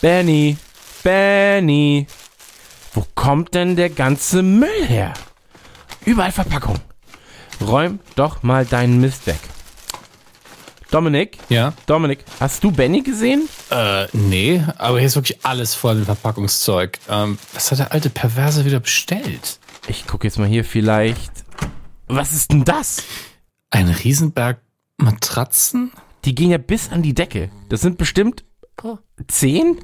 Benny, Benny, wo kommt denn der ganze Müll her? Überall Verpackung. Räum doch mal deinen Mist weg. Dominik? Ja? Dominik, hast du Benny gesehen? Äh, nee, aber hier ist wirklich alles voll mit Verpackungszeug. Ähm, was hat der alte Perverse wieder bestellt? Ich gucke jetzt mal hier vielleicht. Was ist denn das? Ein Riesenberg Matratzen? Die gehen ja bis an die Decke. Das sind bestimmt zehn?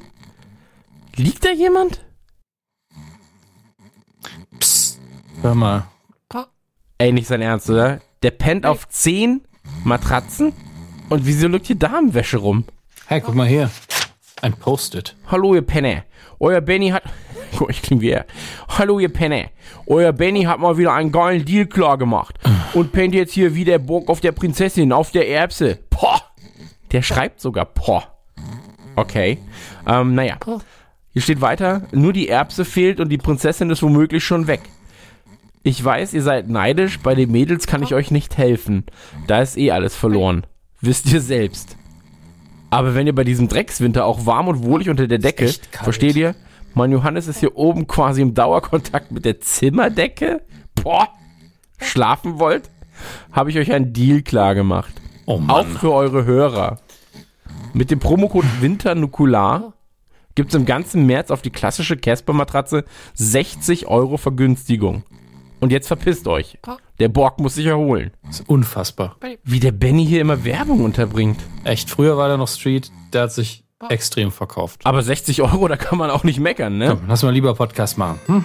Liegt da jemand? Psst, hör mal. Ey, nicht sein Ernst, oder? Der pennt auf zehn Matratzen? Und wieso liegt hier Damenwäsche rum? Hey, guck mal hier. Ein Post-it. Hallo, ihr Penner. Euer Benny hat. Guck, ich kling wie er. Hallo, ihr Penner. Euer Benny hat mal wieder einen geilen Deal klar gemacht. Und pennt jetzt hier wie der Bock auf der Prinzessin, auf der Erbse. Poh. Der schreibt sogar Poh. Okay. Ähm, naja. Hier steht weiter, nur die Erbse fehlt und die Prinzessin ist womöglich schon weg. Ich weiß, ihr seid neidisch, bei den Mädels kann ich euch nicht helfen. Da ist eh alles verloren. Wisst ihr selbst. Aber wenn ihr bei diesem Dreckswinter auch warm und wohlig unter der Decke, versteht ihr? Mein Johannes ist hier oben quasi im Dauerkontakt mit der Zimmerdecke. Boah, schlafen wollt? Habe ich euch einen Deal klar gemacht. Oh Auch Mann. für eure Hörer. Mit dem Promocode Winternukular gibt es im ganzen März auf die klassische Casper-Matratze 60 Euro Vergünstigung. Und jetzt verpisst euch. Der Borg muss sich erholen. Das ist unfassbar. Wie der Benny hier immer Werbung unterbringt. Echt, früher war der noch Street, der hat sich extrem verkauft. Aber 60 Euro, da kann man auch nicht meckern, ne? Komm, lass mal lieber Podcast machen. Hm?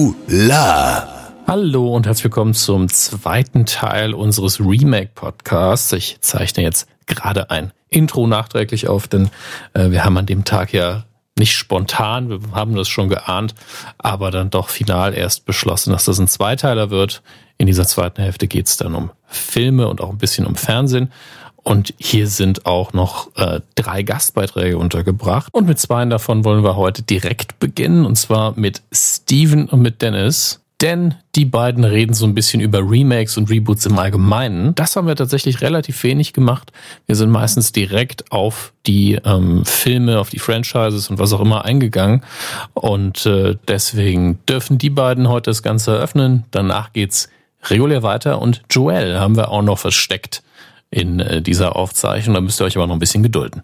Nukular. Hallo und herzlich willkommen zum zweiten Teil unseres Remake-Podcasts. Ich zeichne jetzt gerade ein Intro nachträglich auf, denn äh, wir haben an dem Tag ja nicht spontan, wir haben das schon geahnt, aber dann doch final erst beschlossen, dass das ein Zweiteiler wird. In dieser zweiten Hälfte geht es dann um Filme und auch ein bisschen um Fernsehen. Und hier sind auch noch äh, drei Gastbeiträge untergebracht. Und mit zwei davon wollen wir heute direkt beginnen. Und zwar mit Steven und mit Dennis. Denn die beiden reden so ein bisschen über Remakes und Reboots im Allgemeinen. Das haben wir tatsächlich relativ wenig gemacht. Wir sind meistens direkt auf die ähm, Filme, auf die Franchises und was auch immer eingegangen. Und äh, deswegen dürfen die beiden heute das Ganze eröffnen. Danach geht's regulär weiter. Und Joel haben wir auch noch versteckt in äh, dieser Aufzeichnung. Da müsst ihr euch aber noch ein bisschen gedulden.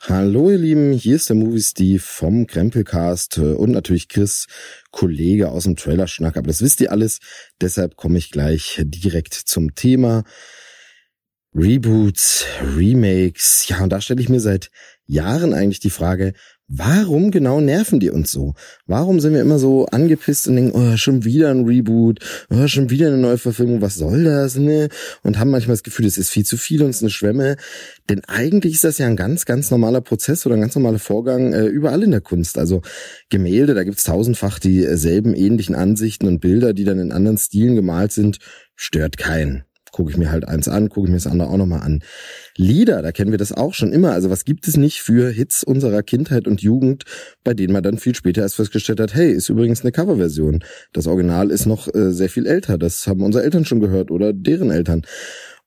Hallo ihr Lieben, hier ist der Movie Steve vom Krempelcast äh, und natürlich Chris, Kollege aus dem Trailerschnack, aber das wisst ihr alles, deshalb komme ich gleich direkt zum Thema. Reboots, Remakes, ja und da stelle ich mir seit Jahren eigentlich die Frage, warum genau nerven die uns so? Warum sind wir immer so angepisst und denken, oh, schon wieder ein Reboot, oh, schon wieder eine Neuverfilmung, was soll das, ne? Und haben manchmal das Gefühl, es ist viel zu viel und es ist eine Schwemme. Denn eigentlich ist das ja ein ganz, ganz normaler Prozess oder ein ganz normaler Vorgang äh, überall in der Kunst. Also Gemälde, da gibt's tausendfach dieselben ähnlichen Ansichten und Bilder, die dann in anderen Stilen gemalt sind, stört keinen gucke ich mir halt eins an, gucke ich mir das andere auch nochmal an. Lieder, da kennen wir das auch schon immer. Also was gibt es nicht für Hits unserer Kindheit und Jugend, bei denen man dann viel später erst festgestellt hat, hey, ist übrigens eine Coverversion. Das Original ist noch äh, sehr viel älter. Das haben unsere Eltern schon gehört oder deren Eltern.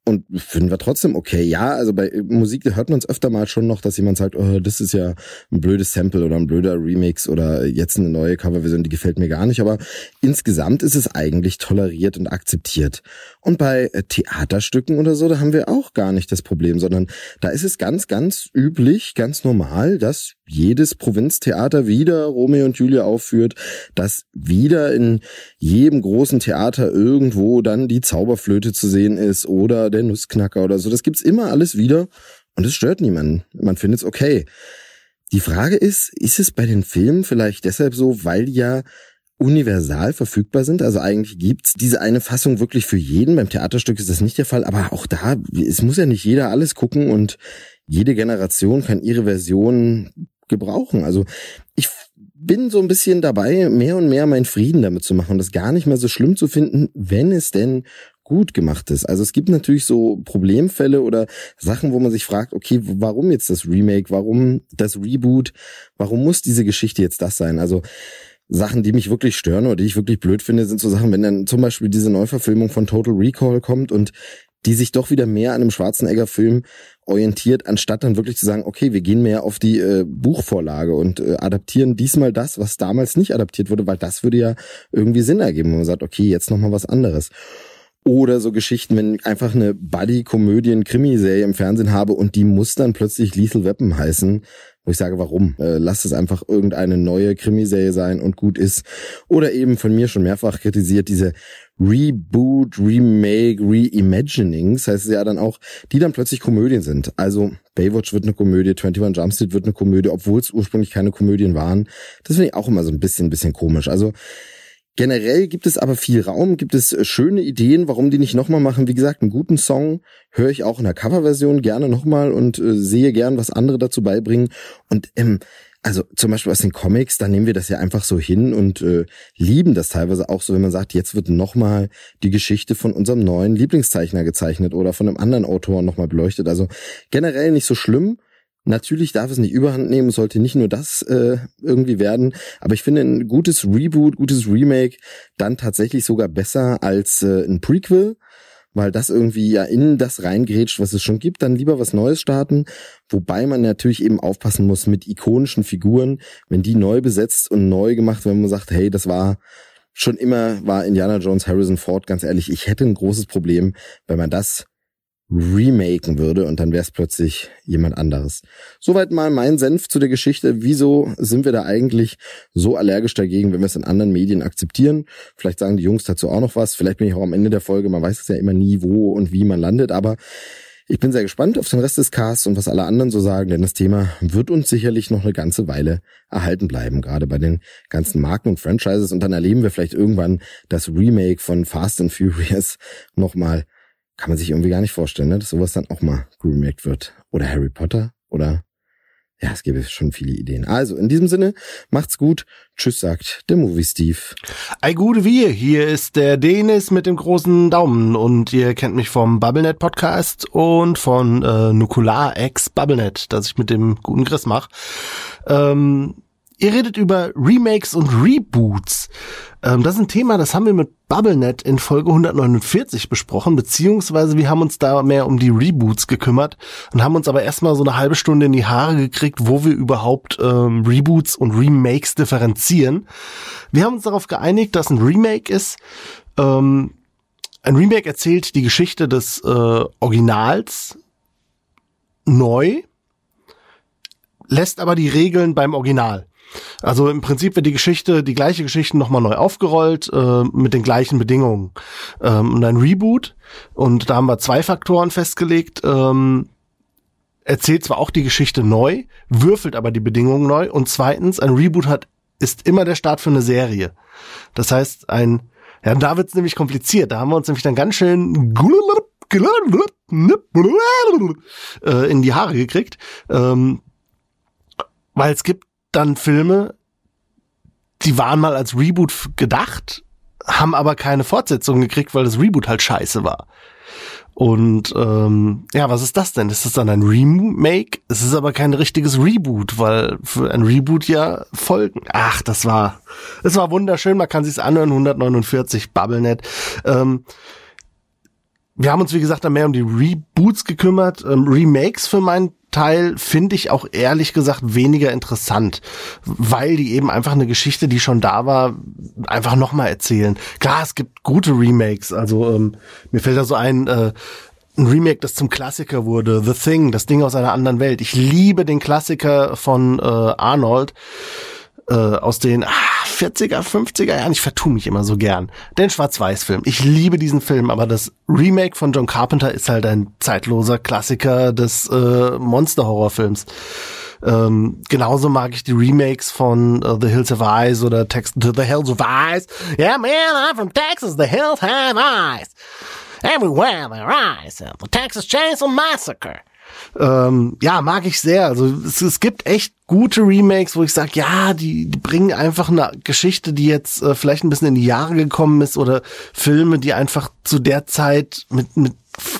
Und finden wir trotzdem okay. Ja, also bei Musik da hört man es öfter mal schon noch, dass jemand sagt, oh, das ist ja ein blödes Sample oder ein blöder Remix oder jetzt eine neue Coverversion, die gefällt mir gar nicht. Aber insgesamt ist es eigentlich toleriert und akzeptiert. Und bei äh, Theaterstücken oder so, da haben wir auch gar nicht das Problem, sondern da ist es ganz, ganz üblich, ganz normal, dass jedes Provinztheater wieder Romeo und Julia aufführt, dass wieder in jedem großen Theater irgendwo dann die Zauberflöte zu sehen ist oder der Nussknacker oder so. Das gibt's immer alles wieder und es stört niemanden. Man findet's okay. Die Frage ist, ist es bei den Filmen vielleicht deshalb so, weil ja universal verfügbar sind. Also eigentlich gibt's diese eine Fassung wirklich für jeden. Beim Theaterstück ist das nicht der Fall, aber auch da, es muss ja nicht jeder alles gucken und jede Generation kann ihre Version gebrauchen. Also ich bin so ein bisschen dabei, mehr und mehr meinen Frieden damit zu machen und das gar nicht mehr so schlimm zu finden, wenn es denn gut gemacht ist. Also es gibt natürlich so Problemfälle oder Sachen, wo man sich fragt, okay, warum jetzt das Remake, warum das Reboot, warum muss diese Geschichte jetzt das sein? Also Sachen, die mich wirklich stören oder die ich wirklich blöd finde, sind so Sachen, wenn dann zum Beispiel diese Neuverfilmung von Total Recall kommt und die sich doch wieder mehr an einem Schwarzenegger-Film orientiert, anstatt dann wirklich zu sagen, okay, wir gehen mehr auf die äh, Buchvorlage und äh, adaptieren diesmal das, was damals nicht adaptiert wurde, weil das würde ja irgendwie Sinn ergeben, wenn man sagt, okay, jetzt nochmal was anderes. Oder so Geschichten, wenn ich einfach eine Buddy-Komödien-Krimiserie im Fernsehen habe und die muss dann plötzlich Lethal Weapon heißen, wo ich sage, warum? Äh, lass es einfach irgendeine neue Krimiserie sein und gut ist. Oder eben von mir schon mehrfach kritisiert, diese Reboot, Remake, Reimaginings, heißt es ja dann auch, die dann plötzlich Komödien sind. Also Baywatch wird eine Komödie, 21 Jump Street wird eine Komödie, obwohl es ursprünglich keine Komödien waren. Das finde ich auch immer so ein bisschen, bisschen komisch. Also Generell gibt es aber viel Raum, gibt es äh, schöne Ideen, warum die nicht nochmal machen. Wie gesagt, einen guten Song höre ich auch in der Coverversion gerne nochmal und äh, sehe gern, was andere dazu beibringen. Und ähm, also zum Beispiel aus den Comics, da nehmen wir das ja einfach so hin und äh, lieben das teilweise auch so, wenn man sagt, jetzt wird nochmal die Geschichte von unserem neuen Lieblingszeichner gezeichnet oder von einem anderen Autor nochmal beleuchtet. Also generell nicht so schlimm. Natürlich darf es nicht überhand nehmen, sollte nicht nur das äh, irgendwie werden, aber ich finde ein gutes Reboot, gutes Remake dann tatsächlich sogar besser als äh, ein Prequel, weil das irgendwie ja in das reingrätscht, was es schon gibt, dann lieber was Neues starten, wobei man natürlich eben aufpassen muss mit ikonischen Figuren, wenn die neu besetzt und neu gemacht, wenn man sagt, hey, das war schon immer war Indiana Jones Harrison Ford, ganz ehrlich, ich hätte ein großes Problem, wenn man das remaken würde und dann wäre es plötzlich jemand anderes. Soweit mal mein Senf zu der Geschichte. Wieso sind wir da eigentlich so allergisch dagegen, wenn wir es in anderen Medien akzeptieren? Vielleicht sagen die Jungs dazu auch noch was. Vielleicht bin ich auch am Ende der Folge. Man weiß es ja immer nie, wo und wie man landet, aber ich bin sehr gespannt auf den Rest des Casts und was alle anderen so sagen, denn das Thema wird uns sicherlich noch eine ganze Weile erhalten bleiben, gerade bei den ganzen Marken und Franchises. Und dann erleben wir vielleicht irgendwann das Remake von Fast and Furious nochmal kann man sich irgendwie gar nicht vorstellen, ne? dass sowas dann auch mal remaked wird. Oder Harry Potter oder ja, es gibt schon viele Ideen. Also, in diesem Sinne, macht's gut. Tschüss, sagt der Movie Steve. Ei gute wir, hier ist der Denis mit dem großen Daumen und ihr kennt mich vom Bubblenet Podcast und von äh, Nukular X Bubblenet, das ich mit dem guten Chris mache. Ähm, Ihr redet über Remakes und Reboots. Ähm, das ist ein Thema, das haben wir mit BubbleNet in Folge 149 besprochen, beziehungsweise wir haben uns da mehr um die Reboots gekümmert und haben uns aber erstmal so eine halbe Stunde in die Haare gekriegt, wo wir überhaupt ähm, Reboots und Remakes differenzieren. Wir haben uns darauf geeinigt, dass ein Remake ist. Ähm, ein Remake erzählt die Geschichte des äh, Originals neu, lässt aber die Regeln beim Original. Also im Prinzip wird die Geschichte, die gleiche Geschichte nochmal neu aufgerollt, äh, mit den gleichen Bedingungen. Ähm, und ein Reboot, und da haben wir zwei Faktoren festgelegt, ähm, erzählt zwar auch die Geschichte neu, würfelt aber die Bedingungen neu. Und zweitens, ein Reboot hat, ist immer der Start für eine Serie. Das heißt, ein, ja, da wird es nämlich kompliziert. Da haben wir uns nämlich dann ganz schön äh, in die Haare gekriegt. Ähm, weil es gibt dann Filme, die waren mal als Reboot gedacht, haben aber keine Fortsetzung gekriegt, weil das Reboot halt scheiße war. Und ähm, ja, was ist das denn? Ist das dann ein Remake? Es ist aber kein richtiges Reboot, weil für ein Reboot ja Folgen. Ach, das war, das war wunderschön. Man kann sich's anhören. 149 Bubblenet. Ähm, wir haben uns, wie gesagt, dann mehr um die Reboots gekümmert. Ähm, Remakes für meinen Teil finde ich auch ehrlich gesagt weniger interessant, weil die eben einfach eine Geschichte, die schon da war, einfach nochmal erzählen. Klar, es gibt gute Remakes, also ähm, mir fällt da so ein, äh, ein Remake, das zum Klassiker wurde, The Thing, das Ding aus einer anderen Welt. Ich liebe den Klassiker von äh, Arnold äh, aus den ah, 40er, 50er Jahren. Ich vertue mich immer so gern. Den Schwarz-Weiß-Film. Ich liebe diesen Film, aber das Remake von John Carpenter ist halt ein zeitloser Klassiker des äh, Monster-Horrorfilms. Ähm, genauso mag ich die Remakes von uh, The Hills of Ice oder Text to The Hills of Ice. Yeah, man, I'm from Texas. The hills have eyes. Everywhere there eyes. The Texas Chainsaw Massacre. Ähm, ja, mag ich sehr. Also es, es gibt echt gute Remakes, wo ich sage, ja, die, die bringen einfach eine Geschichte, die jetzt äh, vielleicht ein bisschen in die Jahre gekommen ist oder Filme, die einfach zu der Zeit mit, mit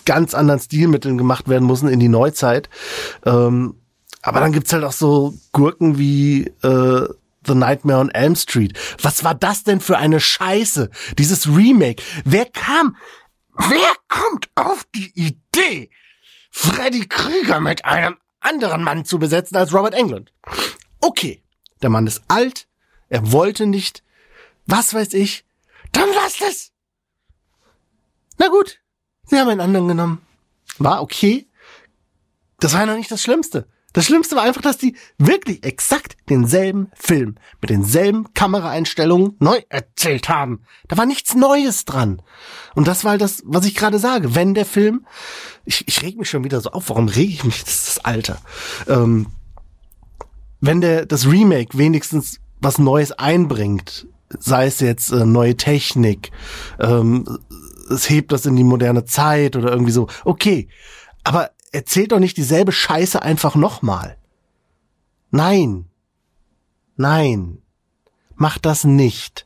ganz anderen Stilmitteln gemacht werden mussten in die Neuzeit. Ähm, aber dann gibt's halt auch so Gurken wie äh, The Nightmare on Elm Street. Was war das denn für eine Scheiße? Dieses Remake. Wer kam? Wer kommt auf die Idee, Freddy Krüger mit einem anderen Mann zu besetzen als Robert Englund. Okay, der Mann ist alt, er wollte nicht, was weiß ich, dann lasst es. Na gut, sie haben einen anderen genommen. War okay. Das war ja noch nicht das Schlimmste. Das Schlimmste war einfach, dass die wirklich exakt denselben Film mit denselben Kameraeinstellungen neu erzählt haben. Da war nichts Neues dran. Und das war halt das, was ich gerade sage. Wenn der Film, ich, ich reg mich schon wieder so auf, warum reg ich mich? Das ist das Alter. Ähm, wenn der, das Remake wenigstens was Neues einbringt, sei es jetzt äh, neue Technik, ähm, es hebt das in die moderne Zeit oder irgendwie so, okay. Aber erzählt doch nicht dieselbe Scheiße einfach nochmal. Nein. Nein. Macht das nicht.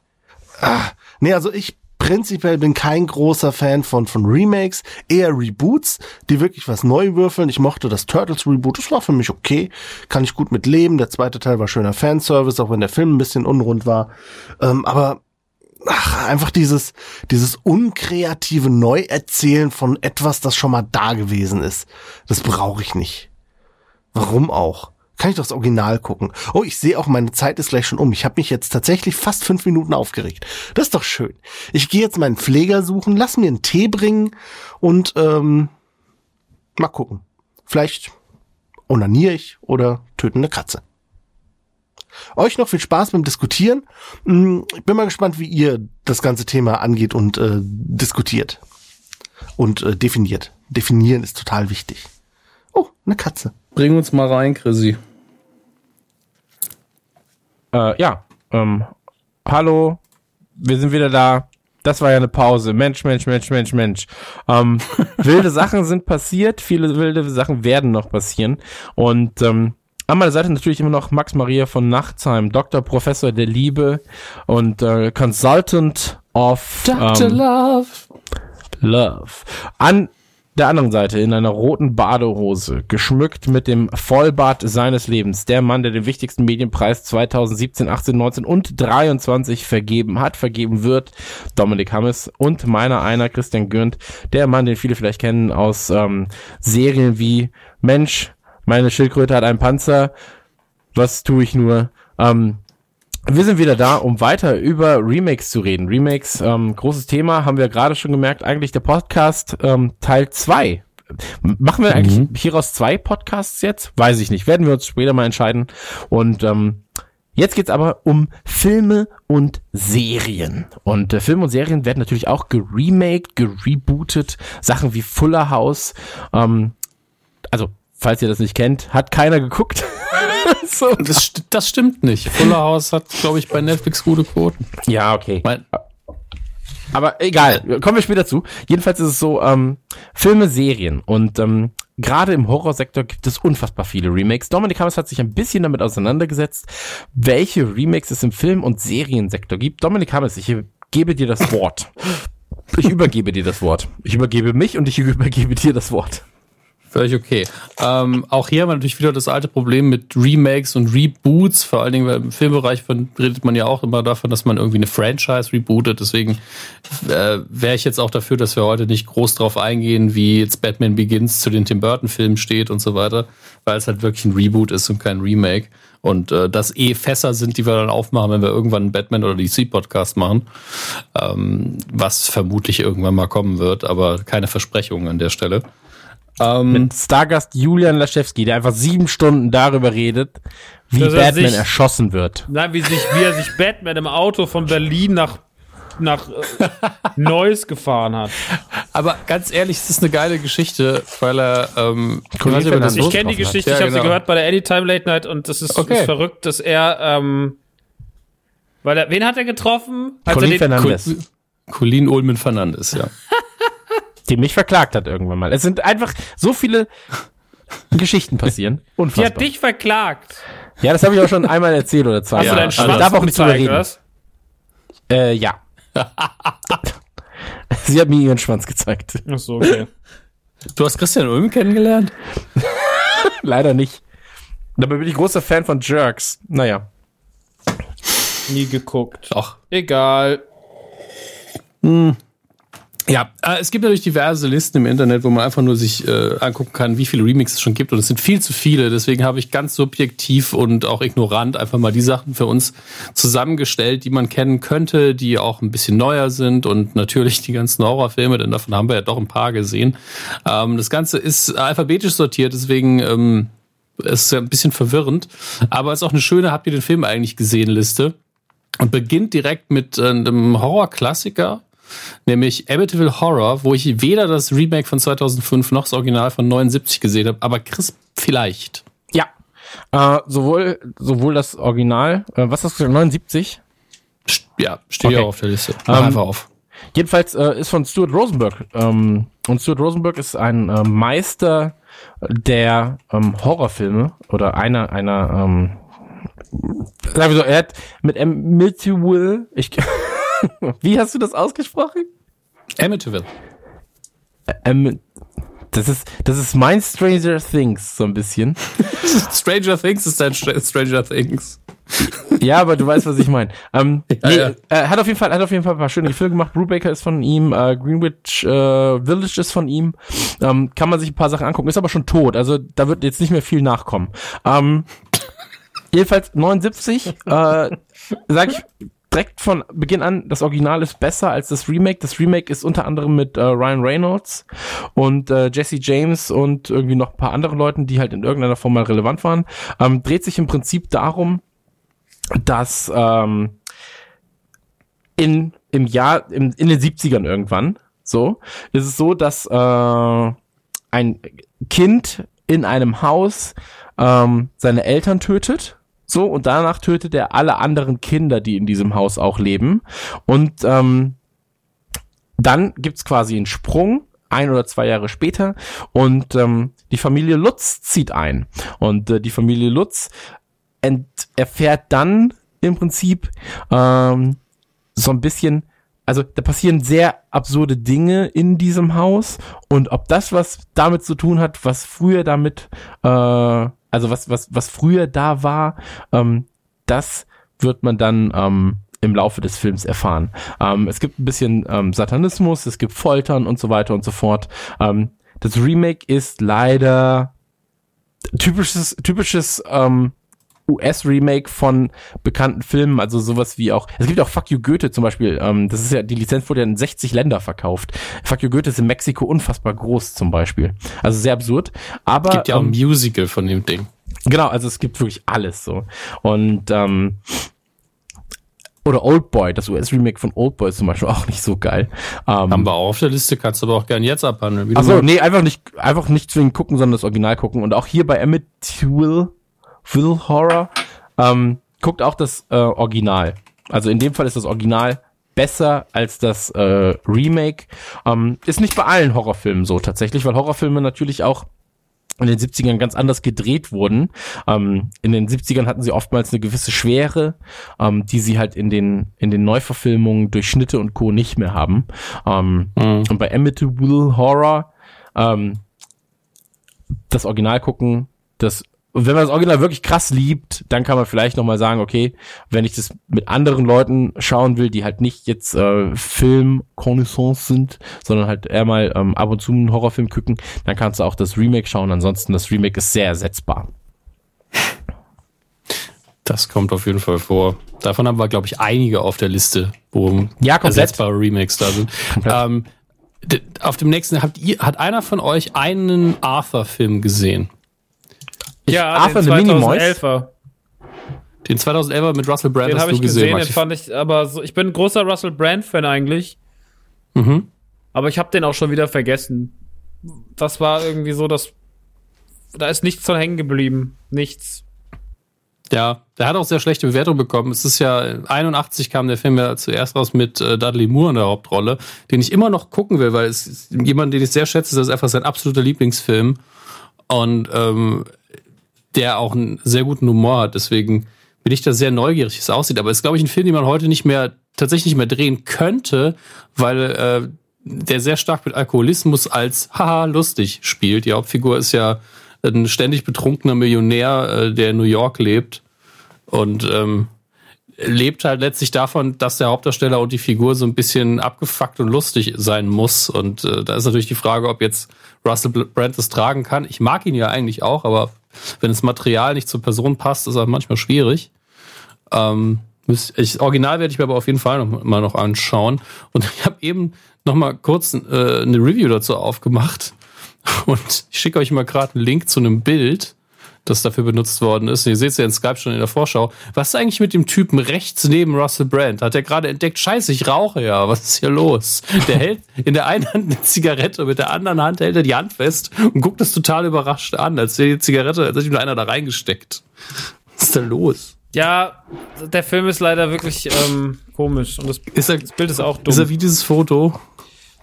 Ah, nee, also ich prinzipiell bin kein großer Fan von, von Remakes, eher Reboots, die wirklich was neu würfeln. Ich mochte das Turtles Reboot, das war für mich okay, kann ich gut mit leben. Der zweite Teil war schöner Fanservice, auch wenn der Film ein bisschen unrund war. Ähm, aber ach, einfach dieses, dieses unkreative Neuerzählen von etwas, das schon mal da gewesen ist. Das brauche ich nicht. Warum auch? Kann ich doch das Original gucken. Oh, ich sehe auch, meine Zeit ist gleich schon um. Ich habe mich jetzt tatsächlich fast fünf Minuten aufgeregt. Das ist doch schön. Ich gehe jetzt meinen Pfleger suchen, lass mir einen Tee bringen und ähm, mal gucken. Vielleicht onaniere ich oder töte eine Katze. Euch noch viel Spaß beim Diskutieren. Hm, ich bin mal gespannt, wie ihr das ganze Thema angeht und äh, diskutiert. Und äh, definiert. Definieren ist total wichtig. Oh, eine Katze. Bring uns mal rein, Chrissy. Äh, ja, ähm, hallo, wir sind wieder da. Das war ja eine Pause. Mensch, Mensch, Mensch, Mensch, Mensch. Ähm, wilde Sachen sind passiert, viele wilde Sachen werden noch passieren. Und ähm, an meiner Seite natürlich immer noch Max Maria von Nachtsheim, Doktor, Professor der Liebe und äh, Consultant of Dr. Ähm, Love. Love. An der anderen Seite in einer roten Badehose, geschmückt mit dem Vollbart seines Lebens, der Mann, der den wichtigsten Medienpreis 2017, 18, 19 und 23 vergeben hat, vergeben wird, Dominik Hammes und meiner einer, Christian Gürnt, der Mann, den viele vielleicht kennen aus ähm, Serien wie Mensch, meine Schildkröte hat einen Panzer, was tue ich nur? Ähm, wir sind wieder da, um weiter über Remakes zu reden. Remakes, ähm, großes Thema, haben wir gerade schon gemerkt, eigentlich der Podcast ähm, Teil 2. Machen wir eigentlich Mhm. hieraus zwei Podcasts jetzt? Weiß ich nicht. Werden wir uns später mal entscheiden. Und ähm, jetzt geht's aber um Filme und Serien. Und äh, Filme und Serien werden natürlich auch geremaked, gerebootet. Sachen wie Fuller House. Ähm, also, falls ihr das nicht kennt, hat keiner geguckt. so. Das, st- das stimmt nicht. Fuller House hat, glaube ich, bei Netflix gute Quoten. Ja, okay. Mein, Aber egal, kommen wir später zu. Jedenfalls ist es so, ähm, Filme, Serien und ähm, gerade im Horrorsektor gibt es unfassbar viele Remakes. Dominik Hammers hat sich ein bisschen damit auseinandergesetzt, welche Remakes es im Film- und Seriensektor gibt. Dominik Hammers, ich gebe dir das Wort. Ich übergebe dir das Wort. Ich übergebe mich und ich übergebe dir das Wort. Völlig okay. Ähm, auch hier haben wir natürlich wieder das alte Problem mit Remakes und Reboots. Vor allen Dingen im Filmbereich redet man ja auch immer davon, dass man irgendwie eine Franchise rebootet. Deswegen äh, wäre ich jetzt auch dafür, dass wir heute nicht groß drauf eingehen, wie jetzt Batman Begins zu den Tim Burton-Filmen steht und so weiter, weil es halt wirklich ein Reboot ist und kein Remake. Und äh, das eh Fässer sind, die wir dann aufmachen, wenn wir irgendwann einen Batman oder DC-Podcast machen. Ähm, was vermutlich irgendwann mal kommen wird, aber keine Versprechungen an der Stelle. Ähm, Mit Stargast Julian Laschewski, der einfach sieben Stunden darüber redet, wie Dass er Batman sich- erschossen wird. Nein, wie, sich, wie er sich Batman im Auto von Berlin nach, nach äh, Neuss gefahren hat. aber ganz ehrlich, es ist eine geile Geschichte, weil er, ähm, ich weiß. Ich kenne die. Geschichte, Ja, ich habe sie genau. gehört bei der Anytime Late Night und das ist, Okay. ist verrückt, dass er, ähm, weil er, wen hat er getroffen? Colin er den, Fernandes, Colin Ulmen Fernandes, ja. die mich verklagt hat irgendwann mal. Es sind einfach so viele Geschichten passieren. die Unfassbar. hat dich verklagt. ja, das habe ich auch schon einmal erzählt oder zwei. Hast Ja, du deinen also ich Schwanz darf auch nicht drüber gezeigt, reden. was? Äh, ja. Sie hat mir ihren Schwanz gezeigt. Ach so, okay. Du hast Christian Ulm kennengelernt? Leider nicht. Dabei bin ich großer Fan von Jerks. Naja. Nie geguckt. Doch. Egal. Ja, äh, es gibt natürlich diverse Listen im Internet, wo man einfach nur sich äh, angucken kann, wie viele Remixes es schon gibt. Und es sind viel zu viele. Deswegen habe ich ganz subjektiv und auch ignorant einfach mal die Sachen für uns zusammengestellt, die man kennen könnte, die auch ein bisschen neuer sind. Und natürlich die ganzen Horrorfilme, denn davon haben wir ja doch ein paar gesehen. Ähm, das Ganze ist alphabetisch sortiert, deswegen ähm, ist es ein bisschen verwirrend. Aber es ist auch eine schöne, habt ihr den Film eigentlich gesehen, Liste. Und beginnt direkt mit äh, einem Horrorklassiker, nämlich Amityville Horror, wo ich weder das Remake von 2005 noch das Original von 79 gesehen habe, aber Chris vielleicht. Ja. Äh, sowohl, sowohl das Original, äh, was hast du gesagt, 79? St- Ja, steht ja Okay. auch auf der Liste. Mach Ähm, einfach auf. Jedenfalls äh, ist von Stuart Rosenberg. Ähm, und Stuart Rosenberg ist ein äh, Meister der ähm, Horrorfilme oder einer einer ähm, sagen wir so, er hat mit Amityville, ich wie hast du das ausgesprochen? Amityville. Ähm, das ist das ist mein Stranger Things so ein bisschen. Stranger Things ist ein Str- Stranger Things. Ja, aber du weißt, was ich meine. Ähm, Ja, nee, ja. Äh, hat auf jeden Fall, hat auf jeden Fall ein paar schöne Filme gemacht. Brubaker ist von ihm, äh, Greenwich äh, Village ist von ihm. Ähm, kann man sich ein paar Sachen angucken. Ist aber schon tot, also da wird jetzt nicht mehr viel nachkommen. Ähm, jedenfalls 79, äh, sag ich direkt von Beginn an, das Original ist besser als das Remake. Das Remake ist unter anderem mit äh, Ryan Reynolds und äh, Jesse James und irgendwie noch ein paar andere Leuten, die halt in irgendeiner Form mal relevant waren. Ähm, dreht sich im Prinzip darum, dass ähm, in im Jahr im, in den 70ern irgendwann so ist es so, dass äh, ein Kind in einem Haus ähm, seine Eltern tötet. So, und danach tötet er alle anderen Kinder, die in diesem Haus auch leben. Und ähm, dann gibt's quasi einen Sprung, ein oder zwei Jahre später, und ähm, die Familie Lutz zieht ein. Und äh, die Familie Lutz erfährt dann im Prinzip ähm, so ein bisschen, also da passieren sehr absurde Dinge in diesem Haus und ob das was damit zu tun hat, was früher damit, äh, also was was was früher da war, ähm, das wird man dann ähm, im Laufe des Films erfahren. Ähm, es gibt ein bisschen ähm, Satanismus, es gibt Foltern und so weiter und so fort. Ähm, das Remake ist leider typisches typisches ähm, US-Remake von bekannten Filmen, also sowas wie auch, es gibt auch Fuck You Goethe zum Beispiel, ähm, das ist ja, die Lizenz wurde ja in 60 Länder verkauft. Fuck You Goethe ist in Mexiko unfassbar groß zum Beispiel. Also sehr absurd, aber Gibt ja auch ein ähm, Musical von dem Ding. genau, also es gibt wirklich alles so. Und ähm, oder Oldboy, das US-Remake von Oldboy ist zum Beispiel auch nicht so geil. Ähm, Haben wir auch auf der Liste, kannst du aber auch gern jetzt abhandeln. Achso, nee, einfach nicht, einfach nicht zwingend gucken, sondern das Original gucken. Und auch hier bei Amityville Will Horror ähm, guckt auch das äh, Original. Also in dem Fall ist das Original besser als das äh, Remake. Ähm, ist nicht bei allen Horrorfilmen so tatsächlich, weil Horrorfilme natürlich auch in den 70ern ganz anders gedreht wurden. Ähm, in den 70ern hatten sie oftmals eine gewisse Schwere, ähm, die sie halt in den, in den Neuverfilmungen durch Schnitte und Co. nicht mehr haben. Ähm, Mhm. Und bei Amityville Horror ähm, das Original gucken, das und wenn man das Original wirklich krass liebt, dann kann man vielleicht noch mal sagen, okay, wenn ich das mit anderen Leuten schauen will, die halt nicht jetzt äh, film sind, sondern halt eher mal ähm, ab und zu einen Horrorfilm gucken, dann kannst du auch das Remake schauen. Ansonsten, das Remake ist sehr ersetzbar. Das kommt auf jeden Fall vor. Davon haben wir, glaube ich, einige auf der Liste, wo Ja, komplett. ersetzbare Remakes da sind. Ähm, Auf dem nächsten habt ihr, hat einer von euch einen Arthur-Film gesehen? Ja, Arthur den the Minimoys? 2011er. Den 2011er mit Russell Brand Den hast habe du ich gesehen, Martin. den fand ich, aber so, ich bin ein großer Russell Brand-Fan eigentlich. Mhm. Aber ich habe den auch schon wieder vergessen. Das war irgendwie so, dass da ist nichts von hängen geblieben. Nichts. Ja, der hat auch sehr schlechte Bewertungen bekommen. Es ist ja, 81 kam der Film ja zuerst raus mit äh, Dudley Moore in der Hauptrolle, den ich immer noch gucken will, weil es jemand, den ich sehr schätze, das ist einfach sein absoluter Lieblingsfilm. Und ähm, der auch einen sehr guten Humor hat. Deswegen bin ich da sehr neugierig, wie es aussieht. Aber es ist, glaube ich, ein Film, den man heute nicht mehr, tatsächlich nicht mehr drehen könnte, weil äh, der sehr stark mit Alkoholismus als haha lustig spielt. Die Hauptfigur ist ja ein ständig betrunkener Millionär, äh, der in New York lebt und ähm, lebt halt letztlich davon, dass der Hauptdarsteller und die Figur so ein bisschen abgefuckt und lustig sein muss. Und äh, da ist natürlich die Frage, ob jetzt Russell Brand das tragen kann. Ich mag ihn ja eigentlich auch, aber wenn das Material nicht zur Person passt, ist er manchmal schwierig. Ähm, ich, Original werde ich mir aber auf jeden Fall noch mal noch anschauen. Und ich habe eben noch mal kurz äh, eine Review dazu aufgemacht. Und ich schicke euch mal gerade einen Link zu einem Bild, das dafür benutzt worden ist. Ihr seht es ja in Skype schon in der Vorschau. Was ist eigentlich mit dem Typen rechts neben Russell Brand? Hat er gerade entdeckt, scheiße, ich rauche ja. Was ist hier los? Der hält in der einen Hand eine Zigarette, mit der anderen Hand hält er die Hand fest und guckt das total überrascht an, als wäre die Zigarette, als hätte ihm nur einer da reingesteckt. Was ist da los? Ja, der Film ist leider wirklich ähm, komisch. Und das, Ist er, das Bild ist auch dumm. ist er wie dieses Foto?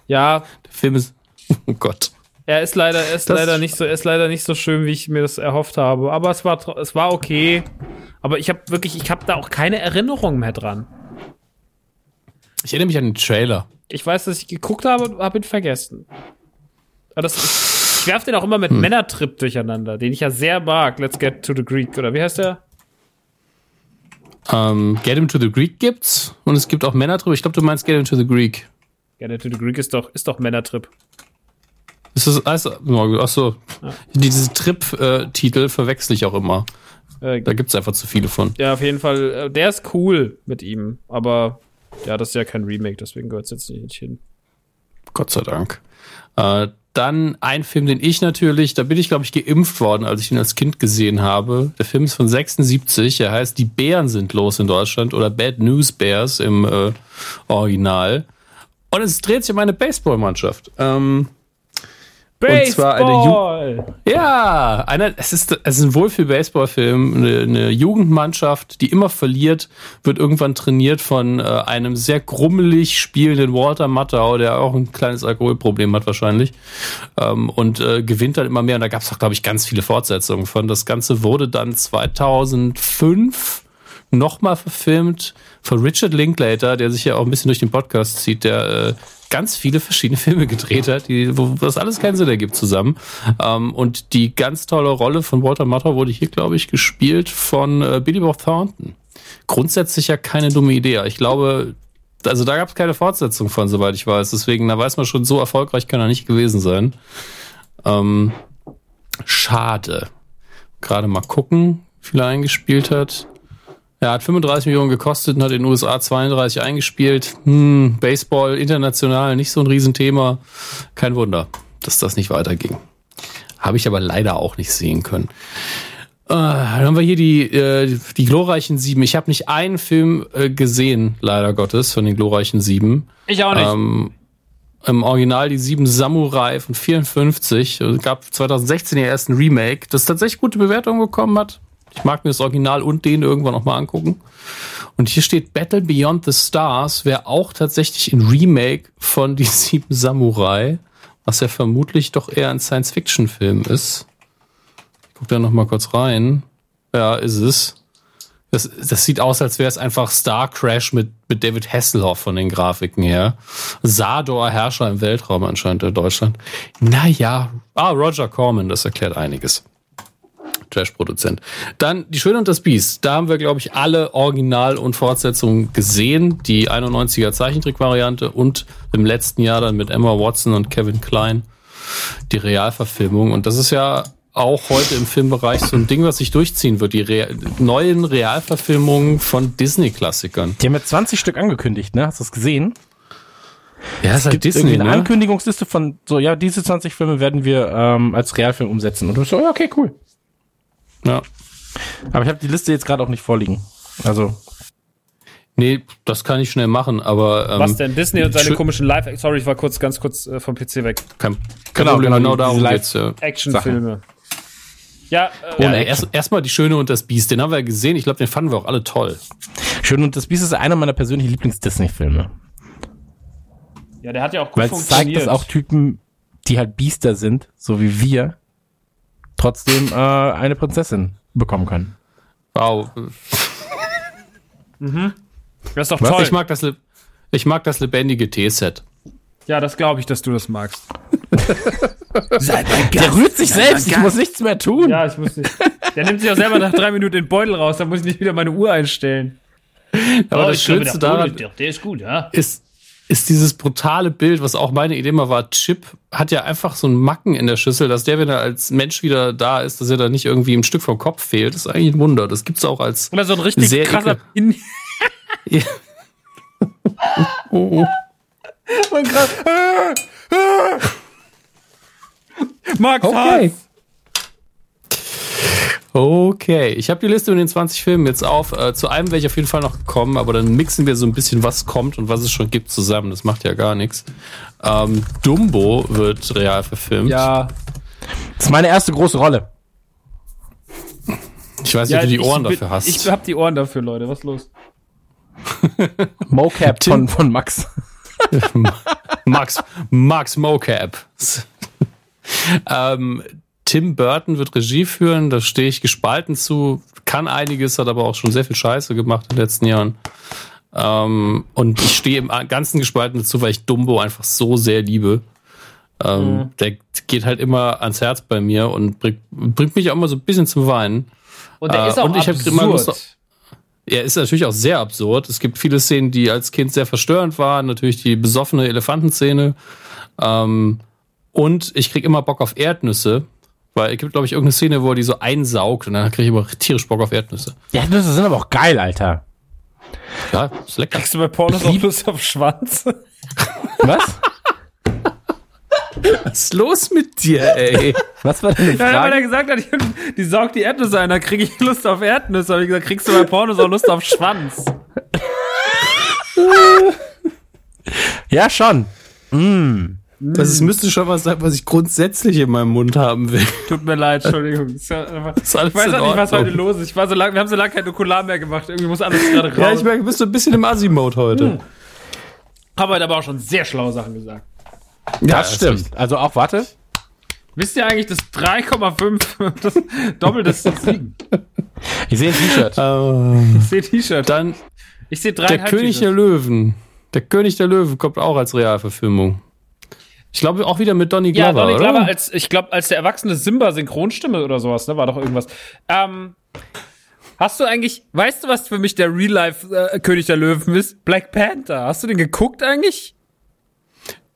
ja, Der Film ist, oh Gott. Er ist leider, er ist Das- leider nicht so, er ist leider nicht so schön, wie ich mir das erhofft habe. Aber es war, es war okay. Aber ich habe wirklich, ich habe da auch keine Erinnerung mehr dran. Ich erinnere mich an den Trailer. Ich weiß, dass ich geguckt habe und habe ihn vergessen. Aber das ist, ich werfe den auch immer mit Männertrip durcheinander, den ich ja sehr mag. Let's get to the Greek. Oder wie heißt der? Ähm, Get Him to the Greek gibt's und es gibt auch Männer drüber. Ich glaube, du meinst Get Him to the Greek. Get to the Greek ist doch, ist doch Männertrip. Ist das, also, ach so. Diese Trip-Titel verwechsel ich auch immer. Äh, Da gibt's einfach zu viele von. ja, auf jeden Fall. äh, Der ist cool mit ihm. Aber ja, das ist ja kein Remake, deswegen gehört es jetzt nicht hin. Gott sei Dank. Äh, dann ein Film, den ich natürlich, da bin ich, glaube ich, geimpft worden, als ich ihn als Kind gesehen habe. Der Film ist von 76. Er heißt Die Bären sind los in Deutschland oder Bad News Bears im äh, Original. Und es dreht sich um eine Baseballmannschaft. Ähm, Und zwar eine Ju- Baseball! Ja, einer, es ist, es ist ein Wohlfühl-Baseball-Film. Eine, eine Jugendmannschaft, die immer verliert, wird irgendwann trainiert von äh, einem sehr grummelig spielenden Walter Matthau, der auch ein kleines Alkoholproblem hat wahrscheinlich. Ähm, und äh, gewinnt dann immer mehr. Und da gab es auch, glaube ich, ganz viele Fortsetzungen von. Das Ganze wurde dann 2005 nochmal verfilmt von Richard Linklater, der sich ja auch ein bisschen durch den Podcast zieht, der äh, ganz viele verschiedene Filme gedreht hat, die, wo das alles keinen Sinn ergibt zusammen. Ähm, und die ganz tolle Rolle von Walter Matthau wurde hier, glaube ich, gespielt von äh, Billy Bob Thornton. Grundsätzlich ja keine dumme Idee. Ich glaube, also da gab es keine Fortsetzung von, soweit ich weiß. Deswegen, da weiß man schon, so erfolgreich kann er nicht gewesen sein. Ähm, schade. Gerade mal gucken, wie viel er eingespielt hat. Er hat 35 Millionen gekostet und hat in den USA 32 eingespielt. Hm, Baseball international nicht so ein Riesenthema. Kein Wunder, dass das nicht weiterging. Habe ich aber leider auch nicht sehen können. Äh, dann haben wir hier die, äh, die glorreichen Sieben. Ich habe nicht einen Film äh, gesehen, leider Gottes, von den glorreichen Sieben. Ich auch nicht. Ähm, Im Original die Sieben Samurai von 54. Es gab 2016 ihr ersten Remake, das tatsächlich gute Bewertungen bekommen hat. Ich mag mir das Original und den irgendwann noch mal angucken. Und hier steht Battle Beyond the Stars wäre auch tatsächlich ein Remake von Die Sieben Samurai, was ja vermutlich doch eher ein Science-Fiction-Film ist. Ich guck da noch mal kurz rein. Ja, ist es. Das, das sieht aus, als wäre es einfach Star Crash mit, mit David Hasselhoff von den Grafiken her. Sador, Herrscher im Weltraum anscheinend in Deutschland. Naja, ah, Roger Corman, das erklärt einiges. Trash-Produzent. Dann Die Schöne und das Biest. Da haben wir, glaube ich, alle Original- und Fortsetzungen gesehen. Die 91er Zeichentrick-Variante und im letzten Jahr dann mit Emma Watson und Kevin Klein die Realverfilmung. Und das ist ja auch heute im Filmbereich so ein Ding, was sich durchziehen wird. Die Real neuen Realverfilmungen von Disney-Klassikern. Die haben ja 20 Stück angekündigt, ne? Hast du das gesehen? Ja, ist halt Gibt Disney, irgendwie eine ne? Ankündigungsliste von so, ja, diese 20 Filme werden wir ähm, als Realfilm umsetzen. Und du so, ja, okay, cool. Ja. Aber ich habe die Liste jetzt gerade auch nicht vorliegen. Also, Nee, das kann ich schnell machen, aber ähm, Was denn? Disney und seine komischen Live... Sorry, ich war kurz, ganz kurz äh, vom PC weg. kein, kein Genau, Problem, genau, genau darum geht's, ja. Actionfilme. Ja, äh, Ja, erst erstmal die Schöne und das Biest, den haben wir ja gesehen. Ich glaube, den fanden wir auch alle toll. Schön und das Biest ist einer meiner persönlichen Lieblings-Disney-Filme. ja, der hat ja auch gut Weil es zeigt, funktioniert. dass auch Typen, die halt Biester sind, so wie wir, trotzdem äh, eine Prinzessin bekommen können. Wow. das ist doch Was? toll. Ich mag das, ich mag das lebendige Teeset. ja, das glaube ich, dass du das magst. Der rührt sich selbst, ich muss nichts mehr tun. Ja, ich muss nicht. Der nimmt sich auch selber nach drei Minuten den Beutel raus, da muss ich nicht wieder meine Uhr einstellen. Aber Oh, das Schönste der daran der ist gut, ja. ist, ist dieses brutale Bild, was auch meine Idee mal war. Chip hat ja einfach so einen Macken in der Schüssel, dass der, wenn er als Mensch wieder da ist, dass er da nicht irgendwie ein Stück vom Kopf fehlt. Das ist eigentlich ein Wunder. Das gibt's auch als Oder so ein richtig Sehr krasser Pin. Ja. Und krass. Max Okay. Okay, ich habe die Liste mit den 20 Filmen jetzt auf. Äh, zu einem wäre ich auf jeden Fall noch kommen, aber dann mixen wir so ein bisschen, was kommt und was es schon gibt, zusammen. Das macht ja gar nichts. Ähm, Dumbo wird real verfilmt. Ja, Das ist meine erste große Rolle. Ich weiß nicht, ja ob du die Ohren bin- dafür hast. Ich hab die Ohren dafür, Leute. Was ist los? Mocap von, von Max. Max, Max Mocap. ähm, Tim Burton wird Regie führen, da stehe ich gespalten zu, kann einiges, hat aber auch schon sehr viel Scheiße gemacht in den letzten Jahren. Ähm, und ich stehe im Ganzen gespalten dazu, weil ich Dumbo einfach so sehr liebe. Ähm, Der geht halt immer ans Herz bei mir und bringt, bringt mich auch immer so ein bisschen zum Weinen. Und der Äh, ist auch und ich hab immer Lust absurd. Er ist natürlich auch sehr absurd. Es gibt viele Szenen, die als Kind sehr verstörend waren. Natürlich die besoffene Elefantenszene. Ähm, und ich krieg immer Bock auf Erdnüsse. Weil es gibt, glaube ich, irgendeine Szene, wo er die so einsaugt und dann kriege ich immer tierisch Bock auf Erdnüsse. Ja, das sind aber auch geil, Alter. Ja, ist lecker. Kriegst du bei Pornos auch Lust auf Schwanz? Was? Was ist los mit dir, ey? Was war deine Ja, weil er Frage? gesagt hat, die, die saugt die Erdnüsse ein, da kriege ich Lust auf Erdnüsse. Hab ich gesagt, kriegst du bei Pornos auch Lust auf Schwanz? Ja, schon. Das ist, müsste schon was sein, was ich grundsätzlich in meinem Mund haben will. Tut mir leid, Entschuldigung. Ist einfach, ist alles ich weiß auch nicht, was heute los ist. Ich war so lang, wir haben so lange kein Nukular mehr gemacht. Irgendwie muss alles gerade raus. Ja, ich merke, du bist so ein bisschen im Assi-Mode heute. habe heute aber auch schon sehr schlaue Sachen gesagt. Ja, Das stimmt. Also auch, warte. Wisst ihr eigentlich, dass 3,5 das Doppel des Siegen? Ich sehe ein T-Shirt. Äh, Ich sehe T-Shirt. dann Ich sehe Der König der. Löwen. Der König der Löwen kommt auch als Realverfilmung. Ich glaube auch wieder mit Donny Ja, Glover, Donny oder? Glover als, ich glaube, als der erwachsene Simba Synchronstimme oder sowas, ne, war doch irgendwas. Ähm, hast du eigentlich, weißt du, was für mich der Real-Life äh, König der Löwen ist? Black Panther. Hast du den geguckt eigentlich?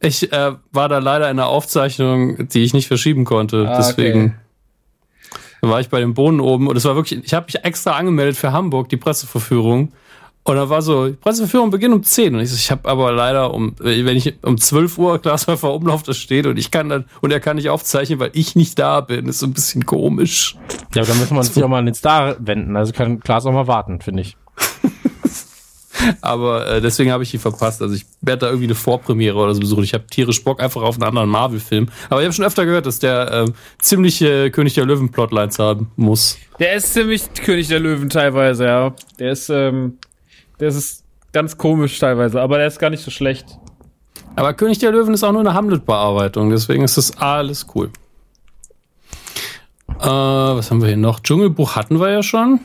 Ich äh, war da leider in einer Aufzeichnung, die ich nicht verschieben konnte. Ah, Deswegen war ich bei dem Bohnen oben und es war wirklich, ich habe mich extra angemeldet für Hamburg, die Presseverführung. Und da war so, Presseverführung beginnt um 10. Und ich so, ich habe aber leider um, wenn ich um 12 Uhr Glashäufer Umlauf da steht und ich kann dann, und er kann nicht aufzeichnen, weil ich nicht da bin. ist so ein bisschen komisch. Ja, aber dann müssen wir uns auch mal an den Star wenden. Also kann Klaas auch mal warten, finde ich. Aber äh, deswegen habe ich die verpasst. Also ich werde da irgendwie eine Vorpremiere oder so besuchen. Ich habe tierisch Bock einfach auf einen anderen Marvel-Film. Aber ich habe schon öfter gehört, dass der äh, ziemliche König der Löwen-Plotlines haben muss. Der ist ziemlich König der Löwen teilweise, ja. Der ist, ähm, der ist ganz komisch teilweise, aber der ist gar nicht so schlecht. Aber König der Löwen ist auch nur eine Hamlet-Bearbeitung. Deswegen ist das alles cool. Äh, was haben wir hier noch? Dschungelbuch hatten wir ja schon.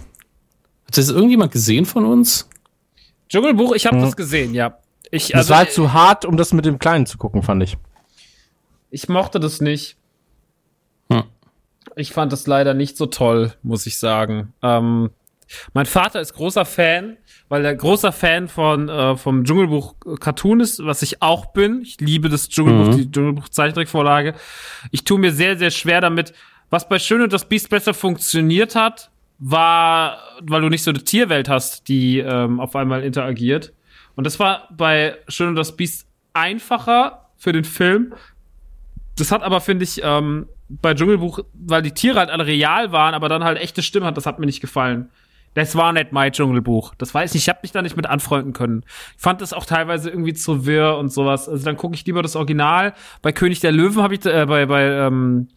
Hat das irgendjemand gesehen von uns? Dschungelbuch, ich habe das gesehen, ja. Ich, Das also, war halt zu hart, um das mit dem Kleinen zu gucken, fand ich. ich mochte das nicht. Hm. Ich fand das leider nicht so toll, muss ich sagen. Ähm, mein Vater ist großer Fan, weil er großer Fan von äh, vom Dschungelbuch Cartoon ist, was ich auch bin. Ich liebe das Dschungelbuch, die Dschungelbuch Zeichentrickvorlage. Ich tue mir sehr sehr schwer damit. Was bei Schön und das Biest besser funktioniert hat, war, weil du nicht so eine Tierwelt hast, die ähm, auf einmal interagiert. Und das war bei Schön und das Biest einfacher für den Film. Das hat aber, finde ich, ähm, bei Dschungelbuch, weil die Tiere halt alle real waren, aber dann halt echte Stimmen hat, das hat mir nicht gefallen. Das war nicht mein Dschungelbuch. Das weiß ich, ich habe mich da nicht mit anfreunden können. Ich fand das auch teilweise irgendwie zu wirr und sowas. Also dann gucke ich lieber das Original. Bei König der Löwen habe ich, äh, bei, bei ähm,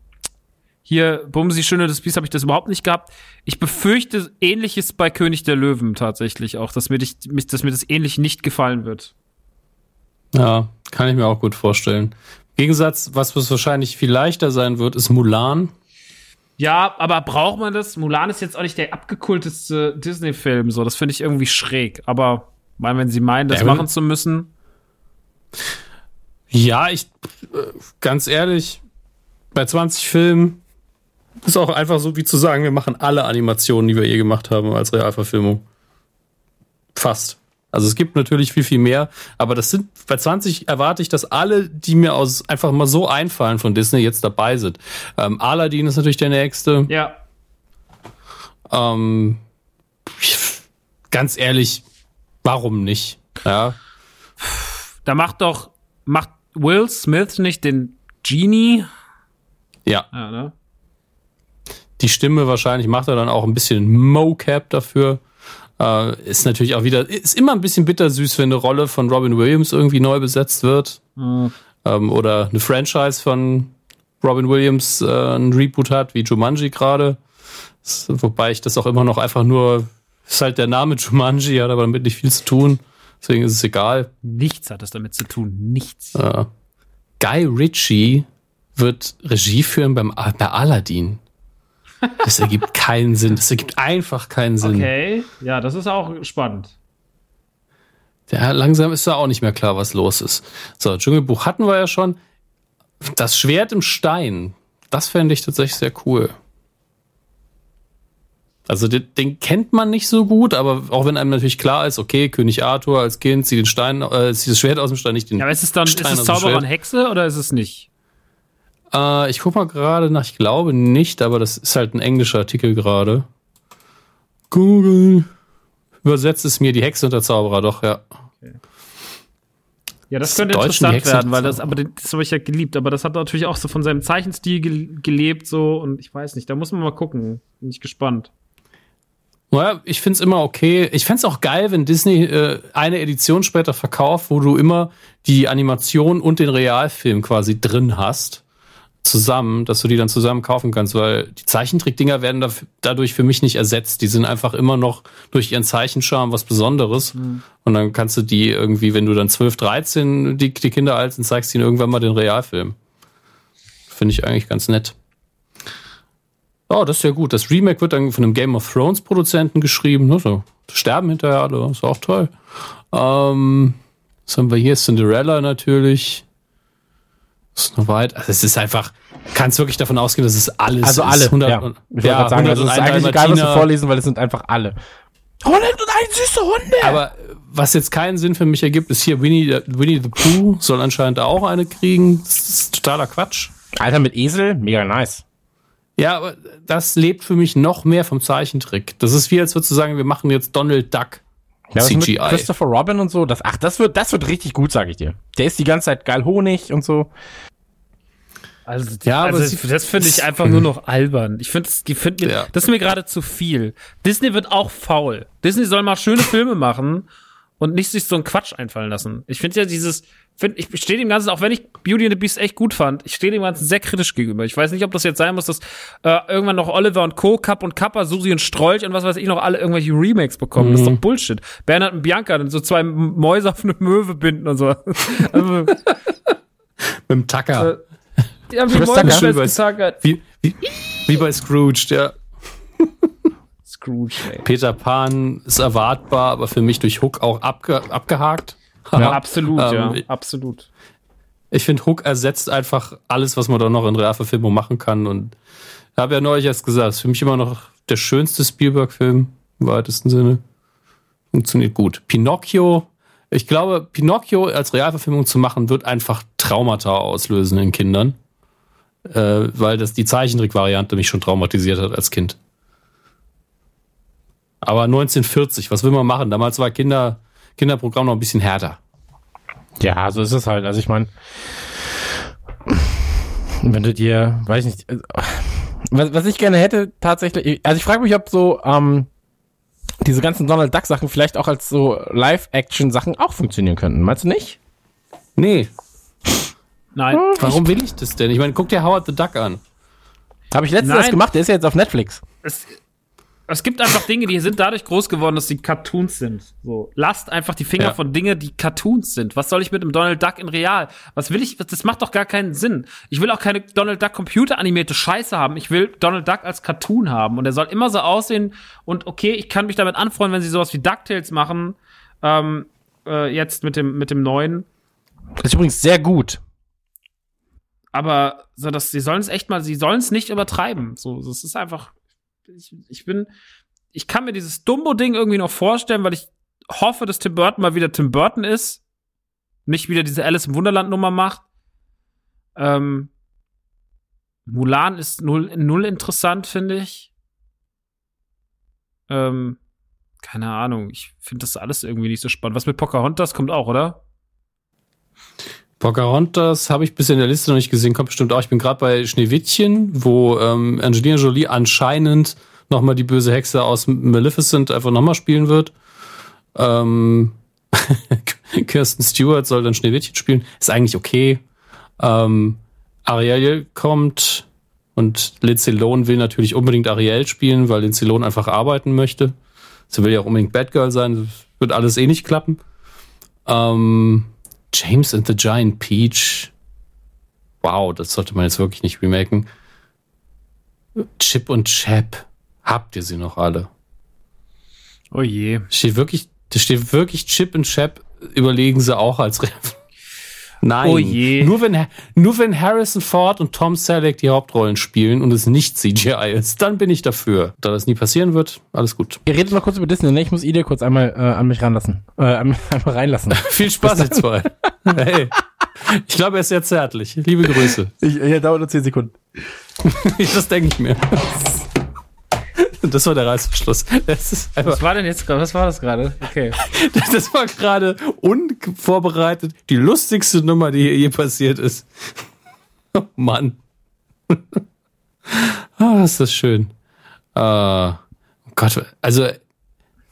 hier Bumsi Schöne des Biest habe ich das überhaupt nicht gehabt. Ich befürchte ähnliches bei König der Löwen tatsächlich auch, dass mir, dich, dass mir das ähnlich nicht gefallen wird. Ja, kann ich mir auch gut vorstellen. Gegensatz, was wahrscheinlich viel leichter sein wird, ist Mulan. Ja, aber braucht man das? Mulan ist jetzt auch nicht der abgekulteste Disney-Film, so. Das finde ich irgendwie schräg. Aber, mein, wenn sie meinen, das Ja, machen zu müssen. Ja, ich, äh, ganz ehrlich, bei 20 Filmen ist auch einfach so wie zu sagen, wir machen alle Animationen, die wir je gemacht haben, als Realverfilmung. Fast. Also es gibt natürlich viel, viel mehr, aber das sind, bei 20 erwarte ich, dass alle, die mir aus einfach mal so einfallen von Disney, jetzt dabei sind. Ähm, Aladdin ist natürlich der nächste. Ja. Ähm, ganz ehrlich, warum nicht? Ja. Da macht doch, macht Will Smith nicht den Genie? Ja. Ja, ne? Die Stimme wahrscheinlich macht er dann auch ein bisschen Mocap dafür. Äh, ist natürlich auch wieder, ist immer ein bisschen bittersüß, wenn eine Rolle von Robin Williams irgendwie neu besetzt wird. Ähm, oder eine Franchise von Robin Williams äh, ein Reboot hat, wie Jumanji gerade. Wobei ich das auch immer noch einfach nur, ist halt der Name Jumanji, hat aber damit nicht viel zu tun. Deswegen ist es egal. Nichts hat das damit zu tun. Nichts. Äh, Guy Ritchie wird Regie führen beim, bei Aladdin. Das ergibt keinen Sinn. Das ergibt einfach keinen Sinn. Okay. Ja, das ist auch spannend. Ja, langsam ist da auch nicht mehr klar, was los ist. So, Dschungelbuch hatten wir ja schon. Das Schwert im Stein, das fände ich tatsächlich sehr cool. Also den, den kennt man nicht so gut, aber auch wenn einem natürlich klar ist, okay, König Arthur als Kind zieht den Stein, äh, zieht das Schwert aus dem Stein, nicht den Ja, aber ist es dann, Stein ist es Zauberer und. Hexe oder ist es nicht? Äh, ich guck mal gerade nach, ich glaube nicht, aber das ist halt ein englischer Artikel gerade. Google. Übersetzt es mir die Hexe und der Zauberer, doch, ja. Ja, das Das könnte interessant werden, weil das, aber das habe ich ja geliebt, aber das hat natürlich auch so von seinem Zeichenstil ge gelebt, so, und ich weiß nicht, da muss man mal gucken. Bin ich gespannt. Naja, ich find's immer okay. Ich fänd's auch geil, wenn Disney äh, eine Edition später verkauft, wo du immer die Animation und den Realfilm quasi drin hast. Zusammen, dass du die dann zusammen kaufen kannst, weil die Zeichentrickdinger werden daf- dadurch für mich nicht ersetzt. Die sind einfach immer noch durch ihren Zeichenscharme was Besonderes. Und dann kannst du die irgendwie, wenn du dann 12, 13 die, die Kinder alt sind, zeigst ihnen irgendwann mal den Realfilm. Finde ich eigentlich ganz nett. Oh, das ist ja gut. Das Remake wird dann von einem Game of Thrones Produzenten geschrieben. Ne? So, sterben hinterher alle. Ist auch toll. Ähm, was haben wir hier? Cinderella natürlich. Ist noch weit. Also es ist einfach, kannst wirklich davon ausgehen, dass es alles Also ist. alle. 100 ja. Ich gerade sagen, also es ist 101 eigentlich egal, was wir vorlesen, weil es sind einfach alle. Hunde und ein süße Hunde! Aber was jetzt keinen Sinn für mich ergibt, ist hier Winnie, the- Winnie the Pooh soll anscheinend auch eine kriegen. Das ist totaler Quatsch. Alter mit Esel, mega nice. Ja, aber das lebt für mich noch mehr vom Zeichentrick. Das ist wie, als würdest du sagen, wir machen jetzt Donald Duck. Ja, CGI. Christopher Robin und so, das, ach, das wird, das wird richtig gut, sag ich dir. Der ist die ganze Zeit geil Honig und so. Also, Ja, aber also sie- das finde ich einfach nur noch albern. Ich finde, das, find mir, Ja. das ist mir gerade zu viel. Disney wird auch faul. Disney soll mal schöne Filme machen und nicht sich so einen Quatsch einfallen lassen. Ich finde ja dieses, find, ich stehe dem Ganzen, auch wenn ich Beauty and the Beast echt gut fand, ich stehe dem Ganzen sehr kritisch gegenüber. Ich weiß nicht, ob das jetzt sein muss, dass äh, irgendwann noch Oliver und Co., Kapp und Kappa, Susi und Strolch und was weiß ich noch alle irgendwelche Remakes bekommen. Das ist doch Bullshit. Bernhard und Bianca, dann so zwei Mäuse auf eine Möwe binden und so. also, Mit dem Tacker. die haben die Chris Mäuse. Wie, wie, wie bei Scrooge, der Scrooge, ey. Peter Pan ist erwartbar, aber für mich durch Hook auch abge, abgehakt. Ja, absolut, ja, Ähm, absolut. Ich finde, Hook ersetzt einfach alles, was man da noch in Realverfilmung machen kann. Und ich habe ja neulich erst gesagt, ist für mich immer noch der schönste Spielberg-Film im weitesten Sinne. Funktioniert gut. Pinocchio, ich glaube, Pinocchio als Realverfilmung zu machen, wird einfach Traumata auslösen in Kindern. Äh, weil das die Zeichentrick-Variante mich schon traumatisiert hat als Kind. Aber 1940, was will man machen? Damals war Kinder, Kinderprogramm noch ein bisschen härter. Ja, so ist es halt. Also ich meine, wenn du dir, weiß ich nicht, äh, was, was ich gerne hätte tatsächlich, also ich frage mich, ob so ähm, diese ganzen Donald Duck Sachen vielleicht auch als so Live-Action-Sachen auch funktionieren könnten. Meinst du nicht? Nee, Nein. warum will ich das denn? Ich meine, guck dir Howard the Duck an. Habe ich letztens Nein. gemacht, der ist ja jetzt auf Netflix. es, es gibt einfach Dinge, die sind dadurch groß geworden, dass sie Cartoons sind. So, lasst einfach die Finger Ja. von Dingen, die Cartoons sind. Was soll ich mit einem Donald Duck in real? Was will ich? Das macht doch gar keinen Sinn. Ich will auch keine Donald Duck computeranimierte Scheiße haben. Ich will Donald Duck als Cartoon haben und er soll immer so aussehen. Und okay, ich kann mich damit anfreunden, wenn sie sowas wie Ducktales machen. Ähm, äh, jetzt mit dem mit dem neuen. Das ist übrigens sehr gut. aber so dass sie sollen es echt mal, sie sollen es nicht übertreiben. So, das ist einfach. Ich, ich bin, ich kann mir dieses Dumbo-Ding irgendwie noch vorstellen, weil ich hoffe, dass Tim Burton mal wieder Tim Burton ist, nicht wieder diese Alice im Wunderland Nummer macht. Ähm, Mulan ist null, null interessant, finde ich. Ähm, keine Ahnung. Ich finde das alles irgendwie nicht so spannend. Was mit Pocahontas kommt auch, oder? Pocahontas habe ich bisher in der Liste noch nicht gesehen, kommt bestimmt auch. Ich bin gerade bei Schneewittchen, wo ähm, Angelina Jolie anscheinend nochmal die böse Hexe aus Maleficent einfach nochmal spielen wird. Ähm, Kirsten Stewart soll dann Schneewittchen spielen. Ist eigentlich okay. Ähm, Ariel kommt und Lindsay Lohan will natürlich unbedingt Ariel spielen, weil Lindsay Lohan einfach arbeiten möchte. Sie will ja auch unbedingt Batgirl sein. Das wird alles eh nicht klappen. Ähm, James and the Giant Peach. Wow, das sollte man jetzt wirklich nicht remaken. Chip und Chap. Habt ihr sie noch alle? Oh je. Steht wirklich, da steht wirklich Chip und Chap, überlegen sie auch als Re Nein. Oh je. Nur wenn, nur wenn Harrison Ford und Tom Selleck die Hauptrollen spielen und es nicht CGI ist, dann bin ich dafür. Da das nie passieren wird, alles gut. Ihr redet noch kurz über Disney, ne? Ich muss Ide kurz einmal äh, an mich ranlassen. Äh, an- einmal reinlassen. Viel Spaß, ihr zwei. Hey. Ich glaube, er ist sehr zärtlich. Liebe Grüße. Ich, ja, dauert nur 10 Sekunden. Das denke ich mir. Das war der Reißverschluss. Was war denn jetzt gerade? Was war das gerade? Okay. das war gerade unvorbereitet die lustigste Nummer, die hier je passiert ist. Oh Mann. Ah, ist das schön. Äh, oh Gott, also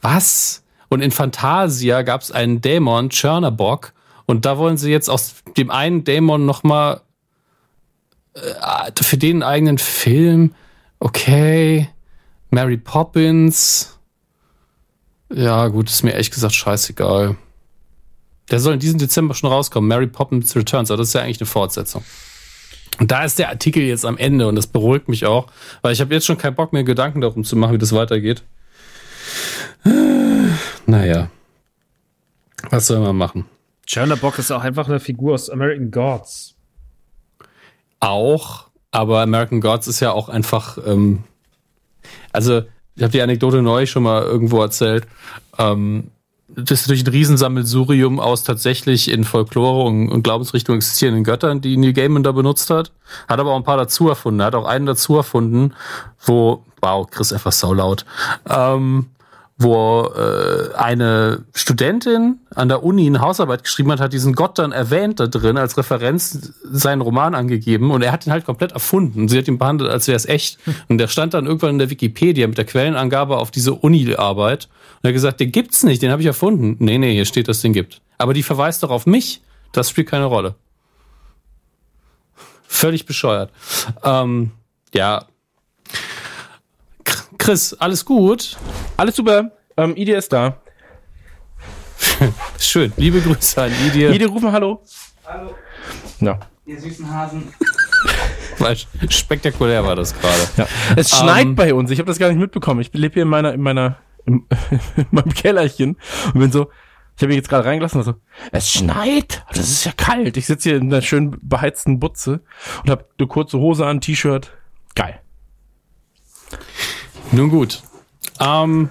was? Und in Fantasia gab es einen Dämon, Churnerbock, und da wollen sie jetzt aus dem einen Dämon nochmal äh, für den eigenen Film. Okay. Mary Poppins. Ja, gut, ist mir ehrlich gesagt scheißegal. Der soll in diesem Dezember schon rauskommen. Mary Poppins Returns, aber das ist ja eigentlich eine Fortsetzung. Und da ist der Artikel jetzt am Ende und das beruhigt mich auch, weil ich habe jetzt schon keinen Bock mehr, Gedanken darum zu machen, wie das weitergeht. Naja. Was soll man machen? Bock ist auch einfach eine Figur aus American Gods. Auch, aber American Gods ist ja auch einfach, ähm, also ich habe die Anekdote neu schon mal irgendwo erzählt. Ähm, das ist durch ein Riesensammelsurium aus tatsächlich in Folklore und, und Glaubensrichtung existierenden Göttern, die Neil Gaiman da benutzt hat. Hat aber auch ein paar dazu erfunden. Er hat auch einen dazu erfunden, wo, wow, Chris einfach so laut, ähm, wo äh, eine Studentin an der Uni eine Hausarbeit geschrieben hat, hat diesen Gott dann erwähnt da drin, als Referenz seinen Roman angegeben und er hat ihn halt komplett erfunden. Sie hat ihn behandelt, als wäre es echt. Und der stand dann irgendwann in der Wikipedia mit der Quellenangabe auf diese Uni-Arbeit und er hat gesagt, den gibt's nicht, den habe ich erfunden. Nee, nee, hier steht, dass es den gibt. Aber die verweist doch auf mich. Das spielt keine Rolle. Völlig bescheuert. Ähm, ja. Chris, alles gut? Alles super. Ähm, Ide ist da. Schön. Liebe Grüße an Idir. Ide, ruf mal Hallo. Hallo, Ja. ihr süßen Hasen. Spektakulär war das gerade. ja. Es schneit Ähm, bei uns. Ich habe das gar nicht mitbekommen. Ich lebe hier in meiner, in meiner, im, in meinem Kellerchen und bin so, ich habe mich jetzt gerade reingelassen und so, es schneit. Das ist ja kalt. Ich sitze hier in einer schön beheizten Butze und habe eine kurze Hose an, T-Shirt. Geil. Nun gut. Ähm,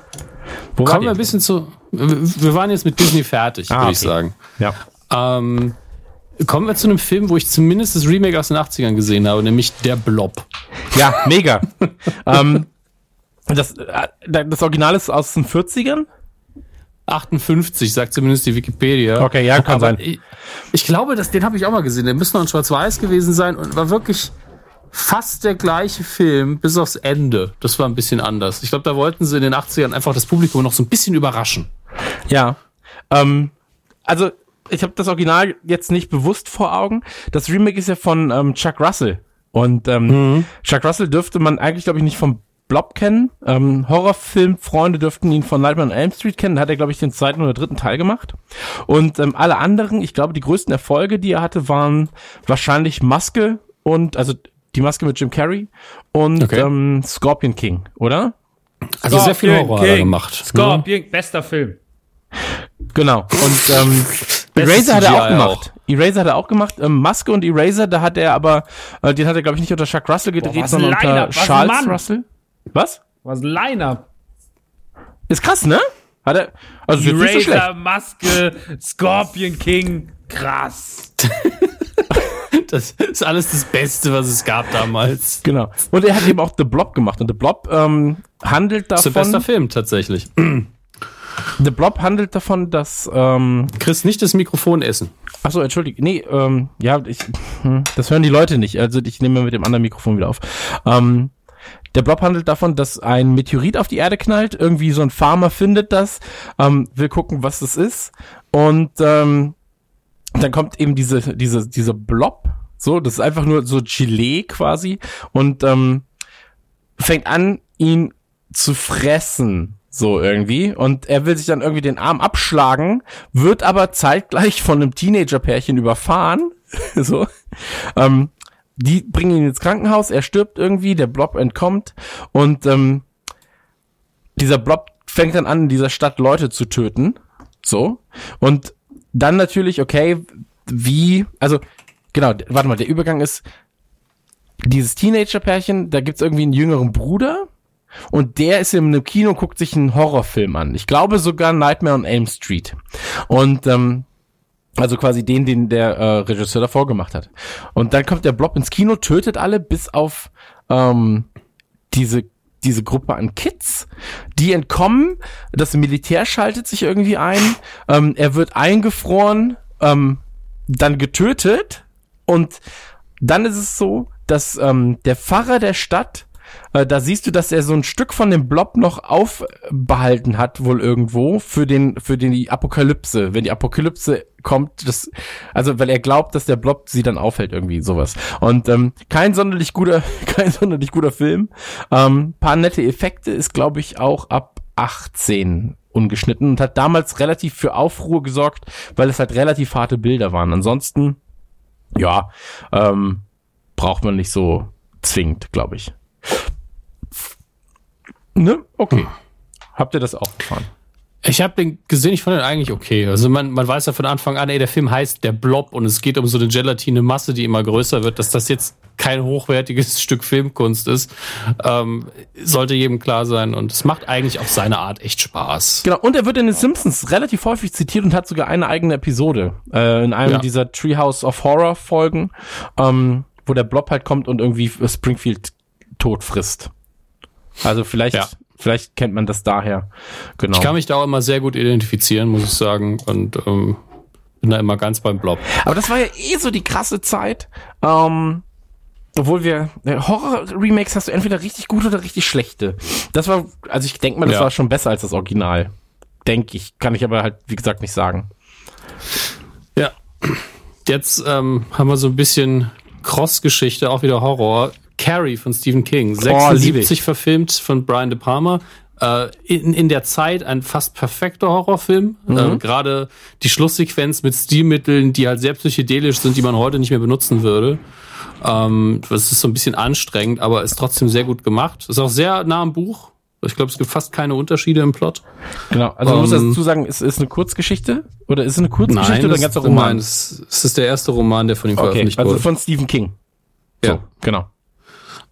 Wo kommen wir ein bisschen zu. Wir waren jetzt mit Disney fertig, Ah, würde ich okay. sagen. Ja. Ähm, kommen wir zu einem Film, wo ich zumindest das Remake aus den 80ern gesehen habe, nämlich Der Blob. Ja, mega. ähm, das, äh, das Original ist aus den 40ern? 58, sagt zumindest die Wikipedia. Okay, ja, kann Aber sein. Ich, ich glaube, dass, den habe ich auch mal gesehen. Der müsste noch in Schwarz-Weiß gewesen sein und war wirklich fast der gleiche Film bis aufs Ende. Das war ein bisschen anders. Ich glaube, da wollten sie in den 80ern einfach das Publikum noch so ein bisschen überraschen. Ja. Ähm, also, ich habe das Original jetzt nicht bewusst vor Augen. Das Remake ist ja von ähm, Chuck Russell. Und ähm, Chuck Russell dürfte man eigentlich, glaube ich, nicht vom Blob kennen. Ähm, Horrorfilmfreunde dürften ihn von Nightmare on Elm Street kennen. Da hat er, glaube ich, den zweiten oder dritten Teil gemacht. Und ähm, alle anderen, ich glaube, die größten Erfolge, die er hatte, waren wahrscheinlich Maske und, also die Maske mit Jim Carrey und Okay. ähm, Scorpion King, oder? Also sehr viel Scorpion Horror hat er King. gemacht. Scorpion, bester Film. Genau. Und ähm, Eraser hat er auch gemacht. Eraser hat er auch gemacht. Ähm, Maske und Eraser, da hat er aber, äh, den hat er, glaube ich, nicht unter Chuck Russell gedreht, was ein sondern unter was Charles Mann. Russell. Was? Was ein Line-Up. Ist krass, ne? Hat er, also nicht so schlecht. Eraser, Maske, Scorpion King, krass. Das ist alles das Beste, was es gab damals. Genau. Und er hat eben auch The Blob gemacht. Und The Blob ähm, handelt Das ist der beste davon. Film tatsächlich. The Blob handelt davon, dass ähm, Chris, nicht das Mikrofon essen. Achso, entschuldige. Nee, ähm, ja, ich, hm, das hören die Leute nicht. Also ich nehme mit dem anderen Mikrofon wieder auf. Ähm, der Blob handelt davon, dass ein Meteorit auf die Erde knallt. Irgendwie so ein Farmer findet das, ähm, will gucken, was das ist. Und ähm, dann kommt eben diese, diese, diese Blob. So, das ist einfach nur so Gelee quasi. Und ähm, fängt an, ihn zu fressen. So irgendwie. Und er will sich dann irgendwie den Arm abschlagen, wird aber zeitgleich von einem Teenager-Pärchen überfahren. so. Ähm, die bringen ihn ins Krankenhaus, er stirbt irgendwie, der Blob entkommt und ähm, dieser Blob fängt dann an, in dieser Stadt Leute zu töten. So. Und dann natürlich, okay, wie, also, genau, warte mal, der Übergang ist, dieses Teenager-Pärchen, da gibt's irgendwie einen jüngeren Bruder und der ist einem Kino und guckt sich einen Horrorfilm an. Ich glaube sogar Nightmare on Elm Street. Und ähm, also quasi den, den der äh, Regisseur davor gemacht hat. Und dann kommt der Blob ins Kino, tötet alle, bis auf ähm, diese diese Gruppe an Kids, die entkommen. Das Militär schaltet sich irgendwie ein. Ähm, er wird eingefroren, ähm, dann getötet und dann ist es so, dass ähm, der Pfarrer der Stadt, äh, da siehst du, dass er so ein Stück von dem Blob noch aufbehalten hat, wohl irgendwo, für den, für den die Apokalypse. Wenn die Apokalypse kommt, das, also weil er glaubt, dass der Blob sie dann aufhält, irgendwie sowas. Und ähm, kein sonderlich guter, kein sonderlich guter Film. Ähm, paar nette Effekte ist, glaube ich, auch ab 18 ungeschnitten und hat damals relativ für Aufruhr gesorgt, weil es halt relativ harte Bilder waren. Ansonsten, ja, ähm, braucht man nicht so zwingend, glaube ich. Ne? Okay. Habt ihr das auch gefahren? Ich habe den gesehen, ich fand den eigentlich okay. Also man, man weiß ja von Anfang an, ey, der Film heißt Der Blob und es geht um so eine gelatine Masse, die immer größer wird, dass das jetzt kein hochwertiges Stück Filmkunst ist, ähm, sollte jedem klar sein und es macht eigentlich auf seine Art echt Spaß. Genau, und er wird in den Simpsons relativ häufig zitiert und hat sogar eine eigene Episode äh, in einem Ja. dieser Treehouse of Horror Folgen, ähm, wo der Blob halt kommt und irgendwie Springfield tot frisst. Also vielleicht, Ja. Vielleicht kennt man das daher. Genau. Ich kann mich da auch immer sehr gut identifizieren, muss ich sagen und ähm, bin da immer ganz beim Blob. Aber das war ja eh so die krasse Zeit. Ähm, obwohl wir äh, Horror-Remakes hast du entweder richtig gute oder richtig schlechte. Das war, also ich denke mal, das Ja. war schon besser als das Original. Denke ich. Kann ich aber halt, wie gesagt, nicht sagen. Ja. Jetzt ähm, haben wir so ein bisschen Cross-Geschichte, auch wieder Horror. Carrie von Stephen King, lieb ich. 76 verfilmt von Brian De Palma. Äh, in, in der Zeit ein fast perfekter Horrorfilm. Äh, Gerade die Schlusssequenz mit Stilmitteln, die halt sehr psychedelisch sind, die man heute nicht mehr benutzen würde. Ähm, das ist so ein bisschen anstrengend, aber ist trotzdem sehr gut gemacht. Ist auch sehr nah am Buch. Ich glaube, es gibt fast keine Unterschiede im Plot. Genau. Also man muss Ähm, dazu sagen, es ist eine Kurzgeschichte oder ist es eine Kurzgeschichte oder ein ganzer nein, Roman? es es ist der erste Roman, der von ihm Okay, veröffentlicht also wurde. von Stephen King. Ja. So, genau.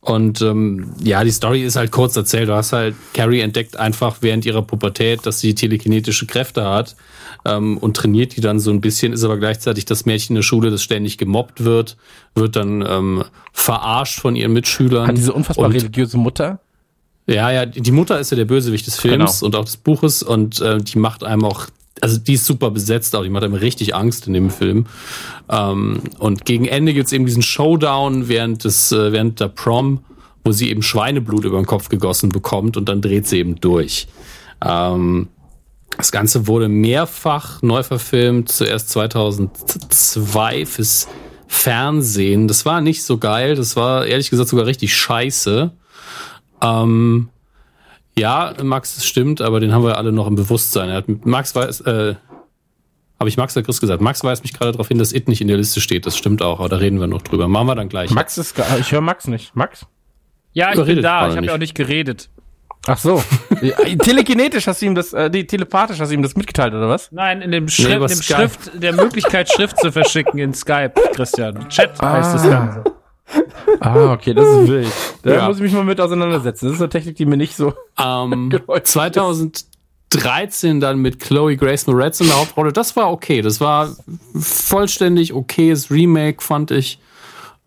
Und ähm, ja, die Story ist halt kurz erzählt. Du hast halt, Carrie entdeckt einfach während ihrer Pubertät, dass sie telekinetische Kräfte hat ähm, und trainiert die dann so ein bisschen, ist aber gleichzeitig das Mädchen in der Schule, das ständig gemobbt wird, wird dann ähm, verarscht von ihren Mitschülern. Hat diese unfassbar und, religiöse Mutter. Ja, ja, die Mutter ist ja der Bösewicht des Films Genau. und auch des Buches und äh, die macht einem auch, also die ist super besetzt, auch die macht einem richtig Angst in dem Film. Ähm, und gegen Ende gibt's eben diesen Showdown während des, äh, während der Prom, wo sie eben Schweineblut über den Kopf gegossen bekommt und dann dreht sie eben durch. Ähm, das Ganze wurde mehrfach neu verfilmt, zuerst 2002 fürs Fernsehen. Das war nicht so geil, das war ehrlich gesagt sogar richtig scheiße. Ähm, ja, Max, das stimmt, aber den haben wir alle noch im Bewusstsein. Er hat, Max weiß, äh, habe ich Max oder Chris gesagt? Max weist mich gerade darauf hin, dass It nicht in der Liste steht. Das stimmt auch, aber da reden wir noch drüber. Machen wir dann gleich. Max ist, gar- ich höre Max nicht. Max? Ja, ich Überredet bin da. Ich habe ja auch nicht geredet. Ach so. Telekinetisch hast du ihm das, äh, die telepathisch hast du ihm das mitgeteilt, oder was? Nein, in dem, Schrift, über in dem Skype. Schrift, der Möglichkeit, Schrift zu verschicken in Skype, Christian. Chat heißt das Ah. Ganze. Ah, okay, das ist wild. Da Ja. muss ich mich mal mit auseinandersetzen. Das ist eine Technik, die mir nicht so. Ähm, Geläufig ist. 2013 dann mit Chloe Grace Moretz in der Hauptrolle. Das war okay. Das war vollständig okayes Remake, fand ich.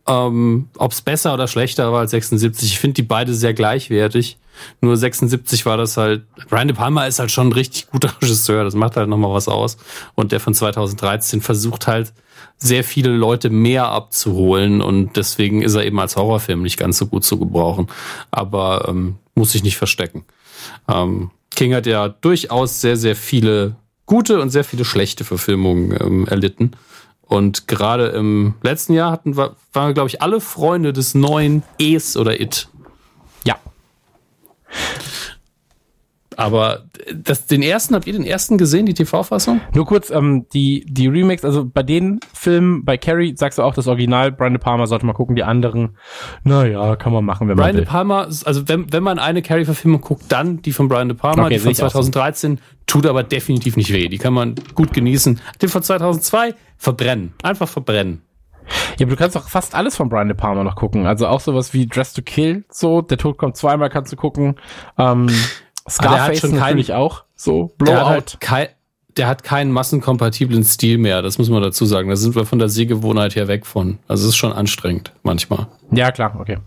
Ähm, Ob es besser oder schlechter war als 76, ich finde die beide sehr gleichwertig. Nur 76 war das halt. Brian De Palma ist halt schon ein richtig guter Regisseur. Das macht halt nochmal was aus. Und der von 2013 versucht halt sehr viele Leute mehr abzuholen und deswegen ist er eben als Horrorfilm nicht ganz so gut zu gebrauchen. Aber ähm, muss sich nicht verstecken. Ähm, King hat ja durchaus sehr, sehr viele gute und sehr viele schlechte Verfilmungen ähm, erlitten. Und gerade im letzten Jahr hatten wir, waren wir, glaube ich, alle Freunde des neuen Es oder It. Aber das, den ersten, habt ihr den ersten gesehen, die TV-Fassung? Nur kurz, ähm, die, die Remakes, also bei den Filmen, bei Carrie sagst du auch das Original, Brian De Palma sollte man gucken, die anderen, naja, kann man machen, wenn man Brian De will. Palma, also wenn, wenn man eine Carrie-Verfilmung guckt, dann die von Brian De Palma, Okay, die von ich auch so. 2013, tut aber definitiv nicht weh. Die kann man gut genießen. Den von 2002 verbrennen. Einfach verbrennen. Ja, aber du kannst doch fast alles von Brian De Palma noch gucken. Also auch sowas wie Dress to Kill, so, der Tod kommt zweimal, kannst du gucken. Ähm, hat Scarface schon kein- natürlich auch, so, Der hat, Blowout. halt kein, der hat keinen massenkompatiblen Stil mehr, das muss man dazu sagen. Da sind wir von der Sehgewohnheit her weg von. Also es ist schon anstrengend manchmal. Ja, klar, okay.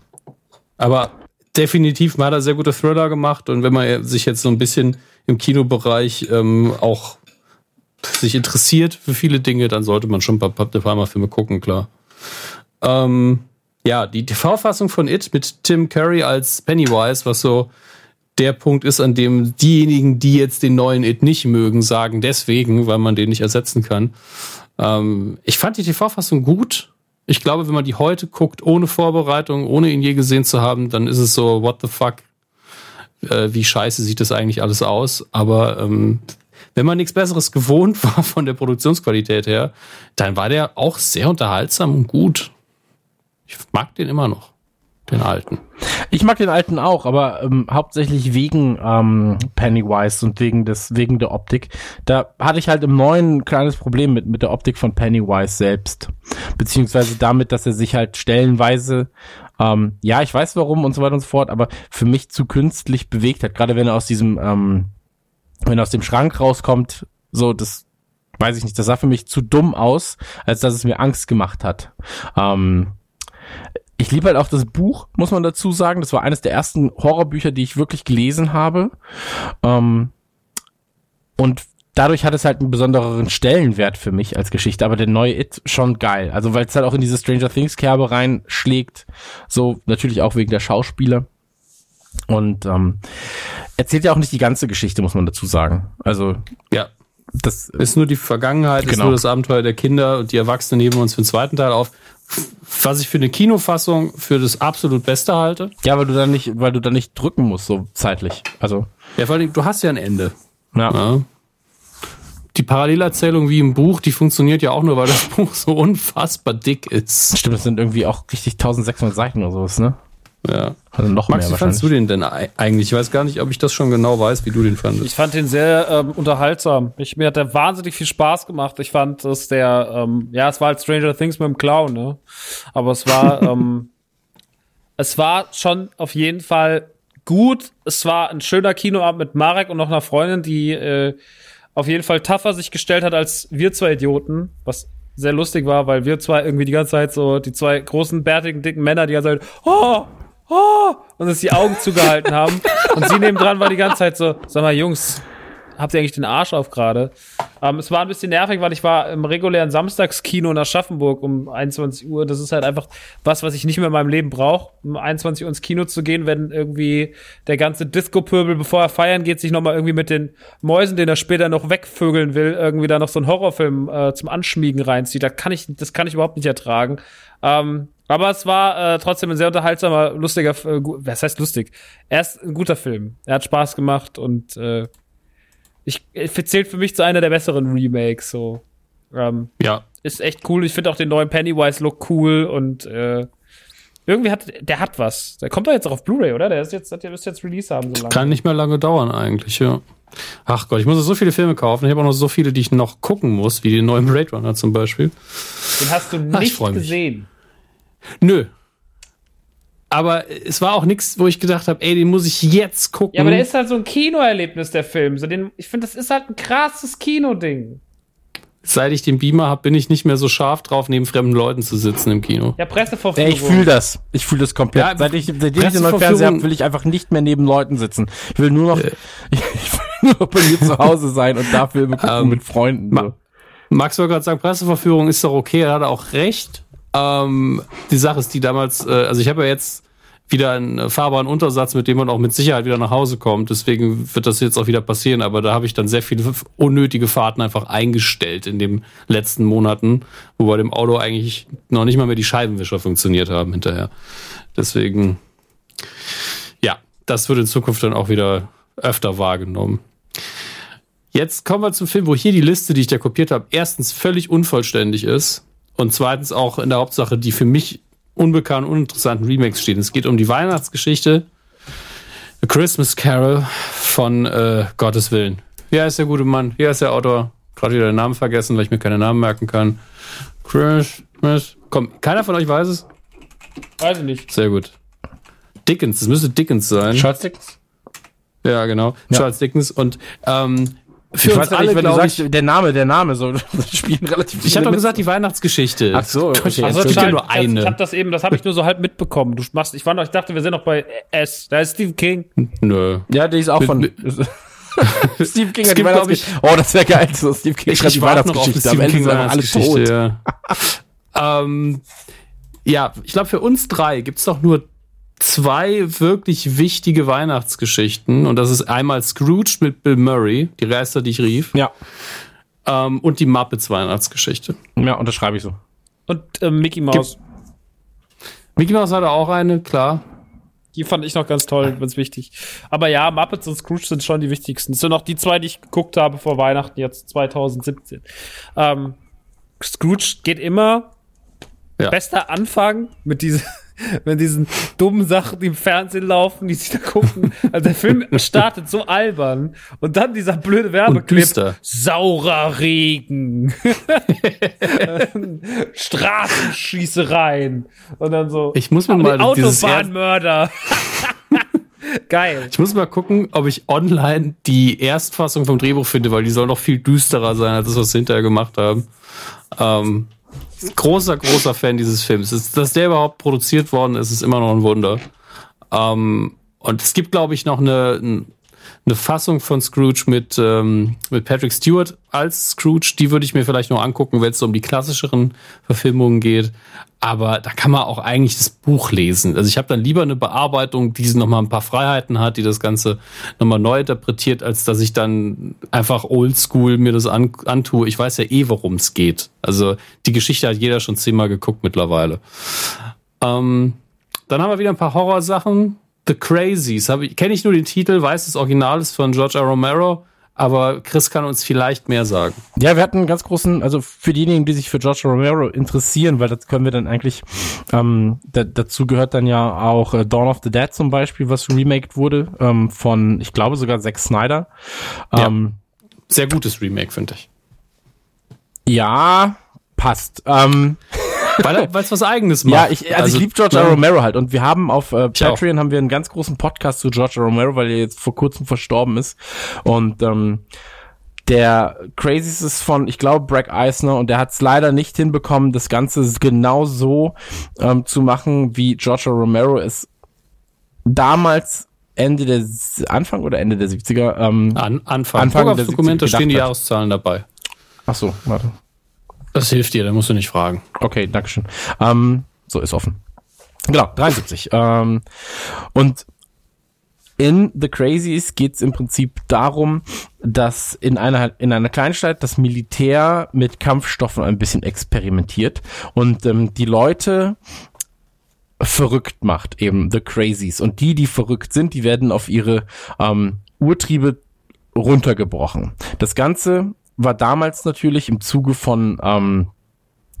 Aber definitiv hat er sehr gute Thriller gemacht und wenn man sich jetzt so ein bisschen im Kinobereich ähm, auch sich interessiert für viele Dinge, dann sollte man schon ein paar De Palma-Filme gucken, klar. Ähm, ja, die TV-Fassung von It mit Tim Curry als Pennywise, was so der Punkt ist, an dem diejenigen, die jetzt den neuen It nicht mögen, sagen deswegen, weil man den nicht ersetzen kann. Ähm, ich fand die TV-Fassung gut. Ich glaube, wenn man die heute guckt, ohne Vorbereitung, ohne ihn je gesehen zu haben, dann ist es so, what the fuck, äh, wie scheiße sieht das eigentlich alles aus. Aber ähm, wenn man nichts Besseres gewohnt war von der Produktionsqualität her, dann war der auch sehr unterhaltsam und gut. Ich mag den immer noch, den alten. Ich mag den alten auch, aber ähm, hauptsächlich wegen ähm, Pennywise und wegen des wegen der Optik. Da hatte ich halt im neuen ein kleines Problem mit mit der Optik von Pennywise selbst, beziehungsweise damit, dass er sich halt stellenweise ähm, ja, ich weiß warum und so weiter und so fort, aber für mich zu künstlich bewegt hat. Gerade wenn er aus diesem ähm, wenn er aus dem Schrank rauskommt, so das weiß ich nicht, das sah für mich zu dumm aus, als dass es mir Angst gemacht hat. Ähm, ich liebe halt auch das Buch, muss man dazu sagen. Das war eines der ersten Horrorbücher, die ich wirklich gelesen habe. Ähm, und dadurch hat es halt einen besonderen Stellenwert für mich als Geschichte. Aber der neue It schon geil. Also weil es halt auch in diese Stranger Things Kerbe reinschlägt. So natürlich auch wegen der Schauspieler. Und ähm, erzählt ja auch nicht die ganze Geschichte, muss man dazu sagen. Also Ja, das ist nur die Vergangenheit, ist Genau. nur das Abenteuer der Kinder und die Erwachsenen nehmen uns für den zweiten Teil auf. Was ich für eine Kinofassung für das absolut Beste halte. ja, weil du dann nicht, weil du dann nicht drücken musst so zeitlich. Also Ja, vor allem, du hast ja ein Ende. ja. Ja. Die Parallelerzählung wie im Buch, die funktioniert ja auch nur, weil das Buch so unfassbar dick ist. Stimmt, das sind irgendwie auch richtig 1600 Seiten oder sowas, ne? Ja. Also noch Max, wie mehr fandst du wahrscheinlich. den denn ei- eigentlich? Ich weiß gar nicht, ob ich das schon genau weiß, wie du den Ich fandest. fand den sehr ähm, unterhaltsam. Ich, mir hat der wahnsinnig viel Spaß gemacht. Ich fand, dass der, ähm, ja, es war halt Stranger Things mit dem Clown, ne? Aber es war, ähm, es war schon auf jeden Fall gut. Es war ein schöner Kinoabend mit Marek und noch einer Freundin, die äh, auf jeden Fall tougher sich gestellt hat als wir zwei Idioten, was sehr lustig war, weil wir zwei irgendwie die ganze Zeit so, die zwei großen, bärtigen, dicken Männer, die ganze Zeit, oh, oh, und dass die Augen zugehalten haben. Und sie nebendran war die ganze Zeit so, sag mal, Jungs, habt ihr eigentlich den Arsch auf gerade? Ähm, es war ein bisschen nervig, weil ich war im regulären Samstagskino in Aschaffenburg um 21 Uhr. Das ist halt einfach was, was ich nicht mehr in meinem Leben brauche, um 21 Uhr ins Kino zu gehen, wenn irgendwie der ganze Disco-Pöbel, bevor er feiern geht, sich nochmal irgendwie mit den Mäusen, den er später noch wegvögeln will, irgendwie da noch so einen Horrorfilm äh, zum Anschmiegen reinzieht. Da kann ich, das kann ich überhaupt nicht ertragen. Ähm, aber es war äh, trotzdem ein sehr unterhaltsamer, lustiger, äh, was heißt lustig? Er ist ein guter Film. Er hat Spaß gemacht und äh, ich, er zählt für mich zu einer der besseren Remakes. So ähm, Ja. ist echt cool. Ich finde auch den neuen Pennywise-Look cool und äh, irgendwie hat der hat was. Der kommt doch jetzt auch auf Blu-ray, oder? Der ist jetzt, der müsste jetzt Release haben so lange. Kann nicht mehr lange dauern eigentlich, ja. Ach Gott, ich muss so viele Filme kaufen. Ich habe auch noch so viele, die ich noch gucken muss, wie den neuen Blade Runner zum Beispiel. Den hast du Ach, ich nicht mich. gesehen. Nö. Aber es war auch nichts, wo ich gedacht habe, ey, den muss ich jetzt gucken. Ja, aber der ist halt so ein Kinoerlebnis, der Film. So den, ich finde, das ist halt ein krasses Kinoding. Seit ich den Beamer habe, bin ich nicht mehr so scharf drauf, neben fremden Leuten zu sitzen im Kino. Ja, Pressevorführung. Ey, ich fühle das. Ich fühle das komplett. Ja, Seit ich, seitdem ich den neuen Presseverführung- Fernseher habe, will ich einfach nicht mehr neben Leuten sitzen. Ich will nur noch, ich will nur noch bei mir zu Hause sein und da Filme gucken Ähm, mit Freunden. ma- So. Max wollte gerade sagen, Presseverführung ist doch okay, er hat auch recht. Ähm, die Sache ist die damals, äh, also ich habe ja jetzt wieder einen fahrbaren Untersatz, mit dem man auch mit Sicherheit wieder nach Hause kommt. Deswegen wird das jetzt auch wieder passieren. Aber da habe ich dann sehr viele unnötige Fahrten einfach eingestellt in den letzten Monaten, wo bei dem Auto eigentlich noch nicht mal mehr die Scheibenwischer funktioniert haben hinterher. Deswegen, ja, das wird in Zukunft dann auch wieder öfter wahrgenommen. Jetzt kommen wir zum Film, wo hier die Liste, die ich da kopiert habe, erstens völlig unvollständig ist und zweitens auch in der Hauptsache die für mich unbekannten, uninteressanten Remakes stehen. Es geht um die Weihnachtsgeschichte A Christmas Carol von äh, Gottes Willen. Wie heißt der gute Mann? Wie heißt der Autor? Gerade wieder den Namen vergessen, weil ich mir keine Namen merken kann. Christmas. Komm, keiner von euch weiß es? Weiß ich nicht. Sehr gut. Dickens, es müsste Dickens sein. Charles Ja, genau. Ja. Charles Dickens. Und ähm, für Ich uns alle, nicht, wenn du glaube sagst, ich, der Name, der Name, so, das spielen relativ Ich habe viele doch gesagt, die Weihnachtsgeschichte. Ach so, okay. Es Also, gibt ja nur eine. Ich habe das eben, das habe ich nur so halb mitbekommen. Du machst, ich war noch, ich dachte, wir sind noch bei S. Da ist Stephen King. Nö. Ja, die ist auch Mit- von. mit- Steve King Es hat die glaub ich- Weihnachtsgeschichte. Oh, das wäre geil. So, Steve King Ich, ich die Weihnachtsgeschichte. Am Stephen Ende King sind alle Weihnachtsgeschichte. tot. Ja, ähm, ja ich glaube, für uns drei gibt's doch nur zwei wirklich wichtige Weihnachtsgeschichten. Und das ist einmal Scrooge mit Bill Murray, die Reister, die ich rief, Ja, ähm, und die Muppets Weihnachtsgeschichte. ja, unterschreibe ich so. Und äh, Mickey Mouse. Mickey Mouse hatte auch eine, klar. Die fand ich noch ganz toll, ganz wichtig. Aber ja, Muppets und Scrooge sind schon die wichtigsten. Das sind noch die zwei, die ich geguckt habe vor Weihnachten, jetzt 2017. Ähm, Scrooge geht immer. Ja. Bester Anfang mit diesen, mit diesen dummen Sachen, die im Fernsehen laufen, die sich da gucken. Also der Film startet so albern und dann dieser blöde Werbeclip. düster. Saurer Regen. Straßenschießereien. Und dann so. Ich muss mir mal Autobahnmörder. Geil. Ich muss mal gucken, ob ich online die Erstfassung vom Drehbuch finde, weil die soll noch viel düsterer sein, als das, was sie hinterher gemacht haben. Ähm, großer, großer Fan dieses Films. Dass der überhaupt produziert worden ist, ist immer noch ein Wunder. Ähm, und es gibt, glaube ich, noch eine, eine Fassung von Scrooge mit, ähm, mit Patrick Stewart als Scrooge. Die würde ich mir vielleicht noch angucken, wenn es so um die klassischeren Verfilmungen geht. Aber da kann man auch eigentlich das Buch lesen. Also ich habe dann lieber eine Bearbeitung, die noch mal ein paar Freiheiten hat, die das Ganze nochmal neu interpretiert, als dass ich dann einfach oldschool mir das an, antue. Ich weiß ja eh, worum es geht. Also die Geschichte hat jeder schon zehnmal geguckt mittlerweile. Ähm, dann haben wir wieder ein paar Horrorsachen. The Crazies. Kenne ich nur den Titel, weiß das Original ist von George R. Romero, aber Chris kann uns vielleicht mehr sagen. Ja, wir hatten einen ganz großen, also für diejenigen, die sich für George Romero interessieren, weil das können wir dann eigentlich, ähm, da, dazu gehört dann ja auch äh, Dawn of the Dead zum Beispiel, was remaked wurde, ähm, von, ich glaube sogar Zack Snyder. Ja. Ähm, Sehr gutes Remake, finde ich. ja, passt. Ähm, Weil er- was Eigenes macht. Ja, ich, also, ich liebe George R. ja. Romero halt und wir haben auf äh, Ich auch. Patreon haben wir einen ganz großen Podcast zu George R. Romero, weil er jetzt vor kurzem verstorben ist und ähm, der Crazies ist von, ich glaube, Bragg Eisner und der hat es leider nicht hinbekommen, das Ganze genau so ähm, zu machen, wie George R. Romero es damals Ende der Anfang oder Ende der 70er. Ähm, An, Anfang. Anfang 70er stehen die. Jahreszahlen dabei. ach so, warte. Das hilft dir, da musst du nicht fragen. Okay, Dankeschön. Ähm, so, ist offen. Genau, 73. ähm, und in The Crazies geht es im Prinzip darum, dass in einer, in einer Kleinstadt das Militär mit Kampfstoffen ein bisschen experimentiert und ähm, die Leute verrückt macht, eben The Crazies. Und die, die verrückt sind, die werden auf ihre ähm, Urtriebe runtergebrochen. Das Ganze war damals natürlich im Zuge von ähm,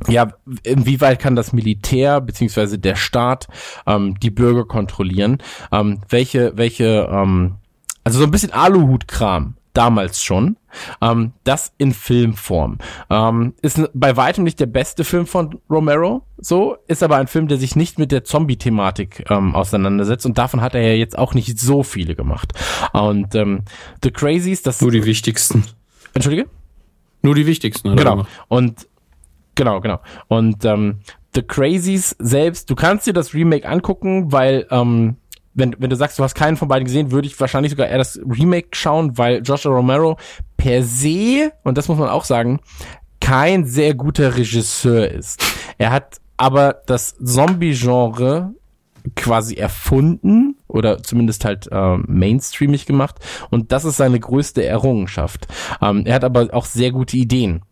ja, inwieweit kann das Militär beziehungsweise der Staat ähm, die Bürger kontrollieren? Ähm, welche, welche, ähm, also so ein bisschen Aluhutkram damals schon. Ähm, das in Filmform. Ähm, ist bei weitem nicht der beste Film von Romero, so, ist aber ein Film, der sich nicht mit der Zombie-Thematik ähm, auseinandersetzt und davon hat er ja jetzt auch nicht so viele gemacht. Und ähm, The Crazies, das... Nur die wichtigsten. Entschuldige? Nur die wichtigsten, hat er Genau. Und genau, genau. Und ähm, The Crazies selbst, du kannst dir das Remake angucken, weil ähm, wenn, wenn du sagst, du hast keinen von beiden gesehen, würde ich wahrscheinlich sogar eher das Remake schauen, weil Joshua Romero per se, und das muss man auch sagen, kein sehr guter Regisseur ist. Er hat aber das Zombie-Genre quasi erfunden oder zumindest halt ähm, mainstreamig gemacht und das ist seine größte Errungenschaft. Ähm, er hat aber auch sehr gute Ideen.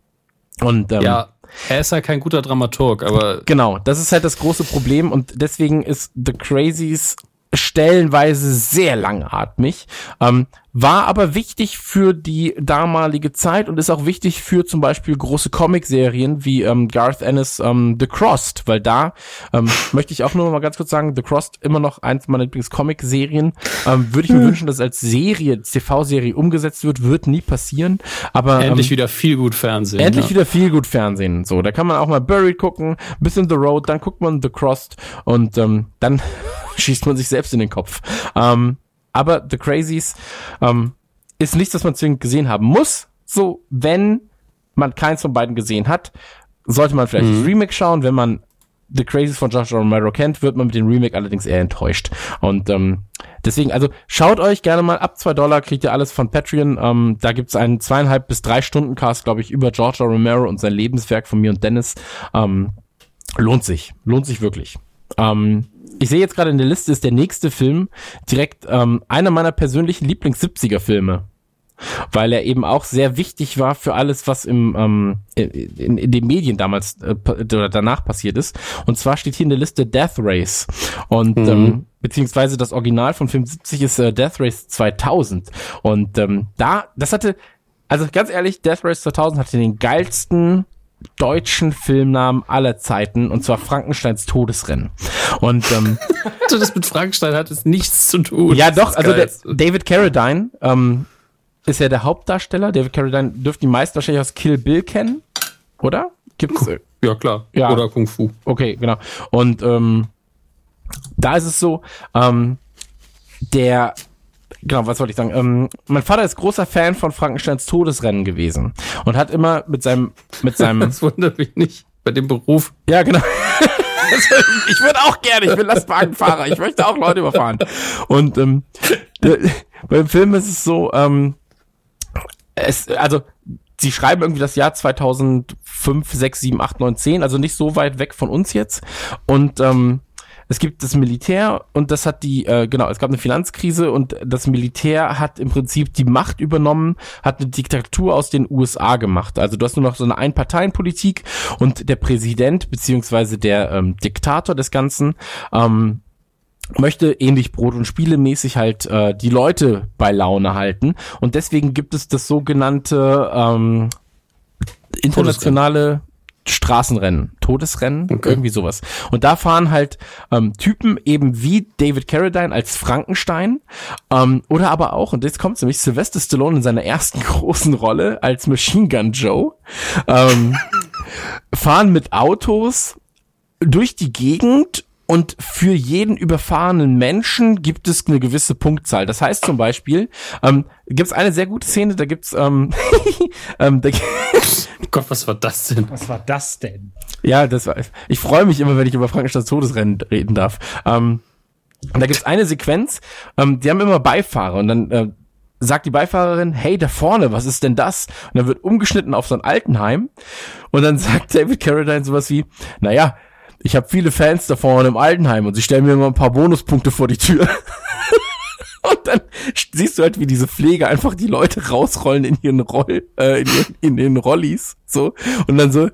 Und ähm, Ja, er ist halt kein guter Dramaturg, aber Genau, das ist halt das große Problem und deswegen ist The Crazies stellenweise sehr langatmig, ähm, war aber wichtig für die damalige Zeit und ist auch wichtig für zum Beispiel große Comicserien wie ähm, Garth Ennis ähm, The Crossed, weil da ähm, möchte ich auch nur mal ganz kurz sagen, The Crossed immer noch eins meiner Lieblings-Comic-Serien. Ähm, Würde ich mir wünschen, dass als Serie, TV-Serie umgesetzt wird, wird nie passieren. Aber endlich ähm, wieder viel gut Fernsehen. Endlich ja. wieder viel gut Fernsehen. So, da kann man auch mal Buried gucken, bisschen The Road, dann guckt man The Crossed und ähm, dann schießt man sich selbst in den Kopf. Ähm, aber The Crazies ähm, ist nichts, was man zwingend gesehen haben muss. So, wenn man keins von beiden gesehen hat, sollte man vielleicht das Remake schauen. Wenn man The Crazies von Joshua Romero kennt, wird man mit dem Remake allerdings eher enttäuscht. Und ähm, deswegen, also schaut euch gerne mal ab zwei Dollar, kriegt ihr alles von Patreon. Ähm, da gibt's einen zweieinhalb bis drei Stunden Cast, glaube ich, über Joshua Romero und sein Lebenswerk von mir und Dennis. Ähm, lohnt sich, lohnt sich wirklich. Ähm, ich sehe jetzt gerade in der Liste ist der nächste Film direkt ähm, einer meiner persönlichen Lieblings-70er-Filme weil er eben auch sehr wichtig war für alles, was im ähm, in, in den Medien damals äh, oder danach passiert ist. Und zwar steht hier in der Liste Death Race. Und ähm, beziehungsweise das Original von Film 70 ist äh, Death Race 2000 und ähm, da das hatte also ganz ehrlich Death Race 2000 hatte den geilsten deutschen Filmnamen aller Zeiten und zwar Frankensteins Todesrennen und ähm, Also das mit Frankenstein hat es nichts zu tun. ja, doch, also der. David Carradine ähm, ist ja der Hauptdarsteller. David Carradine dürften die meisten wahrscheinlich aus Kill Bill kennen, oder? Gibt's? Ja, klar. Ja. Oder Kung Fu. Okay, genau. Und ähm, da ist es so, ähm, der, genau, was wollte ich sagen? Ähm, mein Vater ist großer Fan von Frankensteins Todesrennen gewesen und hat immer mit seinem, mit seinem, Das wundert mich nicht. Bei dem Beruf. ja, genau. ich würde auch gerne, ich bin Lastwagenfahrer, ich möchte auch Leute überfahren. Und ähm, der, beim Film ist es so, ähm, es, also sie schreiben irgendwie das Jahr 2005, 6, 7, 8, 9, 10, also nicht so weit weg von uns jetzt. Und ähm, es gibt das Militär und das hat die, äh, genau, es gab eine Finanzkrise und das Militär hat im Prinzip die Macht übernommen, hat eine Diktatur aus den USA gemacht. Also du hast nur noch so eine Einparteienpolitik und der Präsident beziehungsweise der ähm, Diktator des Ganzen ähm, möchte ähnlich Brot- und Spielemäßig halt äh, die Leute bei Laune halten. Und deswegen gibt es das sogenannte ähm, internationale Straßenrennen, Todesrennen, Okay. irgendwie sowas. Und da fahren halt ähm, Typen eben wie David Carradine als Frankenstein ähm, oder aber auch, und jetzt kommt nämlich Sylvester Stallone in seiner ersten großen Rolle als Machine Gun Joe, ähm, fahren mit Autos durch die Gegend und für jeden überfahrenen Menschen gibt es eine gewisse Punktzahl. Das heißt zum Beispiel, ähm, gibt es eine sehr gute Szene, da gibt's ähm, ähm, da, Gott, was war das denn? Was war das denn? ja, das war, ich freue mich immer, wenn ich über Frankensteins Todesrennen reden darf. Ähm, Und da gibt's eine Sequenz, ähm, die haben immer Beifahrer und dann äh, sagt die Beifahrerin, hey, da vorne, was ist denn das? Und dann wird umgeschnitten auf so ein Altenheim und dann sagt David Carradine sowas wie, naja, ich habe viele Fans da vorne im Altenheim und sie stellen mir immer ein paar Bonuspunkte vor die Tür. Und dann siehst du halt, wie diese Pflege einfach die Leute rausrollen in ihren Roll, äh, in, ihren, in den Rollis, so. Und dann so,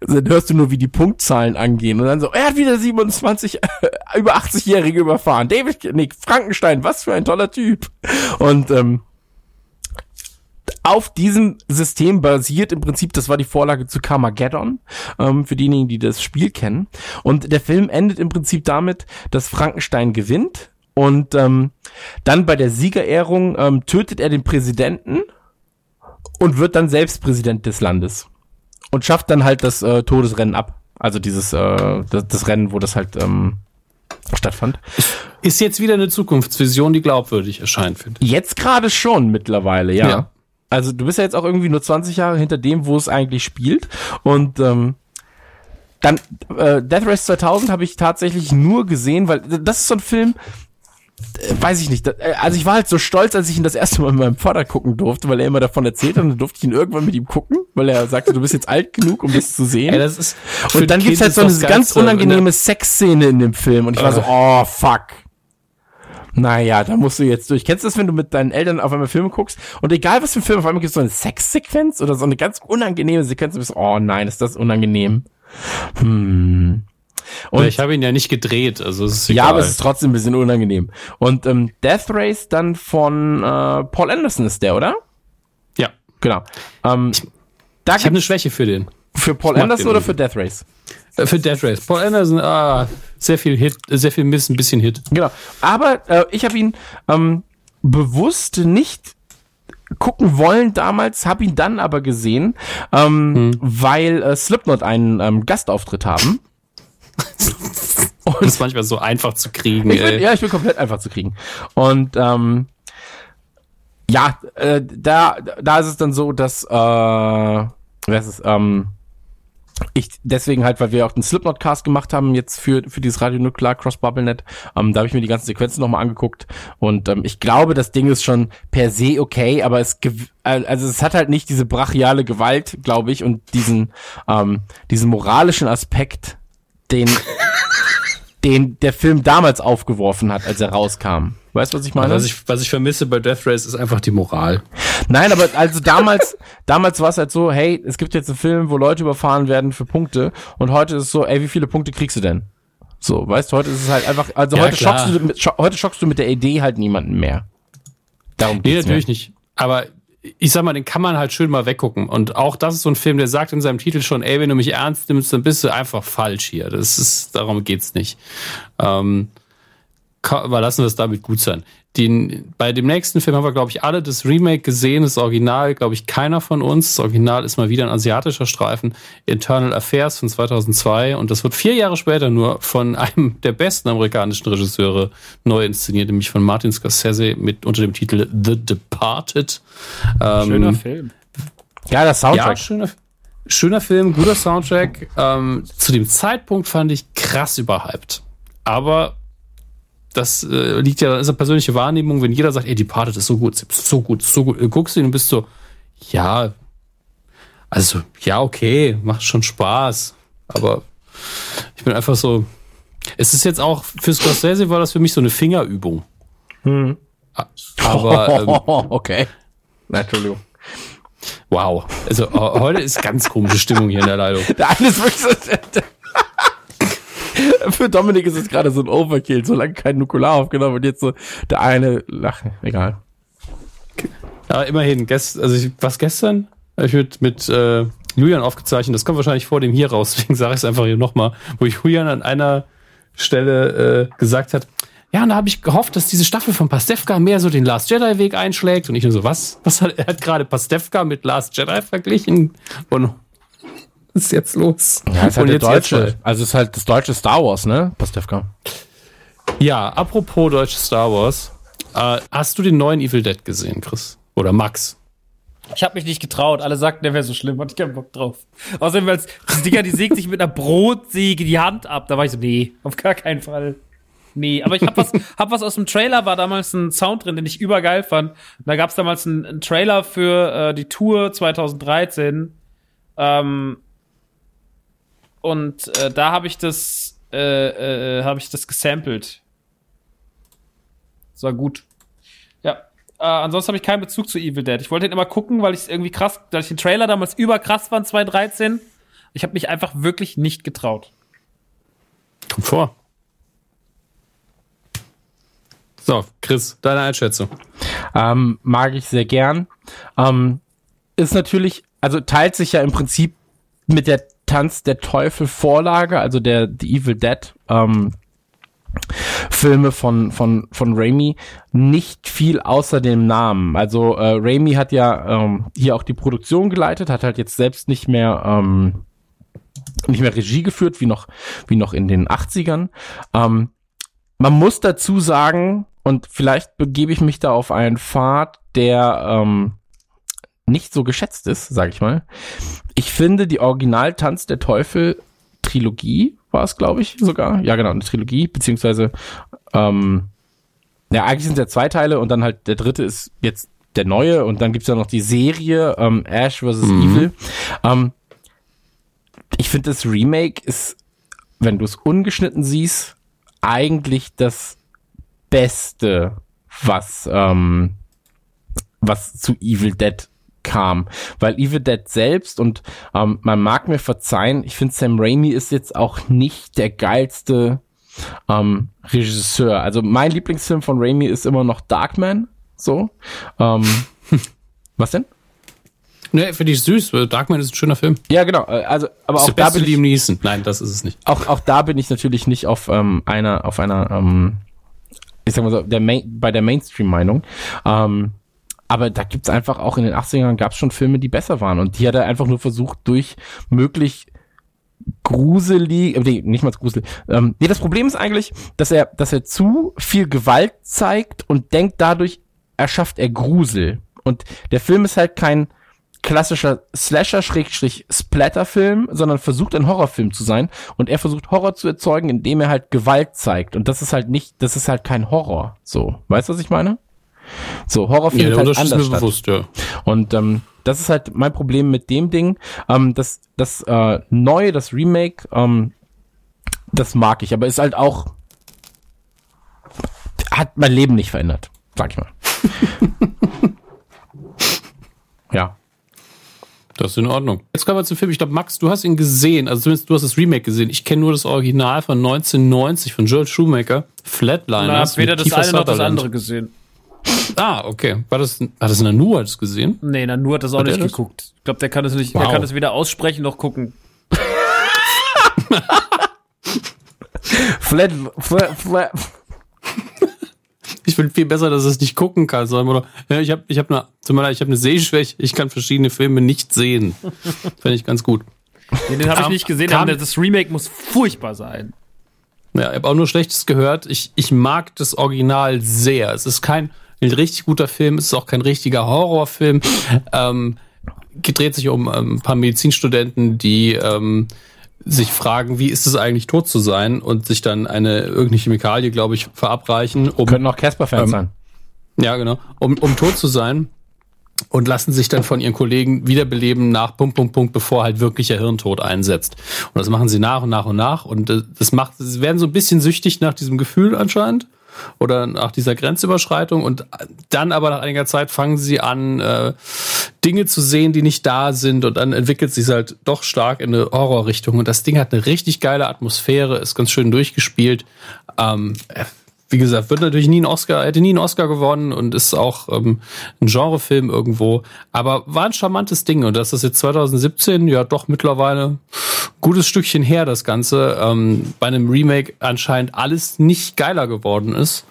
dann hörst du nur, wie die Punktzahlen angehen. Und dann so, er hat wieder 27, äh, über 80-Jährige überfahren. David, Nick, Frankenstein, was für ein toller Typ. Und, ähm, auf diesem System basiert im Prinzip, das war die Vorlage zu Carmageddon, ähm, für diejenigen, die das Spiel kennen. Und der Film endet im Prinzip damit, dass Frankenstein gewinnt und ähm, dann bei der Siegerehrung ähm, tötet er den Präsidenten und wird dann selbst Präsident des Landes. Und schafft dann halt das äh, Todesrennen ab. Also dieses, äh, das, das Rennen, wo das halt ähm, stattfand. Ist jetzt wieder eine Zukunftsvision, die glaubwürdig erscheint, finde ich. Jetzt gerade schon mittlerweile, ja. ja. Also du bist ja jetzt auch irgendwie nur 20 Jahre hinter dem, wo es eigentlich spielt. Und ähm, dann äh, Death Race 2000 habe ich tatsächlich nur gesehen, weil das ist so ein Film, äh, weiß ich nicht. Äh, also ich war halt so stolz, als ich ihn das erste Mal mit meinem Vater gucken durfte, weil er immer davon erzählt hat und dann durfte ich ihn irgendwann mit ihm gucken, weil er sagte, du bist jetzt alt genug, um das zu sehen. Ey, das ist, und dann gibt's halt so eine ganz unangenehme Sexszene in dem Film und ich war so, oh fuck. Naja, da musst du jetzt durch. Kennst du das, wenn du mit deinen Eltern auf einmal Filme guckst und egal was für ein Film, auf einmal gibt es so eine Sexsequenz oder so eine ganz unangenehme Sequenz und bist, oh nein, ist das unangenehm. Hm. Und ich habe ihn ja nicht gedreht, also es ist egal. Ja, aber es ist trotzdem ein bisschen unangenehm. Und ähm, Death Race dann von äh, Paul Anderson ist der, oder? Ja. Genau. Ähm, ich ich habe eine Schwäche für den. Für Paul Anderson oder für Death Race? Für Death Race. Paul Anderson, ah, sehr viel Hit, sehr viel Miss, ein bisschen Hit. Genau. Aber äh, ich habe ihn ähm, bewusst nicht gucken wollen damals, habe ihn dann aber gesehen, ähm, hm. weil äh, Slipknot einen ähm, Gastauftritt haben. Und das ist manchmal so einfach zu kriegen. Ich bin, ja, ich bin komplett einfach zu kriegen. Und ähm, ja, äh, da, da ist es dann so, dass äh, was ist, ähm, ich deswegen halt, weil wir auch den Slipknot-Cast gemacht haben jetzt für, für dieses Radio Nuclear Cross BubbleNet, ähm, da habe ich mir die ganzen Sequenzen nochmal angeguckt und ähm, ich glaube, das Ding ist schon per se okay, aber es also es hat halt nicht diese brachiale Gewalt, glaube ich, und diesen ähm, diesen moralischen Aspekt, den den der Film damals aufgeworfen hat, als er rauskam. Weißt du, was ich meine? Was ich, was ich vermisse bei Death Race ist einfach die Moral. Nein, aber also damals, damals war es halt so, hey, es gibt jetzt einen Film, wo Leute überfahren werden für Punkte und heute ist es so, ey, wie viele Punkte kriegst du denn? So, weißt du, heute ist es halt einfach, also ja, heute, schockst du, mit, heute schockst du mit der Idee halt niemanden mehr. Darum geht's nee, natürlich mir. nicht. Aber ich sag mal, den kann man halt schön mal weggucken. Und auch das ist so ein Film, der sagt in seinem Titel schon, ey, wenn du mich ernst nimmst, dann bist du einfach falsch hier. Das ist, darum geht's nicht. Ähm, überlassen wir es damit gut sein. Den, bei dem nächsten Film haben wir, glaube ich, alle das Remake gesehen. Das Original, glaube ich, keiner von uns. Das Original ist mal wieder ein asiatischer Streifen. Internal Affairs von 2002. Und das wird vier Jahre später nur von einem der besten amerikanischen Regisseure neu inszeniert, nämlich von Martin Scorsese mit unter dem Titel The Departed. Ähm, schöner Film. Ja, das Soundtrack. Ja, schöner, schöner Film, guter Soundtrack. Ähm, zu dem Zeitpunkt fand ich krass überhyped. Aber das äh, liegt ja, das ist eine persönliche Wahrnehmung, wenn jeder sagt, ey, Departed ist so gut, so gut, so gut, du guckst ihn und bist so, ja, also, ja, okay, macht schon Spaß, aber ich bin einfach so, es ist jetzt auch, für Scorsese war das für mich so eine Fingerübung. Hm. Aber, ähm, okay. Na, Entschuldigung. Wow. Also, heute ist ganz komische Stimmung hier in der Leitung. Der eine ist wirklich so, Für Dominik ist es gerade so ein Overkill, solange kein Nukular aufgenommen wird. Jetzt so der eine, ach, egal. Aber immerhin, gest, also ich, was gestern? Ich wird mit äh, Julian aufgezeichnet, das kommt wahrscheinlich vor dem hier raus, deswegen sage ich es einfach hier nochmal, wo Julian an einer Stelle äh, gesagt hat, ja, und da habe ich gehofft, dass diese Staffel von Pastewka mehr so den Last Jedi-Weg einschlägt. Und ich nur so, was? Was hat, er hat gerade Pastewka mit Last Jedi verglichen? Und ist jetzt los? Ja, ist halt der deutsche. Also ist halt das deutsche Star Wars, ne? Pastewka. Ja, apropos deutsche Star Wars. Äh, hast du den neuen Evil Dead gesehen, Chris? Oder Max? Ich habe mich nicht getraut. Alle sagten, der wäre so schlimm. Hatte ich keinen Bock drauf. Außerdem, weil die Dinger, die sägt sich mit einer Brotsäge die Hand ab. Da war ich so, nee, auf gar keinen Fall. Nee, aber ich hab was, hab was aus dem Trailer, war damals ein Sound drin, den ich übergeil fand. Da gab's damals einen, einen Trailer für äh, die Tour 2013. Ähm, und äh, da habe ich das, äh, äh, habe ich das gesampelt. Das war gut. Ja. Äh, ansonsten habe ich keinen Bezug zu Evil Dead. Ich wollte den immer gucken, weil ich es irgendwie krass, weil ich den Trailer damals überkrass fand, 2013. Ich habe mich einfach wirklich nicht getraut. Kommt vor. So, Chris, deine Einschätzung. Ähm, mag ich sehr gern. Ähm, ist natürlich, also teilt sich ja im Prinzip mit der Tanz der Teufel Vorlage, also der The Evil Dead ähm, Filme von von von Raimi nicht viel außer dem Namen. Also äh, Raimi hat ja ähm, hier auch die Produktion geleitet, hat halt jetzt selbst nicht mehr ähm, nicht mehr Regie geführt wie noch wie noch in den 80ern. Ähm, man muss dazu sagen und vielleicht begebe ich mich da auf einen Pfad, der ähm, nicht so geschätzt ist, sage ich mal. Ich finde die Original Tanz der Teufel Trilogie war es, glaube ich, sogar. Ja, genau, eine Trilogie, beziehungsweise ähm, ja, eigentlich sind es ja zwei Teile und dann halt der dritte ist jetzt der neue und dann gibt's ja noch die Serie ähm, Ash vs. Evil. Ähm, ich finde, das Remake ist, wenn du es ungeschnitten siehst, eigentlich das Beste, was, ähm, was zu Evil Dead kam. Weil Evil Dead selbst, und ähm, man mag mir verzeihen, ich finde Sam Raimi ist jetzt auch nicht der geilste ähm, Regisseur. Also mein Lieblingsfilm von Raimi ist immer noch Darkman. So. Ähm, was denn? Ne, finde ich süß. Darkman ist ein schöner Film. Ja, genau. äh, Also, aber auch da bin ich. Nein, das ist es nicht. auch, auch da bin ich natürlich nicht auf ähm, einer, auf einer, ähm, ich sag mal so, der Main, bei der Mainstream-Meinung. Ähm, aber da gibt's einfach auch in den 80ern gab's schon Filme, die besser waren. Und die hat er einfach nur versucht, durch möglich gruselig, äh, nee, nicht mal gruselig. Ähm, nee, das Problem ist eigentlich, dass er, dass er zu viel Gewalt zeigt und denkt, dadurch erschafft er Grusel. Und der Film ist halt kein klassischer Slasher-Splatter-Film, sondern versucht ein Horrorfilm zu sein. Und er versucht Horror zu erzeugen, indem er halt Gewalt zeigt. Und das ist halt nicht, das ist halt kein Horror. So, weißt du, was ich meine? So, Horror Ja, findet der halt Unterschied ist anders mir statt. bewusst, ja. Und ähm, das ist halt mein Problem mit dem Ding. Ähm, das das äh, neue, das Remake, ähm, das mag ich, aber ist halt auch hat mein Leben nicht verändert, sag ich mal. ja. Das ist in Ordnung. Jetzt kommen wir zum Film. Ich glaube, Max, du hast ihn gesehen. Also zumindest du hast das Remake gesehen. Ich kenne nur das Original von 1990 von Joel Schumacher. Ich Flatliners. habe weder das eine noch das andere gesehen. Ah, okay. War das, war das Nanu, hat es gesehen? Nee, Nanu hat das auch Hat nicht das? geguckt. Ich glaube, der kann das nicht, der Wow. kann das weder aussprechen noch gucken. Flat, flat, flat. Ich finde viel besser, dass er es nicht gucken kann, sondern oder, ja, ich habe ich hab eine, zum Beispiel, ich habe eine Sehschwäche, ich kann verschiedene Filme nicht sehen. Finde ich ganz gut. Nee, den habe ich nicht gesehen, kam- aber das Remake muss furchtbar sein. Ja, ich habe auch nur Schlechtes gehört. Ich, ich mag das Original sehr. Es ist kein ein richtig guter Film, es ist auch kein richtiger Horrorfilm. Ähm, gedreht sich um ähm, ein paar Medizinstudenten, die ähm, sich fragen, wie ist es eigentlich tot zu sein und sich dann eine irgendeine Chemikalie, glaube ich, verabreichen, um Könnten auch Casper-Fans Ähm, sein. ja, genau. Um, um tot zu sein. Und lassen sich dann von ihren Kollegen wiederbeleben nach Punkt, Punkt, Punkt, bevor halt wirklicher Hirntod einsetzt. Und das machen sie nach und nach und nach. Und äh, das macht, sie werden so ein bisschen süchtig nach diesem Gefühl anscheinend. Oder nach dieser Grenzüberschreitung. Und dann aber nach einiger Zeit fangen sie an, äh, Dinge zu sehen, die nicht da sind. Und dann entwickelt sich halt doch stark in eine Horrorrichtung. Und das Ding hat eine richtig geile Atmosphäre, ist ganz schön durchgespielt. Ähm, wie gesagt, wird natürlich nie einen Oscar, hätte nie einen Oscar gewonnen und ist auch ähm, ein Genrefilm irgendwo. Aber war ein charmantes Ding und das ist jetzt 2017 ja doch mittlerweile ein gutes Stückchen her, das Ganze. Ähm, bei einem Remake anscheinend alles nicht geiler geworden ist,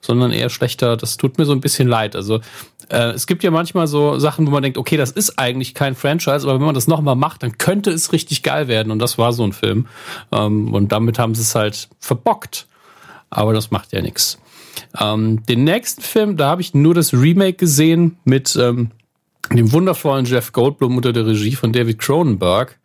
sondern eher schlechter. Das tut mir so ein bisschen leid. Also äh, es gibt ja manchmal so Sachen, wo man denkt, okay, das ist eigentlich kein Franchise, aber wenn man das nochmal macht, dann könnte es richtig geil werden und das war so ein Film. Ähm, und damit haben sie es halt verbockt. Aber das macht ja nichts. Ähm, den nächsten Film, da habe ich nur das Remake gesehen mit ähm, dem wundervollen Jeff Goldblum unter der Regie von David Cronenberg.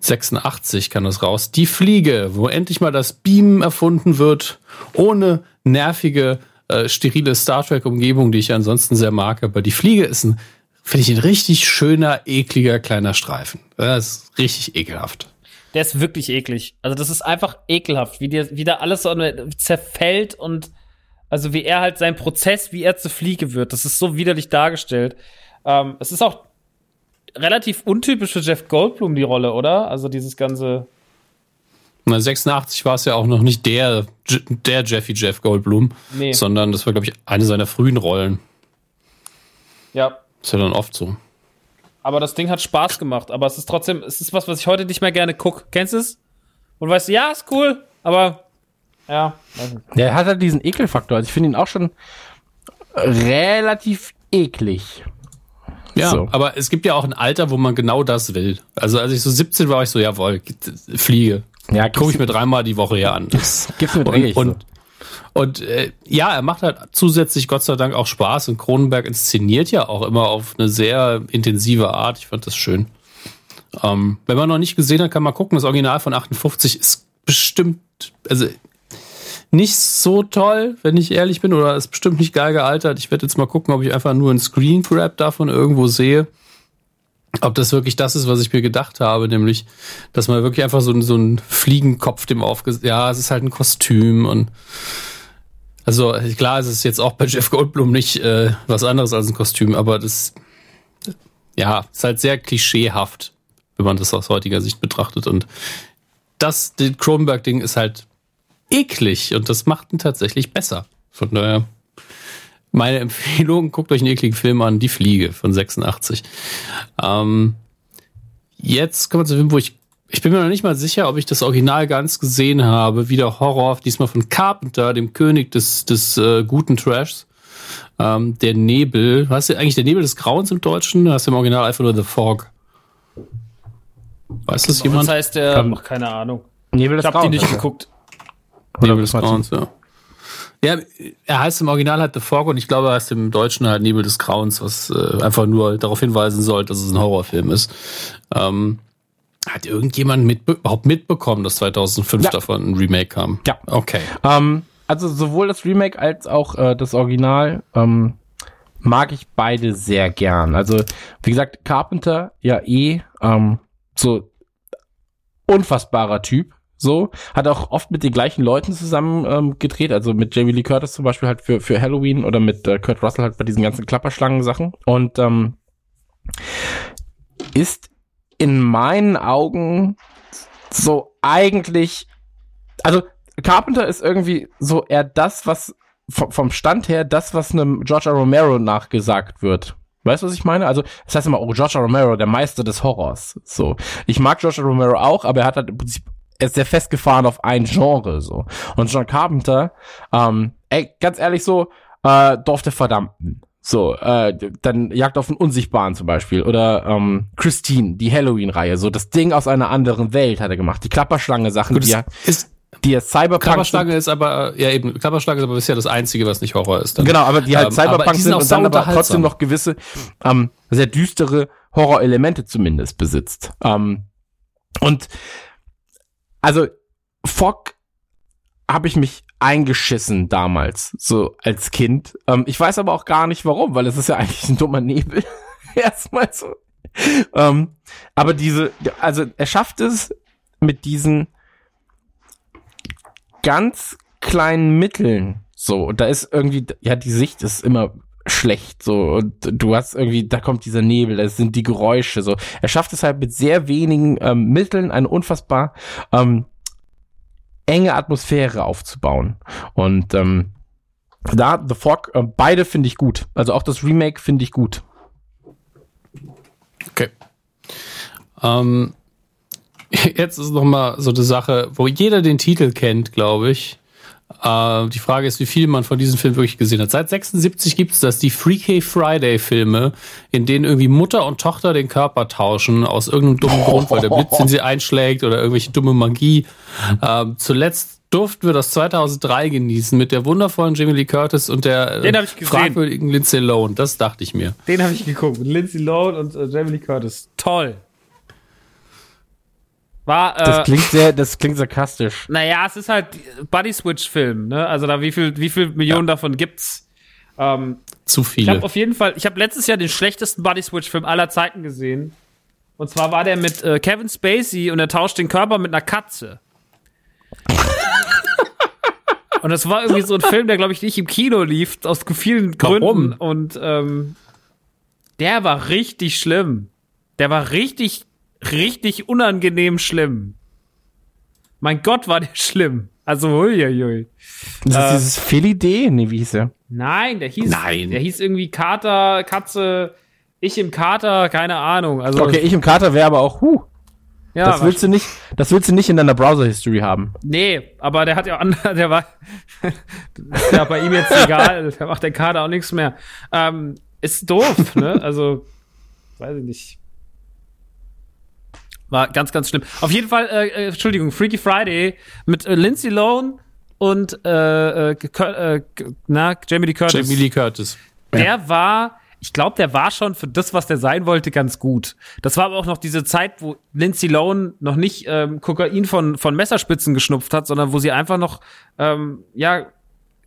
86 kann das raus. Die Fliege, wo endlich mal das Beam erfunden wird, ohne nervige, äh, sterile Star Trek-Umgebung, die ich ansonsten sehr mag. Aber die Fliege ist ein, finde ich, ein richtig schöner, ekliger kleiner Streifen. Das ist richtig ekelhaft. Der ist wirklich eklig. Also das ist einfach ekelhaft, wie, der, wie da alles so zerfällt und also wie er halt sein Prozess, wie er zur Fliege wird. Das ist so widerlich dargestellt. Ähm, es ist auch relativ untypisch für Jeff Goldblum die Rolle, oder? Also dieses ganze. Na, 86 war es ja auch noch nicht der, der Jeffy Jeff Goldblum, nee. sondern das war, glaube ich, eine seiner frühen Rollen. Ja. Ist ja dann oft so. Aber das Ding hat Spaß gemacht. Aber es ist trotzdem, es ist was, was ich heute nicht mehr gerne gucke. Kennst du es? Und weißt du, ja, ist cool, aber ja. Der hat halt diesen Ekelfaktor. Also ich finde ihn auch schon relativ eklig. Ja, so. aber es gibt ja auch ein Alter, wo man genau das will. Also als ich so 17 war, war ich so, jawohl, Fliege. Ja, gucke ich mir dreimal die Woche hier an. Das, Gibt's mir und, und, und äh, ja, er macht halt zusätzlich Gott sei Dank auch Spaß und Kronenberg inszeniert ja auch immer auf eine sehr intensive Art. Ich fand das schön. Ähm, wenn man noch nicht gesehen hat, kann man gucken. Das Original von 58 ist bestimmt, also nicht so toll, wenn ich ehrlich bin, oder ist bestimmt nicht geil gealtert. Ich werde jetzt mal gucken, ob ich einfach nur einen Screen Grab davon irgendwo sehe. Ob das wirklich das ist, was ich mir gedacht habe, nämlich, dass man wirklich einfach so, so einen Fliegenkopf dem aufgesetzt, ja, es ist halt ein Kostüm und also klar, es ist jetzt auch bei Jeff Goldblum nicht äh, was anderes als ein Kostüm, aber das ja, ist halt sehr klischeehaft, wenn man das aus heutiger Sicht betrachtet und das, den Cronenberg-Ding ist halt eklig und das macht ihn tatsächlich besser. Von daher, meine Empfehlung, guckt euch einen ekligen Film an, Die Fliege von 86. Ähm, jetzt kommen wir zu einem Film, wo ich, ich bin mir noch nicht mal sicher, ob ich das Original ganz gesehen habe. Wieder Horror, diesmal von Carpenter, dem König des, des äh, guten Trashs. Ähm, der Nebel, was ist eigentlich der Nebel des Grauens im Deutschen? Das ist im Original einfach nur The Fog. Weiß das jemand? Was heißt der? Kann, keine Ahnung. Nebel des ich habe die nicht geguckt. Nebel des Grauens, ja. Ja, er heißt im Original halt The Fog und ich glaube, er heißt im Deutschen halt Nebel des Grauens, was äh, einfach nur darauf hinweisen soll, dass es ein Horrorfilm ist. Ähm, hat irgendjemand mit, überhaupt mitbekommen, dass 2005 ja. davon ein Remake kam? Ja. Okay. Ähm, also sowohl das Remake als auch äh, das Original ähm, mag ich beide sehr gern. Also wie gesagt, Carpenter ja eh ähm, so unfassbarer Typ. So, hat auch oft mit den gleichen Leuten zusammen ähm, gedreht, also mit Jamie Lee Curtis zum Beispiel halt für, für Halloween oder mit äh, Kurt Russell halt bei diesen ganzen Klapperschlangen-Sachen. Und ähm, ist in meinen Augen so eigentlich, also Carpenter ist irgendwie so eher das, was vom Stand her, das, was einem George R. Romero nachgesagt wird. Weißt du, was ich meine? Also, das heißt immer, oh, George. Romero, der Meister des Horrors. So. Ich mag George. Romero auch, aber er hat halt im Prinzip er ist sehr festgefahren auf ein Genre so. Und John Carpenter, ähm, ey, ganz ehrlich so, äh, Dorf der Verdammten. So, äh, dann Jagd auf den Unsichtbaren zum Beispiel. Oder ähm, Christine, die Halloween-Reihe. So, das Ding aus einer anderen Welt hat er gemacht. Die Klapperschlange-Sachen, die er, ist die er Cyberpunk Klapperschlange ist aber, ja eben, Klapperschlange ist aber bisher das Einzige, was nicht Horror ist. Dann. Genau, aber die halt ähm, Cyberpunk sind und dann aber trotzdem noch gewisse ähm, sehr düstere Horror-Elemente zumindest besitzt. Ähm, und also Fogg habe ich mich eingeschissen damals, so als Kind. Ähm, ich weiß aber auch gar nicht warum, weil es ist ja eigentlich ein dummer Nebel. Erstmal so. Ähm, aber diese, also er schafft es mit diesen ganz kleinen Mitteln. So, und da ist irgendwie, ja, die Sicht ist immer schlecht so. Und du hast irgendwie da kommt dieser Nebel das sind die Geräusche so. Er schafft es halt mit sehr wenigen ähm, Mitteln eine unfassbar ähm, enge Atmosphäre aufzubauen. Und ähm, da The Fog äh, beide finde ich gut. Also auch das Remake finde ich gut. Okay. Ähm, jetzt ist noch mal so eine Sache wo jeder den Titel kennt glaube ich äh, die Frage ist, wie viel man von diesem Film wirklich gesehen hat. Seit 76 gibt es das, die Freaky Friday Filme, in denen irgendwie Mutter und Tochter den Körper tauschen, aus irgendeinem dummen Grund, weil der Blitz in sie einschlägt oder irgendwelche dumme Magie. Äh, zuletzt durften wir das 2003 genießen mit der wundervollen Jamie Lee Curtis und der äh, fragwürdigen Lindsay Lohan. Das dachte ich mir. Den habe ich geguckt. Lindsay Lohan und äh, Jamie Lee Curtis. Toll. War, äh, Das klingt sehr, das klingt sarkastisch. naja, es ist halt Buddy Switch Film, ne? Also da wie viel, wie viel Millionen davon gibt's? Ähm, Zu ich viele. habe auf jeden Fall, ich habe letztes Jahr den schlechtesten Buddy Switch Film aller Zeiten gesehen. Und zwar war der mit äh, Kevin Spacey und er tauscht den Körper mit einer Katze. und das war irgendwie so ein Film, der glaube ich nicht im Kino lief aus vielen Gründen Warum? und ähm, der war richtig schlimm. Der war richtig richtig unangenehm schlimm. Mein Gott, war der schlimm. Also huiuiui. Das Äh, ist dieses Philly D? Nee, wie hieß er? Nein, der hieß, Nein. der hieß irgendwie Kater, Katze, ich im Kater, keine Ahnung. Also, Okay, ich im Kater wäre aber auch, huh, ja, das willst du nicht, das willst du nicht in deiner Browser-History haben. nee, aber der hat ja, an- der war, ist ja bei ihm jetzt egal, der macht der Kater auch nichts mehr. Ähm, ist doof, ne? Also, weiß ich nicht. War ganz, ganz schlimm. Auf jeden Fall, äh, äh, Entschuldigung, Freaky Friday mit äh, Lindsay Lohan und äh, äh, äh, na, Jamie Lee Curtis. Jamie Lee Curtis. Der war, ich glaube, der war schon für das, was der sein wollte, ganz gut. Das war aber auch noch diese Zeit, wo Lindsay Lohan noch nicht ähm, Kokain von, von Messerspitzen geschnupft hat, sondern wo sie einfach noch, ähm, ja,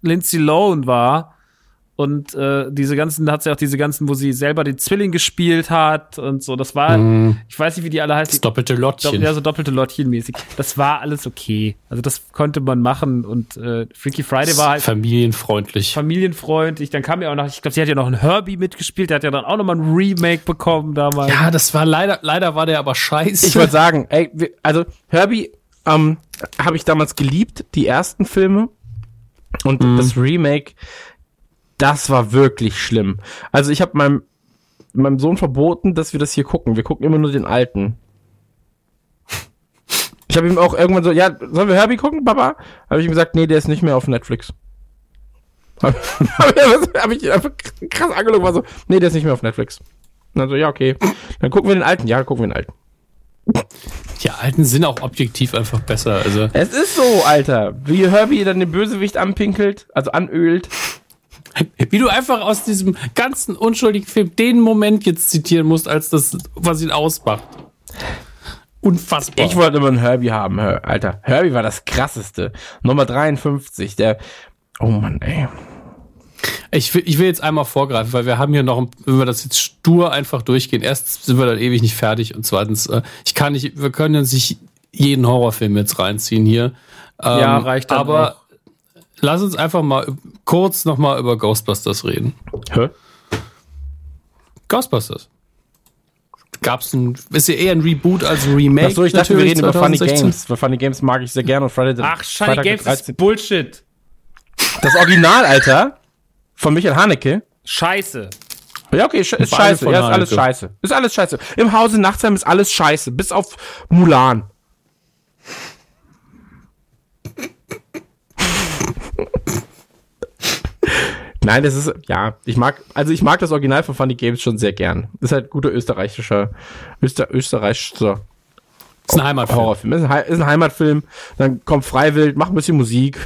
Lindsay Lohan war. Und äh, diese ganzen, da hat sie auch diese ganzen, wo sie selber den Zwilling gespielt hat und so. Das war, ich weiß nicht, wie die alle heißen. Das doppelte Lottchen. Ja, so doppelte Lottchen-mäßig. Das war alles okay. Also das konnte man machen und äh, Freaky Friday war halt familienfreundlich. familienfreundlich. Dann kam ja auch noch, ich glaube, sie hat ja noch einen Herbie mitgespielt, der hat ja dann auch noch mal ein Remake bekommen damals. Ja, das war leider, leider war der aber scheiße. Ich wollte sagen, ey, also Herbie ähm, habe ich damals geliebt, die ersten Filme. Und das Remake, das war wirklich schlimm. Also ich habe meinem, meinem Sohn verboten, dass wir das hier gucken. Wir gucken immer nur den alten. Ich habe ihm auch irgendwann so, ja, sollen wir Herbie gucken, Papa? Habe ich ihm gesagt, nee, der ist nicht mehr auf Netflix. Habe hab ich ihn einfach krass angelogen, war so, nee, der ist nicht mehr auf Netflix. Und dann so, ja, okay. Dann gucken wir den alten. Ja, gucken wir den alten. Die alten sind auch objektiv einfach besser. Also Es ist so, Alter. Wie Herbie dann den Bösewicht anpinkelt, also anölt. wie du einfach aus diesem ganzen unschuldigen Film den Moment jetzt zitieren musst, als das, was ihn ausmacht. Unfassbar. Ich wollte immer einen Herbie haben, Alter. Herbie war das krasseste. Nummer 53, der. Oh Mann, ey. Ich will, ich will jetzt einmal vorgreifen, weil wir haben hier noch, ein- wenn wir das jetzt stur einfach durchgehen, erst sind wir dann ewig nicht fertig und zweitens, äh, ich kann nicht, wir können uns nicht jeden Horrorfilm jetzt reinziehen hier. Ähm, Ja, reicht dann Aber auch. Lass uns einfach mal kurz nochmal über Ghostbusters reden. Hä? Ghostbusters. Gab's ein, ist ja eher ein Reboot als ein Remake. Achso, ich dachte, wir reden über Funny 2016. Games. Weil Funny Games mag ich sehr gerne und Friday the Ach, Shiny Freitag der Games 13. ist Bullshit. Das Original, Alter. Von Michael Haneke. Scheiße. Ja, okay, ist scheiße. Ja, ist alles scheiße. Ist alles scheiße. Im Hause Nachtsheim ist alles scheiße. Bis auf Mulan. Nein, das ist, ja, ich mag, also ich mag das Original von Funny Games schon sehr gern. Ist halt guter österreichischer, Öster, österreichischer ist ein Heimatfilm. Horrorfilm. Ist ein, Hei- ist ein Heimatfilm. Dann kommt Freiwild, macht ein bisschen Musik.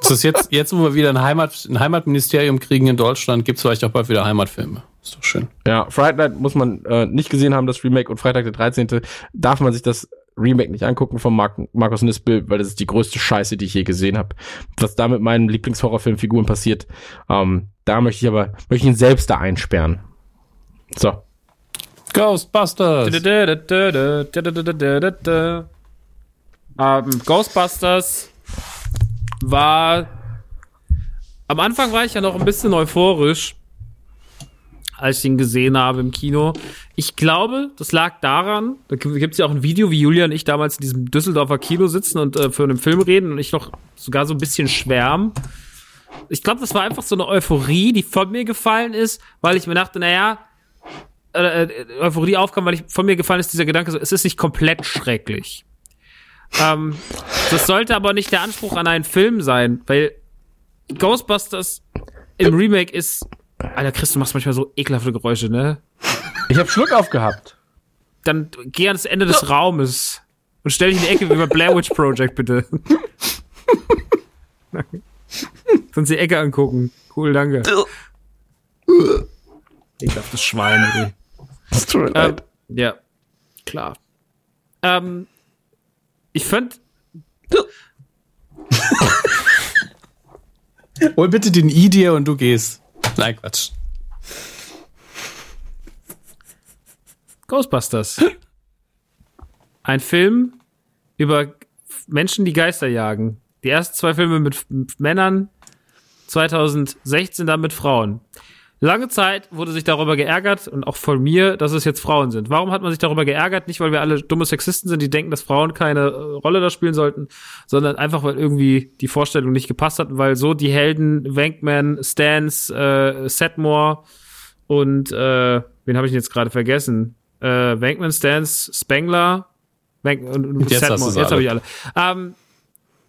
Ist das jetzt, jetzt, wo wir wieder ein, Heimat, ein Heimatministerium kriegen in Deutschland, gibt's vielleicht auch bald wieder Heimatfilme. Ist doch schön. Ja, Friday Night muss man äh, nicht gesehen haben, das Remake. Und Freitag der 13. darf man sich das Remake nicht angucken von Mark Markus Nispel, weil das ist die größte Scheiße, die ich je gesehen habe. Was da mit meinen Lieblingshorrorfilmfiguren passiert, ähm, da möchte ich aber, möchte ich ihn selbst da einsperren. So. Ghostbusters! Ähm, Ghostbusters war. Am Anfang war ich ja noch ein bisschen euphorisch, als ich ihn gesehen habe im Kino. Ich glaube, das lag daran, da gibt es ja auch ein Video, wie Julia und ich damals in diesem Düsseldorfer Kino sitzen und äh, für einen Film reden und ich noch sogar so ein bisschen schwärmen. Ich glaube, das war einfach so eine Euphorie, die von mir gefallen ist, weil ich mir dachte, naja, äh, äh, Euphorie aufkam, weil ich von mir gefallen ist dieser Gedanke so, es ist nicht komplett schrecklich. Ähm, das sollte aber nicht der Anspruch an einen Film sein, weil Ghostbusters im Remake ist. Alter, Chris, du machst manchmal so ekelhafte Geräusche, ne? Ich habe Schluck aufgehabt. Dann geh ans Ende des Raumes und stell dich in die Ecke wie bei Blair Witch Project, bitte. Sonst die Ecke angucken. Cool, danke. Ekelhaftes Schwein, ey. Das tut mir Ähm, leid. ja, klar. ähm, ich fand, Hol bitte den I dir und du gehst. Nein, Quatsch. Ghostbusters. Ein Film über Menschen, die Geister jagen. Die ersten zwei Filme mit, Männern, 2016 dann mit Frauen. Lange Zeit wurde sich darüber geärgert und auch von mir, dass es jetzt Frauen sind. Warum hat man sich darüber geärgert? Nicht, weil wir alle dumme Sexisten sind, die denken, dass Frauen keine äh, Rolle da spielen sollten, sondern einfach, weil irgendwie die Vorstellung nicht gepasst hat, weil so die Helden Wankman, Stans, äh, Setmore und äh, wen habe ich denn jetzt gerade vergessen? Äh, Wankman, Stans, Spengler, Wank und, und Jetzt hast Setmore. Jetzt habe ich alle. Ähm,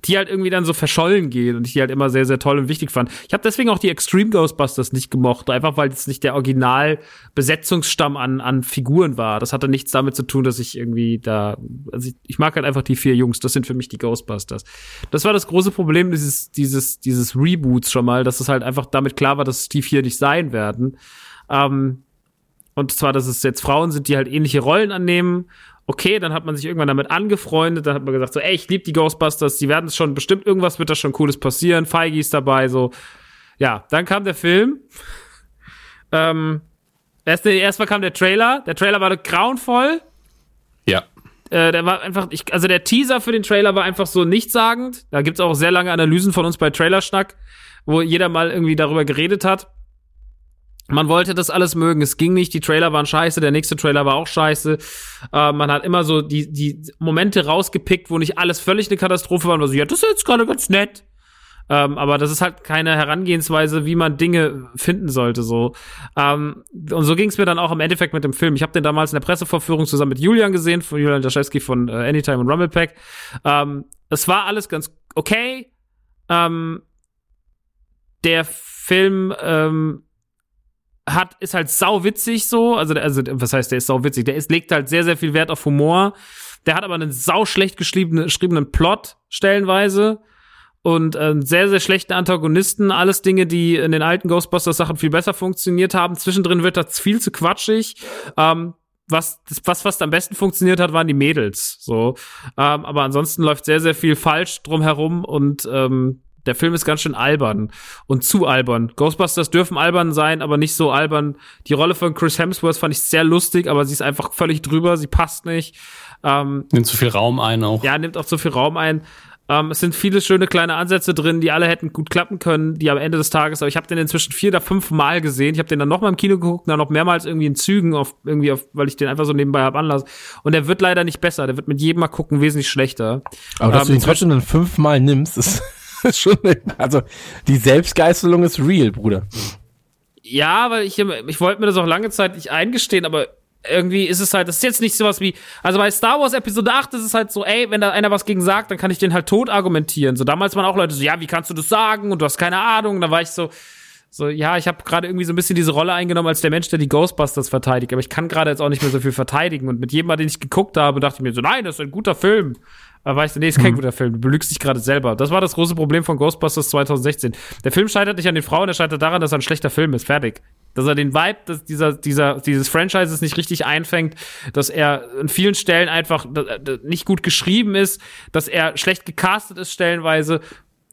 die halt irgendwie dann so verschollen gehen und ich die halt immer sehr, sehr toll und wichtig fand. Ich habe deswegen auch die Extreme Ghostbusters nicht gemocht, einfach weil es nicht der Original-Besetzungsstamm an, an Figuren war. Das hatte nichts damit zu tun, dass ich irgendwie da, also ich, ich mag halt einfach die vier Jungs, das sind für mich die Ghostbusters. Das war das große Problem dieses, dieses, dieses Reboots schon mal, dass es halt einfach damit klar war, dass die vier nicht sein werden. Ähm, und zwar, dass es jetzt Frauen sind, die halt ähnliche Rollen annehmen. Okay, dann hat man sich irgendwann damit angefreundet, dann hat man gesagt so, ey, ich liebe die Ghostbusters, die werden es schon, bestimmt irgendwas wird da schon Cooles passieren, Feige ist dabei, so. Ja, dann kam der Film. Ähm, erst, erstmal kam der Trailer, der Trailer war grauenvoll, Ja. äh, der war einfach, ich, also der Teaser für den Trailer war einfach so nichtssagend. Da gibt's auch sehr lange Analysen von uns bei Trailerschnack, wo jeder mal irgendwie darüber geredet hat. Man wollte das alles mögen, es ging nicht, die Trailer waren scheiße, der nächste Trailer war auch scheiße. Äh, man hat immer so die, die Momente rausgepickt, wo nicht alles völlig eine Katastrophe war, und war so, ja, das ist jetzt gerade ganz nett. Ähm, aber das ist halt keine Herangehensweise, wie man Dinge finden sollte. So ähm, und so ging es mir dann auch im Endeffekt mit dem Film. Ich habe den damals in der Pressevorführung zusammen mit Julian gesehen, von Julian Daschewski von äh, Anytime und Rumblepack. Ähm, es war alles ganz okay. Ähm, der Film ähm, hat ist halt sau witzig so, also also was heißt, der ist sau witzig. Der ist legt halt sehr sehr viel Wert auf Humor. Der hat aber einen sau schlecht geschriebenen, geschriebenen Plot stellenweise und äh, sehr, sehr schlechten Antagonisten. Alles Dinge, die in den alten Ghostbusters-Sachen viel besser funktioniert haben. Zwischendrin wird das viel zu quatschig. Ähm, was, das, was fast am besten funktioniert hat, waren die Mädels. So. Ähm, aber ansonsten läuft sehr, sehr viel falsch drumherum und ähm, der Film ist ganz schön albern und zu albern. Ghostbusters dürfen albern sein, aber nicht so albern. Die Rolle von Chris Hemsworth fand ich sehr lustig, aber sie ist einfach völlig drüber, sie passt nicht. Ähm, Nimmt zu viel Raum ein auch. ja, nimmt auch zu viel Raum ein. Ähm, es sind viele schöne kleine Ansätze drin, die alle hätten gut klappen können, die am Ende des Tages, aber ich habe den inzwischen vier oder fünf Mal gesehen. Ich habe den dann noch mal im Kino geguckt, dann noch mehrmals irgendwie in Zügen, auf, irgendwie auf, weil ich den einfach so nebenbei hab anlassen. Und der wird leider nicht besser, der wird mit jedem Mal gucken wesentlich schlechter. Aber dass Ähm, du ihn inzwischen- trotzdem dann fünfmal nimmst, ist schon, also die Selbstgeißelung ist real, Bruder. Ja, weil ich, ich wollte mir das auch lange Zeit nicht eingestehen, aber irgendwie ist es halt, das ist jetzt nicht sowas wie, also bei Star Wars Episode 8 ist es halt so, ey, wenn da einer was gegen sagt, dann kann ich den halt tot argumentieren. So damals waren auch Leute so, ja, wie kannst du das sagen und du hast keine Ahnung. Und da war ich so, so, ja, ich habe gerade irgendwie so ein bisschen diese Rolle eingenommen als der Mensch, der die Ghostbusters verteidigt, aber ich kann gerade jetzt auch nicht mehr so viel verteidigen. Und mit jedem Mal, den ich geguckt habe, dachte ich mir so, nein, das ist ein guter Film. Da war ich so, nee, ist kein guter Film. Du belügst dich gerade selber. Das war das große Problem von Ghostbusters 2016. Der Film scheitert nicht an den Frauen, er scheitert daran, dass er ein schlechter Film ist. Fertig. Dass er den Vibe dass dieser, dieser, dieses Franchises nicht richtig einfängt, dass er an vielen Stellen einfach nicht gut geschrieben ist, dass er schlecht gecastet ist stellenweise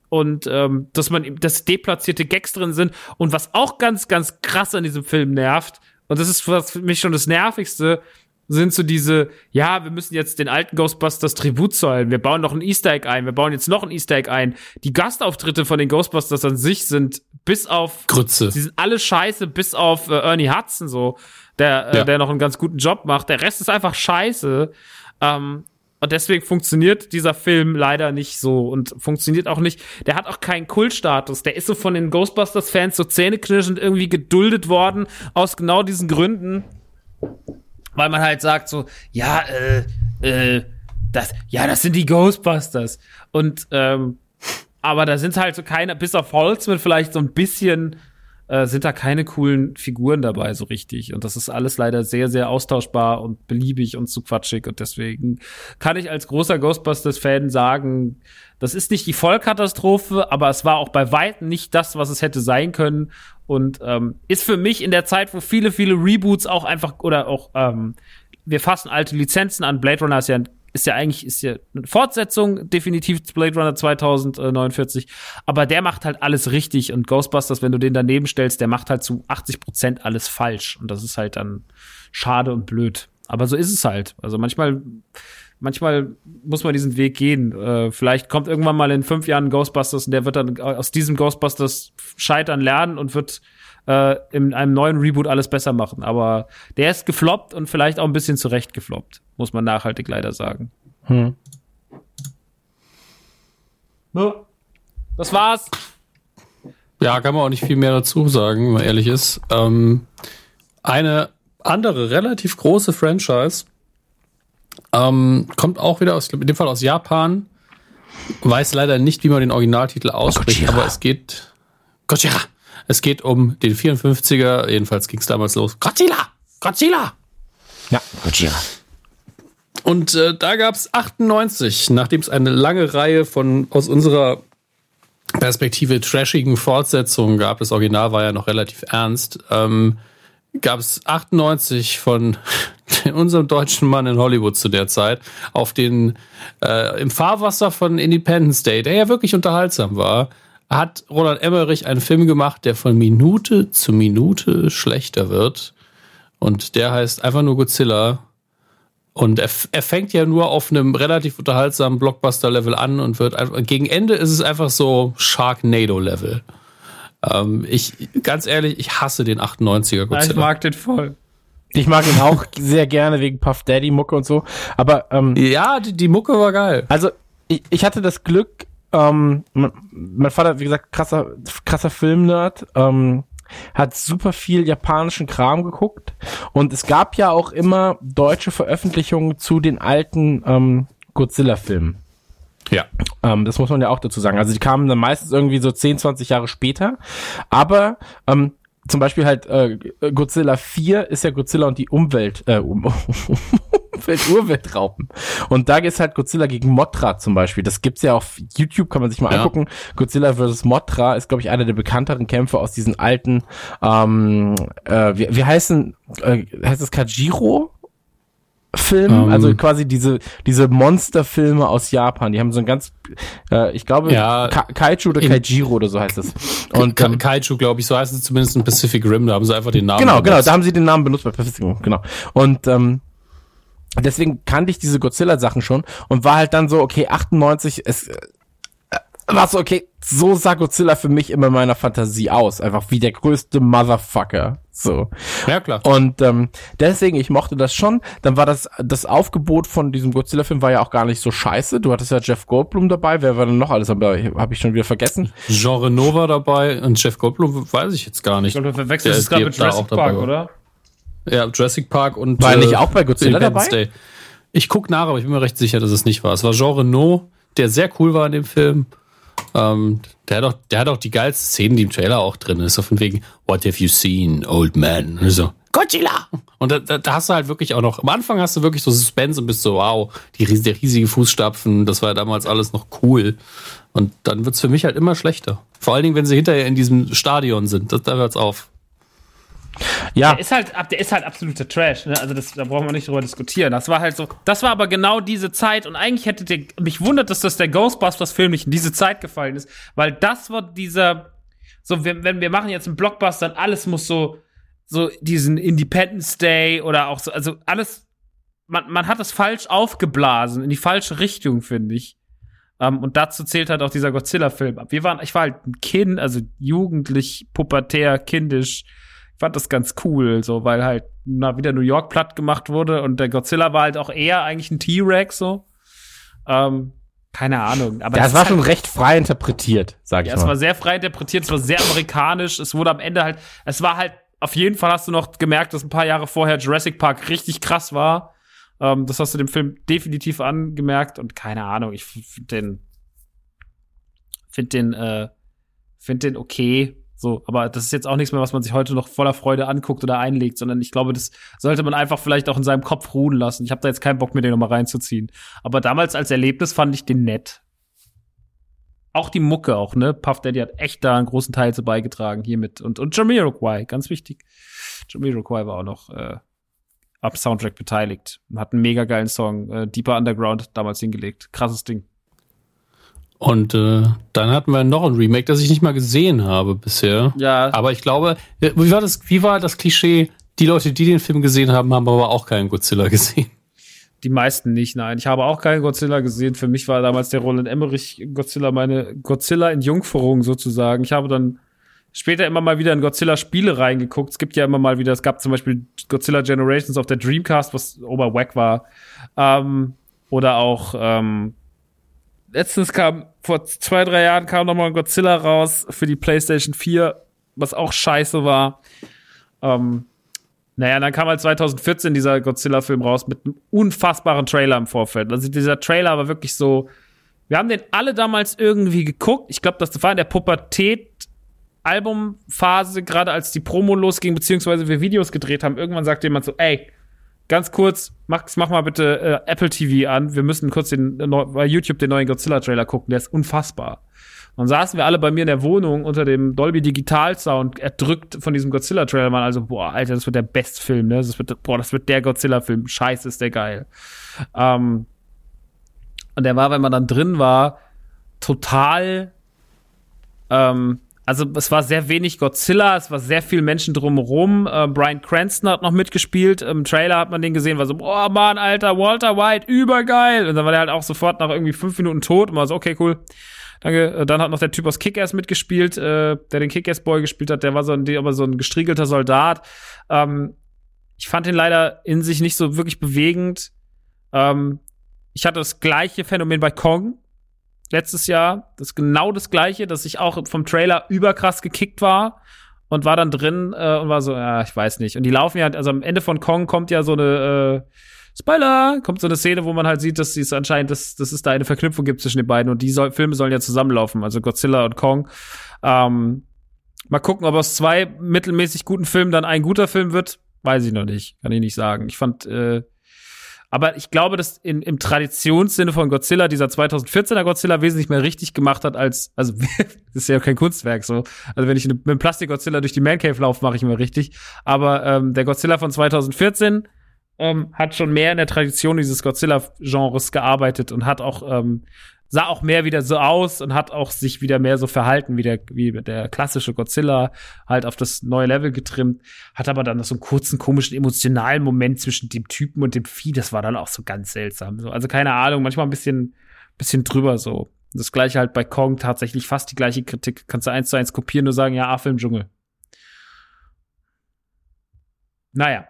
und ähm, dass man ihm- dass deplatzierte Gags drin sind und was auch ganz ganz krass an diesem Film nervt und das ist was für mich schon das nervigste sind so diese ja wir müssen jetzt den alten Ghostbusters Tribut zollen wir bauen noch ein Easter Egg ein wir bauen jetzt noch ein Easter Egg ein die Gastauftritte von den Ghostbusters an sich sind bis auf Grütze. Sie sind alle scheiße, bis auf äh, Ernie Hudson so, der, äh, Ja. der noch einen ganz guten Job macht. Der Rest ist einfach scheiße. Ähm, und deswegen funktioniert dieser Film leider nicht so und funktioniert auch nicht. Der hat auch keinen Kultstatus. Der ist so von den Ghostbusters-Fans so zähneknirschend irgendwie geduldet worden, aus genau diesen Gründen. Weil man halt sagt so, ja, äh, äh, das, ja, das sind die Ghostbusters. Und, ähm, aber da sind halt so keine, bis auf Holzman vielleicht so ein bisschen, äh, sind da keine coolen Figuren dabei so richtig. Und das ist alles leider sehr, sehr austauschbar und beliebig und zu quatschig. Und deswegen kann ich als großer Ghostbusters-Fan sagen, das ist nicht die Vollkatastrophe, aber es war auch bei Weitem nicht das, was es hätte sein können. Und ähm, ist für mich in der Zeit, wo viele, viele Reboots auch einfach oder auch ähm, wir fassen alte Lizenzen an. Blade Runner ist ja ein ist ja eigentlich ist ja eine Fortsetzung definitiv Blade Runner 2049, aber der macht halt alles richtig und Ghostbusters, wenn du den daneben stellst, der macht halt zu 80 Prozent alles falsch und das ist halt dann schade und blöd. Aber so ist es halt. Also manchmal manchmal muss man diesen Weg gehen. Äh, vielleicht kommt irgendwann mal in fünf Jahren Ghostbusters und der wird dann aus diesem Ghostbusters scheitern lernen und wird äh, in einem neuen Reboot alles besser machen. Aber der ist gefloppt und vielleicht auch ein bisschen zurecht gefloppt, muss man nachhaltig leider sagen. Hm. Ja. Das war's. Ja, kann man auch nicht viel mehr dazu sagen, wenn man ehrlich ist. Ähm, eine andere relativ große Franchise ähm, kommt auch wieder aus, in dem Fall aus Japan. Weiß leider nicht, wie man den Originaltitel ausspricht, Gojira. aber es geht. Gojira! Es geht um den 54er, jedenfalls ging es damals los. Godzilla! Godzilla! Ja, Gotcha. Und äh, da gab es 98, nachdem es eine lange Reihe von aus unserer Perspektive trashigen Fortsetzungen gab, das Original war ja noch relativ ernst, ähm, gab es 98 von unserem deutschen Mann in Hollywood zu der Zeit auf den äh, im Fahrwasser von Independence Day, der ja wirklich unterhaltsam war, hat Roland Emmerich einen Film gemacht, der von Minute zu Minute schlechter wird. Und der heißt einfach nur Godzilla. Und er, er fängt ja nur auf einem relativ unterhaltsamen Blockbuster-Level an und wird einfach, gegen Ende ist es einfach so Sharknado-Level. Ähm, ich, ganz ehrlich, ich hasse den 98er Ich Godzilla. mag den voll. Ich mag ihn auch sehr gerne wegen Puff Daddy Mucke und so. Aber ähm, ja, die, die Mucke war geil. Also, ich, ich hatte das Glück, ähm, mein, mein Vater, wie gesagt, krasser, krasser Filmnerd, ähm, hat super viel japanischen Kram geguckt und es gab ja auch immer deutsche Veröffentlichungen zu den alten ähm, Godzilla-Filmen. Ja. Ähm, das muss man ja auch dazu sagen. Also die kamen dann meistens irgendwie so 10, 20 Jahre später. Aber ähm, zum Beispiel halt äh, Godzilla 4 ist ja Godzilla und die Umwelt, äh, um, Umwelt, Urweltraupen. Und da ist halt Godzilla gegen Mothra zum Beispiel. Das gibt's ja auf YouTube, kann man sich mal Ja. angucken. Godzilla vs. Mothra ist, glaube ich, einer der bekannteren Kämpfe aus diesen alten, ähm, äh, wie, wie heißen, äh, heißt es Kajiro? Film, Ähm. also quasi diese diese Monsterfilme aus Japan, die haben so ein ganz, äh, ich glaube, Ja. Ka Kaiju oder In- Kaijiro oder so heißt es. Und Ka ähm, Kaiju, glaube ich, so heißt es zumindest in Pacific Rim, da haben sie einfach den Namen. genau, genau, da haben sie den Namen benutzt bei Pacific Rim, genau. Und ähm, deswegen kannte ich diese Godzilla-Sachen schon und war halt dann so, okay, 98, es war so, okay, so sah Godzilla für mich immer in meiner Fantasie aus. Einfach wie der größte Motherfucker. So. Ja, klar. Und ähm, deswegen, ich mochte das schon. Dann war das, das Aufgebot von diesem Godzilla-Film war ja auch gar nicht so scheiße. Du hattest ja Jeff Goldblum dabei. Wer war denn noch alles dabei? Habe ich schon wieder vergessen. Genre Nova dabei und Jeff Goldblum weiß ich jetzt gar nicht. Ich glaube, du verwechselst es gerade mit da Jurassic dabei Park, war. oder? Ja, Jurassic Park und War er nicht auch bei Godzilla dabei? Day. Ich guck nach, aber ich bin mir recht sicher, dass es nicht war. Es war Jean Reno, der sehr cool war in dem Film. Ähm, der, hat auch, der hat auch die geilsten Szenen, die im Trailer auch drin ist. So von wegen, what have you seen, old man? Und so, Godzilla! Und da, da, da hast du halt wirklich auch noch, am Anfang hast du wirklich so Suspense und bist so, wow, die, der riesige Fußstapfen, das war ja damals alles noch cool. Und dann wird's für mich halt immer schlechter. Vor allen Dingen, wenn sie hinterher in diesem Stadion sind. Das, da hört's auf. Ja, Der ist halt, der ist halt absoluter Trash, ne? Also das, da brauchen wir nicht drüber diskutieren. Das war halt so, das war aber genau diese Zeit und eigentlich hätte der, mich wundert, dass das der Ghostbusters-Film nicht in diese Zeit gefallen ist, weil das war dieser, so, wenn, wenn wir machen jetzt einen Blockbuster und alles muss so, so diesen Independence Day oder auch so, also alles, man, man hat es falsch aufgeblasen, in die falsche Richtung, finde ich. Ähm, und dazu zählt halt auch dieser Godzilla-Film. Wir waren, ich war halt ein Kind, also jugendlich, pubertär, kindisch. Fand das ganz cool, so, weil halt na, wieder New York platt gemacht wurde und der Godzilla war halt auch eher eigentlich ein T-Rex, so. Ähm, keine Ahnung. Aber das ist war halt, schon recht frei interpretiert, sag ich ja, es war mal. sehr frei interpretiert, es war sehr amerikanisch, es wurde am Ende halt, es war halt, auf jeden Fall hast du noch gemerkt, dass ein paar Jahre vorher Jurassic Park richtig krass war. Ähm, das hast du dem Film definitiv angemerkt und keine Ahnung, ich finde den, finde den, äh, finde den okay. So, aber das ist jetzt auch nichts mehr, was man sich heute noch voller Freude anguckt oder einlegt, sondern ich glaube, das sollte man einfach vielleicht auch in seinem Kopf ruhen lassen. Ich habe da jetzt keinen Bock, mir den nochmal reinzuziehen. Aber damals als Erlebnis fand ich den nett. Auch die Mucke auch, ne? Puff Daddy hat echt da einen großen Teil zu beigetragen hiermit. Und, und Jamiroquai, ganz wichtig. Jamiroquai war auch noch, äh, am Soundtrack beteiligt. Hat einen mega geilen Song, äh, Deeper Underground, damals hingelegt. Krasses Ding. Und äh, dann hatten wir noch ein Remake, das ich nicht mal gesehen habe bisher. Ja. Aber ich glaube, äh, wie war das, wie war das Klischee? Die Leute, die den Film gesehen haben, haben aber auch keinen Godzilla gesehen. Die meisten nicht, nein. Ich habe auch keinen Godzilla gesehen. Für mich war damals der Roland Emmerich Godzilla meine Godzilla in Jungferung sozusagen. Ich habe dann später immer mal wieder in Godzilla-Spiele reingeguckt. Es gibt ja immer mal wieder, es gab zum Beispiel Godzilla Generations auf der Dreamcast, was oberwack war. Ähm, oder auch, ähm, letztens kam, vor zwei, drei Jahren kam noch mal ein Godzilla raus für die PlayStation 4, was auch scheiße war. Ähm, naja, dann kam halt 2014 dieser Godzilla-Film raus mit einem unfassbaren Trailer im Vorfeld. Also dieser Trailer war wirklich so. Wir haben den alle damals irgendwie geguckt. Ich glaube, das war in der Pubertät-Albumphase, gerade als die Promo losging, beziehungsweise wir Videos gedreht haben. Irgendwann sagte jemand so, ey, ganz kurz, mach, mach mal bitte äh, Apple TV an. Wir müssen kurz den, äh, bei YouTube den neuen Godzilla-Trailer gucken. Der ist unfassbar. Dann saßen wir alle bei mir in der Wohnung unter dem Dolby Digital Sound erdrückt von diesem Godzilla Trailer waren also boah Alter das wird der Bestfilm ne das wird boah das wird der Godzilla Film scheiße ist der geil ähm, und der war wenn man dann drin war total ähm, also es war sehr wenig Godzilla, es war sehr viel Menschen drumherum. Äh, Brian Cranston hat noch mitgespielt. Im Trailer hat man den gesehen, war so, boah, Mann, Alter, Walter White, übergeil. Und dann war der halt auch sofort nach irgendwie fünf Minuten tot und war so, okay, cool. Danke. Äh, Dann hat noch der Typ aus Kick-Ass mitgespielt, äh, der den Kick-Ass-Boy gespielt hat. Der war so ein, aber so ein gestriegelter Soldat. Ähm, ich fand ihn leider in sich nicht so wirklich bewegend. Ähm, ich hatte das gleiche Phänomen bei Kong letztes Jahr. Das ist genau das gleiche, dass ich auch vom Trailer überkrass gekickt war und war dann drin äh, und war so, ja, ich weiß nicht. Und die laufen ja, also am Ende von Kong kommt ja so eine äh, Spoiler, kommt so eine Szene, wo man halt sieht, dass es anscheinend, dass, dass es da eine Verknüpfung gibt zwischen den beiden und die soll, Filme sollen ja zusammenlaufen, also Godzilla und Kong. Ähm, mal gucken, ob aus zwei mittelmäßig guten Filmen dann ein guter Film wird, weiß ich noch nicht, kann ich nicht sagen. Ich fand, äh, aber ich glaube, dass in, im Traditionssinne von Godzilla dieser 2014er Godzilla wesentlich mehr richtig gemacht hat als, also das ist ja kein Kunstwerk so. Also wenn ich mit einem Plastik-Godzilla durch die Man Cave laufe, mache ich immer richtig. Aber ähm, der Godzilla von 2014 ähm, hat schon mehr in der Tradition dieses Godzilla-Genres gearbeitet und hat auch ähm, sah auch mehr wieder so aus und hat auch sich wieder mehr so verhalten wie der, wie der klassische Godzilla, halt auf das neue Level getrimmt, hat aber dann noch so einen kurzen, komischen, emotionalen Moment zwischen dem Typen und dem Vieh, das war dann auch so ganz seltsam. So, also keine Ahnung, manchmal ein bisschen, bisschen drüber so. Das gleiche halt bei Kong, tatsächlich fast die gleiche Kritik. Kannst du eins zu eins kopieren, nur sagen, ja, Affe im Dschungel. Naja.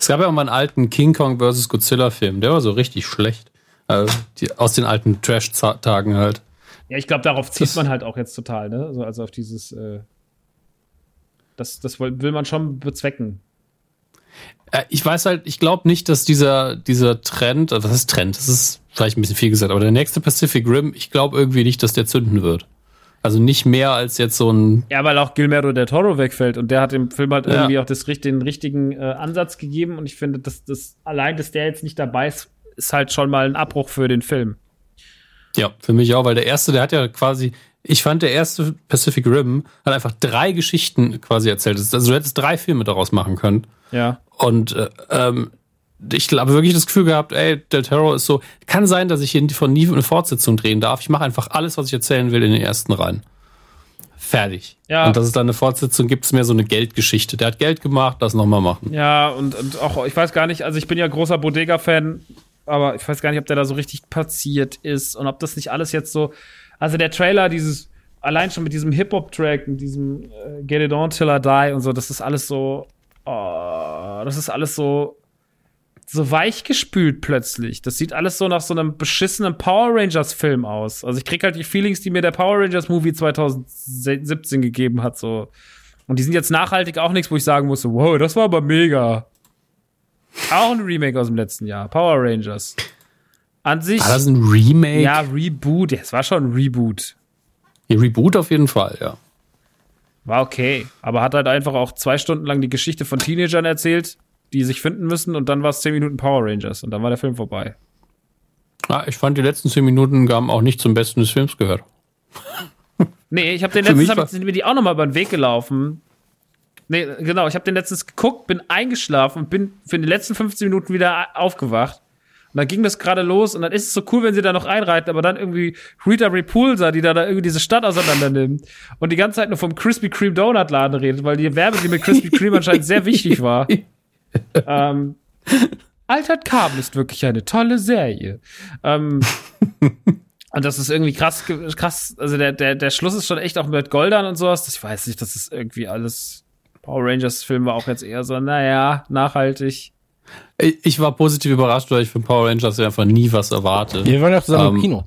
Es gab ja auch mal einen alten King Kong vs. Godzilla Film, der war so richtig schlecht. Also die, aus den alten Trash-Tagen halt. Ja, ich glaube, darauf zieht das man halt auch jetzt total, ne? Also, also auf dieses, äh, das, das will man schon bezwecken. Äh, ich weiß halt, ich glaube nicht, dass dieser, dieser Trend, also was ist Trend? Das ist vielleicht ein bisschen viel gesagt, aber der nächste Pacific Rim, ich glaube irgendwie nicht, dass der zünden wird. Also nicht mehr als jetzt so ein. Ja, weil auch Gilmero del Toro wegfällt und der hat dem Film halt ja. irgendwie auch das, den richtigen äh, Ansatz gegeben und ich finde, dass das allein, dass der jetzt nicht dabei ist, ist halt schon mal ein Abbruch für den Film. Ja, für mich auch, weil der erste, der hat ja quasi, ich fand der erste Pacific Rim hat einfach drei Geschichten quasi erzählt. Also du hättest drei Filme daraus machen können. Ja. Und äh, ähm, ich habe wirklich das Gefühl gehabt, ey, Del Toro ist so, kann sein, dass ich hier von nie eine Fortsetzung drehen darf. Ich mache einfach alles, was ich erzählen will, in den ersten rein. Fertig. Ja. Und dass es dann eine Fortsetzung gibt, ist mehr so eine Geldgeschichte. Der hat Geld gemacht, das nochmal machen. Ja, und, und auch, ich weiß gar nicht, also ich bin ja großer Bodega-Fan, aber ich weiß gar nicht, ob der da so richtig passiert ist und ob das nicht alles jetzt so. Also der Trailer, dieses, allein schon mit diesem Hip-Hop-Track, mit diesem äh, Get It On Till I Die und so, das ist alles so. Oh, das ist alles so. So weichgespült plötzlich. Das sieht alles so nach so einem beschissenen Power Rangers-Film aus. Also ich krieg halt die Feelings, die mir der Power Rangers-Movie 2017 gegeben hat, so. Und die sind jetzt nachhaltig auch nichts, wo ich sagen muss, wow, das war aber mega. Auch ein Remake aus dem letzten Jahr. Power Rangers. An sich. War das ein Remake? Ja, Reboot. Es war schon ein Reboot. Ja, Reboot auf jeden Fall, ja. War okay. Aber hat halt einfach auch zwei Stunden lang die Geschichte von Teenagern erzählt, die sich finden müssen und dann war es zehn Minuten Power Rangers und dann war der Film vorbei. Ah, ich fand die letzten zehn Minuten haben auch nicht zum Besten des Films gehört. nee, ich habe den letzten, hab, sind mir die auch nochmal über den Weg gelaufen Nee, genau, ich habe den letztens geguckt, bin eingeschlafen und bin für die letzten 15 Minuten wieder aufgewacht. Und dann ging das gerade los und dann ist es so cool, wenn sie da noch einreiten, aber dann irgendwie Rita Repulsa, die da, da irgendwie diese Stadt auseinander nimmt und die ganze Zeit nur vom Krispy Kreme Donut Laden redet, weil die Werbe, die mit Krispy Kreme anscheinend sehr wichtig war. ähm, Altert Carbon ist wirklich eine tolle Serie. Ähm, und das ist irgendwie krass, krass. Also der, der, der Schluss ist schon echt auch mit Goldern und sowas. Ich weiß nicht, das ist irgendwie alles. Power Rangers Film war auch jetzt eher so, naja, nachhaltig. Ich war positiv überrascht, weil ich von Power Rangers einfach nie was erwarte. Wir waren ja zusammen Ähm, im Kino.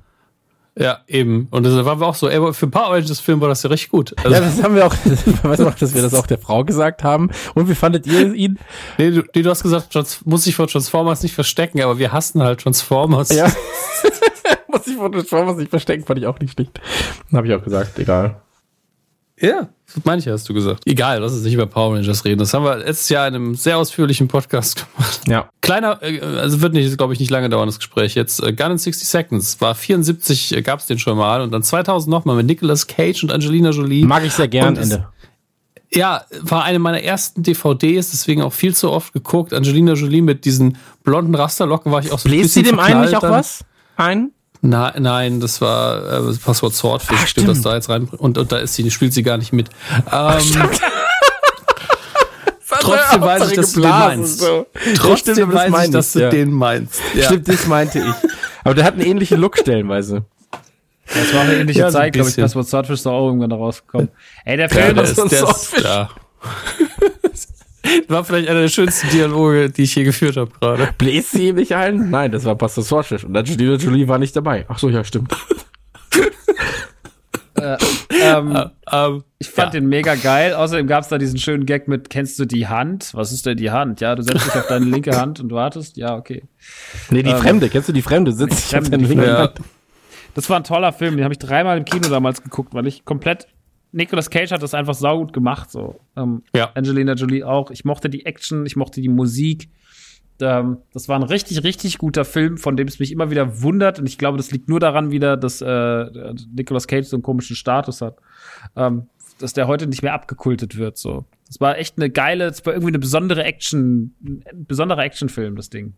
Ja, eben. Und das war auch so, ey, für Power Rangers Film war das ja richtig gut. Also, Ja, das haben wir auch, weißt du noch, dass wir das auch der Frau gesagt haben. Und wie fandet ihr ihn? nee, du, nee, du hast gesagt, Trans muss sich vor Transformers nicht verstecken, aber wir hassen halt Transformers. Ja. Muss ich von Transformers nicht verstecken, fand ich auch nicht schlecht. Habe ich auch gesagt, egal. Ja, das meine ich, hast du gesagt. Egal, lass uns nicht über Power Rangers reden. Das haben wir letztes Jahr in einem sehr ausführlichen Podcast gemacht. Ja. Kleiner, äh, also wird nicht, glaube ich, nicht lange dauern, das Gespräch jetzt. Äh, Gun in 60 Seconds war 74, äh, gab es den schon mal und dann 2000 nochmal mit Nicolas Cage und Angelina Jolie. Mag ich sehr gern, Und es- Ende. Ja, war eine meiner ersten DVDs, deswegen auch viel zu oft geguckt. Angelina Jolie mit diesen blonden Rasterlocken war ich auch so ein Bläst sie bisschen dem einen nicht auch was? Ein? Na, nein, das war äh, das Passwort Swordfish, Ach, stimmt, das da jetzt rein. Und, und da ist sie, spielt sie gar nicht mit. Ähm, trotzdem weiß ich, dass du den meinst. Trotzdem stimmt, das weiß ich, meine dass ich, du ja. den meinst. Ja. Stimmt, das meinte ich. Aber der hat einen ähnlichen Look stellenweise. Das war eine ähnliche Ja, so ein Zeit, glaube ich. Passwort Swordfish ist auch irgendwann da rausgekommen. Ey, der Ja, Film der ist so der ist, Swordfish. ja. War vielleicht einer der schönsten Dialoge, die ich hier geführt habe gerade. Bläst sie ihm nicht ein? Nein, das war Pastor Swordfish. Und Angelina Jolie war nicht dabei. Ach so, ja, stimmt. ähm, Ähm, Ich fand den mega geil. Außerdem gab es da diesen schönen Gag mit, kennst du die Hand? Was ist denn die Hand? Ja, du setzt dich auf deine linke Hand und wartest. Ja, okay. Nee, die Ähm, Fremde. Kennst du die Fremde? Sitzt Die Fremde, auf linken Fremde. Hand. Das war ein toller Film. Den habe ich dreimal im Kino damals geguckt, weil ich komplett. Nicolas Cage hat das einfach saugut gemacht. So. Ähm, Ja. Angelina Jolie auch. Ich mochte die Action, ich mochte die Musik. Ähm, das war ein richtig, richtig guter Film, von dem es mich immer wieder wundert. Und ich glaube, das liegt nur daran wieder, dass äh, Nicolas Cage so einen komischen Status hat. Ähm, dass der heute nicht mehr abgekultet wird. So. Das war echt eine geile, das war irgendwie eine besondere Action, ein besonderer Actionfilm, das Ding.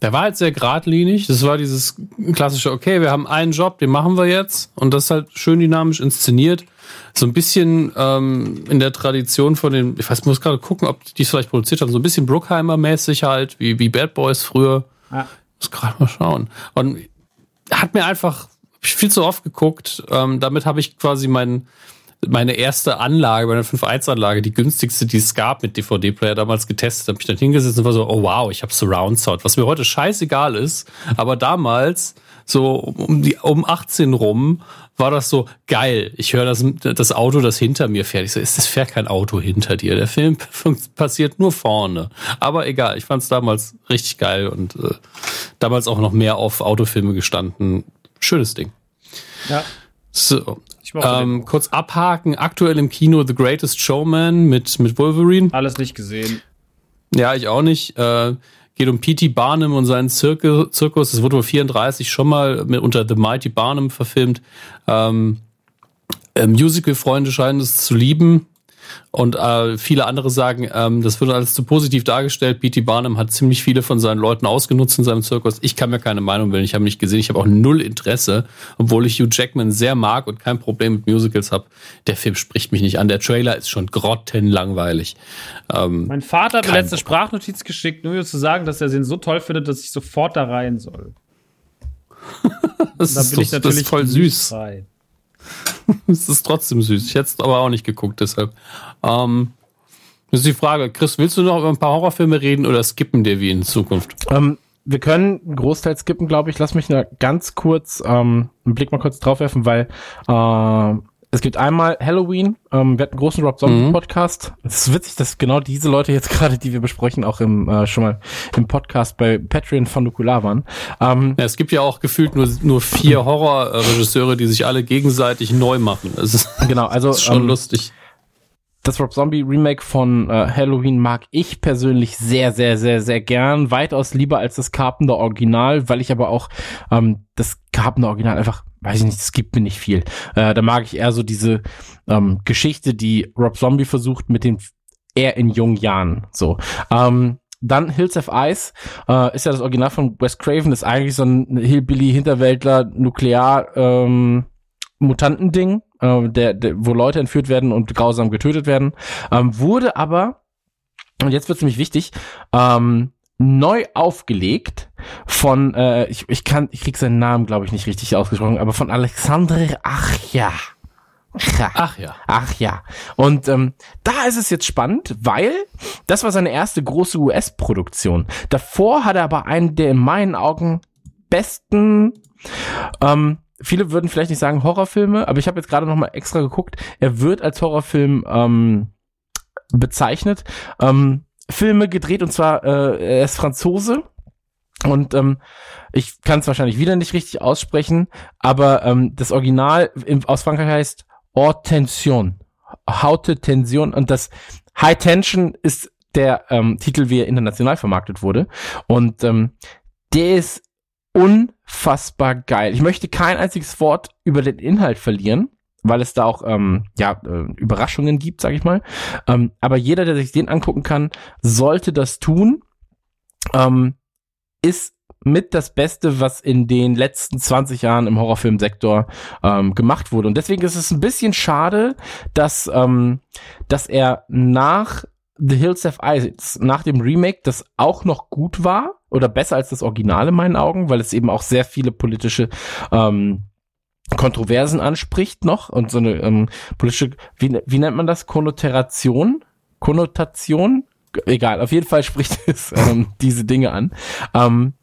Der war halt sehr geradlinig. Das war dieses klassische, okay, wir haben einen Job, den machen wir jetzt. Und das halt schön dynamisch inszeniert. So ein bisschen ähm, in der Tradition von den, ich weiß, muss gerade gucken, ob die es vielleicht produziert haben, so ein bisschen Bruckheimer-mäßig halt, wie, wie Bad Boys früher. Ja. Muss gerade mal schauen. Und hat mir einfach viel zu oft geguckt. Ähm, damit habe ich quasi mein, meine erste Anlage, meine 5.1-Anlage, die günstigste, die es gab mit DVD-Player damals getestet. Habe ich dann hingesetzt und war so, oh wow, ich habe Surround Sound, was mir heute scheißegal ist. Aber damals, so um, die, um 18 rum, war das so geil. Ich höre das, das Auto, das hinter mir fährt. Ich so, ist das fährt kein Auto hinter dir. Der Film passiert nur vorne. Aber egal, ich fand es damals richtig geil und äh, damals auch noch mehr auf Autofilme gestanden. Schönes Ding. Ja. So. Ähm, kurz abhaken. Aktuell im Kino The Greatest Showman mit, mit Wolverine. Alles nicht gesehen. Ja, ich auch nicht. Äh, geht um P.T. Barnum und seinen Zirke, Zirkus. Das wurde wohl 34 schon mal mit, unter The Mighty Barnum verfilmt. Ähm, äh, Musical-Freunde scheinen es zu lieben. Und äh, viele andere sagen, ähm, das wird alles zu positiv dargestellt. P.T. Barnum hat ziemlich viele von seinen Leuten ausgenutzt in seinem Zirkus. Ich kann mir keine Meinung bilden. Ich habe nicht gesehen. Ich habe auch null Interesse, obwohl ich Hugh Jackman sehr mag und kein Problem mit Musicals habe. Der Film spricht mich nicht an. Der Trailer ist schon grottenlangweilig. Ähm, Mein Vater hat mir letzte Sprachnotiz geschickt, nur mir zu sagen, dass er den so toll findet, dass ich sofort da rein soll. das, Da ist, bin ich doch- das natürlich ist voll süß. frei. Es ist trotzdem süß. Ich hätte es aber auch nicht geguckt, deshalb. Ähm, das ist die Frage. Chris, willst du noch über ein paar Horrorfilme reden oder skippen wir wie in Zukunft? Ähm, wir können einen Großteil skippen, glaube ich. Lass mich nur ganz kurz ähm, einen Blick mal kurz drauf werfen, weil äh, es gibt einmal Halloween. Ähm, wir hatten einen großen Rob Zombie Mhm. Podcast. Es ist witzig, dass genau diese Leute jetzt gerade, die wir besprechen, auch im äh, schon mal im Podcast bei Patreon von Nukular waren. Ähm, Ja, es gibt ja auch gefühlt nur, nur vier Horrorregisseure, die sich alle gegenseitig neu machen. Das ist, genau, also das ist schon ähm, lustig. Das Rob Zombie Remake von äh, Halloween mag ich persönlich sehr, sehr, sehr, sehr gern. Weitaus lieber als das Carpenter Original, weil ich aber auch ähm, das Carpenter Original einfach, weiß ich nicht, es gibt mir nicht viel. Äh, da mag ich eher so diese ähm, Geschichte, die Rob Zombie versucht mit den eher in jungen Jahren. So. Ähm, dann Hills of Ice äh, ist ja das Original von Wes Craven, ist eigentlich so ein Hillbilly, Hinterwäldler, Nuklear, ähm, äh, der, der, wo Leute entführt werden und grausam getötet werden, ähm, wurde aber, und jetzt wird's nämlich wichtig, ähm, neu aufgelegt von, äh, ich, ich kann, ich krieg seinen Namen, glaube ich, nicht richtig ausgesprochen, aber von Alexandre Achja. Ja. Ach ja. Ach ja. Und ähm, da ist es jetzt spannend, weil das war seine erste große US-Produktion. Davor hat er aber einen der in meinen Augen besten, ähm, viele würden vielleicht nicht sagen Horrorfilme, aber ich habe jetzt gerade noch mal extra geguckt. Er wird als Horrorfilm ähm, bezeichnet. Ähm, Filme gedreht und zwar äh, er ist Franzose und ähm, ich kann es wahrscheinlich wieder nicht richtig aussprechen, aber ähm, das Original im, aus Frankreich heißt Haute Tension. Haute Tension und das High Tension ist der ähm, Titel, wie er international vermarktet wurde. Und ähm, der ist unfassbar geil. Ich möchte kein einziges Wort über den Inhalt verlieren, weil es da auch ähm, ja äh, Überraschungen gibt, sag ich mal. Ähm, aber jeder, der sich den angucken kann, sollte das tun. Ähm, ist mit das Beste, was in den letzten 20 Jahren im Horrorfilmsektor ähm, gemacht wurde. Und deswegen ist es ein bisschen schade, dass, ähm, dass er nach The Hills of Ice, nach dem Remake, das auch noch gut war oder besser als das Original in meinen Augen, weil es eben auch sehr viele politische ähm, Kontroversen anspricht noch und so eine ähm, politische, wie, wie nennt man das? Konnotation? Konnotation? Egal, auf jeden Fall spricht es ähm, diese Dinge an. Ähm,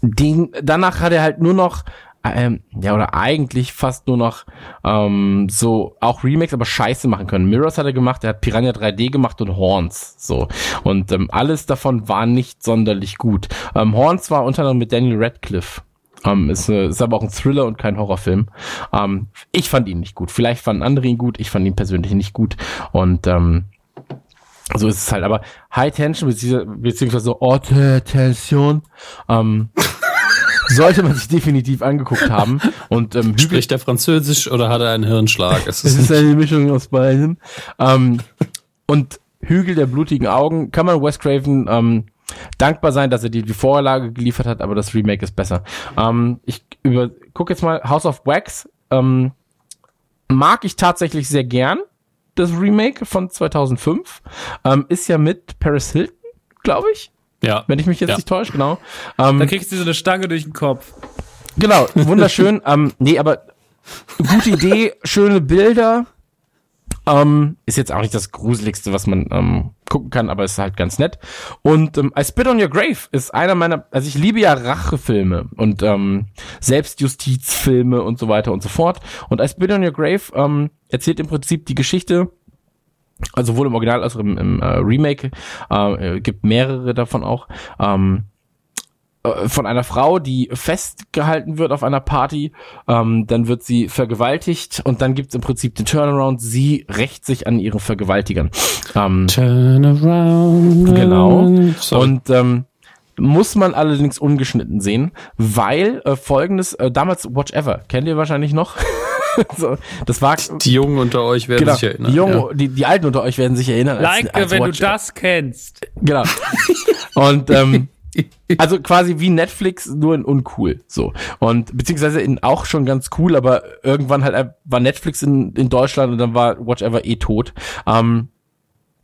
den, danach hat er halt nur noch, ähm, ja, oder eigentlich fast nur noch ähm, so auch Remakes, aber scheiße machen können. Mirrors hat er gemacht, er hat Piranha 3D gemacht und Horns. So. Und ähm, alles davon war nicht sonderlich gut. Ähm, Horns war unter anderem mit Daniel Radcliffe. Ähm, ist, äh, ist aber auch ein Thriller und kein Horrorfilm. Ähm, ich fand ihn nicht gut. Vielleicht fanden andere ihn gut, ich fand ihn persönlich nicht gut. Und ähm, so ist es halt. Aber High Tension beziehungsweise, beziehungsweise Haute Tension ähm, sollte man sich definitiv angeguckt haben. Und ähm, Hügel, Spricht er Französisch oder hat er einen Hirnschlag? Es ist eine Mischung aus beidem. Ähm, und Hügel der blutigen Augen kann man Wes Craven ähm, dankbar sein, dass er die, die Vorlage geliefert hat, aber das Remake ist besser. Ähm, ich über guck jetzt mal House of Wax. Ähm, mag ich tatsächlich sehr gern. Das Remake von 2005 ähm, ist ja mit Paris Hilton, glaube ich, ja. wenn ich mich jetzt Ja. nicht täusche, genau. Ähm, Da kriegst du so eine Stange durch den Kopf. Genau, wunderschön. ähm, nee, aber gute Idee, schöne Bilder. Ähm, ist jetzt auch nicht das Gruseligste, was man ähm, gucken kann, aber ist halt ganz nett. Und ähm, I Spit on Your Grave ist einer meiner, also ich liebe ja Rachefilme und ähm, Selbstjustizfilme und so weiter und so fort. Und I Spit on Your Grave ähm, erzählt im Prinzip die Geschichte also sowohl im Original als auch im, im äh, Remake, äh, gibt mehrere davon auch, ähm, äh, von einer Frau, die festgehalten wird auf einer Party, ähm, dann wird sie vergewaltigt und dann gibt's im Prinzip den Turnaround, sie rächt sich an ihren Vergewaltigern. Ähm, Turn around. Genau. Sorry. und ähm, muss man allerdings ungeschnitten sehen, weil äh, folgendes, äh, damals Watch Ever, kennt ihr wahrscheinlich noch? so, das war die Jungen unter euch werden genau, sich erinnern. die, Jungen, ja. die, die Alten unter euch werden sich erinnern. als- Like, als wenn du Watch- das kennst. Genau. Und ähm, also quasi wie Netflix, nur in uncool. So. Und beziehungsweise in auch schon ganz cool, aber irgendwann halt äh, war Netflix in, in Deutschland und dann war Watch Ever eh tot. Ähm,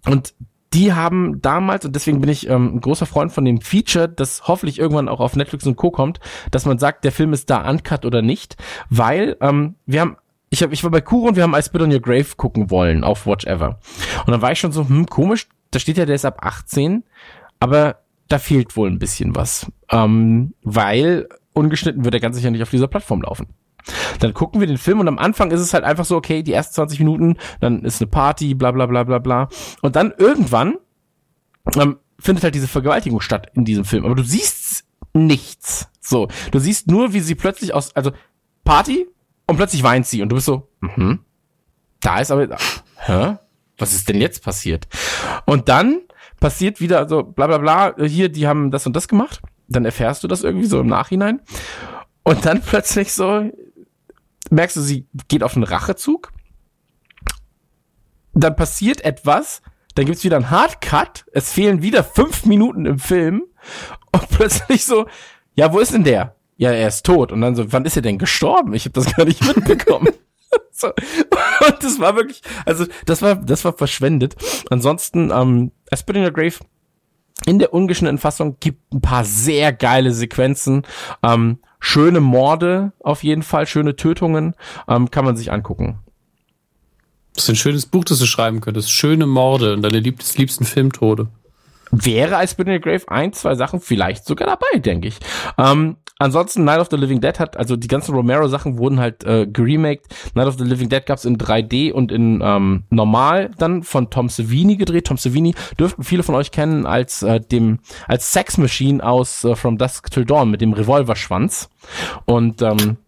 und die haben damals, und deswegen bin ich ähm, ein großer Freund von dem Feature, das hoffentlich irgendwann auch auf Netflix und Co. kommt, dass man sagt, der Film ist da uncut oder nicht, weil ähm, wir haben ich, hab, ich war bei Kuro und wir haben I Spit on Your Grave gucken wollen auf Watch Ever. Und dann war ich schon so, hm, komisch, da steht ja, der ist ab 18, aber da fehlt wohl ein bisschen was. Ähm, weil ungeschnitten wird er ganz sicher nicht auf dieser Plattform laufen. Dann gucken wir den Film und am Anfang ist es halt einfach so, okay, die ersten 20 Minuten, dann ist eine Party, bla bla bla bla bla. Und dann irgendwann ähm, findet halt diese Vergewaltigung statt in diesem Film. Aber du siehst nichts. So, du siehst nur, wie sie plötzlich aus, also Party und plötzlich weint sie und du bist so, mhm. Da ist aber, hä? was ist denn jetzt passiert? Und dann passiert wieder, also bla bla bla, hier, die haben das und das gemacht. Dann erfährst du das irgendwie so im Nachhinein. Und dann plötzlich so, merkst du, sie geht auf einen Rachezug. Dann passiert etwas, dann gibt's wieder einen Hardcut, es fehlen wieder fünf Minuten im Film und plötzlich so, ja, wo ist denn der? Ja, er ist tot. Und dann so, wann ist er denn gestorben? Ich habe das gar nicht mitbekommen. so. Und das war wirklich, also das war, das war verschwendet. Ansonsten, ähm, A Grave in der ungeschnittenen Fassung gibt ein paar sehr geile Sequenzen. Ähm, schöne Morde auf jeden Fall, schöne Tötungen, ähm, kann man sich angucken. Das ist ein schönes Buch, das du schreiben könntest. Schöne Morde und deine liebsten, Filmtode. Wäre I Spit in the Grave ein, zwei Sachen vielleicht sogar dabei, denke ich. Ähm, ansonsten Night of the Living Dead hat, also die ganzen Romero-Sachen wurden halt äh, geremaked. Night of the Living Dead gab's in 3D und in ähm, normal dann von Tom Savini gedreht. Tom Savini dürften viele von euch kennen als äh, dem als Sex Machine aus äh, From Dusk Till Dawn mit dem Revolverschwanz. Und ähm,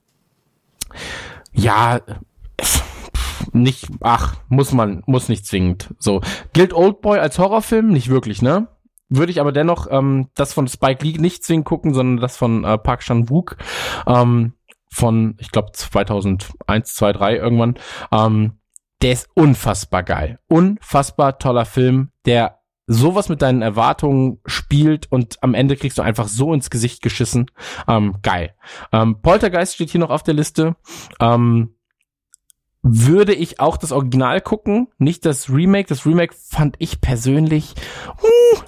ja, es, nicht, ach, muss man, muss nicht zwingend. So. Gilt Oldboy als Horrorfilm? Nicht wirklich, ne? Würde ich aber dennoch ähm, das von Spike Lee nicht zwingend gucken, sondern das von äh, Park Chan-wook ähm, von, ich glaube, 2001, 2, 3 irgendwann. Ähm, der ist unfassbar geil. Unfassbar toller Film, der sowas mit deinen Erwartungen spielt und am Ende kriegst du einfach so ins Gesicht geschissen. Ähm, geil. Ähm, Poltergeist steht hier noch auf der Liste. Ähm, würde ich auch das Original gucken, nicht das Remake. Das Remake fand ich persönlich uh,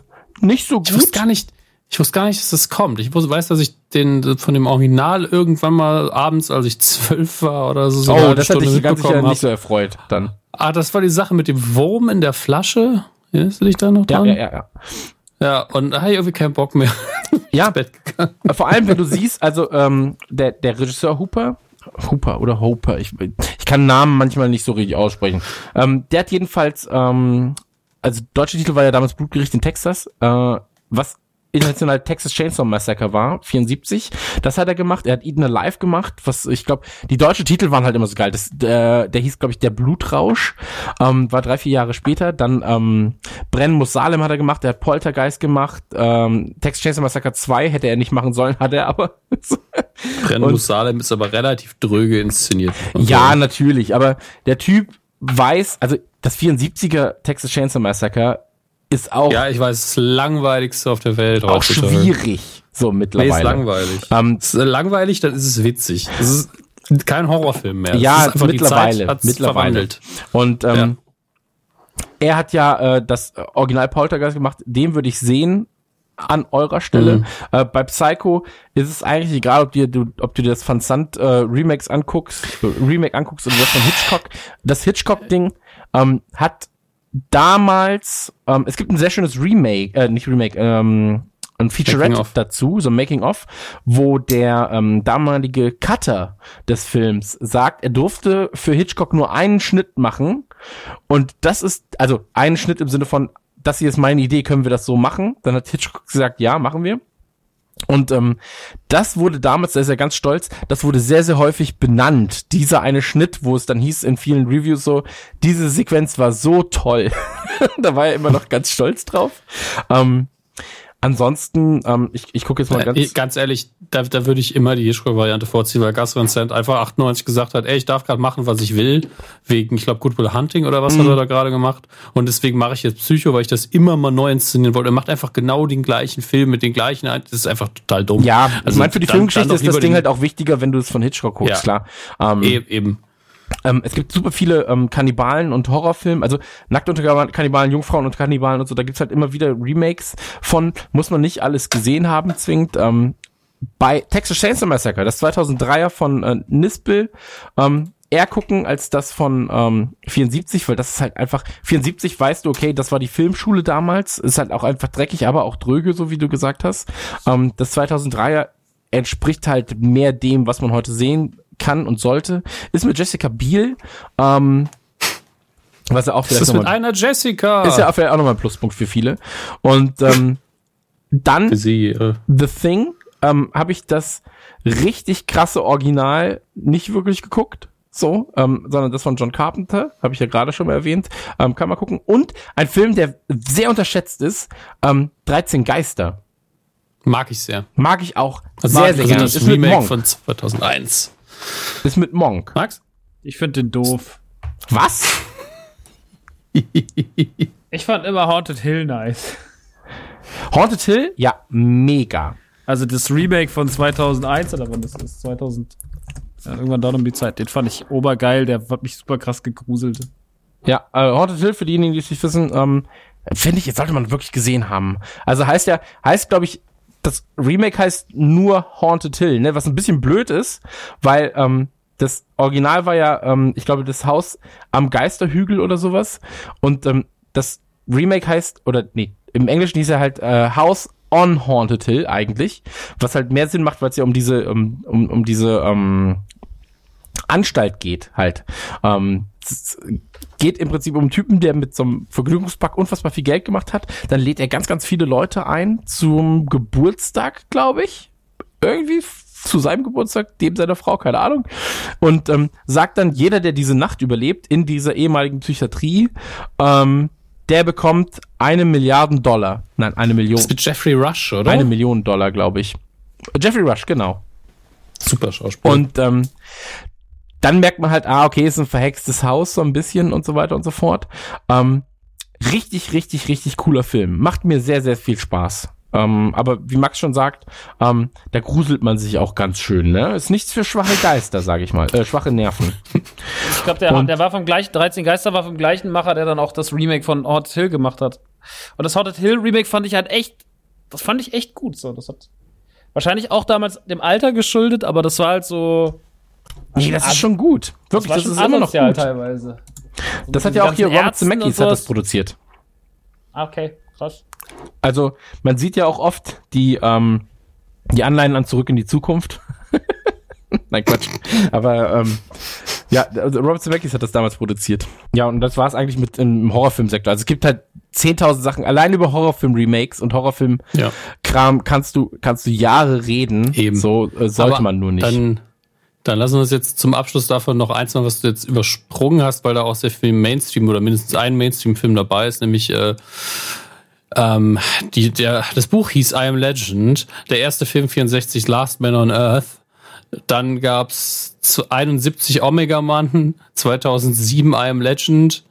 nicht so Ich wusste gut. gar nicht, ich wusste gar nicht, dass das kommt. Ich wusste, weiß, dass ich den von dem Original irgendwann mal abends, als ich zwölf war oder so, so Oh, das Stunde ich ganz sicher nicht so erfreut dann. Ah, das war die Sache mit dem Wurm in der Flasche. Erinnerst du dich da noch Ja, dran? ja, ja, ja. Ja, und da habe ich irgendwie keinen Bock mehr. Ja, Bett vor allem, wenn du siehst, also ähm, der, der Regisseur Hooper, Hooper oder Hooper, ich, ich kann Namen manchmal nicht so richtig aussprechen. Ähm, der hat jedenfalls, ähm, also deutsche Titel war ja damals Blutgericht in Texas, äh, was international Texas Chainsaw Massacre war, 74. Das hat er gemacht. Er hat Eden Alive gemacht, was ich glaube, die deutschen Titel waren halt immer so geil. Das, der, der hieß, glaube ich, Der Blutrausch, ähm, war drei, vier Jahre später. Dann ähm, Brennen muss Salem hat er gemacht, er hat Poltergeist gemacht. Ähm, Texas Chainsaw Massacre 2 hätte er nicht machen sollen, hat er aber. Brennmus Salem ist aber relativ dröge inszeniert. ja, natürlich, aber der Typ weiß, also das 74er Texas Chainsaw Massacre ist auch, Ja, ich weiß, das langweiligste auf der Welt. auch schwierig, so Nee, mittlerweile. ist langweilig. Ähm, ist langweilig, dann ist es witzig. Es ist kein Horrorfilm mehr. Ja, mittlerweile, mittlerweile. Und ähm, er hat ja äh, das Original Poltergeist gemacht. Den würde ich sehen an eurer Stelle. Mhm. Äh, bei Psycho ist es eigentlich egal, ob dir du, ob du dir das Van Sant äh, Remakes anguckst, äh, Remake anguckst oder das von Hitchcock. Das Hitchcock-Ding ähm, hat damals, ähm, es gibt ein sehr schönes Remake, äh, nicht Remake, ähm, ein Featurette dazu, so ein Making-of, wo der ähm, damalige Cutter des Films sagt, er durfte für Hitchcock nur einen Schnitt machen und das ist, also einen Schnitt im Sinne von, das hier ist meine Idee, können wir das so machen? Dann hat Hitchcock gesagt, ja, machen wir. Und ähm, das wurde damals, da ist er ganz stolz, das wurde sehr, sehr häufig benannt. Dieser eine Schnitt, wo es dann hieß in vielen Reviews so, diese Sequenz war so toll. da war er immer noch ganz stolz drauf. Ähm, ansonsten, ähm, ich, ich gucke jetzt mal Äh, ganz... ganz ehrlich, da, da würde ich immer die Hitchcock-Variante vorziehen, weil Gus Van Sant einfach 98 gesagt hat, ey, ich darf gerade machen, was ich will, wegen, ich glaube, Good Will Hunting oder was Mhm. hat er da gerade gemacht. Und deswegen mache ich jetzt Psycho, weil ich das immer mal neu inszenieren wollte. Er macht einfach genau den gleichen Film mit den gleichen, das ist einfach total dumm. ja, ich Also meine, für die dann- Filmgeschichte dann ist das Ding halt auch wichtiger, wenn du es von Hitchcock guckst, Ja. klar. Ähm, E- Eben. Ähm, es gibt super viele ähm, Kannibalen und Horrorfilme, also nackt unter Kannibalen, Jungfrauen und Kannibalen und so, da gibt's halt immer wieder Remakes von, muss man nicht alles gesehen haben, zwingend. Ähm, bei Texas Chainsaw Massacre, das 2003er von äh, Nispel, ähm, eher gucken als das von ähm, 74, weil das ist halt einfach, 74 weißt du, okay, das war die Filmschule damals, ist halt auch einfach dreckig, aber auch dröge, so wie du gesagt hast. Ähm, das 2003er entspricht halt mehr dem, was man heute sehen kann und sollte. Ist mit Jessica Biel, ähm, was ja auch Das vielleicht ist mit einer Jessica. ist ja auch vielleicht auch nochmal ein Pluspunkt für viele. Und ähm, dann sie. Äh, The Thing ähm, habe ich das richtig krasse Original nicht wirklich geguckt, so, ähm, sondern das von John Carpenter, habe ich ja gerade schon mal erwähnt. Ähm, kann man gucken. Und ein Film, der sehr unterschätzt ist, ähm, 13 Geister. Mag ich sehr. Mag ich auch Also sehr, sehr also gerne. das Ist Remake Monk. von 2001. Ist mit Monk. Max? Ich finde den doof. Was? Ich fand immer Haunted Hill nice. Haunted Hill? Ja, mega. Also das Remake von 2001 oder wann das ist? 2000. Ja, irgendwann dann um die Zeit. Den fand ich obergeil. Der hat mich super krass gegruselt. Ja, äh, Haunted Hill, für diejenigen, die es nicht wissen, ähm, finde ich, jetzt sollte man wirklich gesehen haben. Also heißt ja, heißt, glaube ich, das Remake heißt nur Haunted Hill, ne? Was ein bisschen blöd ist, weil ähm, das Original war ja, ähm, ich glaube, das Haus am Geisterhügel oder sowas. Und ähm, das Remake heißt, oder nee, im Englischen hieß er halt äh, House on Haunted Hill eigentlich, was halt mehr Sinn macht, weil es ja um diese, um, um, um diese ähm, Anstalt geht halt. Ähm, es geht im Prinzip um einen Typen, der mit so einem Vergnügungspark unfassbar viel Geld gemacht hat. Dann lädt er ganz, ganz viele Leute ein zum Geburtstag, glaube ich. Irgendwie zu seinem Geburtstag, dem seiner Frau, keine Ahnung. Und ähm, sagt dann, jeder, der diese Nacht überlebt in dieser ehemaligen Psychiatrie, ähm, der bekommt eine Milliarden Dollar. Nein, eine Million. Das ist mit Jeffrey Rush, oder? Eine Million Dollar, glaube ich. Jeffrey Rush, genau. Super Schauspieler. Und ähm, dann merkt man halt, ah, okay, ist ein verhextes Haus so ein bisschen und so weiter und so fort. Ähm, richtig, richtig, richtig cooler Film. Macht mir sehr, sehr viel Spaß. Ähm, aber wie Max schon sagt, ähm, da gruselt man sich auch ganz schön, ne? Ist nichts für schwache Geister, sage ich mal. Äh, schwache Nerven. Ich glaube, der, Und- der war vom gleichen, 13 Geister war vom gleichen Macher, der dann auch das Remake von Haunted Hill gemacht hat. Und das Haunted Hill Remake fand ich halt echt, das fand ich echt gut, so. Das hat wahrscheinlich auch damals dem Alter geschuldet, aber das war halt so, Nee, das ist schon gut. Wirklich, das, schon ist immer noch gut. teilweise. Das hat ja auch hier Robert Zemeckis hat das produziert. Ah, okay, krass. Also, man sieht ja auch oft die, ähm, die Anleihen an Zurück in die Zukunft. Nein, Quatsch. Aber ähm, ja, also Robert Zemeckis hat das damals produziert. Ja, und das war es eigentlich mit im Horrorfilmsektor. Also es gibt halt 10.000 Sachen. Allein über Horrorfilm-Remakes und Horrorfilm-Kram ja. kannst du kannst du Jahre reden. Eben. So äh, sollte Aber man nur nicht. Dann, dann lassen wir uns jetzt zum Abschluss davon noch eins machen, was du jetzt übersprungen hast, weil da auch sehr viel Mainstream oder mindestens ein Mainstream-Film dabei ist, nämlich äh, ähm, die, der, das Buch hieß I Am Legend, der erste Film 64 Last Man on Earth. Dann gab's zu 71 Omega Man, 2007 I Am Legend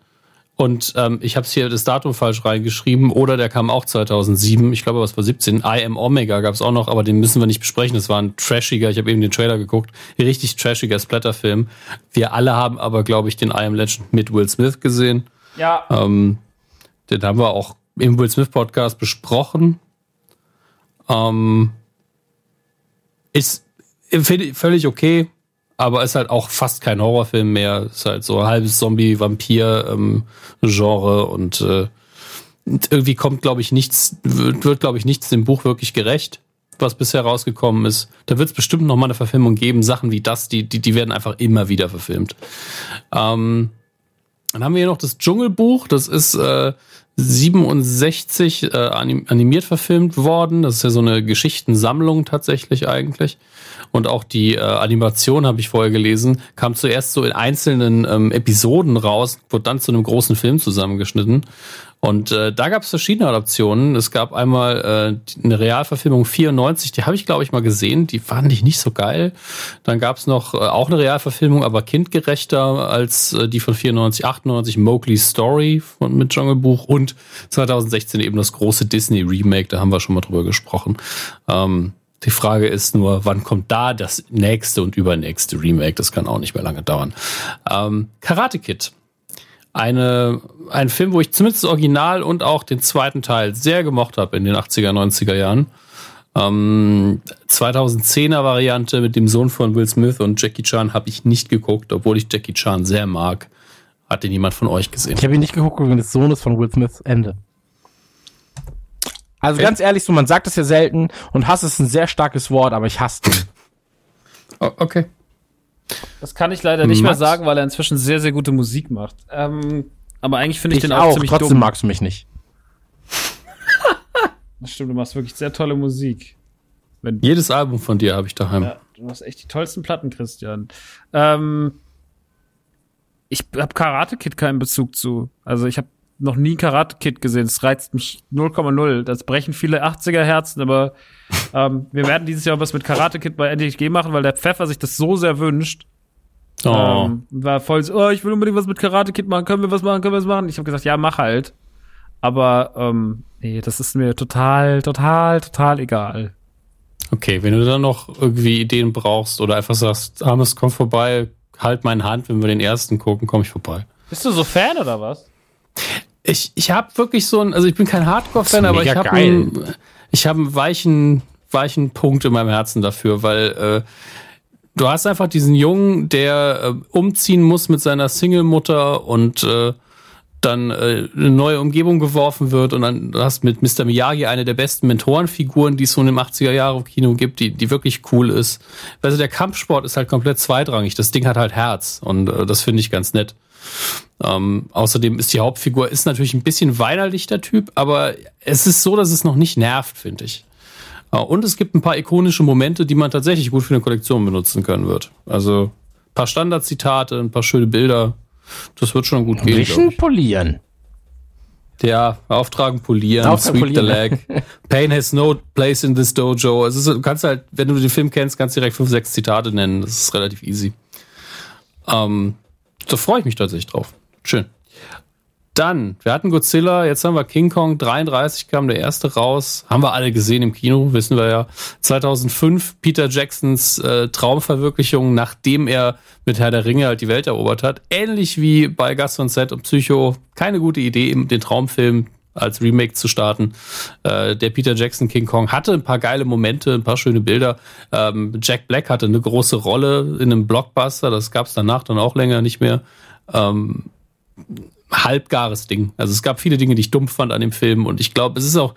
und ähm, ich habe hier das Datum falsch reingeschrieben oder der kam auch 2007, ich glaube, was war 17. I Am Omega gab's auch noch, aber den müssen wir nicht besprechen. Das war ein trashiger, ich habe eben den Trailer geguckt, richtig trashiger Splatterfilm. Wir alle haben aber, glaube ich, den I Am Legend mit Will Smith gesehen. Ja, Ähm, den haben wir auch im Will Smith Podcast besprochen. Ähm, ist finde völlig okay, aber ist halt auch fast kein Horrorfilm mehr. Ist halt so halbes Zombie-Vampir-Genre und äh, irgendwie kommt, glaube ich, nichts, wird, wird glaube ich, nichts dem Buch wirklich gerecht, was bisher rausgekommen ist. Da wird es bestimmt noch mal eine Verfilmung geben. Sachen wie das, die, die, die werden einfach immer wieder verfilmt. Ähm, dann haben wir hier noch das Dschungelbuch. Das ist äh, 67 äh, anim animiert verfilmt worden. Das ist ja so eine Geschichtensammlung tatsächlich eigentlich. Und auch die äh, Animation, habe ich vorher gelesen, kam zuerst so in einzelnen ähm, Episoden raus, wurde dann zu einem großen Film zusammengeschnitten. Und äh, da gab es verschiedene Adaptionen. Es gab einmal äh, eine Realverfilmung 94, die habe ich, glaube ich, mal gesehen. Die fand ich nicht so geil. Dann gab es noch äh, auch eine Realverfilmung, aber kindgerechter als äh, die von 94, 98, Mowgli's Story von, mit Jungle Buch und 2016 eben das große Disney-Remake, da haben wir schon mal drüber gesprochen. Ähm, die Frage ist nur, wann kommt da das nächste und übernächste Remake? Das kann auch nicht mehr lange dauern. Ähm, Karate Kid eine, ein Film, wo ich zumindest das Original und auch den zweiten Teil sehr gemocht habe in den 80er, 90er Jahren. Ähm, 2010er Variante mit dem Sohn von Will Smith und Jackie Chan habe ich nicht geguckt, obwohl ich Jackie Chan sehr mag. Hat den jemand von euch gesehen? Ich habe ihn nicht geguckt wegen des Sohnes von Will Smith. Ende. Also Okay. ganz ehrlich, so man sagt es ja selten und Hass ist ein sehr starkes Wort, aber ich hasse den. Oh, okay. Das kann ich leider nicht mehr Max? sagen, weil er inzwischen sehr, sehr gute Musik macht. Ähm, aber eigentlich finde ich, Ich den auch, auch, ziemlich trotzdem dumm. magst du mich nicht. Das stimmt, du machst wirklich sehr tolle Musik. Wenn, Jedes Album von dir habe ich daheim. ja, du machst echt die tollsten Platten, Christian. Ähm, ich habe Karate Kid keinen Bezug zu. Also ich habe noch nie Karate Kid gesehen. Es reizt mich 0,0. Das brechen viele 80er Herzen, aber ähm, wir werden dieses Jahr was mit Karate Kid bei NTG machen, weil der Pfeffer sich das so sehr wünscht. Oh. Ähm, war voll so, oh, ich will unbedingt was mit Karate Kid machen, können wir was machen, können wir was machen? Ich habe gesagt, ja, mach halt. Aber ähm, nee, das ist mir total, total, total egal. Okay, wenn du dann noch irgendwie Ideen brauchst oder einfach sagst, Armes, komm vorbei, halt meine Hand, wenn wir den ersten gucken, komme ich vorbei. Bist du so Fan oder was? Ich, ich habe wirklich so ein, also ich bin kein Hardcore-Fan, aber ich habe einen, ich habe einen weichen, weichen Punkt in meinem Herzen dafür, weil äh, du hast einfach diesen Jungen, der äh, umziehen muss mit seiner Single-Mutter und äh, dann äh, eine neue Umgebung geworfen wird und dann du hast mit Mr. Miyagi eine der besten Mentorenfiguren, die es so in dem 80er Jahre Kino gibt, die, die wirklich cool ist. Also der Kampfsport ist halt komplett zweitrangig. Das Ding hat halt Herz und äh, das finde ich ganz nett. Ähm, außerdem ist die Hauptfigur ist natürlich ein bisschen weinerlich der Typ, aber es ist so, dass es noch nicht nervt, finde ich. Äh, und es gibt ein paar ikonische Momente, die man tatsächlich gut für eine Kollektion benutzen können wird. Also ein paar Standardzitate, ein paar schöne Bilder. Das wird schon gut gehen. ich. polieren. Ja, auftragen, polieren, Auftragen, sweep the polieren. leg. Pain has no place in this dojo. Es ist, du kannst halt, wenn du den Film kennst, kannst du direkt fünf, sechs Zitate nennen. Das ist relativ easy. Ähm, da freue ich mich tatsächlich drauf. Schön. Dann, wir hatten Godzilla, jetzt haben wir King Kong, 33 kam der erste raus. Haben wir alle gesehen im Kino, wissen wir ja. 2005 Peter Jacksons äh, Traumverwirklichung, nachdem er mit Herr der Ringe halt die Welt erobert hat. Ähnlich wie bei von Set und Psycho. Keine gute Idee, den Traumfilm als Remake zu starten. Äh, der Peter Jackson King Kong hatte ein paar geile Momente, ein paar schöne Bilder. Ähm, Jack Black hatte eine große Rolle in einem Blockbuster, das gab es danach dann auch länger nicht mehr. Ähm, halbgares Ding. Also es gab viele Dinge, die ich dumm fand an dem Film und ich glaube, es ist auch,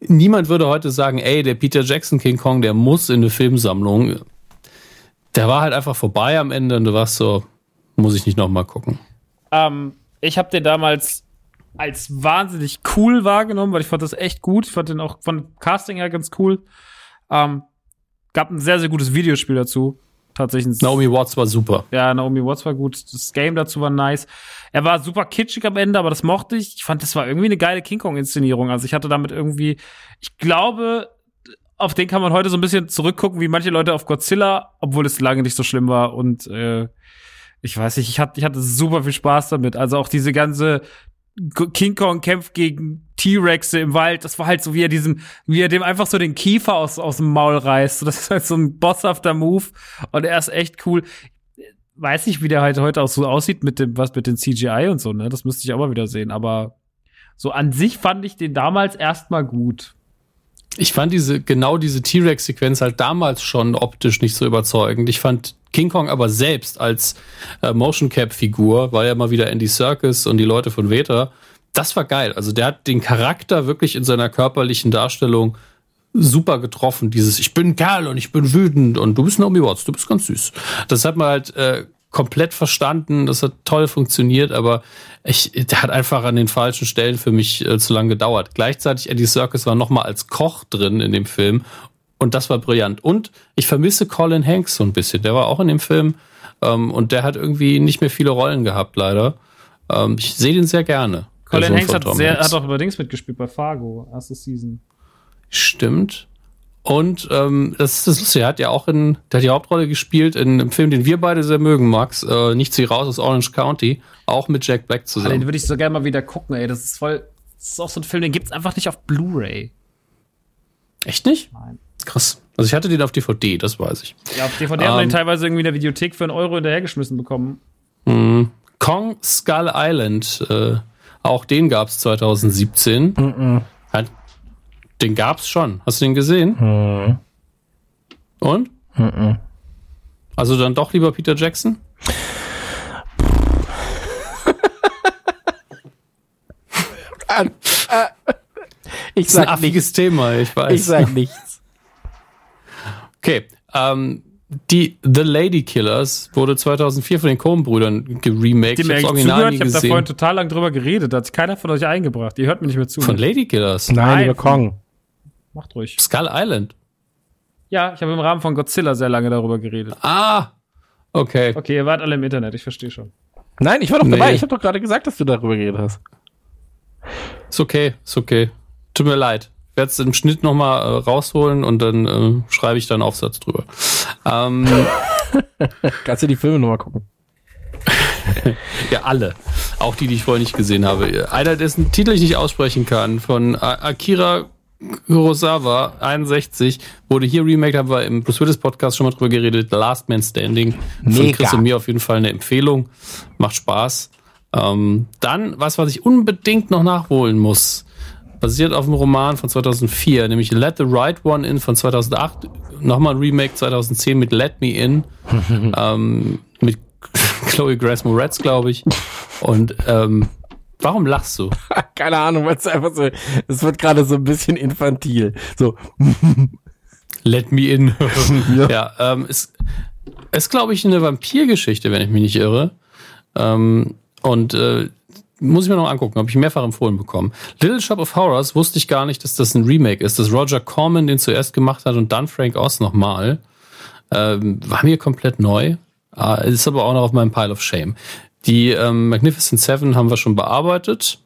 niemand würde heute sagen, ey, der Peter Jackson King Kong, der muss in eine Filmsammlung. Der war halt einfach vorbei am Ende und du warst so, muss ich nicht nochmal gucken. Ähm, ich habe den damals als wahnsinnig cool wahrgenommen, weil ich fand das echt gut. Ich fand den auch von Casting her ganz cool. Ähm, gab ein sehr, sehr gutes Videospiel dazu. Tatsächlich. Naomi Watts war super. Ja, Naomi Watts war gut. Das Game dazu war nice. Er war super kitschig am Ende, aber das mochte ich. Ich fand, das war irgendwie eine geile King Kong-Inszenierung. Also ich hatte damit irgendwie, ich glaube, auf den kann man heute so ein bisschen zurückgucken, wie manche Leute auf Godzilla, obwohl es lange nicht so schlimm war. Und äh, ich weiß nicht, ich hatte, ich hatte super viel Spaß damit. Also auch diese ganze King Kong kämpft gegen T-Rexe im Wald. Das war halt so, wie er diesem, wie er dem einfach so den Kiefer aus, aus dem Maul reißt. Das ist halt so ein bosshafter Move. Und er ist echt cool. Weiß nicht, wie der halt heute auch so aussieht mit dem, was mit den CGI und so, ne? Das müsste ich auch mal wieder sehen. Aber so an sich fand ich den damals erstmal gut. Ich fand diese, genau diese T-Rex-Sequenz halt damals schon optisch nicht so überzeugend. Ich fand King Kong aber selbst als äh, Motion Cap-Figur, war ja mal wieder Andy Serkis und die Leute von Veta, das war geil. Also der hat den Charakter wirklich in seiner körperlichen Darstellung super getroffen. Dieses Ich bin Kerl und ich bin wütend und du bist Naomi Watts, du bist ganz süß. Das hat man halt äh, komplett verstanden, das hat toll funktioniert, aber ich, der hat einfach an den falschen Stellen für mich äh, zu lange gedauert. Gleichzeitig Andy Serkis war noch mal als Koch drin in dem Film und das war brillant. Und ich vermisse Colin Hanks so ein bisschen. Der war auch in dem Film ähm, und der hat irgendwie nicht mehr viele Rollen gehabt, leider. Ähm, ich sehe den sehr gerne. Colin Sohn Hanks hat, sehr, Hanks. hat auch übrigens mitgespielt bei Fargo, erste Season. Stimmt. Und ähm, das ist das Lustige, er hat ja auch in, der hat die Hauptrolle gespielt in einem Film, den wir beide sehr mögen, Max, äh, Nicht sie raus aus Orange County, auch mit Jack Black Ah, Den zusammen. würde ich so gerne mal wieder gucken, ey. Das ist voll. Das ist auch so ein Film, den gibt's einfach nicht auf Blu-ray. Echt nicht? Nein. Krass. Also ich hatte den auf DVD, das weiß ich. Ja, auf DVD haben wir Ähm. den teilweise irgendwie in der Videothek für einen Euro hinterhergeschmissen bekommen. Mhm. Kong Skull Island, äh, auch den gab's 2017. Hat, den gab's schon. Hast du den gesehen? Und? Also dann doch lieber Peter Jackson? Ich Das ist ein sag nichts. affiges Thema, ich weiß. Ich sag nichts. Okay, ähm, die The Lady Killers wurde 2004 von den Coen-Brüdern geremaked. Dem Ich zugehört, nie ich habe da vorhin total lang drüber geredet. Da hat sich keiner von euch eingebracht. Ihr hört mir nicht mehr zu. Von Lady Killers? Nein, Nein. über Kong. Macht ruhig. Skull Island. Ja, ich habe im Rahmen von Godzilla sehr lange darüber geredet. Ah, okay. Okay, ihr wart alle im Internet, ich verstehe schon. Nein, ich war doch Nee. dabei. Ich habe doch gerade gesagt, dass du darüber geredet hast. Ist okay, ist okay. Tut mir leid. Ich werde es im Schnitt nochmal äh, rausholen und dann äh, schreibe ich da einen Aufsatz drüber. Ähm, Kannst du die Filme nochmal gucken? ja, alle. Auch die, die ich vorher nicht gesehen habe. Einer, dessen Titel ich nicht aussprechen kann, von A- Akira Kurosawa, 61, wurde hier remake, haben wir im Bruce Willis Podcast schon mal drüber geredet, The Last Man Standing. Von Mega. Chris und mir auf jeden Fall eine Empfehlung. Macht Spaß. Ähm, dann, was, was ich unbedingt noch nachholen muss, basiert auf dem Roman von 2004, nämlich Let the Right One In von 2008. Nochmal ein Remake 2010 mit Let Me In. ähm, mit Chloe Grace Moretz, glaube ich. Und ähm, warum lachst du? Keine Ahnung, weil es einfach so, es wird gerade so ein bisschen infantil. So, Let Me In. ja, ähm, ist, ist glaube ich, eine Vampirgeschichte, wenn ich mich nicht irre. Ähm, und äh, muss ich mir noch angucken, habe ich mehrfach empfohlen bekommen. Little Shop of Horrors wusste ich gar nicht, dass das ein Remake ist, dass Roger Corman den zuerst gemacht hat und dann Frank Oz nochmal. Ähm, war mir komplett neu. Ah, ist aber auch noch auf meinem Pile of Shame. Die ähm, Magnificent Seven haben wir schon bearbeitet.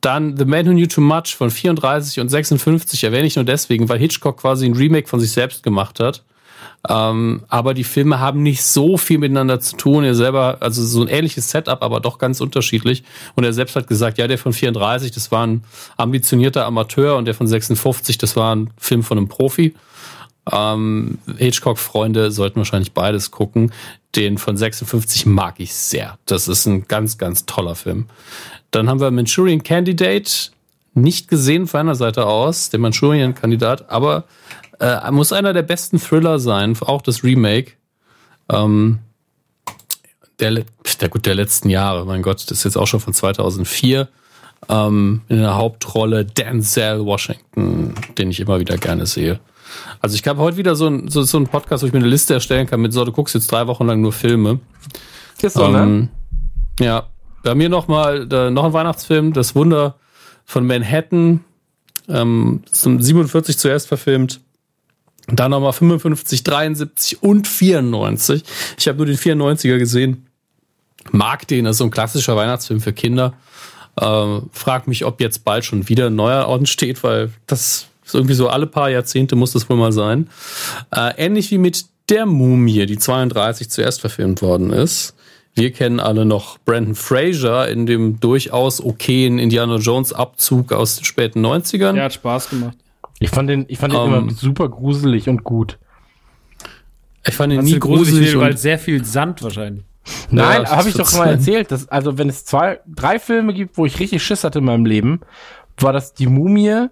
Dann The Man Who Knew Too Much von 34 und 56 erwähne ich nur deswegen, weil Hitchcock quasi ein Remake von sich selbst gemacht hat. Ähm, aber die Filme haben nicht so viel miteinander zu tun. Er selber, also so ein ähnliches Setup, aber doch ganz unterschiedlich. Und er selbst hat gesagt, ja, der von 34, das war ein ambitionierter Amateur und der von 56, das war ein Film von einem Profi. Ähm, Hitchcock-Freunde sollten wahrscheinlich beides gucken. Den von 56 mag ich sehr. Das ist ein ganz, ganz toller Film. Dann haben wir Manchurian Candidate. Nicht gesehen von einer Seite aus, der Manchurian-Kandidat, aber äh, muss einer der besten Thriller sein, auch das Remake. Ähm, der, der, gut, der letzten Jahre, mein Gott, das ist jetzt auch schon von 2004. Ähm, in der Hauptrolle Denzel Washington, den ich immer wieder gerne sehe. Also ich habe heute wieder so ein, so, so ein Podcast, wo ich mir eine Liste erstellen kann mit so, du guckst jetzt drei Wochen lang nur Filme. ist so, ne? Ähm, Ja, bei mir noch mal äh, noch ein Weihnachtsfilm, Das Wunder von Manhattan, ähm, zum 47 zuerst verfilmt. Dann nochmal 55, 73 und 94. Ich habe nur den 94er gesehen. Mag den, das ist so ein klassischer Weihnachtsfilm für Kinder. Ähm, frag mich, ob jetzt bald schon wieder ein neuer Orden steht, weil das ist irgendwie so alle paar Jahrzehnte muss das wohl mal sein. Äh, ähnlich wie mit der Mumie, die 32 zuerst verfilmt worden ist. Wir kennen alle noch Brandon Fraser in dem durchaus okayen Indiana Jones Abzug aus den späten 90ern. Ja, hat Spaß gemacht. Ich fand den, ich fand den Ähm, immer super gruselig und gut. Ich fand ihn nie gruselig, gruselig weil sehr viel Sand wahrscheinlich. Nein, das habe ich doch mal erzählt, dass, also wenn es zwei, drei Filme gibt, wo ich richtig Schiss hatte in meinem Leben, war das die Mumie,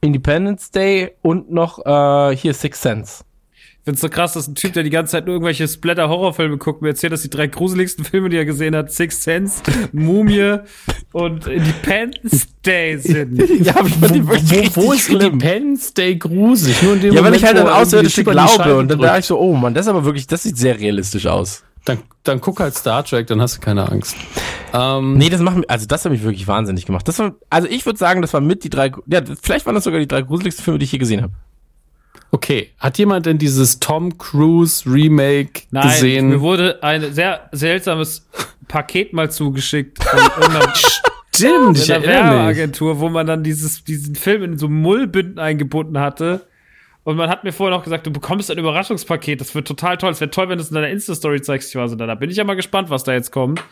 Independence Day und noch äh, hier Six Sense. Ich find's so krass, dass ein Typ, der die ganze Zeit nur irgendwelche Splatter-Horrorfilme guckt, mir erzählt, dass die drei gruseligsten Filme, die er gesehen hat, Six Sense, Mumie und Independence Day sind. ja, aber ich fand die wirklich wo, wo ist Independence Day gruselig? Nur in dem Ja, weil Moment, ich halt wo an er Außerirdische glaube und dann dachte ich so, oh Mann, das ist aber wirklich, das sieht sehr realistisch aus. dann, dann guck halt Star Trek, dann hast du keine Angst. Ähm, Nee, das macht mich, also das hat mich wirklich wahnsinnig gemacht. Das war, also ich würde sagen, das war mit die drei, ja, vielleicht waren das sogar die drei gruseligsten Filme, die ich je gesehen habe. Okay, hat jemand denn dieses Tom Cruise Remake Nein, gesehen? mir wurde ein sehr seltsames Paket mal zugeschickt von irgendeiner, Stimmt, ich einer. Werbeagentur, wo man dann dieses, diesen Film in so Mullbinden eingebunden hatte. Und man hat mir vorher noch gesagt, du bekommst ein Überraschungspaket, das wird total toll. Es wäre toll, wenn du es in deiner Insta-Story zeigst. Ich war so, da bin ich ja mal gespannt, was da jetzt kommt.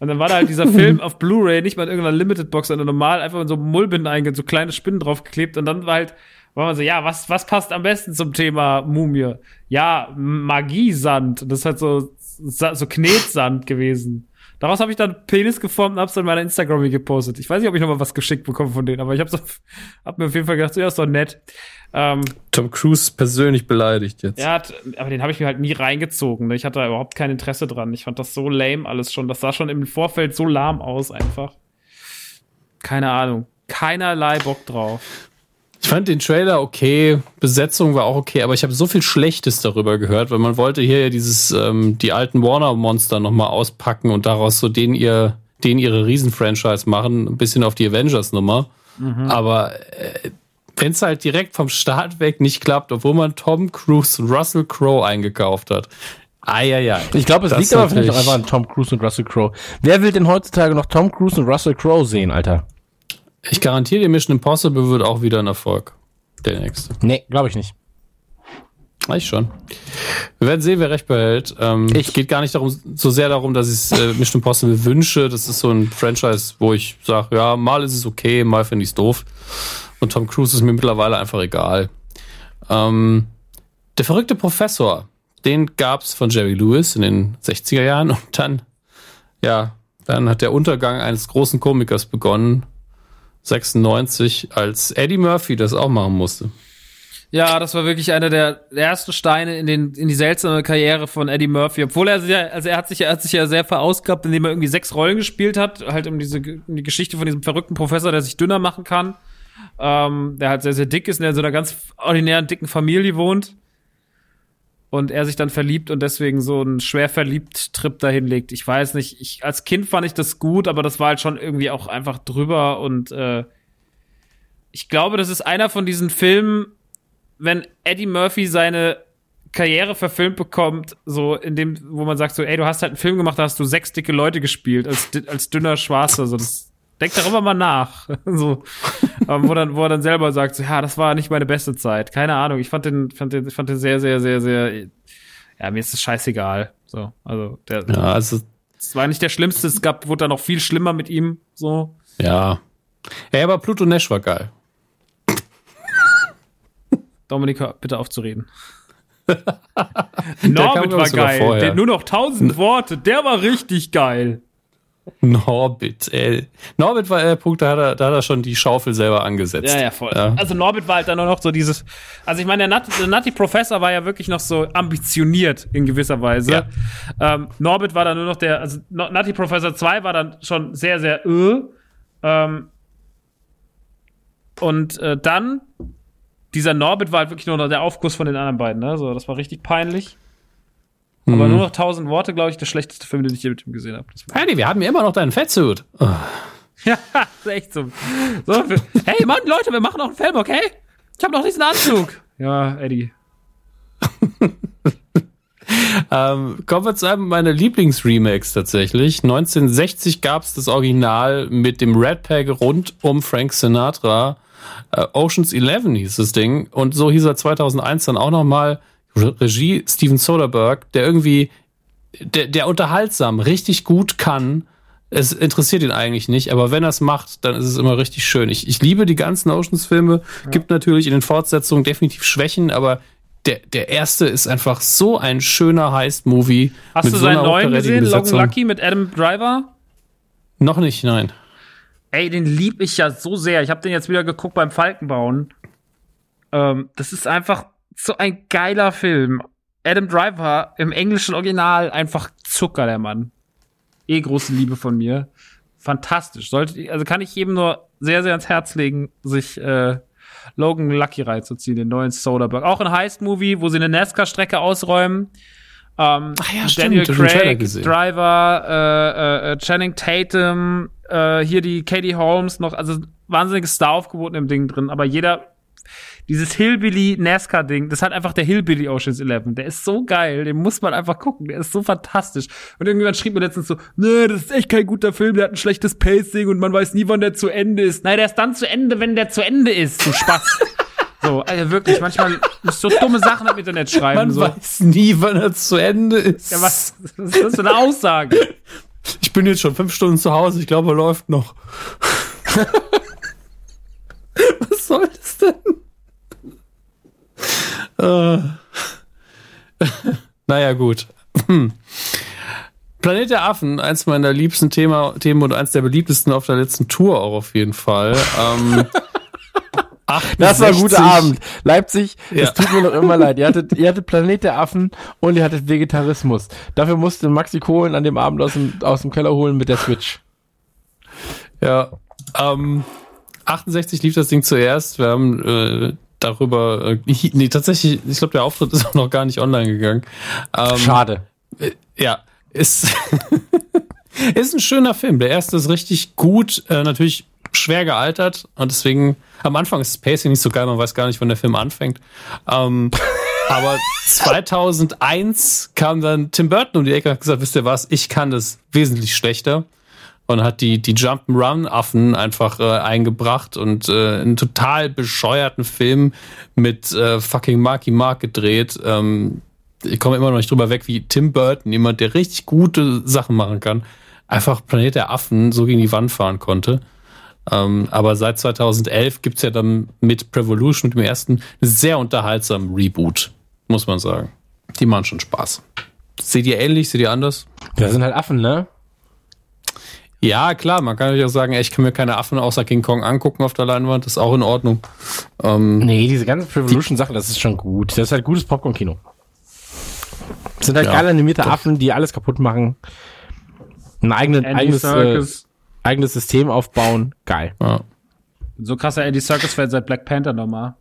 Und dann war da halt dieser Film auf Blu-ray, nicht mal in irgendeiner Limited-Box, sondern normal einfach in so Mullbinden eingebunden, so kleine Spinnen draufgeklebt. Und dann war halt, war man so, ja, was, was passt am besten zum Thema Mumie? Ja, Magiesand. Und Das ist halt so, so Knetsand gewesen. Daraus habe ich dann Penis geformt und hab's dann in meiner Instagram gepostet. Ich weiß nicht, ob ich noch mal was geschickt bekomme von denen, aber ich hab's auf, hab mir auf jeden Fall gedacht, so, ja, ist doch nett. Ähm, Tom Cruise persönlich beleidigt jetzt. ja, aber den habe ich mir halt nie reingezogen. Ne? Ich hatte da überhaupt kein Interesse dran. Ich fand das so lame alles schon. Das sah schon im Vorfeld so lahm aus einfach. Keine Ahnung. Keinerlei Bock drauf. Ich fand den Trailer okay, Besetzung war auch okay, aber ich habe so viel Schlechtes darüber gehört, weil man wollte hier ja dieses, ähm, die alten Warner-Monster nochmal auspacken und daraus so den ihr, den ihre Riesen-Franchise machen, ein bisschen auf die Avengers-Nummer. Aber äh, wenn es halt direkt vom Start weg nicht klappt, obwohl man Tom Cruise und Russell Crowe eingekauft hat, Eieiei. Ich glaube, es Das liegt aber vielleicht auch einfach an Tom Cruise und Russell Crowe. Wer will denn heutzutage noch Tom Cruise und Russell Crowe sehen, Alter? Ich garantiere dir, Mission Impossible wird auch wieder ein Erfolg. Der nächste. Nee, glaube ich nicht. Ich schon. Wir werden sehen, wer recht behält. Ähm, Ich- geht gar nicht darum, so sehr darum, dass ich es äh, Mission Impossible wünsche. Das ist so ein Franchise, wo ich sage, ja, mal ist es okay, mal finde ich es doof. Und Tom Cruise ist mir mittlerweile einfach egal. Ähm, der verrückte Professor, den gab's von Jerry Lewis in den 60er Jahren und dann, ja, dann hat der Untergang eines großen Komikers begonnen. 96, als Eddie Murphy das auch machen musste. Ja, das war wirklich einer der ersten Steine in, den, in die seltsame Karriere von Eddie Murphy. Obwohl er sich ja, also er hat sich, er hat sich ja sehr verausgabt, indem er irgendwie sechs Rollen gespielt hat, halt um diese um die Geschichte von diesem verrückten Professor, der sich dünner machen kann, ähm, der halt sehr, sehr dick ist und in so einer ganz ordinären, dicken Familie wohnt. Und er sich dann verliebt und deswegen so einen schwer verliebt Trip dahin legt. Ich weiß nicht, ich, als Kind fand ich das gut, aber das war halt schon irgendwie auch einfach drüber und äh, ich glaube, das ist einer von diesen Filmen, wenn Eddie Murphy seine Karriere verfilmt bekommt, so in dem, wo man sagt so, ey, du hast halt einen Film gemacht, da hast du sechs dicke Leute gespielt als, als dünner Schwarzer, so das denk darüber mal nach, so, ähm, wo dann, wo er dann selber sagt, so, ja, das war nicht meine beste Zeit, keine Ahnung, ich fand den, fand den, fand den sehr, sehr, sehr, sehr, ja, mir ist das scheißegal, so, also der, Ja, also es war nicht der schlimmste, es gab, wurde dann noch viel schlimmer mit ihm, so, Ja. Ey, aber Pluto Nash war geil. Dominik, bitte aufzureden. glaub war geil. Der, nur noch tausend Worte. Der war richtig geil. Norbit, ey. Norbit war der Punkt, da hat, er, da hat er schon die Schaufel selber angesetzt. Ja, ja, voll. Ja. Also Norbit war halt dann nur noch so dieses. Also ich meine, der, Nut, der Nutty Professor war ja wirklich noch so ambitioniert in gewisser Weise. Ähm, Norbit war dann nur noch der, also Nutty Professor 2 war dann schon sehr, sehr äh. Ähm, und äh, dann dieser Norbit war halt wirklich nur noch der Aufguss von den anderen beiden, ne? So, das war richtig peinlich. Aber nur noch tausend Worte, glaube ich, der schlechteste Film, den ich je mit ihm gesehen habe. Paddy, wir haben ja immer noch deinen Fettsuit. Oh. Ja, echt so. so für, hey, Mann, Leute, wir machen noch einen Film, okay? Ich habe noch diesen Anzug. Ja, Eddie. Ähm, kommen wir zu einem meiner Lieblingsremakes tatsächlich. 1960 gab's das Original mit dem Red Pack rund um Frank Sinatra. Äh, Oceans 11 hieß das Ding. Und so hieß er 2001 dann auch nochmal. Re Regie Steven Soderbergh, der irgendwie, der, der unterhaltsam richtig gut kann. Es interessiert ihn eigentlich nicht, aber wenn er es macht, dann ist es immer richtig schön. Ich, ich liebe die ganzen Oceans-Filme. Gibt natürlich in den Fortsetzungen definitiv Schwächen, aber der, der erste ist einfach so ein schöner Heist-Movie. Hast du so seinen neuen gesehen, Logan Besetzung. Lucky mit Adam Driver? Noch nicht, nein. Ey, den lieb ich ja so sehr. Ich habe den jetzt wieder geguckt beim Falkenbauen. Ähm, das ist einfach so ein geiler Film. Adam Driver im englischen Original einfach Zucker, der Mann. Eh große Liebe von mir. Fantastisch. Sollte, also kann ich jedem nur sehr, sehr ans Herz legen, sich äh, Logan Lucky reinzuziehen, den neuen Soderbergh. Auch ein Heist-Movie, wo sie eine NASCAR-Strecke ausräumen. Ähm, Ach ja, Daniel stimmt, Craig. Driver, äh, äh, Channing Tatum, äh, hier die Katie Holmes noch, also wahnsinniges Star-Aufgebot im Ding drin, aber jeder, dieses Hillbilly NASCAR-Ding, das hat einfach der Hillbilly Oceans 11. Der ist so geil, den muss man einfach gucken, der ist so fantastisch. Und irgendjemand schrieb mir letztens so, nee, das ist echt kein guter Film, der hat ein schlechtes Pacing und man weiß nie, wann der zu Ende ist. Nein, der ist dann zu Ende, wenn der zu Ende ist, du Spaß. so, also wirklich, manchmal muss so dumme Sachen im Internet schreiben. Man so. weiß nie, wann er zu Ende ist. Ja, was, was ist das für eine Aussage? Ich bin jetzt schon fünf Stunden zu Hause. Ich glaube, er läuft noch. Was soll das denn? Äh. naja, gut. Hm. Planet der Affen, eins meiner liebsten Thema, Themen und eins der beliebtesten auf der letzten Tour auch auf jeden Fall. Ähm, Das war ein guter 68. Abend. Leipzig, Ja. es tut mir noch immer leid. Ihr hattet, ihr hattet Planet der Affen und ihr hattet Vegetarismus. Dafür musste Maxi Kohlen an dem Abend aus dem, aus dem Keller holen mit der Switch. Ja, ähm, 68 lief das Ding zuerst. Wir haben äh, darüber, äh, nee, tatsächlich, ich glaube, der Auftritt ist auch noch gar nicht online gegangen. Ähm, Schade. Ja, ist, ist ein schöner Film. Der erste ist richtig gut, äh, natürlich schwer gealtert und deswegen am Anfang ist das Pacing nicht so geil, man weiß gar nicht, wann der Film anfängt. Ähm, Aber 2001 kam dann Tim Burton um die Ecke und hat gesagt, wisst ihr was, ich kann das wesentlich schlechter. Und hat die, die Jump'n'Run-Affen einfach äh, eingebracht und äh, einen total bescheuerten Film mit äh, fucking Marky Mark gedreht. Ähm, ich komme immer noch nicht drüber weg, wie Tim Burton, jemand, der richtig gute Sachen machen kann, einfach Planet der Affen so gegen die Wand fahren konnte. Ähm, aber seit 2011 gibt's ja dann mit Prevolution, dem ersten, sehr unterhaltsamen Reboot, muss man sagen. Die machen schon Spaß. Seht ihr ähnlich? Seht ihr anders? Das sind halt Affen, ne? Ja, klar, man kann natürlich auch sagen, ey, ich kann mir keine Affen außer King Kong angucken auf der Leinwand, das ist auch in Ordnung. Ähm, Nee, diese ganzen Prevolution-Sachen, das ist schon gut. Das ist halt gutes Popcorn-Kino. Das sind halt Ja, geil animierte Affen, die alles kaputt machen. Ein eigenen, Andy eigenes, äh, eigenes System aufbauen. Geil. ja. So krasser Andy Circus-Fan seit Black Panther nochmal.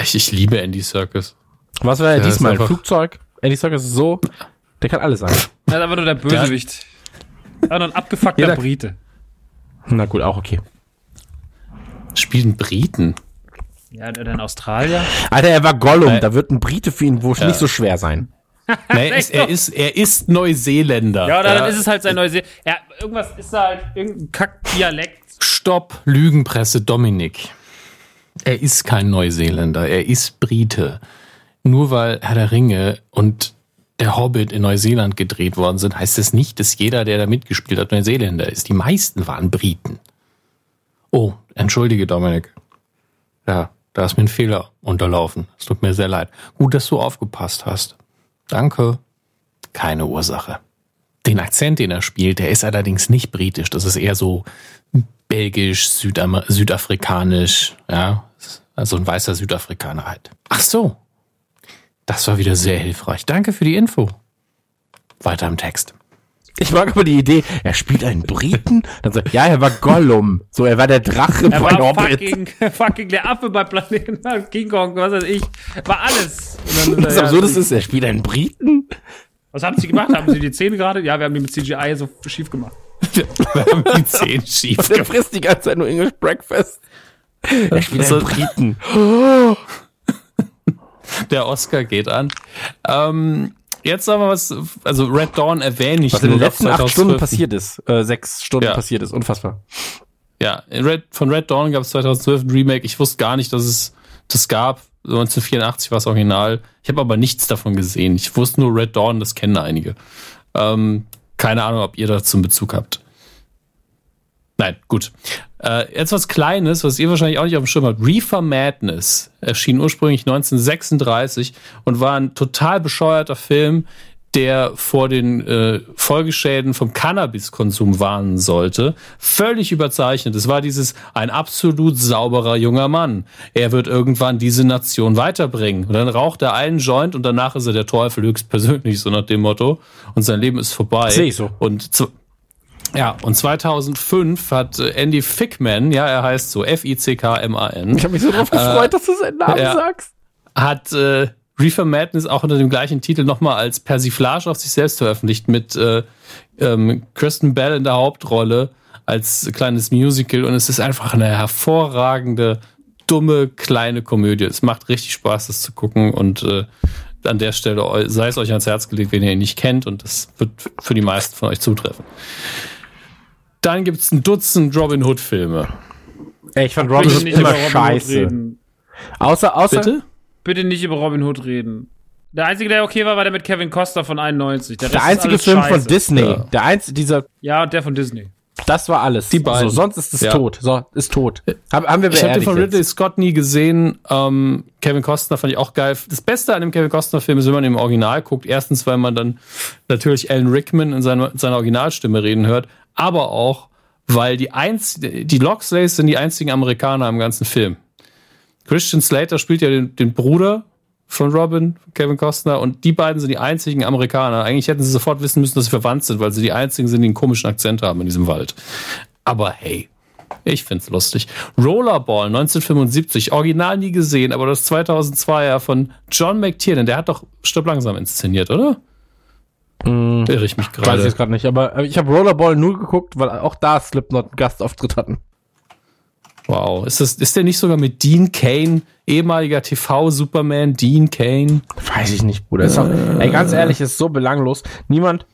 ich, ich liebe Andy Circus. Was war ja, Ja, diesmal? Flugzeug? Andy Serkis ist so, der kann alles sein. Er ist einfach nur der Bösewicht. Aber ein abgefuckter Jeder- Brite. Na gut, auch okay. Spielen Briten. Ja, der in Australien. Alter, er war Gollum. Äh, da wird ein Brite für ihn wohl nicht so schwer sein. Nee, er, ist, er, ist, er ist Neuseeländer. Ja, oder dann ist es halt sein neues. Ja, irgendwas ist da halt irgendein Kack-Dialekt. Stopp, Lügenpresse Dominik. Er ist kein Neuseeländer, er ist Brite. Nur weil Herr der Ringe und der Hobbit in Neuseeland gedreht worden sind, heißt es nicht, dass jeder, der da mitgespielt hat, Neuseeländer ist. Die meisten waren Briten. Oh, entschuldige, Dominik. Ja, da ist mir ein Fehler unterlaufen. Es tut mir sehr leid. Gut, dass du aufgepasst hast. Danke. Keine Ursache. Den Akzent, den er spielt, der ist allerdings nicht britisch. Das ist eher so belgisch, Südam südafrikanisch, ja. Also ein weißer Südafrikaner halt. Ach so. Das war wieder sehr hilfreich. Danke für die Info. Weiter im Text. Ich mag aber die Idee, er spielt einen Briten. Dann so, ja, er war Gollum. So, er war der Drache Er von war Hobbit. fucking, fucking der Affe bei Planeten King Kong, was weiß ich. War alles. Und dann Das er, ja, ist, er spielt einen Briten. Was haben sie gemacht? Haben sie die Zähne gerade? Ja, wir haben die mit CGI so schief gemacht. Wir haben die Zehen schief Der gemacht. frisst die ganze Zeit nur English Breakfast. Er spielt So- einen Briten. Der Oscar geht an. Ähm, jetzt wir was, also Red Dawn erwähne ich Was in den letzten acht Stunden 2012. passiert ist. Äh, sechs Stunden Ja. passiert ist. Unfassbar. Ja, Red, von Red Dawn gab es 2012 ein Remake. Ich wusste gar nicht, dass es das gab. 1984 war es original. Ich habe aber nichts davon gesehen. Ich wusste nur Red Dawn, das kennen einige. Ähm, keine Ahnung, ob ihr dazu einen Bezug habt. Nein, gut. Äh, jetzt was Kleines, was ihr wahrscheinlich auch nicht auf dem Schirm habt. Reefer Madness erschien ursprünglich 1936 und war ein total bescheuerter Film, der vor den äh, Folgeschäden vom Cannabiskonsum warnen sollte. Völlig überzeichnet. Es war dieses ein absolut sauberer junger Mann. Er wird irgendwann diese Nation weiterbringen. Und dann raucht er einen Joint und danach ist er der Teufel höchstpersönlich, so nach dem Motto. Und sein Leben ist vorbei. Sehe ich so. Und zu, ja, und 2005 hat äh, Andy Fickman, ja, er heißt so, F-I-C-K-M-A-N, Ich habe mich so drauf gefreut, dass du seinen Namen ja. sagst. hat äh, Reefer Madness auch unter dem gleichen Titel nochmal als Persiflage auf sich selbst veröffentlicht mit äh, ähm, Kristen Bell in der Hauptrolle als kleines Musical und es ist einfach eine hervorragende, dumme, kleine Komödie. Es macht richtig Spaß, das zu gucken und äh, an der Stelle sei es euch ans Herz gelegt, wenn ihr ihn nicht kennt und das wird für die meisten von euch zutreffen. Dann gibt's ein Dutzend Robin Hood Filme. Ey, ich fand Robin Bitte Hood nicht immer über Robin Hood scheiße. reden. Außer, außer, Bitte? Bitte nicht über Robin Hood reden. Der einzige, der okay war, war der mit Kevin Costa von 91. Der, der einzige Film scheiße. von Disney. Ja. Der einzige, dieser, Ja, und der von Disney. das war alles. Die beiden. So, sonst ist es Ja. tot. So, ist tot. Hab, haben wir Ich habe den von Ridley jetzt. Scott nie gesehen. Ähm, Kevin Costner fand ich auch geil. Das Beste an dem Kevin Costner-Film ist, wenn man im Original guckt. Erstens, weil man dann natürlich Alan Rickman in seiner, in seiner Originalstimme reden hört, aber auch, weil die, einz die Lockslays sind die einzigen Amerikaner im ganzen Film. Christian Slater spielt ja den, den Bruder von Robin, Kevin Costner, und die beiden sind die einzigen Amerikaner. Eigentlich hätten sie sofort wissen müssen, dass sie verwandt sind, weil sie die einzigen sind, die einen komischen Akzent haben in diesem Wald. Aber hey, ich find's lustig. Rollerball 1975, original nie gesehen, aber das 2002er von John McTiernan, der hat doch Stopp langsam inszeniert, oder? Irre ich mich Weiß ich gerade. jetzt gerade nicht, aber äh, ich habe Rollerball nur geguckt, weil auch da Slipknot einen Gastauftritt hatten. Wow. Ist, das, ist der nicht sogar mit Dean Kane, ehemaliger TV-Superman Dean Kane? Weiß ich nicht, Bruder. Auch, ey, ganz ehrlich, ist so belanglos. Niemand,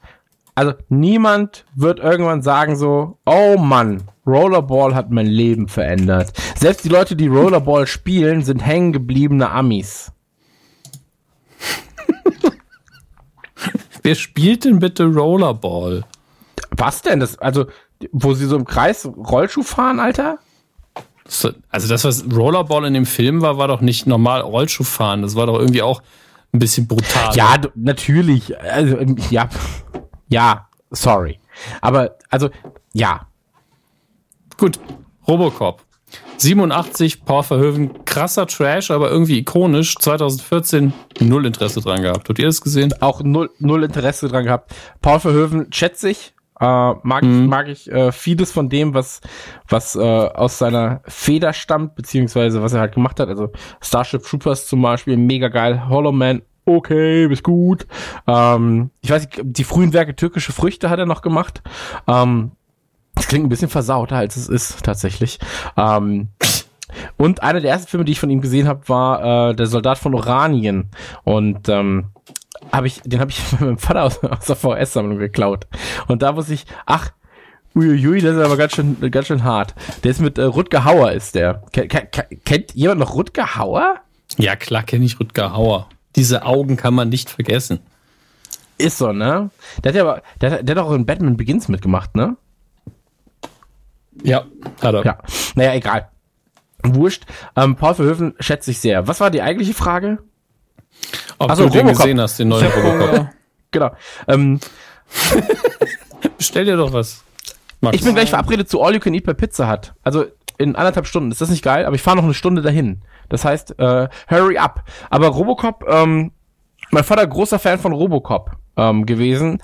also niemand wird irgendwann sagen so, oh Mann, Rollerball hat mein Leben verändert. Selbst die Leute, die Rollerball spielen, sind hängen gebliebene Amis. Wer spielt denn bitte Rollerball? Was denn? Das, also, wo sie so im Kreis Rollschuh fahren, Alter? So, Also das, was Rollerball in dem Film war, war doch nicht normal Rollschuh fahren. Das war doch irgendwie auch ein bisschen brutal. Ja, du, natürlich. Also, ähm, ja, ja, sorry. Aber, also, ja. Gut, Robocop. 87, Paul Verhoeven, krasser Trash, aber irgendwie ikonisch. 2014 null Interesse dran gehabt. Habt ihr das gesehen? Auch null, null Interesse dran gehabt. Paul Verhoeven schätze ich. Äh, mag, Mhm. mag ich äh, vieles von dem, was, was äh, aus seiner Feder stammt, beziehungsweise was er halt gemacht hat. Also Starship Troopers zum Beispiel, mega geil. Hollow Man, okay, bis gut. Ähm, ich weiß nicht, die frühen Werke türkische Früchte hat er noch gemacht. Ähm, das klingt ein bisschen versauter, als es ist, tatsächlich. Ähm, und einer der ersten Filme, die ich von ihm gesehen habe, war äh, Der Soldat von Oranien. Und ähm, hab ich, den habe ich von meinem Vater aus, aus der VS-Sammlung geklaut. Und da muss ich, ach, uiuiui, das ist aber ganz schön, ganz schön hart. Der ist mit äh, Rutger Hauer, ist der. Ken, ken, ken- kennt jemand noch Rutger Hauer? Ja, klar kenne ich Rutger Hauer. Diese Augen kann man nicht vergessen. Ist so, ne? Der hat ja aber, der, hat- der hat auch in Batman Begins mitgemacht, ne? Ja, hat er. Ja. Naja, egal. Wurscht. Ähm, Paul Verhoeven schätze ich sehr. Was war die eigentliche Frage? Ob Also du den Robocop. gesehen hast, den neuen Robocop. Genau. Ähm, Bestell dir doch was. Max. Ich bin gleich verabredet zu All You Can Eat bei Pizza Hut. Also in anderthalb Stunden. Ist das nicht geil? Aber ich fahre noch eine Stunde dahin. Das heißt, äh, hurry up. Aber Robocop, ähm, mein Vater großer Fan von Robocop ähm, gewesen.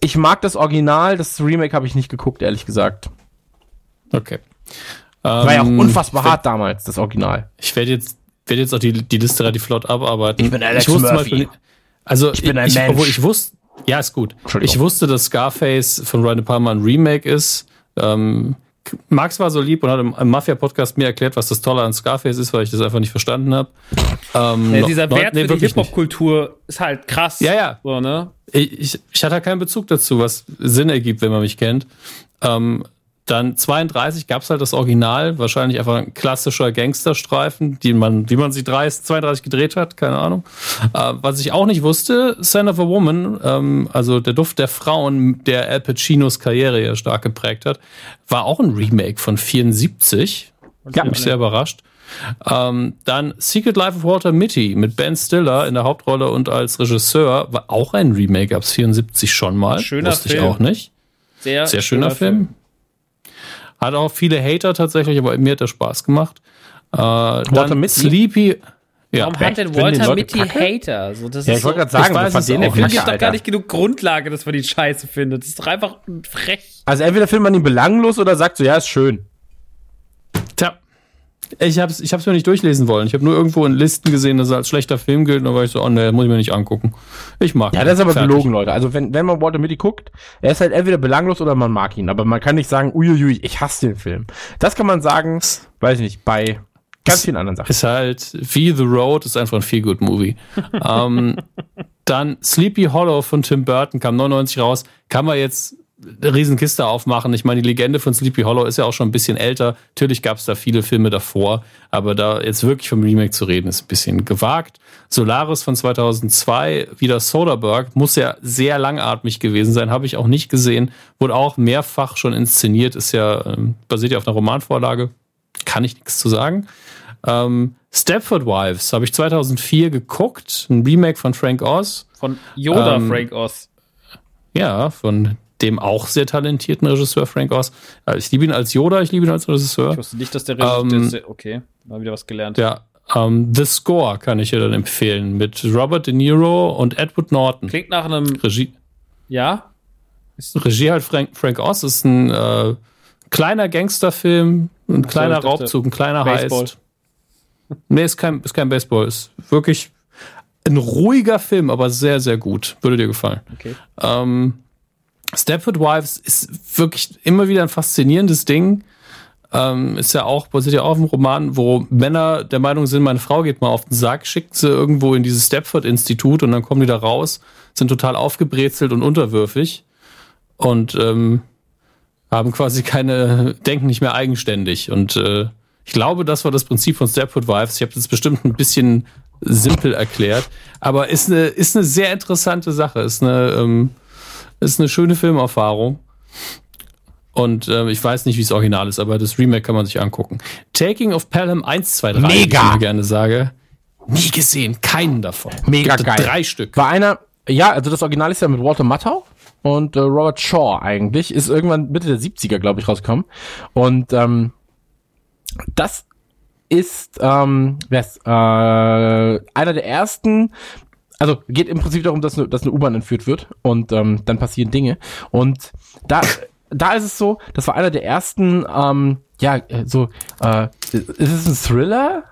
Ich mag das Original, das Remake habe ich nicht geguckt, ehrlich gesagt. Okay. War ja auch Ähm, unfassbar hart damals, das Original. Ich werde jetzt, werde jetzt auch die, die Liste relativ flott abarbeiten. Ich bin Alex wusste zum Murphy. Beispiel, also Ich bin ein ich, Mensch. Obwohl ich wusste, ja, ist gut. Entschuldigung. Ich wusste, dass Scarface von Ryan De Palma ein Remake ist. Ähm, Max war so lieb und hat im, im Mafia-Podcast mir erklärt, was das Tolle an Scarface ist, weil ich das einfach nicht verstanden habe. Ähm, Ja, dieser noch- Wert nee, für die. Hip-Hop-Kultur ist halt krass. Ja, ja. So, ne? Ich, ich, ich hatte keinen Bezug dazu, was Sinn ergibt, wenn man mich kennt. Ähm, dann 32 gab's halt das Original, wahrscheinlich einfach ein klassischer Gangsterstreifen, die man, wie man sie 30, 32 gedreht hat, keine Ahnung. Äh, was ich auch nicht wusste, Son of a Woman, ähm, also der Duft der Frauen, der Al Pacinos Karriere ja stark geprägt hat, war auch ein Remake von 74. Ja, mich sehr überrascht. Ähm, dann Secret Life of Walter Mitty mit Ben Stiller in der Hauptrolle und als Regisseur war auch ein Remake, gab's 74 schon mal. Schöner Wusste Film. ich auch nicht. Sehr, Sehr schöner, Film. Hat auch viele Hater tatsächlich, aber mir hat der Spaß gemacht. Äh, dann Mitty? Sleepy. Ja, Warum hat denn Walter Mitty? Hater? So, das Ja, ist ich wollte gerade sagen, ich weiß wir fanden es den auch der Der Film nicht. gibt doch gar nicht genug Grundlage, dass man die Scheiße findet. Das ist doch einfach frech. Also entweder findet man ihn belanglos oder sagt so, ja, ist schön. Ich hab's, ich hab's mir nicht durchlesen wollen. Ich habe nur irgendwo in Listen gesehen, dass er als schlechter Film gilt. Und da war ich so, oh ne, muss ich mir nicht angucken. Ich mag Ja, ihn. das ist aber Fertig. gelogen, Leute. Also wenn, wenn man Walter Mitty guckt, er ist halt entweder belanglos oder man mag ihn. Aber man kann nicht sagen, uiuiui, ich hasse den Film. Das kann man sagen, weiß ich nicht, bei ganz vielen anderen Sachen. Ist halt wie The Road, ist einfach ein feel good Movie. ähm, dann Sleepy Hollow von Tim Burton kam 99 raus. Kann man jetzt eine Riesenkiste aufmachen. Ich meine, die Legende von Sleepy Hollow ist ja auch schon ein bisschen älter. Natürlich gab es da viele Filme davor, aber da jetzt wirklich vom Remake zu reden, ist ein bisschen gewagt. Solaris von 2002, wieder Soderbergh, muss ja sehr langatmig gewesen sein, habe ich auch nicht gesehen. Wurde auch mehrfach schon inszeniert, ist ja ähm, basiert ja auf einer Romanvorlage. Kann ich nichts zu sagen. Ähm, Stepford Wives habe ich 2004 geguckt, ein Remake von Frank Oz. Von Yoda Ähm, Frank Oz. Ja, von dem auch sehr talentierten Regisseur Frank Oz. Äh, Ich liebe ihn als Yoda, ich liebe ihn als Regisseur. Ich wusste nicht, dass der Regisseur. ähm, okay, mal wieder was gelernt. Ja, ähm, The Score kann ich dir dann empfehlen mit Robert De Niro und Edward Norton. Klingt nach einem. Regie, Ja? Regie halt Frank, Frank Oz ist ein äh, kleiner Gangsterfilm, ein kleiner ich dachte, Raubzug, ein kleiner Baseball. Heist. Nee, ist kein, ist kein Baseball, ist wirklich ein ruhiger Film, aber sehr, sehr gut. Würde dir gefallen. Okay. Ähm, Stepford Wives ist wirklich immer wieder ein faszinierendes Ding. Ähm, ist ja auch, basiert ja auch auf einem Roman, wo Männer der Meinung sind, meine Frau geht mal auf den Sack, schickt sie irgendwo in dieses Stepford-Institut und dann kommen die da raus, sind total aufgebrezelt und unterwürfig und ähm, haben quasi keine, denken nicht mehr eigenständig. Und äh, ich glaube, das war das Prinzip von Stepford Wives. Ich habe das bestimmt ein bisschen simpel erklärt, aber ist eine, ist eine sehr interessante Sache, ist eine, ähm, ist eine schöne Filmerfahrung. Und äh, ich weiß nicht, wie es original ist, aber das Remake kann man sich angucken. Taking of Pelham 1, 2, 3, Mega! wie ich gerne sage. Nie gesehen, keinen davon. Mega Gibt geil. Drei Stück. War einer, ja, also das Original ist ja mit Walter Matthau und äh, Robert Shaw eigentlich, ist irgendwann Mitte der 70er, glaube ich, rausgekommen. Und ähm, das ist, ähm, wer ist, äh, einer der ersten, also geht im Prinzip darum, dass eine, dass eine U-Bahn entführt wird und ähm, dann passieren Dinge. Und da, da ist es so, das war einer der ersten, ähm, ja, äh, so, äh, ist es ein Thriller?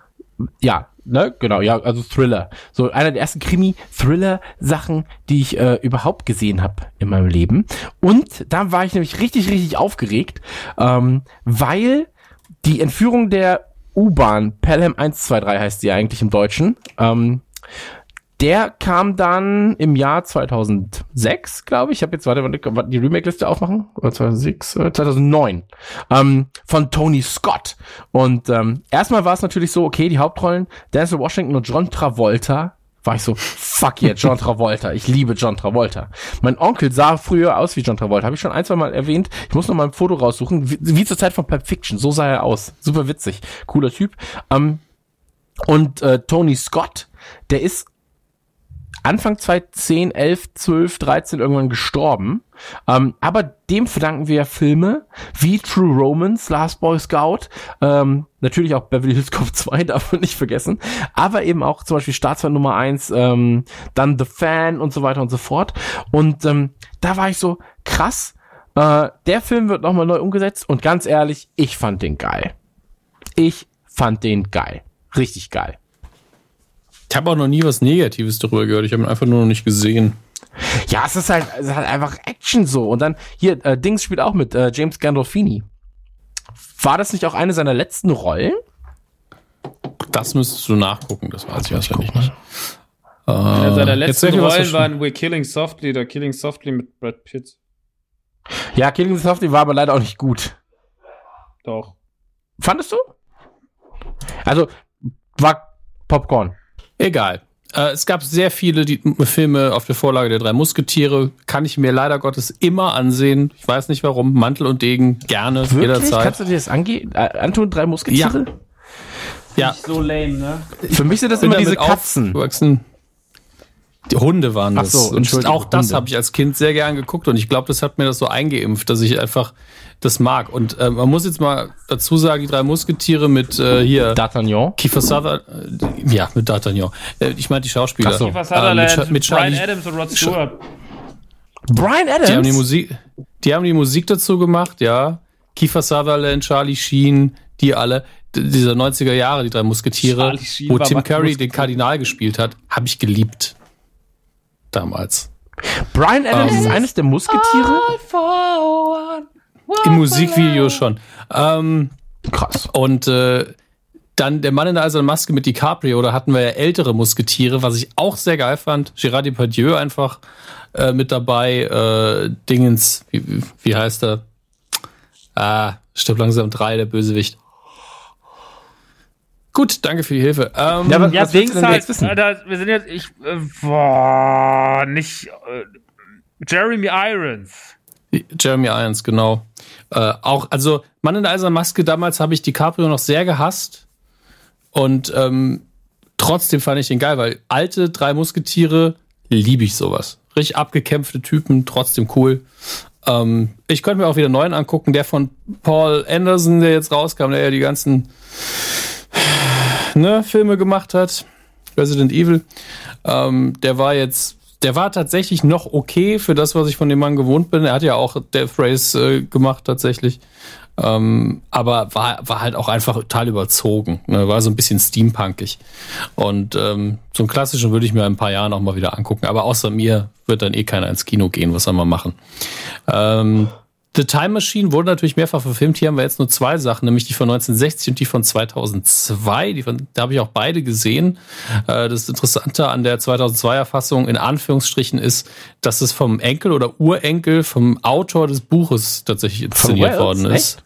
Ja, ne, genau, ja, also Thriller. So einer der ersten Krimi-Thriller-Sachen, die ich äh, überhaupt gesehen habe in meinem Leben. Und da war ich nämlich richtig, richtig aufgeregt, ähm, weil die Entführung der U-Bahn, Pelham 123 heißt sie eigentlich im Deutschen, ähm, der kam dann im Jahr 2006, glaube ich. Ich habe jetzt, warte, warte, die Remake-Liste aufmachen. Oder 2006, äh, 2009. Ähm, von Tony Scott. Und ähm, erstmal war es natürlich so, okay, die Hauptrollen, Denzel Washington und John Travolta. War ich so, fuck yeah, John Travolta. Ich liebe John Travolta. Mein Onkel sah früher aus wie John Travolta. Habe ich schon ein, zwei Mal erwähnt. Ich muss noch mal ein Foto raussuchen. Wie, wie zur Zeit von Pulp Fiction. So sah er aus. Super witzig. Cooler Typ. Ähm, und äh, Tony Scott, der ist Anfang 2010, 11, 12, 13 irgendwann gestorben. Ähm, aber dem verdanken wir Filme wie True Romance, Last Boy Scout, ähm, natürlich auch Beverly Hills Cop 2, darf man nicht vergessen, aber eben auch zum Beispiel Staatsfeind Nummer 1, ähm, dann The Fan und so weiter und so fort. Und ähm, da war ich so, krass, äh, der Film wird nochmal neu umgesetzt und ganz ehrlich, ich fand den geil. Ich fand den geil. Richtig geil. Ich habe auch noch nie was Negatives darüber gehört. Ich habe ihn einfach nur noch nicht gesehen. Ja, es ist halt, es ist halt einfach Action so. Und dann, hier, äh, Dings spielt auch mit, äh, James Gandolfini. War das nicht auch eine seiner letzten Rollen? Das müsstest du nachgucken, das weiß ich auswendig nicht. Äh, Einer seiner letzten Rollen waren We're Killing Softly oder Killing Softly mit Brad Pitt. Ja, Killing Softly war aber leider auch nicht gut. Doch. Fandest du? Also, war Popcorn. Egal. Äh, es gab sehr viele die, Filme auf der Vorlage der drei Musketiere. Kann ich mir leider Gottes immer ansehen. Ich weiß nicht warum. Mantel und Degen gerne Wirklich? jederzeit. Kannst du dir das ange äh, antun? Drei Musketiere? Ja, So lame, ne? Für mich sind das immer diese Katzen. aufgewachsen. Die Hunde waren Ach das. so, und auch das habe ich als Kind sehr gern geguckt und ich glaube, das hat mir das so eingeimpft, dass ich einfach das mag. Und äh, man muss jetzt mal dazu sagen, die drei Musketiere mit äh, hier D'Artagnan. Kiefer Sutherland, äh, ja, mit D'Artagnan. Äh, ich meine die Schauspieler. Ach so. Kiefer Äh, Sutherland, mit, mit Brian Adams und Rod Stewart. Brian Adams? die haben die Musik, die haben die Musik dazu gemacht, ja. Kiefer Sutherland, Charlie Sheen, die alle, dieser 90er Jahre, die drei Musketiere, wo Tim Curry den Kardinal gespielt hat, habe ich geliebt. Damals. Brian Adams Ähm. ist eines der Musketiere? Im Musikvideo schon. Ähm, Krass. und äh, dann der Mann in der eisernen Maske mit DiCaprio, da hatten wir ja ältere Musketiere, was ich auch sehr geil fand. Gérard Depardieu einfach äh, mit dabei. Äh, Dingens, wie, wie heißt er? Ah, stirbt langsam drei, der Bösewicht. Gut, danke für die Hilfe. Ähm, Ja, aber Ja, was Dings halt, jetzt wissen? Alter, wir sind jetzt, ich, äh, boah, nicht, äh, Jeremy Irons. Jeremy Irons, genau. Äh, auch, also Mann in der eisernen Maske, damals habe ich DiCaprio noch sehr gehasst. Und ähm, trotzdem fand ich den geil, weil alte drei Musketiere liebe ich sowas. Richtig abgekämpfte Typen, trotzdem cool. Ähm, ich könnte mir auch wieder einen neuen angucken, der von Paul Anderson, der jetzt rauskam, der ja die ganzen ne, Filme gemacht hat. Resident Evil. Ähm, der war jetzt, der war tatsächlich noch okay für das, was ich von dem Mann gewohnt bin. Er hat ja auch Death Race äh, gemacht tatsächlich. Ähm, aber war, war halt auch einfach total überzogen. Ne? War so ein bisschen steampunkig. Und ähm, so einen klassischen würde ich mir in ein paar Jahren auch mal wieder angucken. Aber außer mir wird dann eh keiner ins Kino gehen. Was soll man machen? Ähm, The Time Machine wurde natürlich mehrfach verfilmt. Hier haben wir jetzt nur zwei Sachen, nämlich die von 1960 und die von 2002. Die von, da habe ich auch beide gesehen. Äh, das Interessante an der 2002er Fassung in Anführungsstrichen ist, dass es vom Enkel oder Urenkel vom Autor des Buches tatsächlich inszeniert worden ist.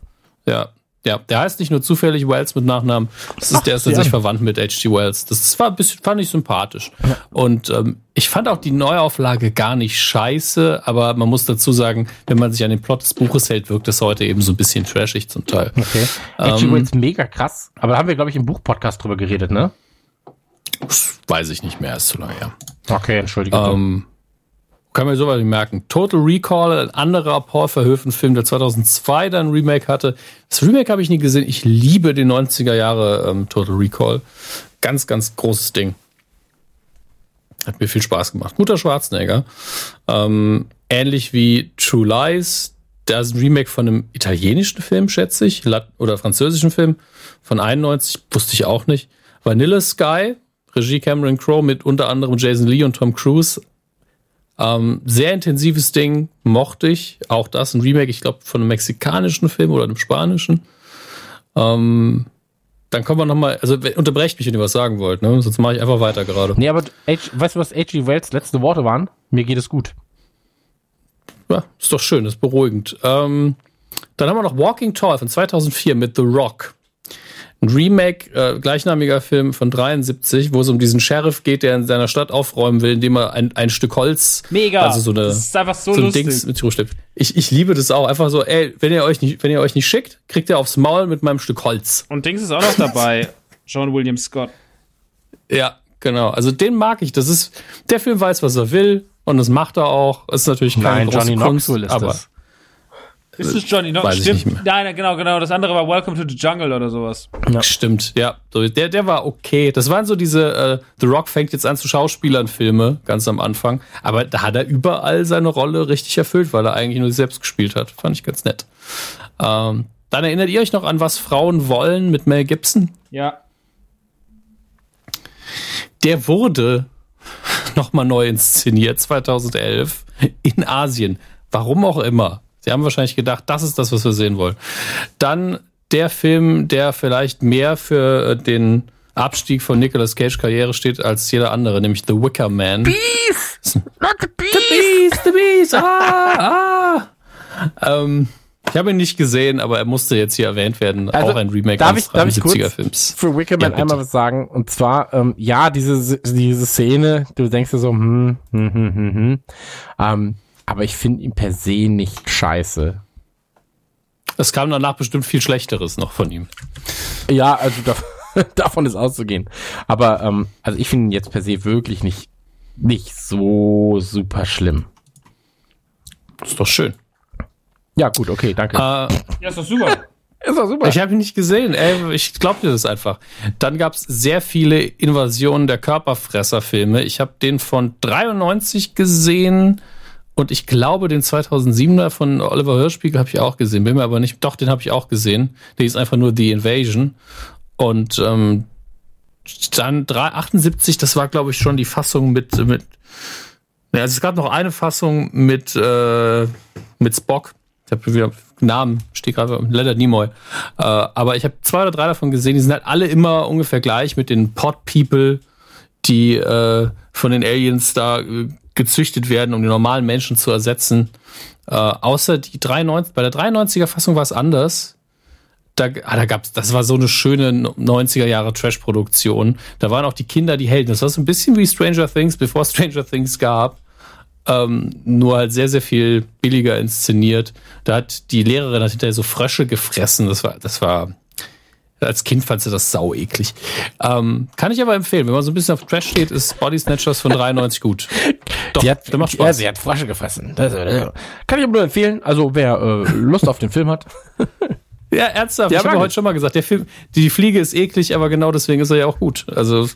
Ja, ja, der heißt nicht nur zufällig Wells mit Nachnamen, das ist, der ist tatsächlich verwandt mit H.G. Wells. Das war ein bisschen, fand ich sympathisch. Ja. Und ähm, ich fand auch die Neuauflage gar nicht scheiße, aber man muss dazu sagen, wenn man sich an den Plot des Buches hält, wirkt es heute eben so ein bisschen trashig zum Teil. Okay. H.G. Ähm, Wells mega krass, aber da haben wir, glaube ich, im Buchpodcast drüber geredet, ne? Weiß ich nicht mehr, ist zu lange her. Okay, entschuldige. Ähm, kann man sowas nicht merken. Total Recall, ein anderer Paul Verhoeven-Film, der 2002 dann ein Remake hatte. Das Remake habe ich nie gesehen. Ich liebe den 90er Jahre ähm, Total Recall. Ganz, ganz großes Ding. Hat mir viel Spaß gemacht. Guter Schwarzenegger. Ähm, ähnlich wie True Lies. Da ist ein Remake von einem italienischen Film, schätze ich, oder französischen Film von 91, wusste ich auch nicht. Vanilla Sky, Regie Cameron Crowe mit unter anderem Jason Lee und Tom Cruise. Ähm, sehr intensives Ding, mochte ich. Auch das, ein Remake, ich glaube, von einem mexikanischen Film oder einem spanischen. Ähm, dann kommen wir nochmal, also unterbrecht mich, wenn ihr was sagen wollt, ne? Sonst mache ich einfach weiter gerade. Nee, aber H, weißt du, was H.G. Wells letzte Worte waren? Mir geht es gut. Ja, ist doch schön, ist beruhigend. Ähm, dann haben wir noch Walking Tall von 2004 mit The Rock ein Remake, äh, gleichnamiger Film von 73, wo es um diesen Sheriff geht, der in seiner Stadt aufräumen will, indem er ein, ein Stück Holz, Mega. also so eine, das ist einfach so, so ein lustig. Dings mit hochschleppt. Ich, ich liebe das auch. Einfach so, ey, wenn ihr euch nicht, wenn ihr euch nicht schickt, kriegt ihr aufs Maul mit meinem Stück Holz. Und Dings ist auch noch dabei. John William Scott. Ja, genau. Also den mag ich. Das ist, der Film weiß, was er will. Und das macht er auch. Ist natürlich keine Nein, große Johnny Kunst, Knoxville ist aber das. Ist es Johnny Knox? Weiß ich Stimmt. nicht mehr. Nein, genau, genau. Das andere war Welcome to the Jungle oder sowas. Stimmt, ja. So, der, der war okay. Das waren so diese, äh, The Rock fängt jetzt an zu Schauspielern Filme, ganz am Anfang. Aber da hat er überall seine Rolle richtig erfüllt, weil er eigentlich nur sich selbst gespielt hat. Fand ich ganz nett. Ähm, dann erinnert ihr euch noch an Was Frauen wollen mit Mel Gibson? Ja. Der wurde nochmal neu inszeniert, 2011, in Asien. Warum auch immer. Sie haben wahrscheinlich gedacht, das ist das, was wir sehen wollen. Dann der Film, der vielleicht mehr für äh, den Abstieg von Nicolas Cage Karriere steht als jeder andere, nämlich The Wicker Man. Beef! Not the beef! The Beast, The Beast, ah, ah. Ähm, ich habe ihn nicht gesehen, aber er musste jetzt hier erwähnt werden. Also, auch ein Remake darf ich, darf ich 73er kurz Films. für Wickerman Ja, bitte. einmal was sagen? Und zwar, ähm, ja, diese, diese Szene, du denkst dir so, hm, hm, hm, hm, hm. Ähm, aber ich finde ihn per se nicht scheiße. Es kam danach bestimmt viel Schlechteres noch von ihm. Ja, also da, davon ist auszugehen. Aber ähm, also ich finde ihn jetzt per se wirklich nicht, nicht so super schlimm. Ist doch schön. Ja, gut, okay, danke. Äh, Ja, ist doch super. ist doch super. Ich habe ihn nicht gesehen. Ey, ich glaub dir das einfach. Dann gab's sehr viele Invasionen der Körperfresser-Filme. Ich habe den von 93 gesehen und ich glaube den 2007er von Oliver Hirschspiegel habe ich auch gesehen. Bin mir aber nicht. Doch, den habe ich auch gesehen. Der ist einfach nur The Invasion. Und ähm, dann 3, 78, das war glaube ich schon die Fassung mit mit. Ja, also es gab noch eine Fassung mit äh, mit Spock. Ich habe wieder Namen, steht gerade Leonard Nimoy. Äh, aber ich habe zwei oder drei davon gesehen, die sind halt alle immer ungefähr gleich mit den Pod People, die äh, von den Aliens da äh, gezüchtet werden, um die normalen Menschen zu ersetzen. Äh, außer die 93, bei der 93er Fassung war es anders. Da, ah, da gab's, das war so eine schöne 90er Jahre Trash-Produktion. Da waren auch die Kinder die Helden. Das war so ein bisschen wie Stranger Things, bevor Stranger Things gab ähm, nur halt sehr, sehr viel billiger inszeniert. Da hat die Lehrerin hat hinterher so Frösche gefressen. Das war, das war, als Kind fand sie das sau eklig. Ähm, kann ich aber empfehlen. Wenn man so ein bisschen auf Trash steht, ist Body Snatchers von 93 gut. Doch, sie hat, der macht Ja, Spaß. sie hat Frösche gefressen. Das, äh, kann ich aber nur empfehlen. Also wer äh, Lust auf den Film hat. Ja, ernsthaft. Ja, ich habe heute schon mal gesagt, der Film, die Fliege ist eklig, aber genau deswegen ist er ja auch gut. Also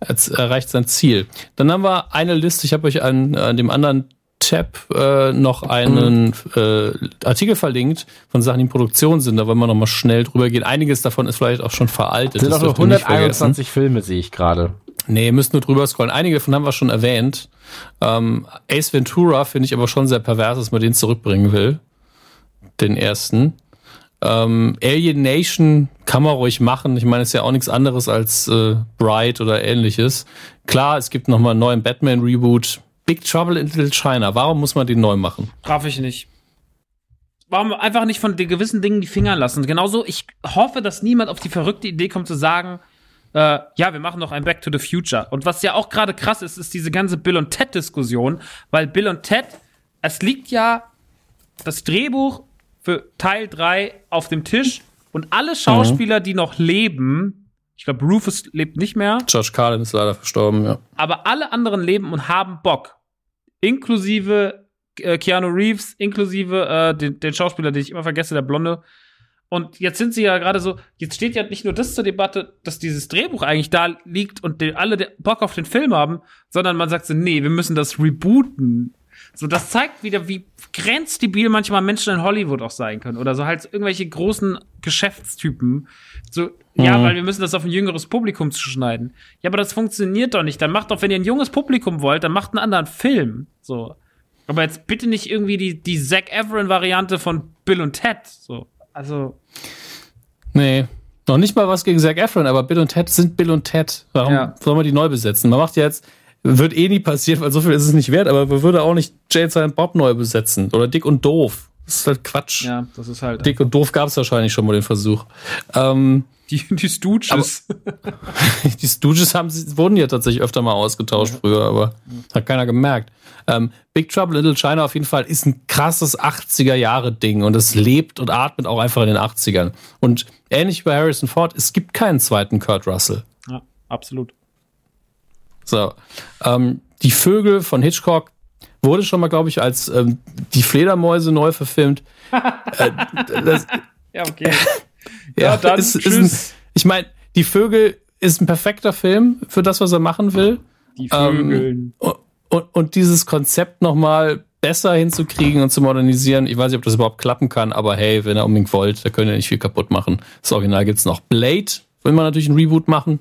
es erreicht sein Ziel. Dann haben wir eine Liste. Ich habe euch an, an dem anderen Tab äh, noch einen äh, Artikel verlinkt von Sachen, die in Produktion sind. Da wollen wir noch mal schnell drüber gehen. Einiges davon ist vielleicht auch schon veraltet. sind das auch vergessen. 121 Filme, sehe ich gerade. Nee, ihr müsst nur drüber scrollen. Einige davon haben wir schon erwähnt. Ähm, Ace Ventura finde ich aber schon sehr pervers, dass man den zurückbringen will. den ersten. Ähm, Alien Nation kann man ruhig machen. Ich meine, es ist ja auch nichts anderes als äh, Bright oder ähnliches. Klar, es gibt nochmal einen neuen Batman-Reboot. Big Trouble in Little China. Warum muss man den neu machen? Traf ich nicht. Warum einfach nicht von den gewissen Dingen die Finger lassen? Genauso, ich hoffe, dass niemand auf die verrückte Idee kommt zu sagen, äh, ja, wir machen noch ein Back to the Future. Und was ja auch gerade krass ist, ist diese ganze Bill und Ted-Diskussion, weil Bill und Ted, es liegt ja das Drehbuch für Teil 3 auf dem Tisch und alle Schauspieler, die noch leben, ich glaube, Rufus lebt nicht mehr, George Carlin ist leider verstorben, ja. aber alle anderen leben und haben Bock. Inklusive äh, Keanu Reeves, inklusive äh, den, den Schauspieler, den ich immer vergesse, der Blonde. Und jetzt sind sie ja gerade so, jetzt steht ja nicht nur das zur Debatte, dass dieses Drehbuch eigentlich da liegt und die, alle Bock auf den Film haben, sondern man sagt so, nee, wir müssen das rebooten. So, das zeigt wieder, wie grenzdebil manchmal Menschen in Hollywood auch sein können. Oder so halt irgendwelche großen Geschäftstypen. So, ja, weil wir müssen das auf ein jüngeres Publikum zuschneiden. Ja, aber das funktioniert doch nicht. Dann macht doch, wenn ihr ein junges Publikum wollt, dann macht einen anderen Film. So. Aber jetzt bitte nicht irgendwie die, die Zac Efron-Variante von Bill und Ted. So. Also, Nee, noch nicht mal was gegen Zac Efron, aber Bill und Ted sind Bill und Ted. Warum Ja. soll man die neu besetzen? Man macht jetzt, wird eh nie passieren, weil so viel ist es nicht wert, aber man würde auch nicht Jade Silent Bob neu besetzen. Oder Dick und Doof. Das ist halt Quatsch. ja, das ist halt. Dick und Doof gab es wahrscheinlich schon mal den Versuch. Ähm, Die, die Stooges. die Stooges haben, wurden ja tatsächlich öfter mal ausgetauscht früher, aber hat keiner gemerkt. Ähm, Big Trouble Little China auf jeden Fall ist ein krasses 80er-Jahre-Ding und es lebt und atmet auch einfach in den 80ern. Und ähnlich wie bei Harrison Ford, es gibt keinen zweiten Kurt Russell. ja, absolut. So. Ähm, die Vögel von Hitchcock wurde schon mal, glaube ich, als ähm, die Fledermäuse neu verfilmt. äh, das, Ja, okay. ja, Ja, dann ist, ist tschüss. ein, ich meine, die Vögel ist ein perfekter Film für das, was er machen will. Die Ähm, Vögeln. Und, und, und dieses Konzept nochmal besser hinzukriegen und zu modernisieren. Ich weiß nicht, ob das überhaupt klappen kann, aber hey, wenn ihr unbedingt wollt, da könnt ihr nicht viel kaputt machen. Das Original gibt's noch. Blade will man natürlich einen Reboot machen.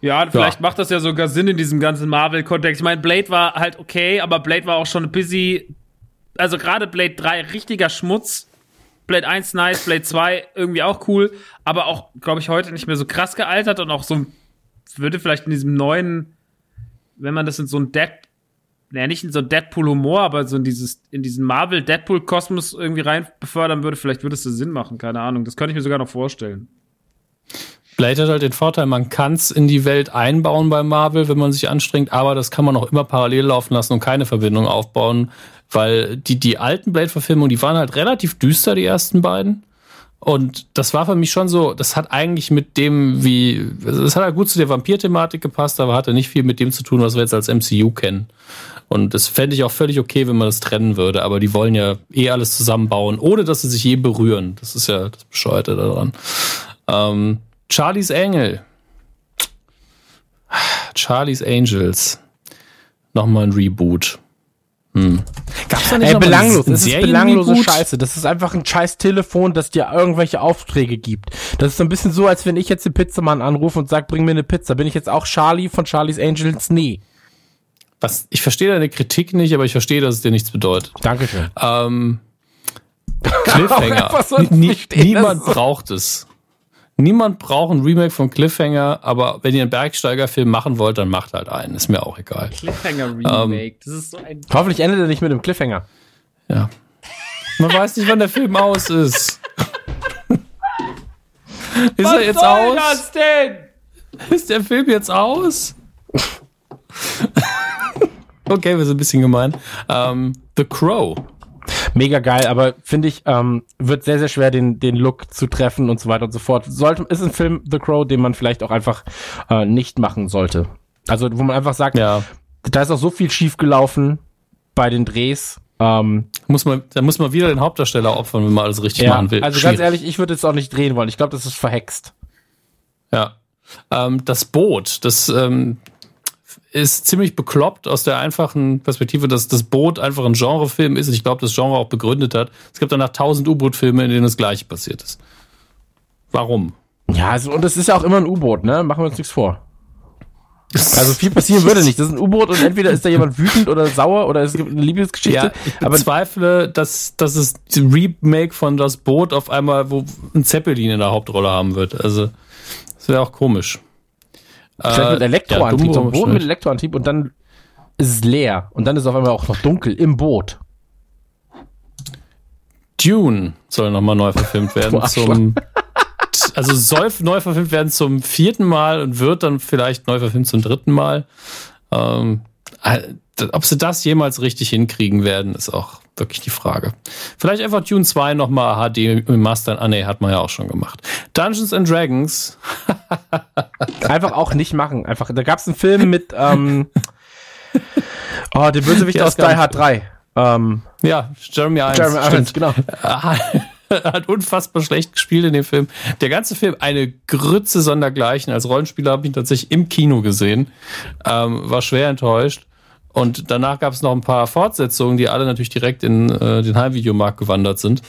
Ja, vielleicht macht das ja sogar Sinn in diesem ganzen Marvel-Kontext. Ich meine, Blade war halt okay, aber Blade war auch schon busy. Also gerade Blade 3, richtiger Schmutz. Blade 1 nice, Blade 2 irgendwie auch cool, aber auch, glaube ich, heute nicht mehr so krass gealtert und auch so würde vielleicht in diesem neuen, wenn man das in so ein Dead, naja, nicht in so Deadpool-Humor, aber so in dieses, in diesen Marvel-Deadpool-Kosmos irgendwie rein befördern würde, vielleicht würde es Sinn machen, keine Ahnung. Das könnte ich mir sogar noch vorstellen. Blade hat halt den Vorteil, man kann's in die Welt einbauen bei Marvel, wenn man sich anstrengt, aber das kann man auch immer parallel laufen lassen und keine Verbindung aufbauen, weil die, die alten Blade-Verfilmungen, die waren halt relativ düster, die ersten beiden. Und das war für mich schon so, das hat eigentlich mit dem, wie, es hat halt gut zu der Vampir-Thematik gepasst, aber hatte nicht viel mit dem zu tun, was wir jetzt als MCU kennen. Und das fände ich auch völlig okay, wenn man das trennen würde, aber die wollen ja eh alles zusammenbauen, ohne dass sie sich je berühren. Das ist ja das Bescheuerte daran. Ähm, Charlie's Engel. Charlie's Angels. Nochmal ein Reboot. Hm. Gab's da nicht Ey, belanglos. Das ist belanglose Scheiße. Das ist einfach ein scheiß Telefon, das dir irgendwelche Aufträge gibt. Das ist so ein bisschen so, als wenn ich jetzt den Pizzamann anrufe und sag, bring mir eine Pizza. Bin ich jetzt auch Charlie von Charlie's Angels? Nee. Was, ich verstehe deine Kritik nicht, aber ich verstehe, dass es dir nichts bedeutet. Dankeschön. Ähm, Cliffhanger. Nie, niemand braucht es. Niemand braucht ein Remake von Cliffhanger, aber wenn ihr einen Bergsteigerfilm machen wollt, dann macht halt einen. Ist mir auch egal. Cliffhanger Remake. das ist so ein Hoffentlich endet er nicht mit einem Cliffhanger. Ja. Man weiß nicht, wann der Film aus ist. ist er jetzt aus? das denn? Ist der Film jetzt aus? okay, wir sind ein bisschen gemein. Ähm, The Crow. Mega geil, aber finde ich, ähm, wird sehr, sehr schwer, den, den Look zu treffen und so weiter und so fort. Sollte, ist ein Film, The Crow, den man vielleicht auch einfach äh, nicht machen sollte. Also, wo man einfach sagt, Ja. da ist auch so viel schief gelaufen bei den Drehs. Ähm, Muss man, da muss man wieder den Hauptdarsteller opfern, wenn man alles richtig ja, machen will. also Schwierig. ganz ehrlich, ich würde jetzt auch nicht drehen wollen. Ich glaube, das ist verhext. Ja. Ähm, das Boot, das ähm, ist ziemlich bekloppt aus der einfachen Perspektive, dass das Boot einfach ein Genrefilm ist. Und ich glaube, das Genre auch begründet hat. Es gibt danach tausend U-Boot-Filme, in denen das Gleiche passiert ist. Warum? Ja, also, und es ist ja auch immer ein U-Boot, ne? Machen wir uns nichts vor. Also viel passieren würde nicht. Das ist ein U-Boot und entweder ist da jemand wütend oder sauer oder es gibt eine Liebesgeschichte. Ja, ich aber bezweifle, dass, dass es ein Remake von das Boot auf einmal, wo ein Zeppelin in der Hauptrolle haben wird. Also, das wäre auch komisch. Vielleicht mit Äh, Elektroantrieb, ja, so ein Boot mit. Elektroantrieb und dann ist es leer und dann ist es auf einmal auch noch dunkel im Boot. Dune soll nochmal neu verfilmt werden zum. Also soll neu verfilmt werden zum vierten Mal und wird dann vielleicht neu verfilmt zum dritten Mal. Ähm, äh, ob sie das jemals richtig hinkriegen werden, ist auch wirklich die Frage. Vielleicht einfach Dune 2 nochmal HD im Master. Ah, nee, hat man ja auch schon gemacht. Dungeons and Dragons. Einfach auch nicht machen. Einfach, da gab es einen Film mit ähm, oh, dem Bösewicht aus Die Hard 3. Ähm, Ja, Jeremy Irons. Jeremy Irons, stimmt. genau. hat unfassbar schlecht gespielt in dem Film. Der ganze Film eine Grütze sondergleichen. Als Rollenspieler habe ich ihn tatsächlich im Kino gesehen. Ähm, war schwer enttäuscht. Und danach gab es noch ein paar Fortsetzungen, die alle natürlich direkt in äh, den Heimvideomarkt gewandert sind.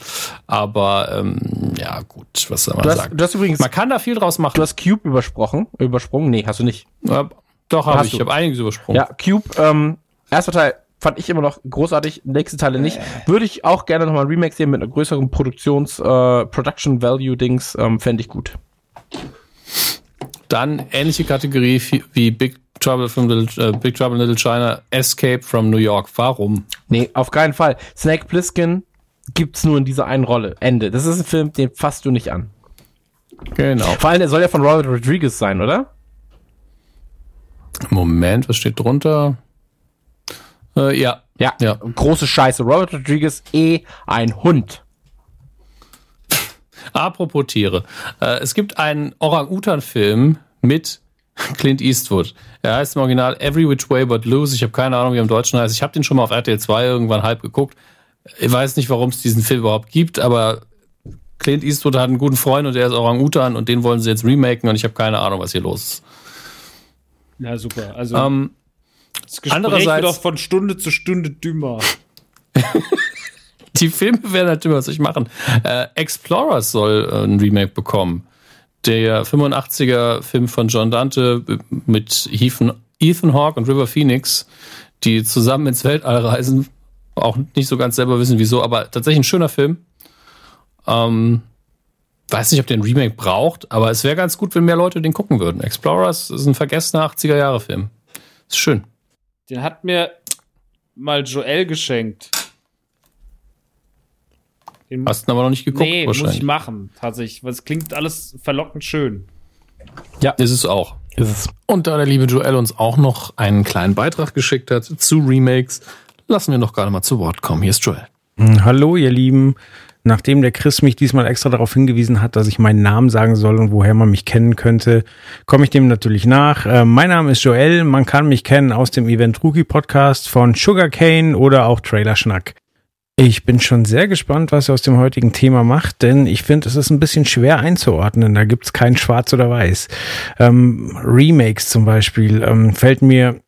Aber ähm, ja, gut, was soll man Du hast, sagen? du hast übrigens, Man kann da viel draus machen. du hast Cube übersprochen. Übersprungen? Nee, hast du nicht. Ja, doch, habe ich. du. Ich habe einiges übersprungen. Ja, Cube, ähm, erster Teil fand ich immer noch großartig, nächste Teile nicht. Würde ich auch gerne nochmal ein Remake sehen mit einer größeren Produktions, äh, Production Value Dings, ähm, fände ich gut. Dann ähnliche Kategorie wie Big Trouble, from Little, äh, Big Trouble in Little China, Escape from New York. Warum? Nee, auf keinen Fall. Snake Plissken gibt's nur in dieser einen Rolle. Ende. Das ist ein Film, den fasst du nicht an. Genau. Vor allem, der soll ja von Robert Rodriguez sein, oder? Moment, was steht drunter? Äh, ja. Ja. Ja. Große Scheiße. Robert Rodriguez, eh ein Hund. Apropos Tiere. Äh, es gibt einen Orang-Utan-Film mit Clint Eastwood. Er heißt im Original Every Which Way But Loose. Ich habe keine Ahnung, wie er im Deutschen heißt. Ich habe den schon mal auf RTL 2 irgendwann halb geguckt. Ich weiß nicht, warum es diesen Film überhaupt gibt, aber Clint Eastwood hat einen guten Freund und der ist Orang-Utan und den wollen sie jetzt remaken und ich habe keine Ahnung, was hier los ist. Ja, super. Also, Ähm, das Gespräch andererseits- wird auch von Stunde zu Stunde dümmer. die Filme werden natürlich, was soll ich machen? Äh, Explorers soll äh, ein Remake bekommen. Der 85er Film von John Dante äh, mit Ethan, Ethan Hawke und River Phoenix, die zusammen ins Weltall reisen. Auch nicht so ganz selber wissen, wieso, aber tatsächlich ein schöner Film. Ähm, weiß nicht, ob der ein Remake braucht, aber es wäre ganz gut, wenn mehr Leute den gucken würden. Explorers ist ein vergessener 80er-Jahre-Film. Ist schön. Den hat mir mal Joel geschenkt. Den Hast du aber noch nicht geguckt, nee, muss ich machen, tatsächlich. Weil es klingt alles verlockend schön. Ist es auch. Ist es. Und da der liebe Joel uns auch noch einen kleinen Beitrag geschickt hat zu Remakes, lassen wir noch gerade mal zu Wort kommen. Hier ist Joel. Hallo, ihr Lieben. Nachdem der Chris mich diesmal extra darauf hingewiesen hat, dass ich meinen Namen sagen soll und woher man mich kennen könnte, komme ich dem natürlich nach. Äh, mein Name ist Joel. Man kann mich kennen aus dem Event Rookie Podcast von Sugarcane oder auch Trailer Schnack. Ich bin schon sehr gespannt, was ihr aus dem heutigen Thema macht, denn ich finde, es ist ein bisschen schwer einzuordnen. Da gibt's kein Schwarz oder Weiß. Ähm, Remakes zum Beispiel ähm, fällt mir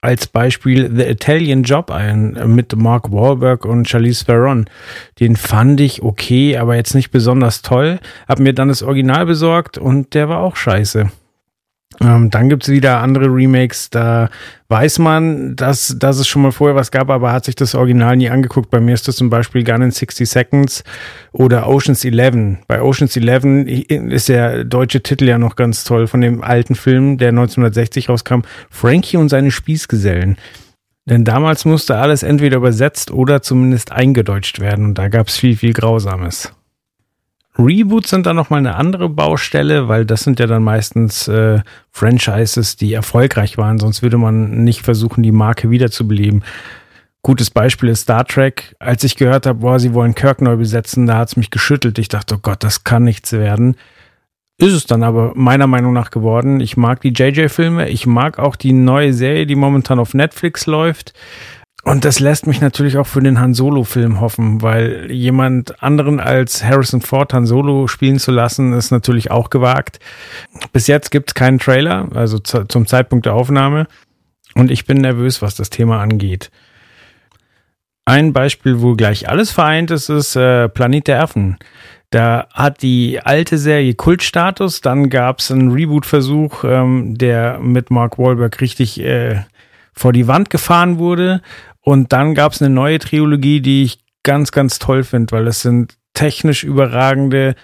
als Beispiel The Italian Job ein äh, mit Mark Wahlberg und Charlize Theron. Den fand ich okay, aber jetzt nicht besonders toll. Hab mir dann das Original besorgt und der war auch scheiße. Ähm, dann gibt's wieder andere Remakes, da weiß man, dass, dass es schon mal vorher was gab, aber hat sich das Original nie angeguckt. Bei mir ist das zum Beispiel Gun in 60 Seconds oder Ocean's 11. Bei Ocean's 11 ist der deutsche Titel ja noch ganz toll von dem alten Film, der 1960 rauskam, Frankie und seine Spießgesellen. Denn damals musste alles entweder übersetzt oder zumindest eingedeutscht werden und da gab's viel, viel Grausames. Reboots sind dann nochmal eine andere Baustelle, weil das sind ja dann meistens äh, Franchises, die erfolgreich waren, sonst würde man nicht versuchen, die Marke wiederzubeleben. Gutes Beispiel ist Star Trek. Als ich gehört habe, boah, sie wollen Kirk neu besetzen, da hat's mich geschüttelt. Ich dachte, oh Gott, das kann nichts werden. Ist es dann aber meiner Meinung nach geworden. Ich mag die JJ-Filme, ich mag auch die neue Serie, die momentan auf Netflix läuft. Und das lässt mich natürlich auch für den Han Solo-Film hoffen, weil jemand anderen als Harrison Ford Han Solo spielen zu lassen, ist natürlich auch gewagt. Bis jetzt gibt's keinen Trailer, also zu, zum Zeitpunkt der Aufnahme. Und ich bin nervös, was das Thema angeht. Ein Beispiel, wo gleich alles vereint ist, ist äh, Planet der Affen. Da hat die alte Serie Kultstatus, dann gab es einen Reboot-Versuch, ähm, der mit Mark Wahlberg richtig äh, vor die Wand gefahren wurde. Und dann gab es eine neue Trilogie, die ich ganz, ganz toll finde, weil es sind technisch überragende,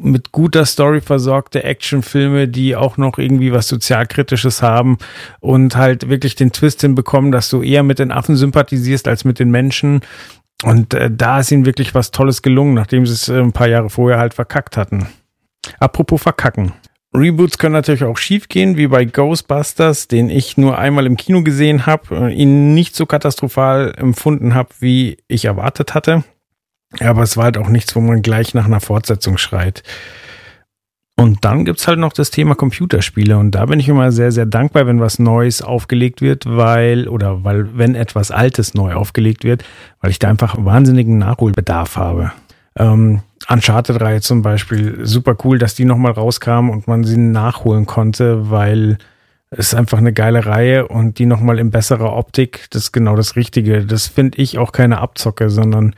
mit guter Story versorgte Actionfilme, die auch noch irgendwie was sozialkritisches haben und halt wirklich den Twist hinbekommen, dass du eher mit den Affen sympathisierst als mit den Menschen. Und äh, da ist ihnen wirklich was Tolles gelungen, nachdem sie es äh, ein paar Jahre vorher halt verkackt hatten. Apropos verkacken. Reboots können natürlich auch schiefgehen, wie bei Ghostbusters, den ich nur einmal im Kino gesehen habe, äh, ihn nicht so katastrophal empfunden habe, wie ich erwartet hatte. Aber es war halt auch nichts, wo man gleich nach einer Fortsetzung schreit. Und dann gibt's halt noch das Thema Computerspiele. Und da bin ich immer sehr, sehr dankbar, wenn was Neues aufgelegt wird, weil, oder weil, wenn etwas Altes neu aufgelegt wird, weil ich da einfach wahnsinnigen Nachholbedarf habe. Ähm, Uncharted-Reihe zum Beispiel, super cool, dass die nochmal rauskam und man sie nachholen konnte, weil es einfach eine geile Reihe und die nochmal in besserer Optik, das ist genau das Richtige. Das finde ich auch keine Abzocke, sondern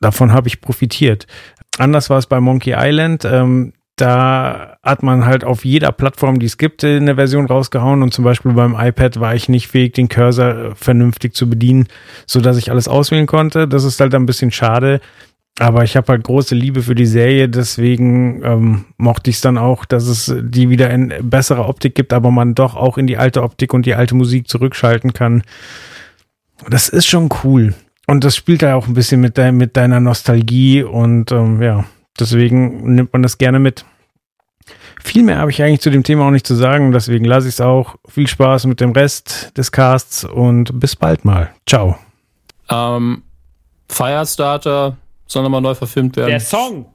davon habe ich profitiert. Anders war es bei Monkey Island. Ähm, da hat man halt auf jeder Plattform, die es gibt, eine Version rausgehauen und zum Beispiel beim iPad war ich nicht fähig, den Cursor äh, vernünftig zu bedienen, so dass ich alles auswählen konnte. Das ist halt ein bisschen schade. Aber ich habe halt große Liebe für die Serie, deswegen ähm, mochte ich es dann auch, dass es die wieder in besserer Optik gibt, aber man doch auch in die alte Optik und die alte Musik zurückschalten kann. Das ist schon cool. Und das spielt da auch ein bisschen mit, de mit deiner Nostalgie und ähm, ja, deswegen nimmt man das gerne mit. Viel mehr habe ich eigentlich zu dem Thema auch nicht zu sagen, deswegen lasse ich es auch. Viel Spaß mit dem Rest des Casts und bis bald mal. Ciao. Ähm, Firestarter soll nochmal neu verfilmt werden. Der Song.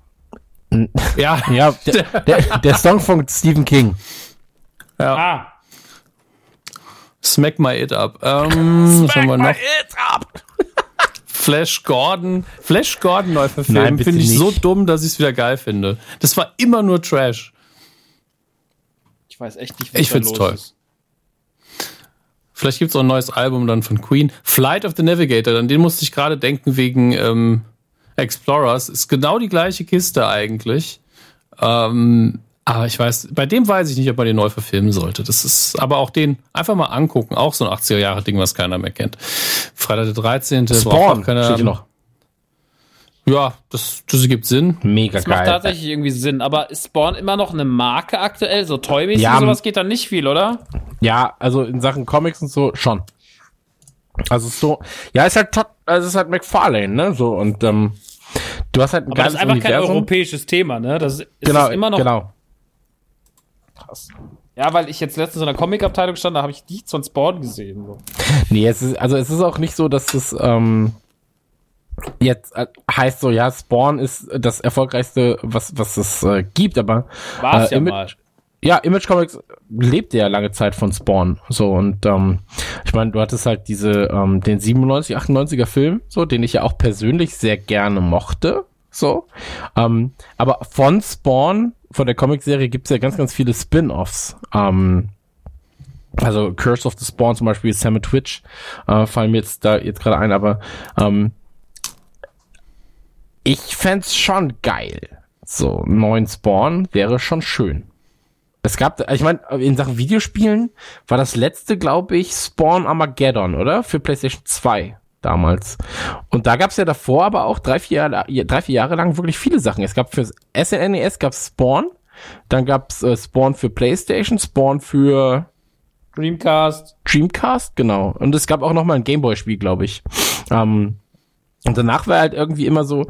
Ja, Ja, der, der, der Song von Stephen King. ja. Ah. Smack my it up. Ähm, was haben wir noch? Flash Gordon. Flash Gordon neu verfilmt. Finde ich so nicht. dumm, dass ich es wieder geil finde. Das war immer nur Trash. Ich weiß echt nicht, Ich da find's los toll. ist. Vielleicht gibt's auch ein neues Album dann von Queen. Flight of the Navigator, an den musste ich gerade denken wegen ähm, Explorers. Ist genau die gleiche Kiste eigentlich. Ähm, aber ich weiß, bei dem weiß ich nicht, ob man den neu verfilmen sollte. Das ist, aber auch den einfach mal angucken. Auch so ein 80er-Jahre-Ding, was keiner mehr kennt. Freitag der 13. braucht Spawn auch keiner steht noch. Ja, das, das gibt Sinn. Mega Das macht geil. tatsächlich irgendwie Sinn. Aber ist Spawn immer noch eine Marke aktuell? So toymäßig Ja, sowas geht dann nicht viel, oder? Ja, also in Sachen Comics und so schon. Also so, ja, ist halt Todd, also es ist halt McFarlane, ne? So und ähm, du hast halt ein Aber das ist einfach kein Universum. europäisches Thema, ne? Das ist genau, das immer noch. genau. Ja, weil ich jetzt letztens in einer Comic-Abteilung stand, da habe ich nichts von Spawn gesehen. So. Nee, es ist, also es ist auch nicht so, dass es ähm, jetzt äh, heißt so, ja, Spawn ist das erfolgreichste, was, was es äh, gibt, aber War es Äh, ja mal. Ja, Image Comics lebte ja lange Zeit von Spawn. So, und ähm, ich meine, du hattest halt diese, ähm, den 97, 98er Film, so, den ich ja auch persönlich sehr gerne mochte. So. Ähm, aber von Spawn, von der Comicserie, gibt's ja ganz, ganz viele Spin-offs. Ähm, also Curse of the Spawn zum Beispiel, Sam Twitch, äh, fallen mir jetzt da jetzt gerade ein, aber ähm, ich fänd's schon geil. So, neuen Spawn wäre schon schön. Es gab, ich meine, in Sachen Videospielen war das letzte, glaube ich, Spawn Armageddon, oder? Für PlayStation 2 damals. Und da gab es ja davor aber auch drei vier, Jahre, drei, vier Jahre lang wirklich viele Sachen. Es gab für SNES gab's Spawn, dann gab's äh, Spawn für PlayStation, Spawn für Dreamcast. Dreamcast, genau. Und es gab auch noch mal ein Gameboy-Spiel, glaube ich. Ähm, und danach war halt irgendwie immer so,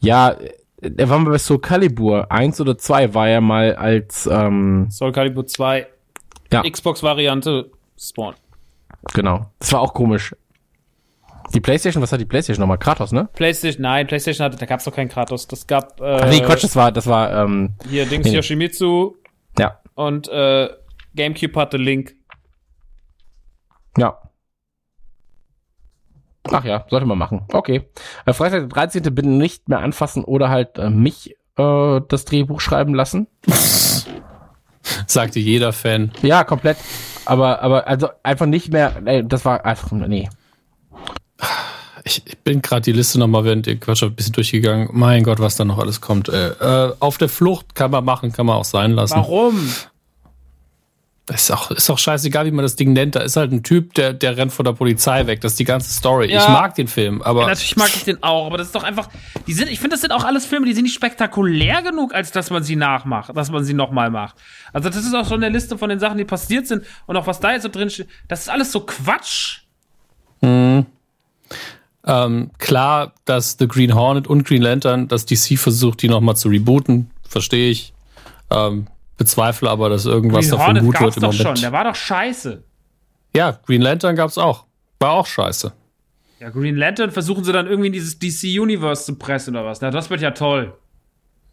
ja, er war mal bei Soul Calibur 1 oder 2 war er mal als, ähm, Soul Calibur 2. Ja. Xbox-Variante Spawn. genau. Das war auch komisch. Die Playstation, was hat die Playstation nochmal? Kratos, ne? PlayStation, nein, PlayStation hatte, da gab es doch keinen Kratos. Das gab äh, Ach nee, Quatsch, das war, das war, ähm, hier Dings Nee. Yoshimitsu ja, und äh, GameCube hatte Link. ja. Ach ja, sollte man machen. Okay. Äh, Freitag der 13. bitte nicht mehr anfassen oder halt äh, mich äh, das Drehbuch schreiben lassen. Sagte jeder Fan. Ja, komplett. Aber, aber, also einfach nicht mehr, ey, das war einfach, nee. Ich, ich bin gerade die Liste nochmal während ihr Quatsch habt, ein bisschen durchgegangen. Mein Gott, was da noch alles kommt. Ey. Äh, auf der Flucht kann man machen, kann man auch sein lassen. Warum? Ist auch, ist auch scheißegal, wie man das Ding nennt. Da ist halt ein Typ, der, der rennt von der Polizei weg. Das ist die ganze Story. Ja. Ich mag den Film, aber Ja, natürlich mag ich den auch, aber das ist doch einfach. Die sind, ich finde, das sind auch alles Filme, die sind nicht spektakulär genug, als dass man sie nachmacht, dass man sie nochmal macht. Also das ist auch schon eine Liste von den Sachen, die passiert sind und auch was da jetzt so drin steht. Das ist alles so Quatsch. ähm, klar, dass The Green Hornet und Green Lantern, dass DC versucht, die nochmal zu rebooten. Verstehe ich. Ähm, bezweifle aber, dass irgendwas Green davon Hornet gut wird im doch schon, Moment. der war doch scheiße. Ja, Green Lantern gab's auch. War auch scheiße. Ja, Green Lantern versuchen sie dann irgendwie in dieses DC-Universe zu pressen oder was. Na, das wird ja toll.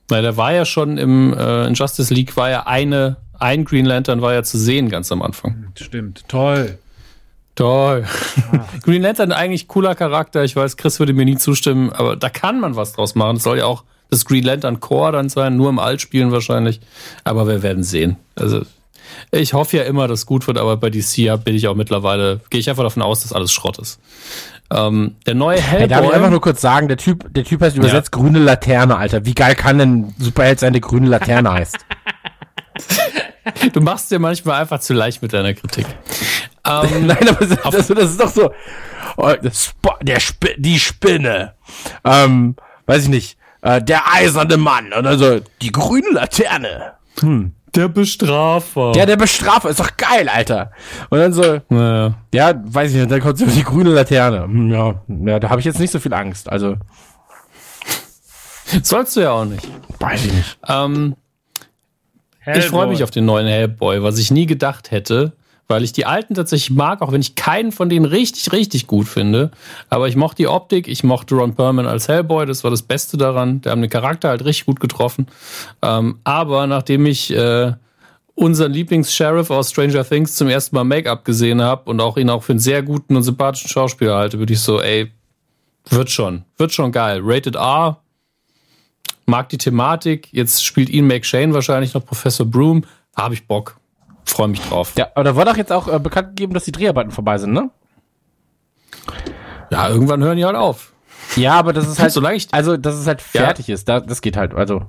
Weil der war ja schon im äh, in Justice League war ja eine, ein Green Lantern war ja zu sehen ganz am Anfang. Stimmt, toll. Toll. Green Lantern eigentlich cooler Charakter. Ich weiß, Chris würde mir nie zustimmen, aber da kann man was draus machen. Es soll ja auch das Green Lantern Core dann sein, nur im Alt spielen wahrscheinlich. Aber wir werden sehen. Also ich hoffe ja immer, dass es gut wird, aber bei DC ja, bin ich auch mittlerweile, gehe ich einfach davon aus, dass alles Schrott ist. Ähm, der neue Hey, darf ich Hellboy. einfach nur kurz sagen, der Typ, der Typ heißt übersetzt grüne Laterne, Alter. Wie geil kann denn Superheld sein, der grüne Laterne heißt? du machst dir manchmal einfach zu leicht mit deiner Kritik. Ähm, Nein, aber das, das, ist doch so. Oh, das, der Sp die Spinne. Ähm, weiß ich nicht. Äh, der eiserne Mann. Und also die grüne Laterne. der Bestrafer. Ja, der Bestrafer ist doch geil, Alter. Und dann so, naja. ja, weiß ich nicht, dann kommt so die grüne Laterne. Hm, Ja, ja da habe ich jetzt nicht so viel Angst. Also, Sollst du ja auch nicht. weiß ich nicht. Ähm, Ich freue mich auf den neuen Hellboy, was ich nie gedacht hätte, weil ich die alten tatsächlich mag, auch wenn ich keinen von denen richtig, richtig gut finde. Aber ich mochte die Optik, ich mochte Ron Perlman als Hellboy, das war das Beste daran. Der haben den Charakter halt richtig gut getroffen. Ähm, aber nachdem ich äh, unseren Lieblings-Sheriff aus Stranger Things zum ersten Mal Make-up gesehen habe und auch ihn auch für einen sehr guten und sympathischen Schauspieler halte, würde ich so, ey, wird schon, wird schon geil. Rated R, mag die Thematik. Jetzt spielt ihn McShane wahrscheinlich noch Professor Broom. Habe ich Bock. Freue mich drauf. Ja, aber da wurde doch jetzt auch äh, bekannt gegeben, dass die Dreharbeiten vorbei sind, ne? Ja, irgendwann hören die halt auf. Ja, aber das ist halt, So leicht. also, dass es halt Ja. fertig ist. Da, das geht halt, also.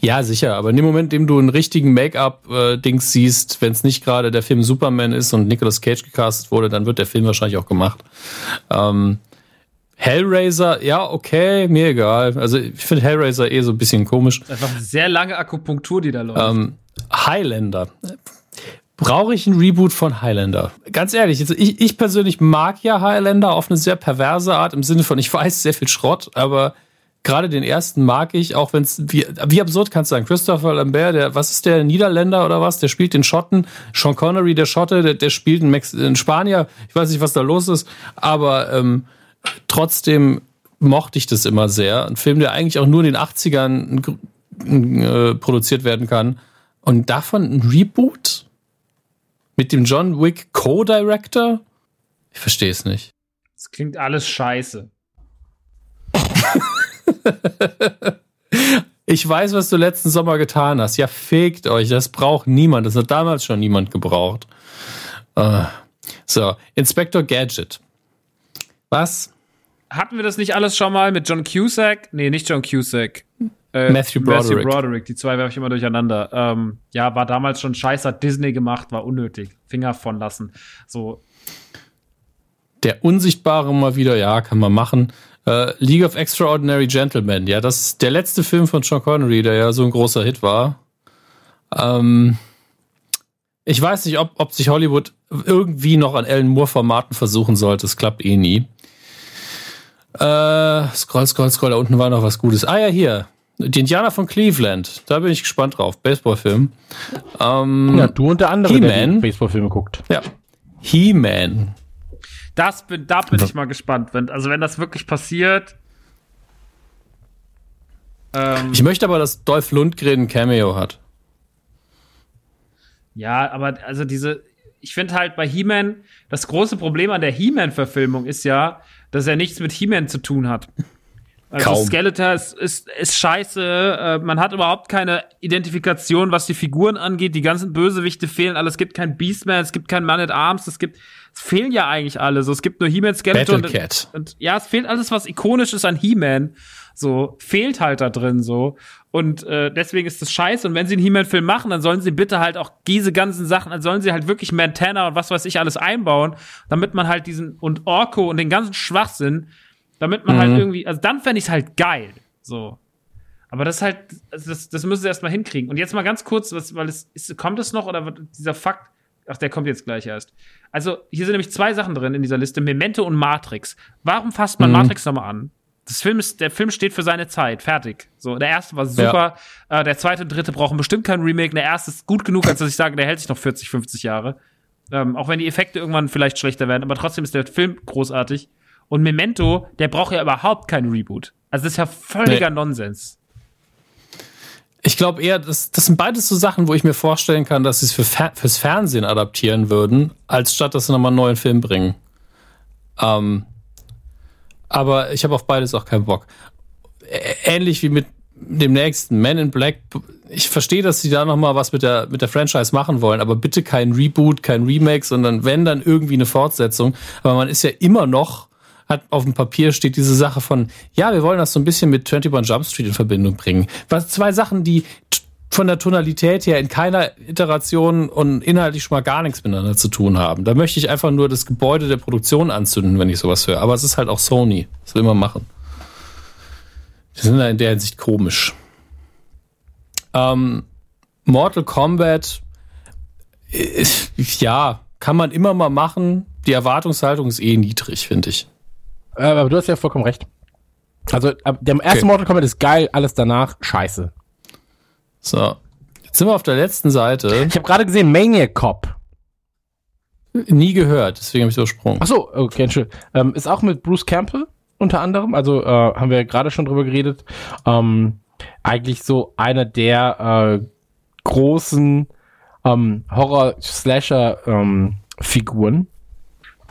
Ja, sicher. Aber in dem Moment, in dem du einen richtigen Make-up-Dings siehst, wenn es nicht gerade der Film Superman ist und Nicolas Cage gecastet wurde, dann wird der Film wahrscheinlich auch gemacht. Ähm, Hellraiser, ja, okay, mir egal. Also ich finde Hellraiser eh so ein bisschen komisch. Einfach eine sehr lange Akupunktur, die da läuft. Ähm, Highlander. Brauche ich ein Reboot von Highlander? Ganz ehrlich, ich, ich persönlich mag ja Highlander auf eine sehr perverse Art, im Sinne von, ich weiß sehr viel Schrott, aber gerade den ersten mag ich, auch wenn es, wie, wie absurd kannst du sagen, Christopher Lambert, der, was ist der, Niederländer oder was? Der spielt den Schotten, Sean Connery, der Schotte, der, der spielt einen, Mex einen Spanier, ich weiß nicht, was da los ist, aber ähm, trotzdem mochte ich das immer sehr. Ein Film, der eigentlich auch nur in den 80ern äh, produziert werden kann. Und davon ein Reboot? Mit dem John Wick Co-Director? Ich verstehe es nicht. Das klingt alles scheiße. Ich weiß, was du letzten Sommer getan hast. Ja, fegt euch. Das braucht niemand. Das hat damals schon niemand gebraucht. Äh, so, Inspector Gadget. Was? Hatten wir das nicht alles schon mal mit John Cusack? Nee, nicht John Cusack. Äh, Matthew Broderick. Matthew Broderick. Die zwei werfe ich immer durcheinander. Ähm, ja, war damals schon scheiße, hat Disney gemacht, war unnötig. Finger von lassen. So, Der Unsichtbare mal wieder, ja, kann man machen. Äh, League of Extraordinary Gentlemen, ja, das ist der letzte Film von Sean Connery, der ja so ein großer Hit war. Ähm, ich weiß nicht, ob, ob sich Hollywood irgendwie noch an Alan Moore-Formaten versuchen sollte. Es klappt eh nie. Äh, scroll, scroll, scroll, da unten war noch was Gutes. Ah ja, hier. Die Indianer von Cleveland. Da bin ich gespannt drauf. Baseballfilm. Ähm, Ja, du und der andere, der He-Man. die Baseballfilme guckt. ja. He-Man. das bin, da bin ich mal gespannt. Wenn, also, wenn das wirklich passiert. Ähm, Ich möchte aber, dass Dolph Lundgren ein Cameo hat. Ja, aber also diese, ich finde halt bei He-Man, das große Problem an der He-Man-Verfilmung ist ja, dass er nichts mit He-Man zu tun hat. Also Kaum. Skeletor ist, ist, ist scheiße. Äh, man hat überhaupt keine Identifikation, was die Figuren angeht. Die ganzen Bösewichte fehlen alle. Es gibt kein Beastman, es gibt kein Man at Arms, es gibt, es fehlen ja eigentlich alle. So, es gibt nur He-Man, Skeletor und, Battlecat. und ja, es fehlt alles, was ikonisch ist an He-Man. So, fehlt halt da drin so. Und äh, deswegen ist das scheiße. Und wenn sie einen He-Man-Film machen, dann sollen sie bitte halt auch diese ganzen Sachen, dann sollen sie halt wirklich Montana und was weiß ich alles einbauen, damit man halt diesen und Orko und den ganzen Schwachsinn, damit man halt irgendwie, also dann fände ich es halt geil. So. Aber das ist halt, also das, das müssen sie erstmal hinkriegen. Und jetzt mal ganz kurz, was, weil es ist, kommt es noch oder wird dieser Fakt, ach, der kommt jetzt gleich erst. Also, hier sind nämlich zwei Sachen drin in dieser Liste, Memento und Matrix. Warum fasst man Matrix nochmal an? Das Film ist, der Film steht für seine Zeit, fertig. So, der erste war super, äh, der zweite und dritte brauchen bestimmt kein Remake, der erste ist gut genug, als dass ich sage, der hält sich noch 40, 50 Jahre. Ähm, auch wenn die Effekte irgendwann vielleicht schlechter werden, aber trotzdem ist der Film großartig. Und Memento, der braucht ja überhaupt keinen Reboot. Also das ist ja völliger Nee. Nonsens. Ich glaube eher, das, das sind beides so Sachen, wo ich mir vorstellen kann, dass sie es für Fer fürs Fernsehen adaptieren würden, als statt dass sie nochmal einen neuen Film bringen. Ähm, aber ich habe auf beides auch keinen Bock. Ähnlich wie mit dem nächsten Men in Black. Ich verstehe, dass sie da nochmal was mit der, mit der Franchise machen wollen, aber bitte kein Reboot, kein Remake, sondern wenn dann irgendwie eine Fortsetzung. Aber man ist ja immer noch, hat auf dem Papier steht diese Sache von, ja, wir wollen das so ein bisschen mit 21 Jump Street in Verbindung bringen. Was zwei Sachen, die von der Tonalität her in keiner Iteration und inhaltlich schon mal gar nichts miteinander zu tun haben. Da möchte ich einfach nur das Gebäude der Produktion anzünden, wenn ich sowas höre. Aber es ist halt auch Sony. Das will man machen. Die sind da in der Hinsicht komisch. Ähm, Mortal Kombat, äh, ja, kann man immer mal machen. Die Erwartungshaltung ist eh niedrig, finde ich. Äh, aber du hast ja vollkommen recht. Also, der erste Okay. Mortal Kombat ist geil, alles danach scheiße. So. Jetzt sind wir auf der letzten Seite. Ich habe gerade gesehen, Maniac Cop. Nie gehört, deswegen habe ich übersprungen. Ach so, okay, Entschuldigung. Ähm, ist auch mit Bruce Campbell unter anderem. Also äh, haben wir gerade schon drüber geredet. Ähm, eigentlich so einer der äh, großen ähm, Horror-Slasher-Figuren.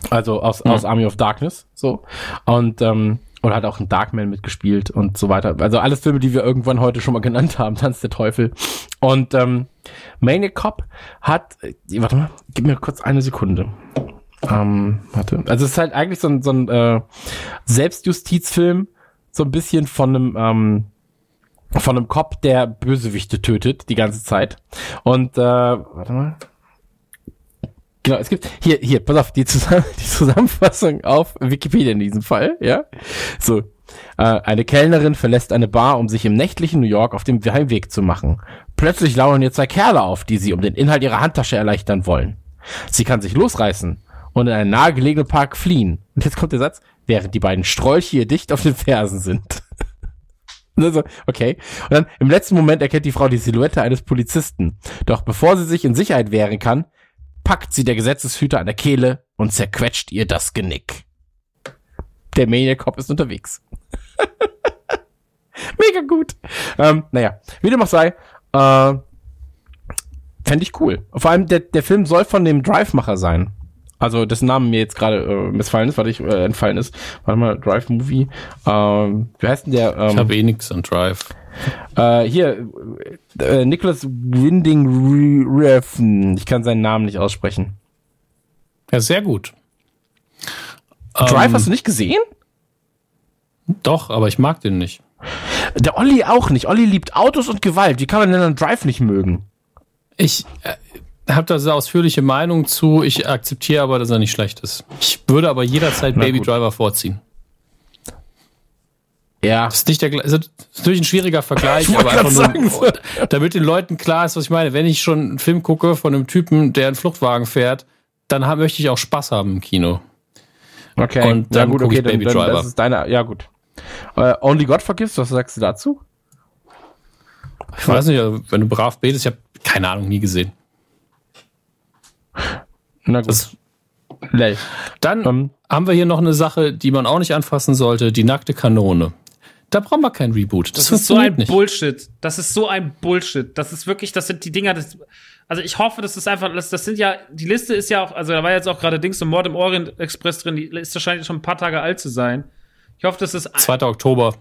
Also aus, aus Army of Darkness. So. Und ähm, oder hat auch in Darkman mitgespielt und so weiter. Also alles Filme, die wir irgendwann heute schon mal genannt haben. Tanz der Teufel. Und ähm, Maniac Cop hat, äh, warte mal, gib mir kurz eine Sekunde. Ähm, warte. Also es ist halt eigentlich so ein, so ein äh, Selbstjustizfilm, so ein bisschen von einem, ähm, von einem Cop, der Bösewichte tötet die ganze Zeit. Und äh, warte mal. Genau, es gibt hier, hier, pass auf, die, Zusammen die Zusammenfassung auf Wikipedia in diesem Fall, ja. So. Äh, eine Kellnerin verlässt eine Bar, um sich im nächtlichen New York auf dem Heimweg zu machen. Plötzlich lauern ihr zwei Kerle auf, die sie um den Inhalt ihrer Handtasche erleichtern wollen. Sie kann sich losreißen und in einen nahegelegenen Park fliehen. Und jetzt kommt der Satz, während die beiden Strolche ihr dicht auf den Fersen sind. Also, okay. Und dann im letzten Moment erkennt die Frau die Silhouette eines Polizisten. Doch bevor sie sich in Sicherheit wehren kann, packt sie der Gesetzeshüter an der Kehle und zerquetscht ihr das Genick. Der Maniac Cop ist unterwegs. Mega gut. Ähm, naja, wie dem auch sei, äh, fände ich cool. Vor allem, der, der Film soll von dem Drive-Macher sein. Also, dessen Name mir jetzt gerade äh, missfallen ist, weil ich äh, entfallen ist. Warte mal, Drive Movie. Ähm, wie heißt denn der? Ähm, Ich habe eh nix an Drive. äh, hier, äh, Nicholas Winding Refn. Ich kann seinen Namen nicht aussprechen. Ja, sehr gut. Drive Ähm, hast du nicht gesehen? Doch, aber ich mag den nicht. Der Olli auch nicht. Olli liebt Autos und Gewalt. Wie kann man denn einen Drive nicht mögen? Ich äh, habe da sehr ausführliche Meinung zu. Ich akzeptiere aber, dass er nicht schlecht ist. Ich würde aber jederzeit Na Baby gut. Driver vorziehen. Ja. Das ist nicht der, ist natürlich ein schwieriger Vergleich, aber einfach nur, sagen, damit den Leuten klar ist, was ich meine. Wenn ich schon einen Film gucke von einem Typen, der einen Fluchtwagen fährt, dann hab, möchte ich auch Spaß haben im Kino. Okay. Und dann guck ich Baby Driver. Das ist deine, ja gut. Äh, Only God vergisst, was sagst du dazu? Ich weiß nicht, also, wenn du brav betest, ich habe keine Ahnung, nie gesehen. Na gut. Das, Lell. dann Ähm. haben wir hier noch eine Sache, die man auch nicht anfassen sollte, die nackte Kanone. Da brauchen wir kein Reboot. Das, Das ist so ein nicht. Bullshit. Das ist so ein Bullshit. Das ist wirklich, das sind die Dinger, das, also ich hoffe, das ist einfach, das, das sind ja, die Liste ist ja auch, also da war jetzt auch gerade Dings und Mord im Orient Express drin, die ist wahrscheinlich schon ein paar Tage alt zu sein. Ich hoffe, das ist, 2. Oktober.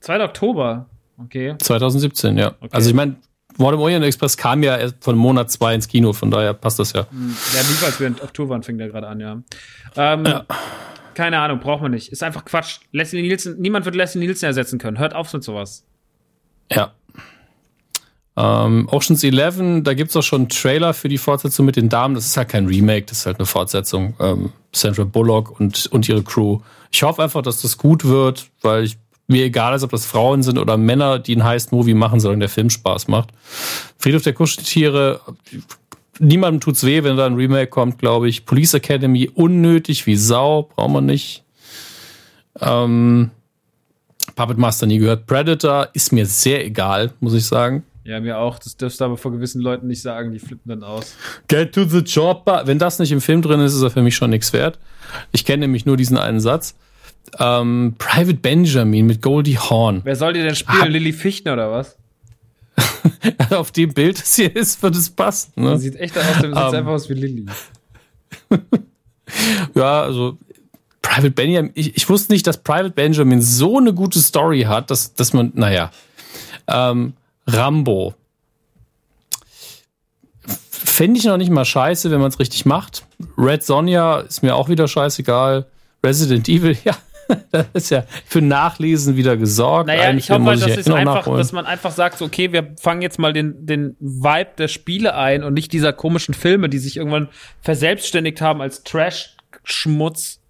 2. Oktober. Okay. 2017, ja. Okay. Also ich meine, War im Orient Express kam ja erst von Monat 2 ins Kino, von daher passt das ja. Ja, lief als wir in Oktober fängt der gerade an, ja. Ähm, Ja. Keine Ahnung, braucht man nicht. Ist einfach Quatsch. Leslie Nielsen, niemand wird Leslie Nielsen ersetzen können. Hört auf mit sowas. Ja. Ähm, Ocean's 11, da gibt's auch schon einen Trailer für die Fortsetzung mit den Damen. Das ist halt kein Remake, das ist halt eine Fortsetzung. Ähm, Sandra Bullock und, und ihre Crew. Ich hoffe einfach, dass das gut wird, weil ich, mir egal ist, ob das Frauen sind oder Männer, die ein Heist-Movie machen, solange der Film Spaß macht. Friedhof der Kuscheltiere, niemandem tut's weh, wenn da ein Remake kommt, glaube ich. Police Academy, unnötig wie Sau, braucht man nicht. Ähm, Puppet Master nie gehört. Predator ist mir sehr egal, muss ich sagen. Ja, mir auch. Das dürfst du aber vor gewissen Leuten nicht sagen. Die flippen dann aus. Get to the chopper. Wenn das nicht im Film drin ist, ist er für mich schon nichts wert. Ich kenne nämlich nur diesen einen Satz. Ähm, Private Benjamin mit Goldie Hawn. Wer soll die denn spielen? Lilly Fichtner oder was? Auf dem Bild, das hier ist, wird es passen. Ne? Sieht echt aus, dem sieht Ähm. einfach aus wie Lilly. Ja, also Private Benjamin, ich, ich wusste nicht, dass Private Benjamin so eine gute Story hat, dass, dass man, naja. Ähm, Rambo. Fände ich noch nicht mal scheiße, wenn man es richtig macht. Red Sonja ist mir auch wieder scheißegal. Resident Evil, ja, das ist ja für Nachlesen wieder gesorgt. Naja, Einen ich hoffe Film halt, muss dass, noch einfach, nachholen. dass man einfach sagt, so, okay, wir fangen jetzt mal den, den Vibe der Spiele ein und nicht dieser komischen Filme, die sich irgendwann verselbstständigt haben als Trash-Schmutz.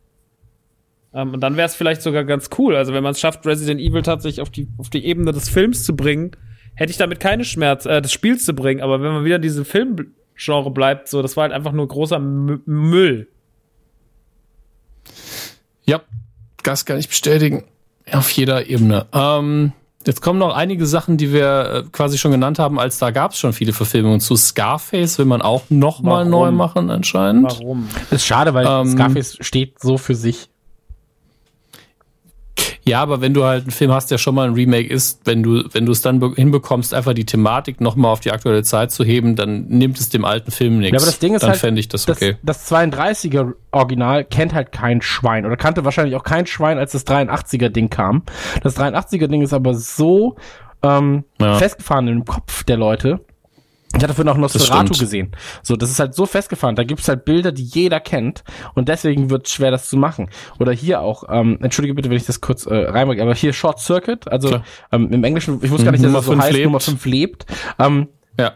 Ähm, und dann wäre es vielleicht sogar ganz cool. Also wenn man es schafft, Resident Evil tatsächlich auf die, auf die Ebene des Films zu bringen, hätte ich damit keine Schmerz, äh, des Spiels zu bringen. Aber wenn man wieder in diesem Filmgenre bleibt, so, das war halt einfach nur großer M Müll. Ja, das kann ich bestätigen. Auf jeder Ebene. Ähm, jetzt kommen noch einige Sachen, die wir äh, quasi schon genannt haben, als da gab es schon viele Verfilmungen zu. Scarface will man auch noch mal Warum? neu machen anscheinend. Warum? Ist schade, weil Ähm, Scarface steht so für sich. Ja, aber wenn du halt einen Film hast, der schon mal ein Remake ist, wenn du wenn du es dann be- hinbekommst, einfach die Thematik noch mal auf die aktuelle Zeit zu heben, dann nimmt es dem alten Film nichts. Ja, aber das Ding ist dann halt, fände ich das das, okay. das 32er Original kennt halt kein Schwein oder kannte wahrscheinlich auch kein Schwein, als das 83er Ding kam. Das 83er Ding ist aber so ähm, Ja. festgefahren im Kopf der Leute. Ich hatte vorhin auch Nosferatu gesehen. So, das ist halt so festgefahren. Da gibt's halt Bilder, die jeder kennt und deswegen wird schwer, das zu machen. Oder hier auch, ähm, entschuldige bitte, wenn ich das kurz äh, reinmache, aber hier Short Circuit, also Klar. ähm, im Englischen, ich wusste gar nicht, dass Nummer es so fünf heißt, lebt. Nummer 5 lebt. Ähm, Ja.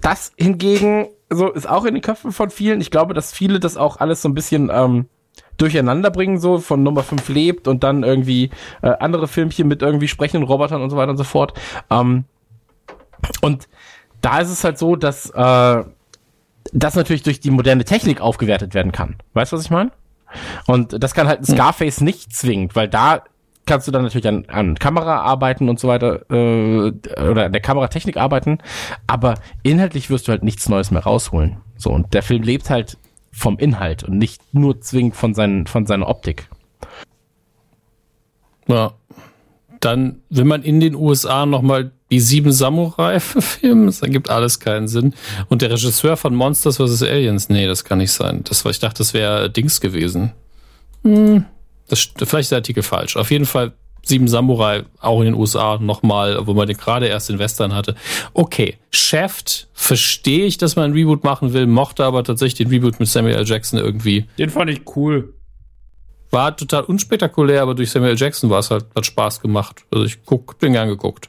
das hingegen so ist auch in den Köpfen von vielen. Ich glaube, dass viele das auch alles so ein bisschen ähm, durcheinander bringen, so von Nummer 5 lebt und dann irgendwie äh, andere Filmchen mit irgendwie sprechenden Robotern und so weiter und so fort. Ähm, und da ist es halt so, dass äh, das natürlich durch die moderne Technik aufgewertet werden kann. Weißt du, was ich meine? Und das kann halt ein Scarface nicht zwingend, weil da kannst du dann natürlich an, an Kamera arbeiten und so weiter äh, oder an der Kameratechnik arbeiten, aber inhaltlich wirst du halt nichts Neues mehr rausholen. So und der Film lebt halt vom Inhalt und nicht nur zwingend von seinen von seiner Optik. Ja. Dann, wenn man in den USA nochmal die sieben Samurai verfilmt, das ergibt alles keinen Sinn. Und der Regisseur von Monsters vs. Aliens, nee, das kann nicht sein. Das war, ich dachte, das wäre Dings gewesen. Hm, das, vielleicht ist der Artikel falsch. Auf jeden Fall sieben Samurai, auch in den USA nochmal, wo man den gerade erst in Western hatte. Okay, Shaft, verstehe ich, dass man ein Reboot machen will, mochte aber tatsächlich den Reboot mit Samuel L. Jackson irgendwie Den fand ich cool. war total unspektakulär, aber durch Samuel Jackson war es halt, hat Spaß gemacht. Also ich guck, bin gern geguckt.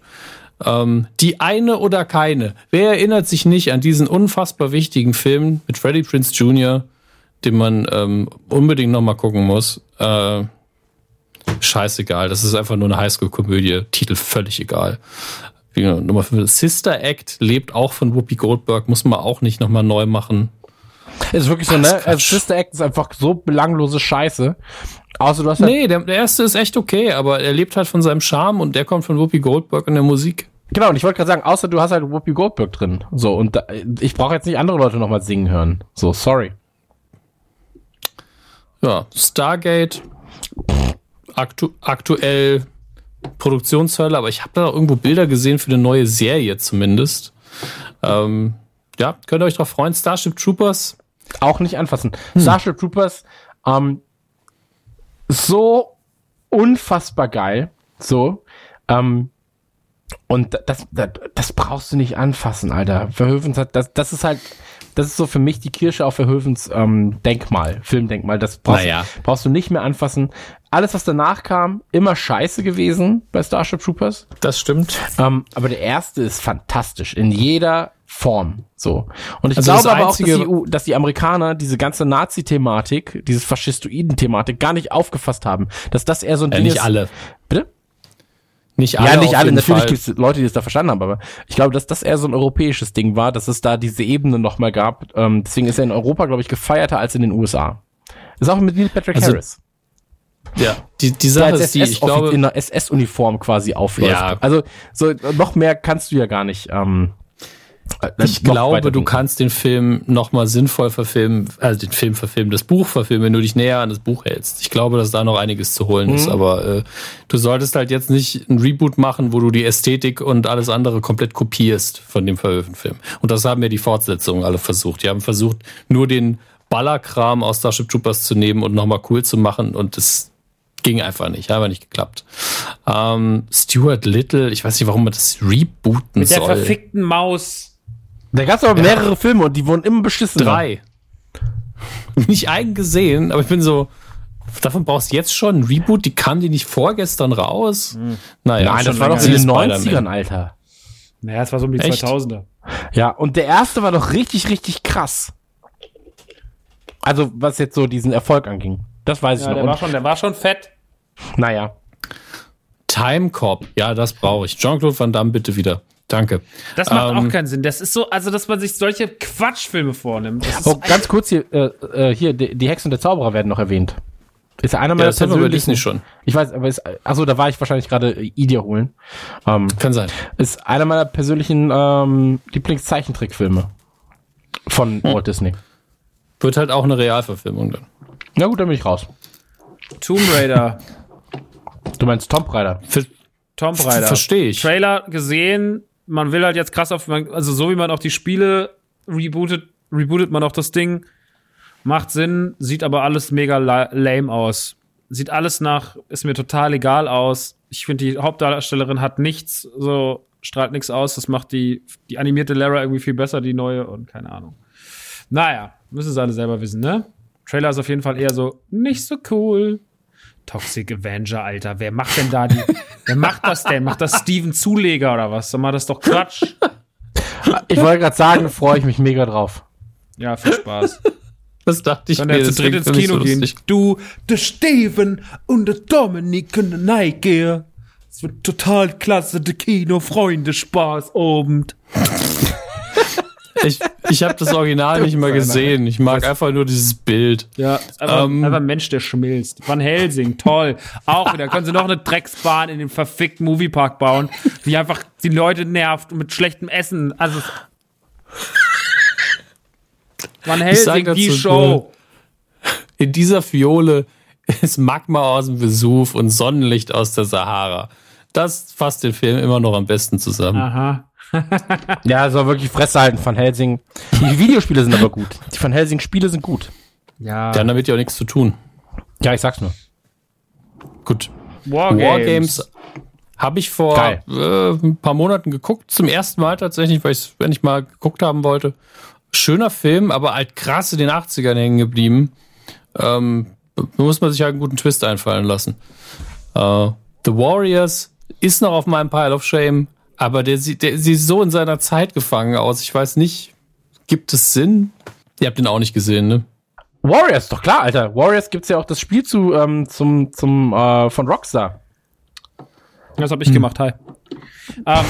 Ähm, die eine oder keine. Wer erinnert sich nicht an diesen unfassbar wichtigen Film mit Freddie Prince Jr., den man ähm, unbedingt noch mal gucken muss? Äh, scheißegal, das ist einfach nur eine Highschool-Komödie. Titel völlig egal. Gesagt, Nummer 5. Sister Act lebt auch von Whoopi Goldberg, muss man auch nicht noch mal neu machen. Es ist wirklich so, ne? Also. Sister Act ist einfach so belanglose Scheiße. Außer du hast halt, Nee, der, der erste ist echt okay, aber er lebt halt von seinem Charme und der kommt von Whoopi Goldberg in der Musik. genau, und ich wollte gerade sagen, außer du hast halt Whoopi Goldberg drin. So, und da, ich brauche jetzt nicht andere Leute nochmal singen hören. So, sorry. Ja, Stargate, aktu aktuell Produktionshölle, aber ich habe da noch irgendwo Bilder gesehen für eine neue Serie zumindest. Ähm, ja, könnt ihr euch drauf freuen. Starship Troopers, Auch nicht anfassen. Starship Troopers, ähm, so unfassbar geil. So. Ähm, und das, das, das brauchst du nicht anfassen, Alter. Verhöfens hat, das, das ist halt, das ist so für mich die Kirsche auf Verhöfens ähm, Denkmal, Filmdenkmal. Das brauchst, Naja. brauchst du nicht mehr anfassen. Alles, was danach kam, immer scheiße gewesen bei Starship Troopers. Das stimmt. Ähm, aber der erste ist fantastisch in jeder Form. So. Und ich Also glaube aber auch, dass die, U- dass die Amerikaner diese ganze Nazi-Thematik, dieses Faschistoiden-Thematik gar nicht aufgefasst haben. Dass das eher so ein Ja, Ding nicht ist. alle. Bitte? Nicht alle. ja, nicht alle. Natürlich gibt es Leute, die es da verstanden haben, aber ich glaube, dass das eher so ein europäisches Ding war, dass es da diese Ebene nochmal gab. Ähm, deswegen ist er in Europa, glaube ich, gefeierter als in den USA. Ist auch mit Neil Patrick Also, Harris. Ja, die, die Sache ist die, ich glaube, in einer SS-Uniform quasi aufläuft. Ja. Also so noch mehr kannst du ja gar nicht. Ähm, äh, Ich noch glaube, du kannst den Film nochmal sinnvoll verfilmen, also den Film verfilmen, das Buch verfilmen, wenn du dich näher an das Buch hältst. Ich glaube, dass da noch einiges zu holen Mhm. ist, aber äh, du solltest halt jetzt nicht ein Reboot machen, wo du die Ästhetik und alles andere komplett kopierst von dem Verhöfen-Film. Und das haben ja die Fortsetzungen alle versucht. Die haben versucht, nur den Ballerkram aus Starship Troopers zu nehmen und nochmal cool zu machen und das ging einfach nicht, hat einfach nicht geklappt. Ähm, Stuart Little, ich weiß nicht, warum man das rebooten Mit der soll. verfickten Maus. Da gab es aber mehrere Filme und die wurden immer beschissen. Drei. Nicht einen gesehen, aber ich bin so, davon brauchst du jetzt schon ein Reboot, die kam die nicht vorgestern raus? Naja, Nein, das war doch in den Spider-Man. 90ern, Alter. Naja, es war so um die Echt? 2000er. Ja, und der erste war doch richtig, richtig krass. Also, was jetzt so diesen Erfolg anging. Das weiß ich Ja, noch. der Und, war schon, der war schon fett. naja. Time Cop, ja, das brauche ich. Jean-Claude Van Damme, bitte wieder. Danke. Das macht Ähm, auch keinen Sinn. Das ist so, also dass man sich solche Quatschfilme vornimmt. Oh, ganz kurz hier, äh, äh, hier, die, die Hexe und der Zauberer werden noch erwähnt. Ist ja einer Ja, meiner das bei persönlichen. Disney schon. Ich weiß, aber ist, achso, da war ich wahrscheinlich gerade äh, Idia holen. Ähm, Kann sein. ist einer meiner persönlichen ähm, Lieblingszeichentrickfilme von Hm. Walt Disney. Wird halt auch eine Realverfilmung dann. Na gut, dann bin ich raus. Tomb Raider. Du meinst Tomb Raider? Ver Tomb Raider. Verstehe ich. Trailer gesehen. Man will halt jetzt krass auf, also so wie man auch die Spiele rebootet, rebootet man auch das Ding. Macht Sinn, sieht aber alles mega la lame aus. Sieht alles nach, ist mir total egal aus. Ich finde, die Hauptdarstellerin hat nichts, so strahlt nichts aus. Das macht die, die animierte Lara irgendwie viel besser, die neue und keine Ahnung. Naja, müssen sie alle selber wissen, ne? Trailer ist auf jeden Fall eher so, nicht so cool. Toxic Avenger, Alter. Wer macht denn da die, wer macht das denn? Macht das Steven Zuleger oder was? Sag mal, das ist doch Quatsch. Ich wollte gerade sagen, freue ich mich mega drauf. Ja, viel Spaß. Das dachte ich Können mir. wir zu dritt ins Kino so gehen. Du, der Steven und der Dominik und der Nike. Es wird total klasse, der Kino-Freunde-Spaß-Abend. Ich, ich habe das Original nicht mal gesehen. Ich mag einfach nur dieses Bild. Ja, einfach, Ähm. einfach ein Mensch, der schmilzt. Van Helsing, toll. Auch wieder. Können sie noch eine Drecksbahn in den verfickten Moviepark bauen, die einfach die Leute nervt mit schlechtem Essen. Also. Van Helsing, die Show. In dieser Fiole ist Magma aus dem Vesuv und Sonnenlicht aus der Sahara. Das fasst den Film immer noch am besten zusammen. Aha. Ja, soll wirklich Fresse halten, Van Helsing. Die Videospiele sind aber gut. Die Van Helsing-Spiele sind gut. Ja. Die haben damit ja auch nichts zu tun. Ja, ich sag's nur. Gut. Wargames. Wargames habe ich vor äh, ein paar Monaten geguckt. Zum ersten Mal tatsächlich, weil ich wenn ich mal geguckt haben wollte. Schöner Film, aber halt krass in den 80ern hängen geblieben. Ähm, muss man sich halt einen guten Twist einfallen lassen. Äh, The Warriors ist noch auf meinem Pile of Shame, aber der sieht, der sieht so in seiner Zeit gefangen aus. Ich weiß nicht, gibt es Sinn? Ihr habt den auch nicht gesehen, ne? Warriors, doch klar, Alter. Warriors gibt's ja auch das Spiel zu, ähm, zum, zum, äh, von Rockstar. Das habe ich gemacht, hi. Ähm,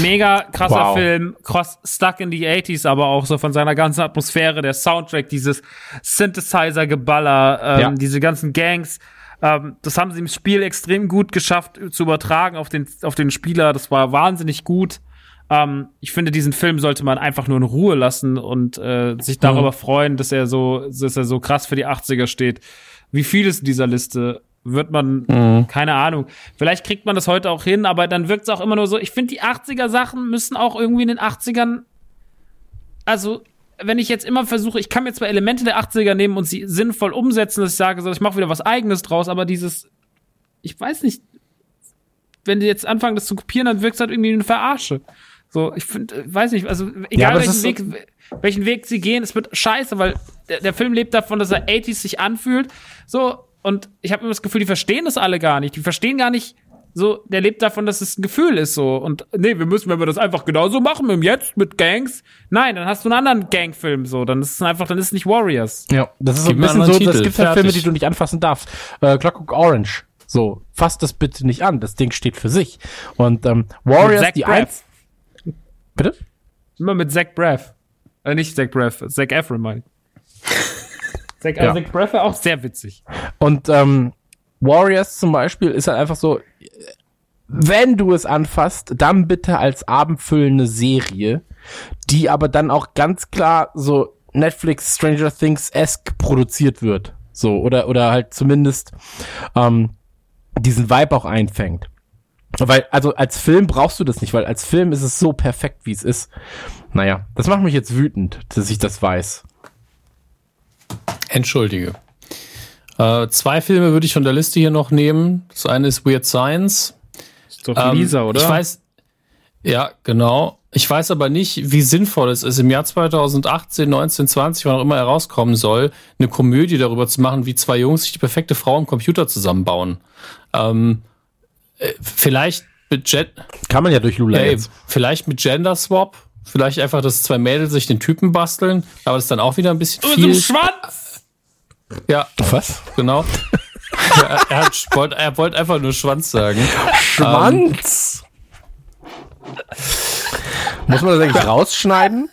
mega krasser Wow. Film, cross, stuck in the 80s, aber auch so von seiner ganzen Atmosphäre, der Soundtrack, dieses Synthesizer-Geballer, ähm, Ja. diese ganzen Gangs. Ähm, das haben sie im Spiel extrem gut geschafft zu übertragen auf den, auf den Spieler. Das war wahnsinnig gut. Ähm, ich finde, diesen Film sollte man einfach nur in Ruhe lassen und äh, sich darüber freuen, dass er so, dass er so krass für die 80er steht. Wie viel ist in dieser Liste? Wird man, keine Ahnung. Vielleicht kriegt man das heute auch hin, aber dann wirkt es auch immer nur so. Ich finde, die 80er Sachen müssen auch irgendwie in den 80ern, also, wenn ich jetzt immer versuche, ich kann mir zwar Elemente der 80er nehmen und sie sinnvoll umsetzen, dass ich sage, so, ich mache wieder was eigenes draus, aber dieses, ich weiß nicht, wenn die jetzt anfangen, das zu kopieren, dann wirkt es halt irgendwie eine Verarsche. So, ich finde, weiß nicht, also egal das welchen Weg, welchen Weg sie gehen, es wird scheiße, weil der, der Film lebt davon, dass er 80s sich anfühlt. So, und ich habe immer das Gefühl, die verstehen das alle gar nicht. Die verstehen gar nicht, so, der lebt davon, dass es ein Gefühl ist so. Und nee, wir müssen, wenn wir das einfach genauso machen, im Jetzt mit Gangs, nein, dann hast du einen anderen Gangfilm so. Dann ist es einfach, dann ist es nicht Warriors. Ja, das ist so ein bisschen so, Titel, das gibt halt. Filme, die du nicht anfassen darfst. Äh, Clockwork Orange. So, fass das bitte nicht an. Das Ding steht für sich. Und ähm, Warriors, die eins. Bitte? Immer mit Zach Braff. Äh, nicht Zach Braff, Zach Efron meine ich. Zach, Ja. ja. Zach Braff war auch sehr witzig. Und ähm, Warriors zum Beispiel ist halt einfach so, wenn du es anfasst, dann bitte als abendfüllende Serie, die aber dann auch ganz klar so Netflix Stranger Things-esque produziert wird. So, oder, oder halt zumindest ähm, diesen Vibe auch einfängt. Weil, also als Film brauchst du das nicht, weil als Film ist es so perfekt, wie es ist. Naja, das macht mich jetzt wütend, dass ich das weiß. Entschuldige. Äh, zwei Filme würde ich von der Liste hier noch nehmen. Das eine ist Weird Science. Ist doch Ähm, Lisa, oder? Ich weiß, ja, genau. Ich weiß aber nicht, wie sinnvoll es ist, im Jahr 2018, 19, 20, wann auch immer er rauskommen soll, eine Komödie darüber zu machen, wie zwei Jungs sich die perfekte Frau im Computer zusammenbauen. Ähm, äh, vielleicht mit Gen Kann man ja durch Lula eben. vielleicht mit Gender Swap. Vielleicht einfach, dass zwei Mädels sich den Typen basteln, aber das ist dann auch wieder ein bisschen Mit viel. dem Schwanz! Ja, Was? genau. Er, er, hat, wollte, er wollte einfach nur Schwanz sagen. Schwanz. Muss man das eigentlich rausschneiden?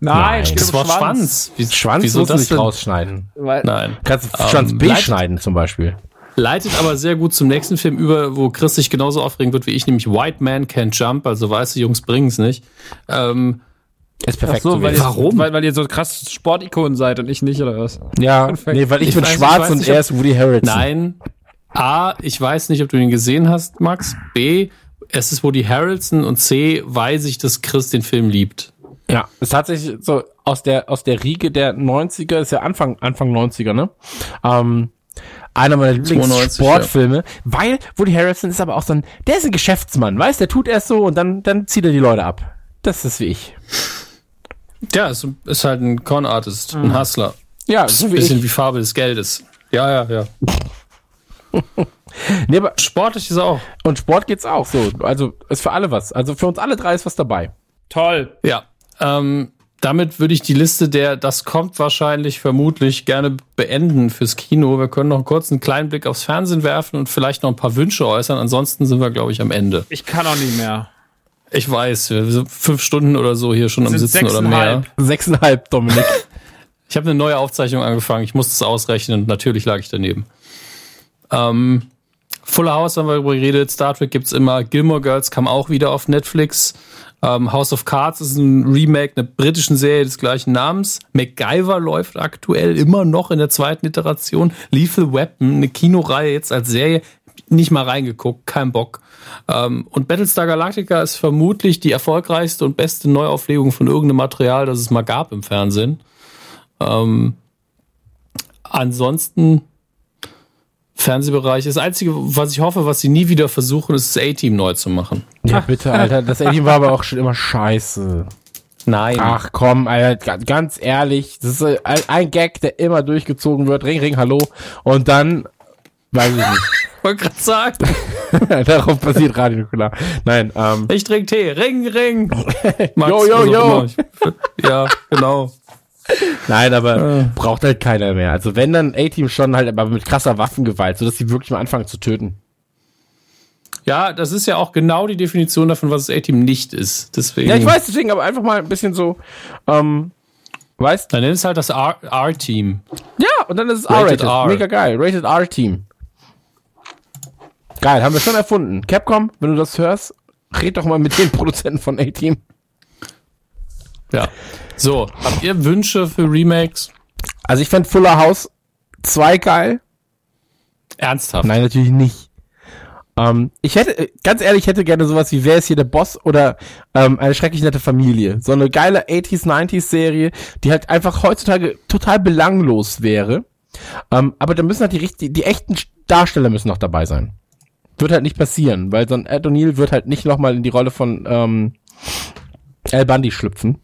Nein, es geht Das um Wort Schwanz. Wie, Schwanz wieso musst du das nicht denn? rausschneiden. Nein. Kannst du Schwanz Ähm, B leitet- schneiden zum Beispiel. Leitet aber sehr gut zum nächsten Film über, wo Chris sich genauso aufregen wird wie ich, nämlich White Man Can't Jump, also weiße Jungs bringen's nicht. Ähm, Ist perfekt so, so weil, Warum? Weil, weil ihr so krass Sportikonen seid und ich nicht, oder was? Ja, Perfekt. nee, weil ich, Ich bin weiß- ich schwarz weiß und nicht, er ist Woody Harrelson. nein. A, ich weiß nicht, ob du ihn gesehen hast, Max. B, es ist Woody Harrelson und C, weiß ich, dass Chris den Film liebt. Ja, ist tatsächlich so aus der aus der Riege der 90er, ist ja Anfang Anfang 90er, ne? Ähm, einer meiner 92, Lieblingssportfilme, weil Woody Harrelson ist aber auch so ein, der ist ein Geschäftsmann, weißt, der tut erst so und dann dann zieht er die Leute ab. Das ist wie ich. Ja, ist, ist halt ein Con-Artist, ein Hustler. Ja, Ist so ein wie bisschen ich. wie Farbe des Geldes. Ja, ja, ja. Nee, aber Sportlich ist er auch. und Sport geht's auch so, also ist für alle was. Also für uns alle drei ist was dabei. Toll. Ja, ähm, damit würde ich die Liste der, das kommt wahrscheinlich, vermutlich gerne beenden fürs Kino. Wir können noch kurz einen kleinen Blick aufs Fernsehen werfen und vielleicht noch ein paar Wünsche äußern. Ansonsten sind wir, glaube ich, am Ende. Ich kann auch nicht mehr. Ich weiß, wir sind fünf Stunden oder so hier schon am Sitzen oder mehr. sechseinhalb. Sechseinhalb, Dominik. Ich habe eine neue Aufzeichnung angefangen. Ich musste es ausrechnen und natürlich lag ich daneben. Ähm, Fuller House haben wir darüber geredet. Star Trek gibt's immer. Gilmore Girls kam auch wieder auf Netflix. Ähm, House of Cards ist ein Remake einer britischen Serie des gleichen Namens. MacGyver läuft aktuell immer noch in der zweiten Iteration. Lethal Weapon, eine Kinoreihe jetzt als Serie. Nicht mal reingeguckt, kein Bock. Ähm, und Battlestar Galactica ist vermutlich die erfolgreichste und beste Neuauflegung von irgendeinem Material, das es mal gab im Fernsehen. Ähm, ansonsten Fernsehbereich. Das Einzige, was ich hoffe, was sie nie wieder versuchen, ist das A-Team neu zu machen. Ja, bitte, Alter. Das Alien war aber auch schon immer scheiße. Nein. Ach komm, Alter, ga- ganz ehrlich, das ist ein Gag, der immer durchgezogen wird. Ring, ring, hallo. Und dann, weiß ich nicht. wollte gerade sagen. Darauf basiert Radio Nukular. Nein, ähm, Ich trinke Tee. Ring, ring. Max, jo. immer. Ich- Ja, genau. nein, aber braucht halt keiner mehr. Also wenn dann A-Team schon halt, aber mit krasser Waffengewalt, sodass sie wirklich mal anfangen zu töten. Ja, das ist ja auch genau die Definition davon, was das A-Team nicht ist. Deswegen. Ja, ich weiß, deswegen aber einfach mal ein bisschen so, ähm, weißt Dann nenn es halt das R-Team. Ja, und dann ist es Rated R-Rated. R. Mega geil. Rated R-Team. Geil, haben wir schon erfunden. Capcom, wenn du das hörst, red doch mal mit den Produzenten von A-Team. Ja. So, habt ihr Wünsche für Remakes? Also ich fand Fuller House 2 geil. Ernsthaft? Nein, natürlich nicht. Ähm, ich hätte, äh, ganz ehrlich, ich hätte gerne sowas wie Wer ist hier der Boss oder ähm, eine schrecklich nette Familie. So eine geile 80s, 90s Serie, die halt einfach heutzutage total belanglos wäre. Ähm, aber da müssen halt die, richtig, die echten Darsteller müssen noch dabei sein. Wird halt nicht passieren, weil so ein Ed O'Neill wird halt nicht nochmal in die Rolle von ähm, Al Bundy schlüpfen.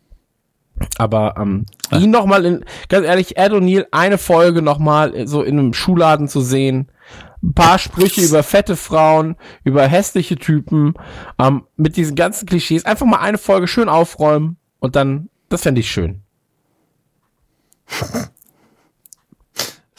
Aber ähm, ihn nochmal in, ganz ehrlich, Ed O'Neill eine Folge nochmal so in einem Schuhladen zu sehen, ein paar Sprüche über fette Frauen, über hässliche Typen, ähm, mit diesen ganzen Klischees, einfach mal eine Folge schön aufräumen und dann, das fände ich schön.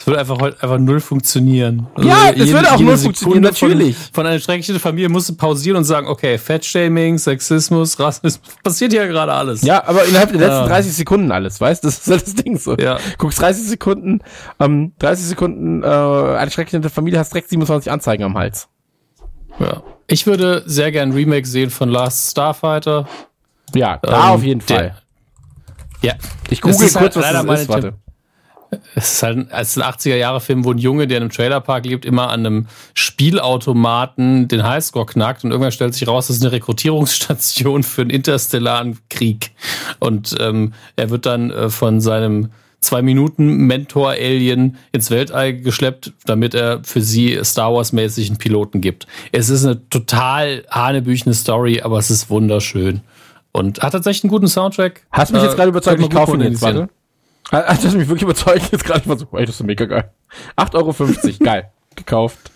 Es würde einfach heute einfach null funktionieren. Also Ja, es würde auch null funktionieren, Sekunde natürlich. Von, von einer schrecklichen Familie musst du pausieren und sagen, okay, Fettshaming, Sexismus, Rassismus, passiert ja gerade alles. Ja, aber innerhalb der letzten Ja. 30 Sekunden alles, weißt du? Das ist halt das Ding so. Ja. Guckst 30 Sekunden, ähm, 30 Sekunden, äh, eine schreckliche Familie, hast direkt 27 Anzeigen am Hals. ja. Ich würde sehr gern ein Remake sehen von Last Starfighter. Ja, da Ähm, auf jeden der- Fall. Ja. Ich google kurz, halt was das ist, warte. Es ist halt ein, es ist ein 80er-Jahre-Film, wo ein Junge, der in einem Trailerpark lebt, immer an einem Spielautomaten den Highscore knackt und irgendwann stellt sich raus, das ist eine Rekrutierungsstation für einen interstellaren Krieg. Und ähm, er wird dann äh, von seinem Zwei-Minuten-Mentor-Alien ins Weltall geschleppt, damit er für sie Star Wars-mäßig einen Piloten gibt. Es ist eine total hanebüchene Story, aber es ist wunderschön. Und hat tatsächlich einen guten Soundtrack. Hast mich jetzt Äh, gerade überzeugt, ich kaufe ihn jetzt, modernisieren. Warte. Hast du mich wirklich überzeugt jetzt gerade? Ich war so, ey, das ist mega geil. 8,50 Euro, geil. Gekauft.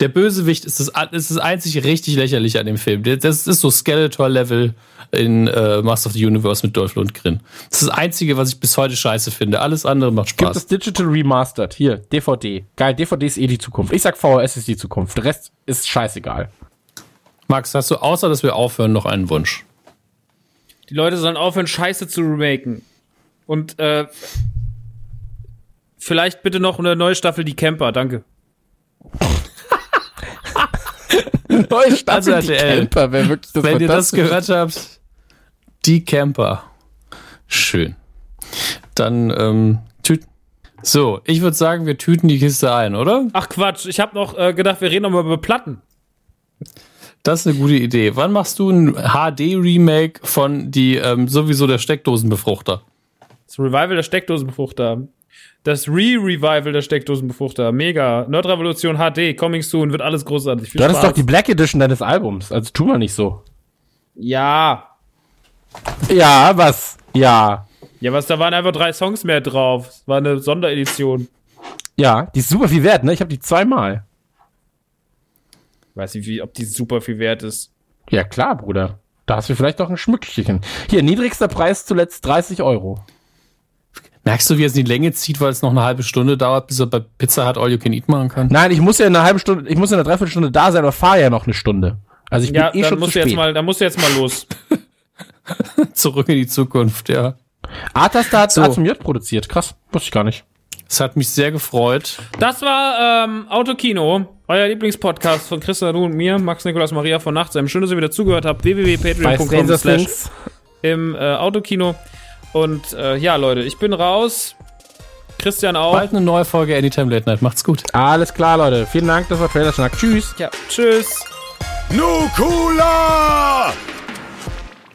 Der Bösewicht ist das, ist das einzig richtig lächerliche an dem Film. Das ist so Skeletor-Level in äh, Master of the Universe mit Dolph Lundgren. Das ist das Einzige, was ich bis heute scheiße finde. Alles andere macht Gibt Spaß. es Digital Remastered. Hier, DVD. Geil, DVD ist eh die Zukunft. Ich sag VHS ist die Zukunft. Der Rest ist scheißegal. Max, hast du, außer dass wir aufhören, noch einen Wunsch? Die Leute sollen aufhören, Scheiße zu remaken. Und äh, vielleicht bitte noch eine neue Staffel Die Camper, danke. Neue Staffel, Also, die RTL, Camper, wäre wirklich das Wenn ihr das gehört habt, die Camper. Schön. Dann ähm, tüten. So, ich würde sagen, wir tüten die Kiste ein, oder? Ach Quatsch, ich habe noch äh, gedacht, wir reden noch mal über Platten. Das ist eine gute Idee. Wann machst du ein HD-Remake von die ähm, sowieso der Steckdosenbefruchter? Das Revival der Steckdosenbefruchter. Das Re-Revival der Steckdosenbefruchter. Mega. Nerdrevolution HD, coming soon, wird alles großartig. Viel Du hattest doch die Black Edition deines Albums. Also tu mal nicht so. Ja. Ja, was? Ja. Ja, was, da waren einfach drei Songs mehr drauf. Es war eine Sonderedition. Ja, die ist super viel wert, ne? Ich habe die zweimal. Weiß nicht, wie, ob die super viel wert ist. Ja, klar, Bruder. Da hast du vielleicht doch ein Schmückchen. Hier, niedrigster Preis zuletzt 30 Euro. Merkst du, wie es in die Länge zieht, weil es noch eine halbe Stunde dauert, bis er bei Pizza Hut All You Can Eat machen kann? Nein, ich muss ja in einer halben Stunde, ich muss in einer Dreiviertelstunde da sein, aber fahre ja noch eine Stunde. Also ich bin Ja, eh dann schon zu musst du jetzt spät. mal, dann musst du jetzt mal los. Zurück in die Zukunft, ja. Arthas hat So. A zum J produziert. Krass, wusste ich gar nicht. Es hat mich sehr gefreut. Das war ähm, Autokino, euer Lieblingspodcast von Christian Du und mir, Max Nikolaus Maria von Nachtsheim. Schön, dass ihr wieder zugehört habt. Www.patreon.com im äh, Autokino. Und äh, ja, Leute, ich bin raus. Christian auch. Bald eine neue Folge Anytime Late Night. Macht's gut. Alles klar, Leute. Vielen Dank, das war Trailer Schnack. Tschüss. Ja, tschüss. Nukula!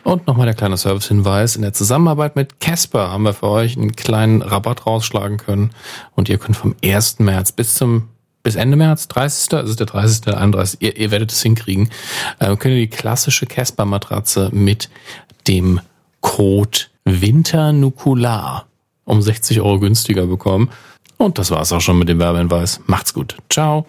Und nochmal der kleine Servicehinweis. In der Zusammenarbeit mit Casper haben wir für euch einen kleinen Rabatt rausschlagen können. Und ihr könnt vom 1. März bis zum bis Ende März, 30. Es ist der 30. der 31. Ihr, ihr werdet es hinkriegen. Äh, könnt ihr die klassische Casper-Matratze mit dem Code Winternukular um 60 Euro günstiger bekommen. Und das war's auch schon mit dem Werbehinweis. Macht's gut. Ciao.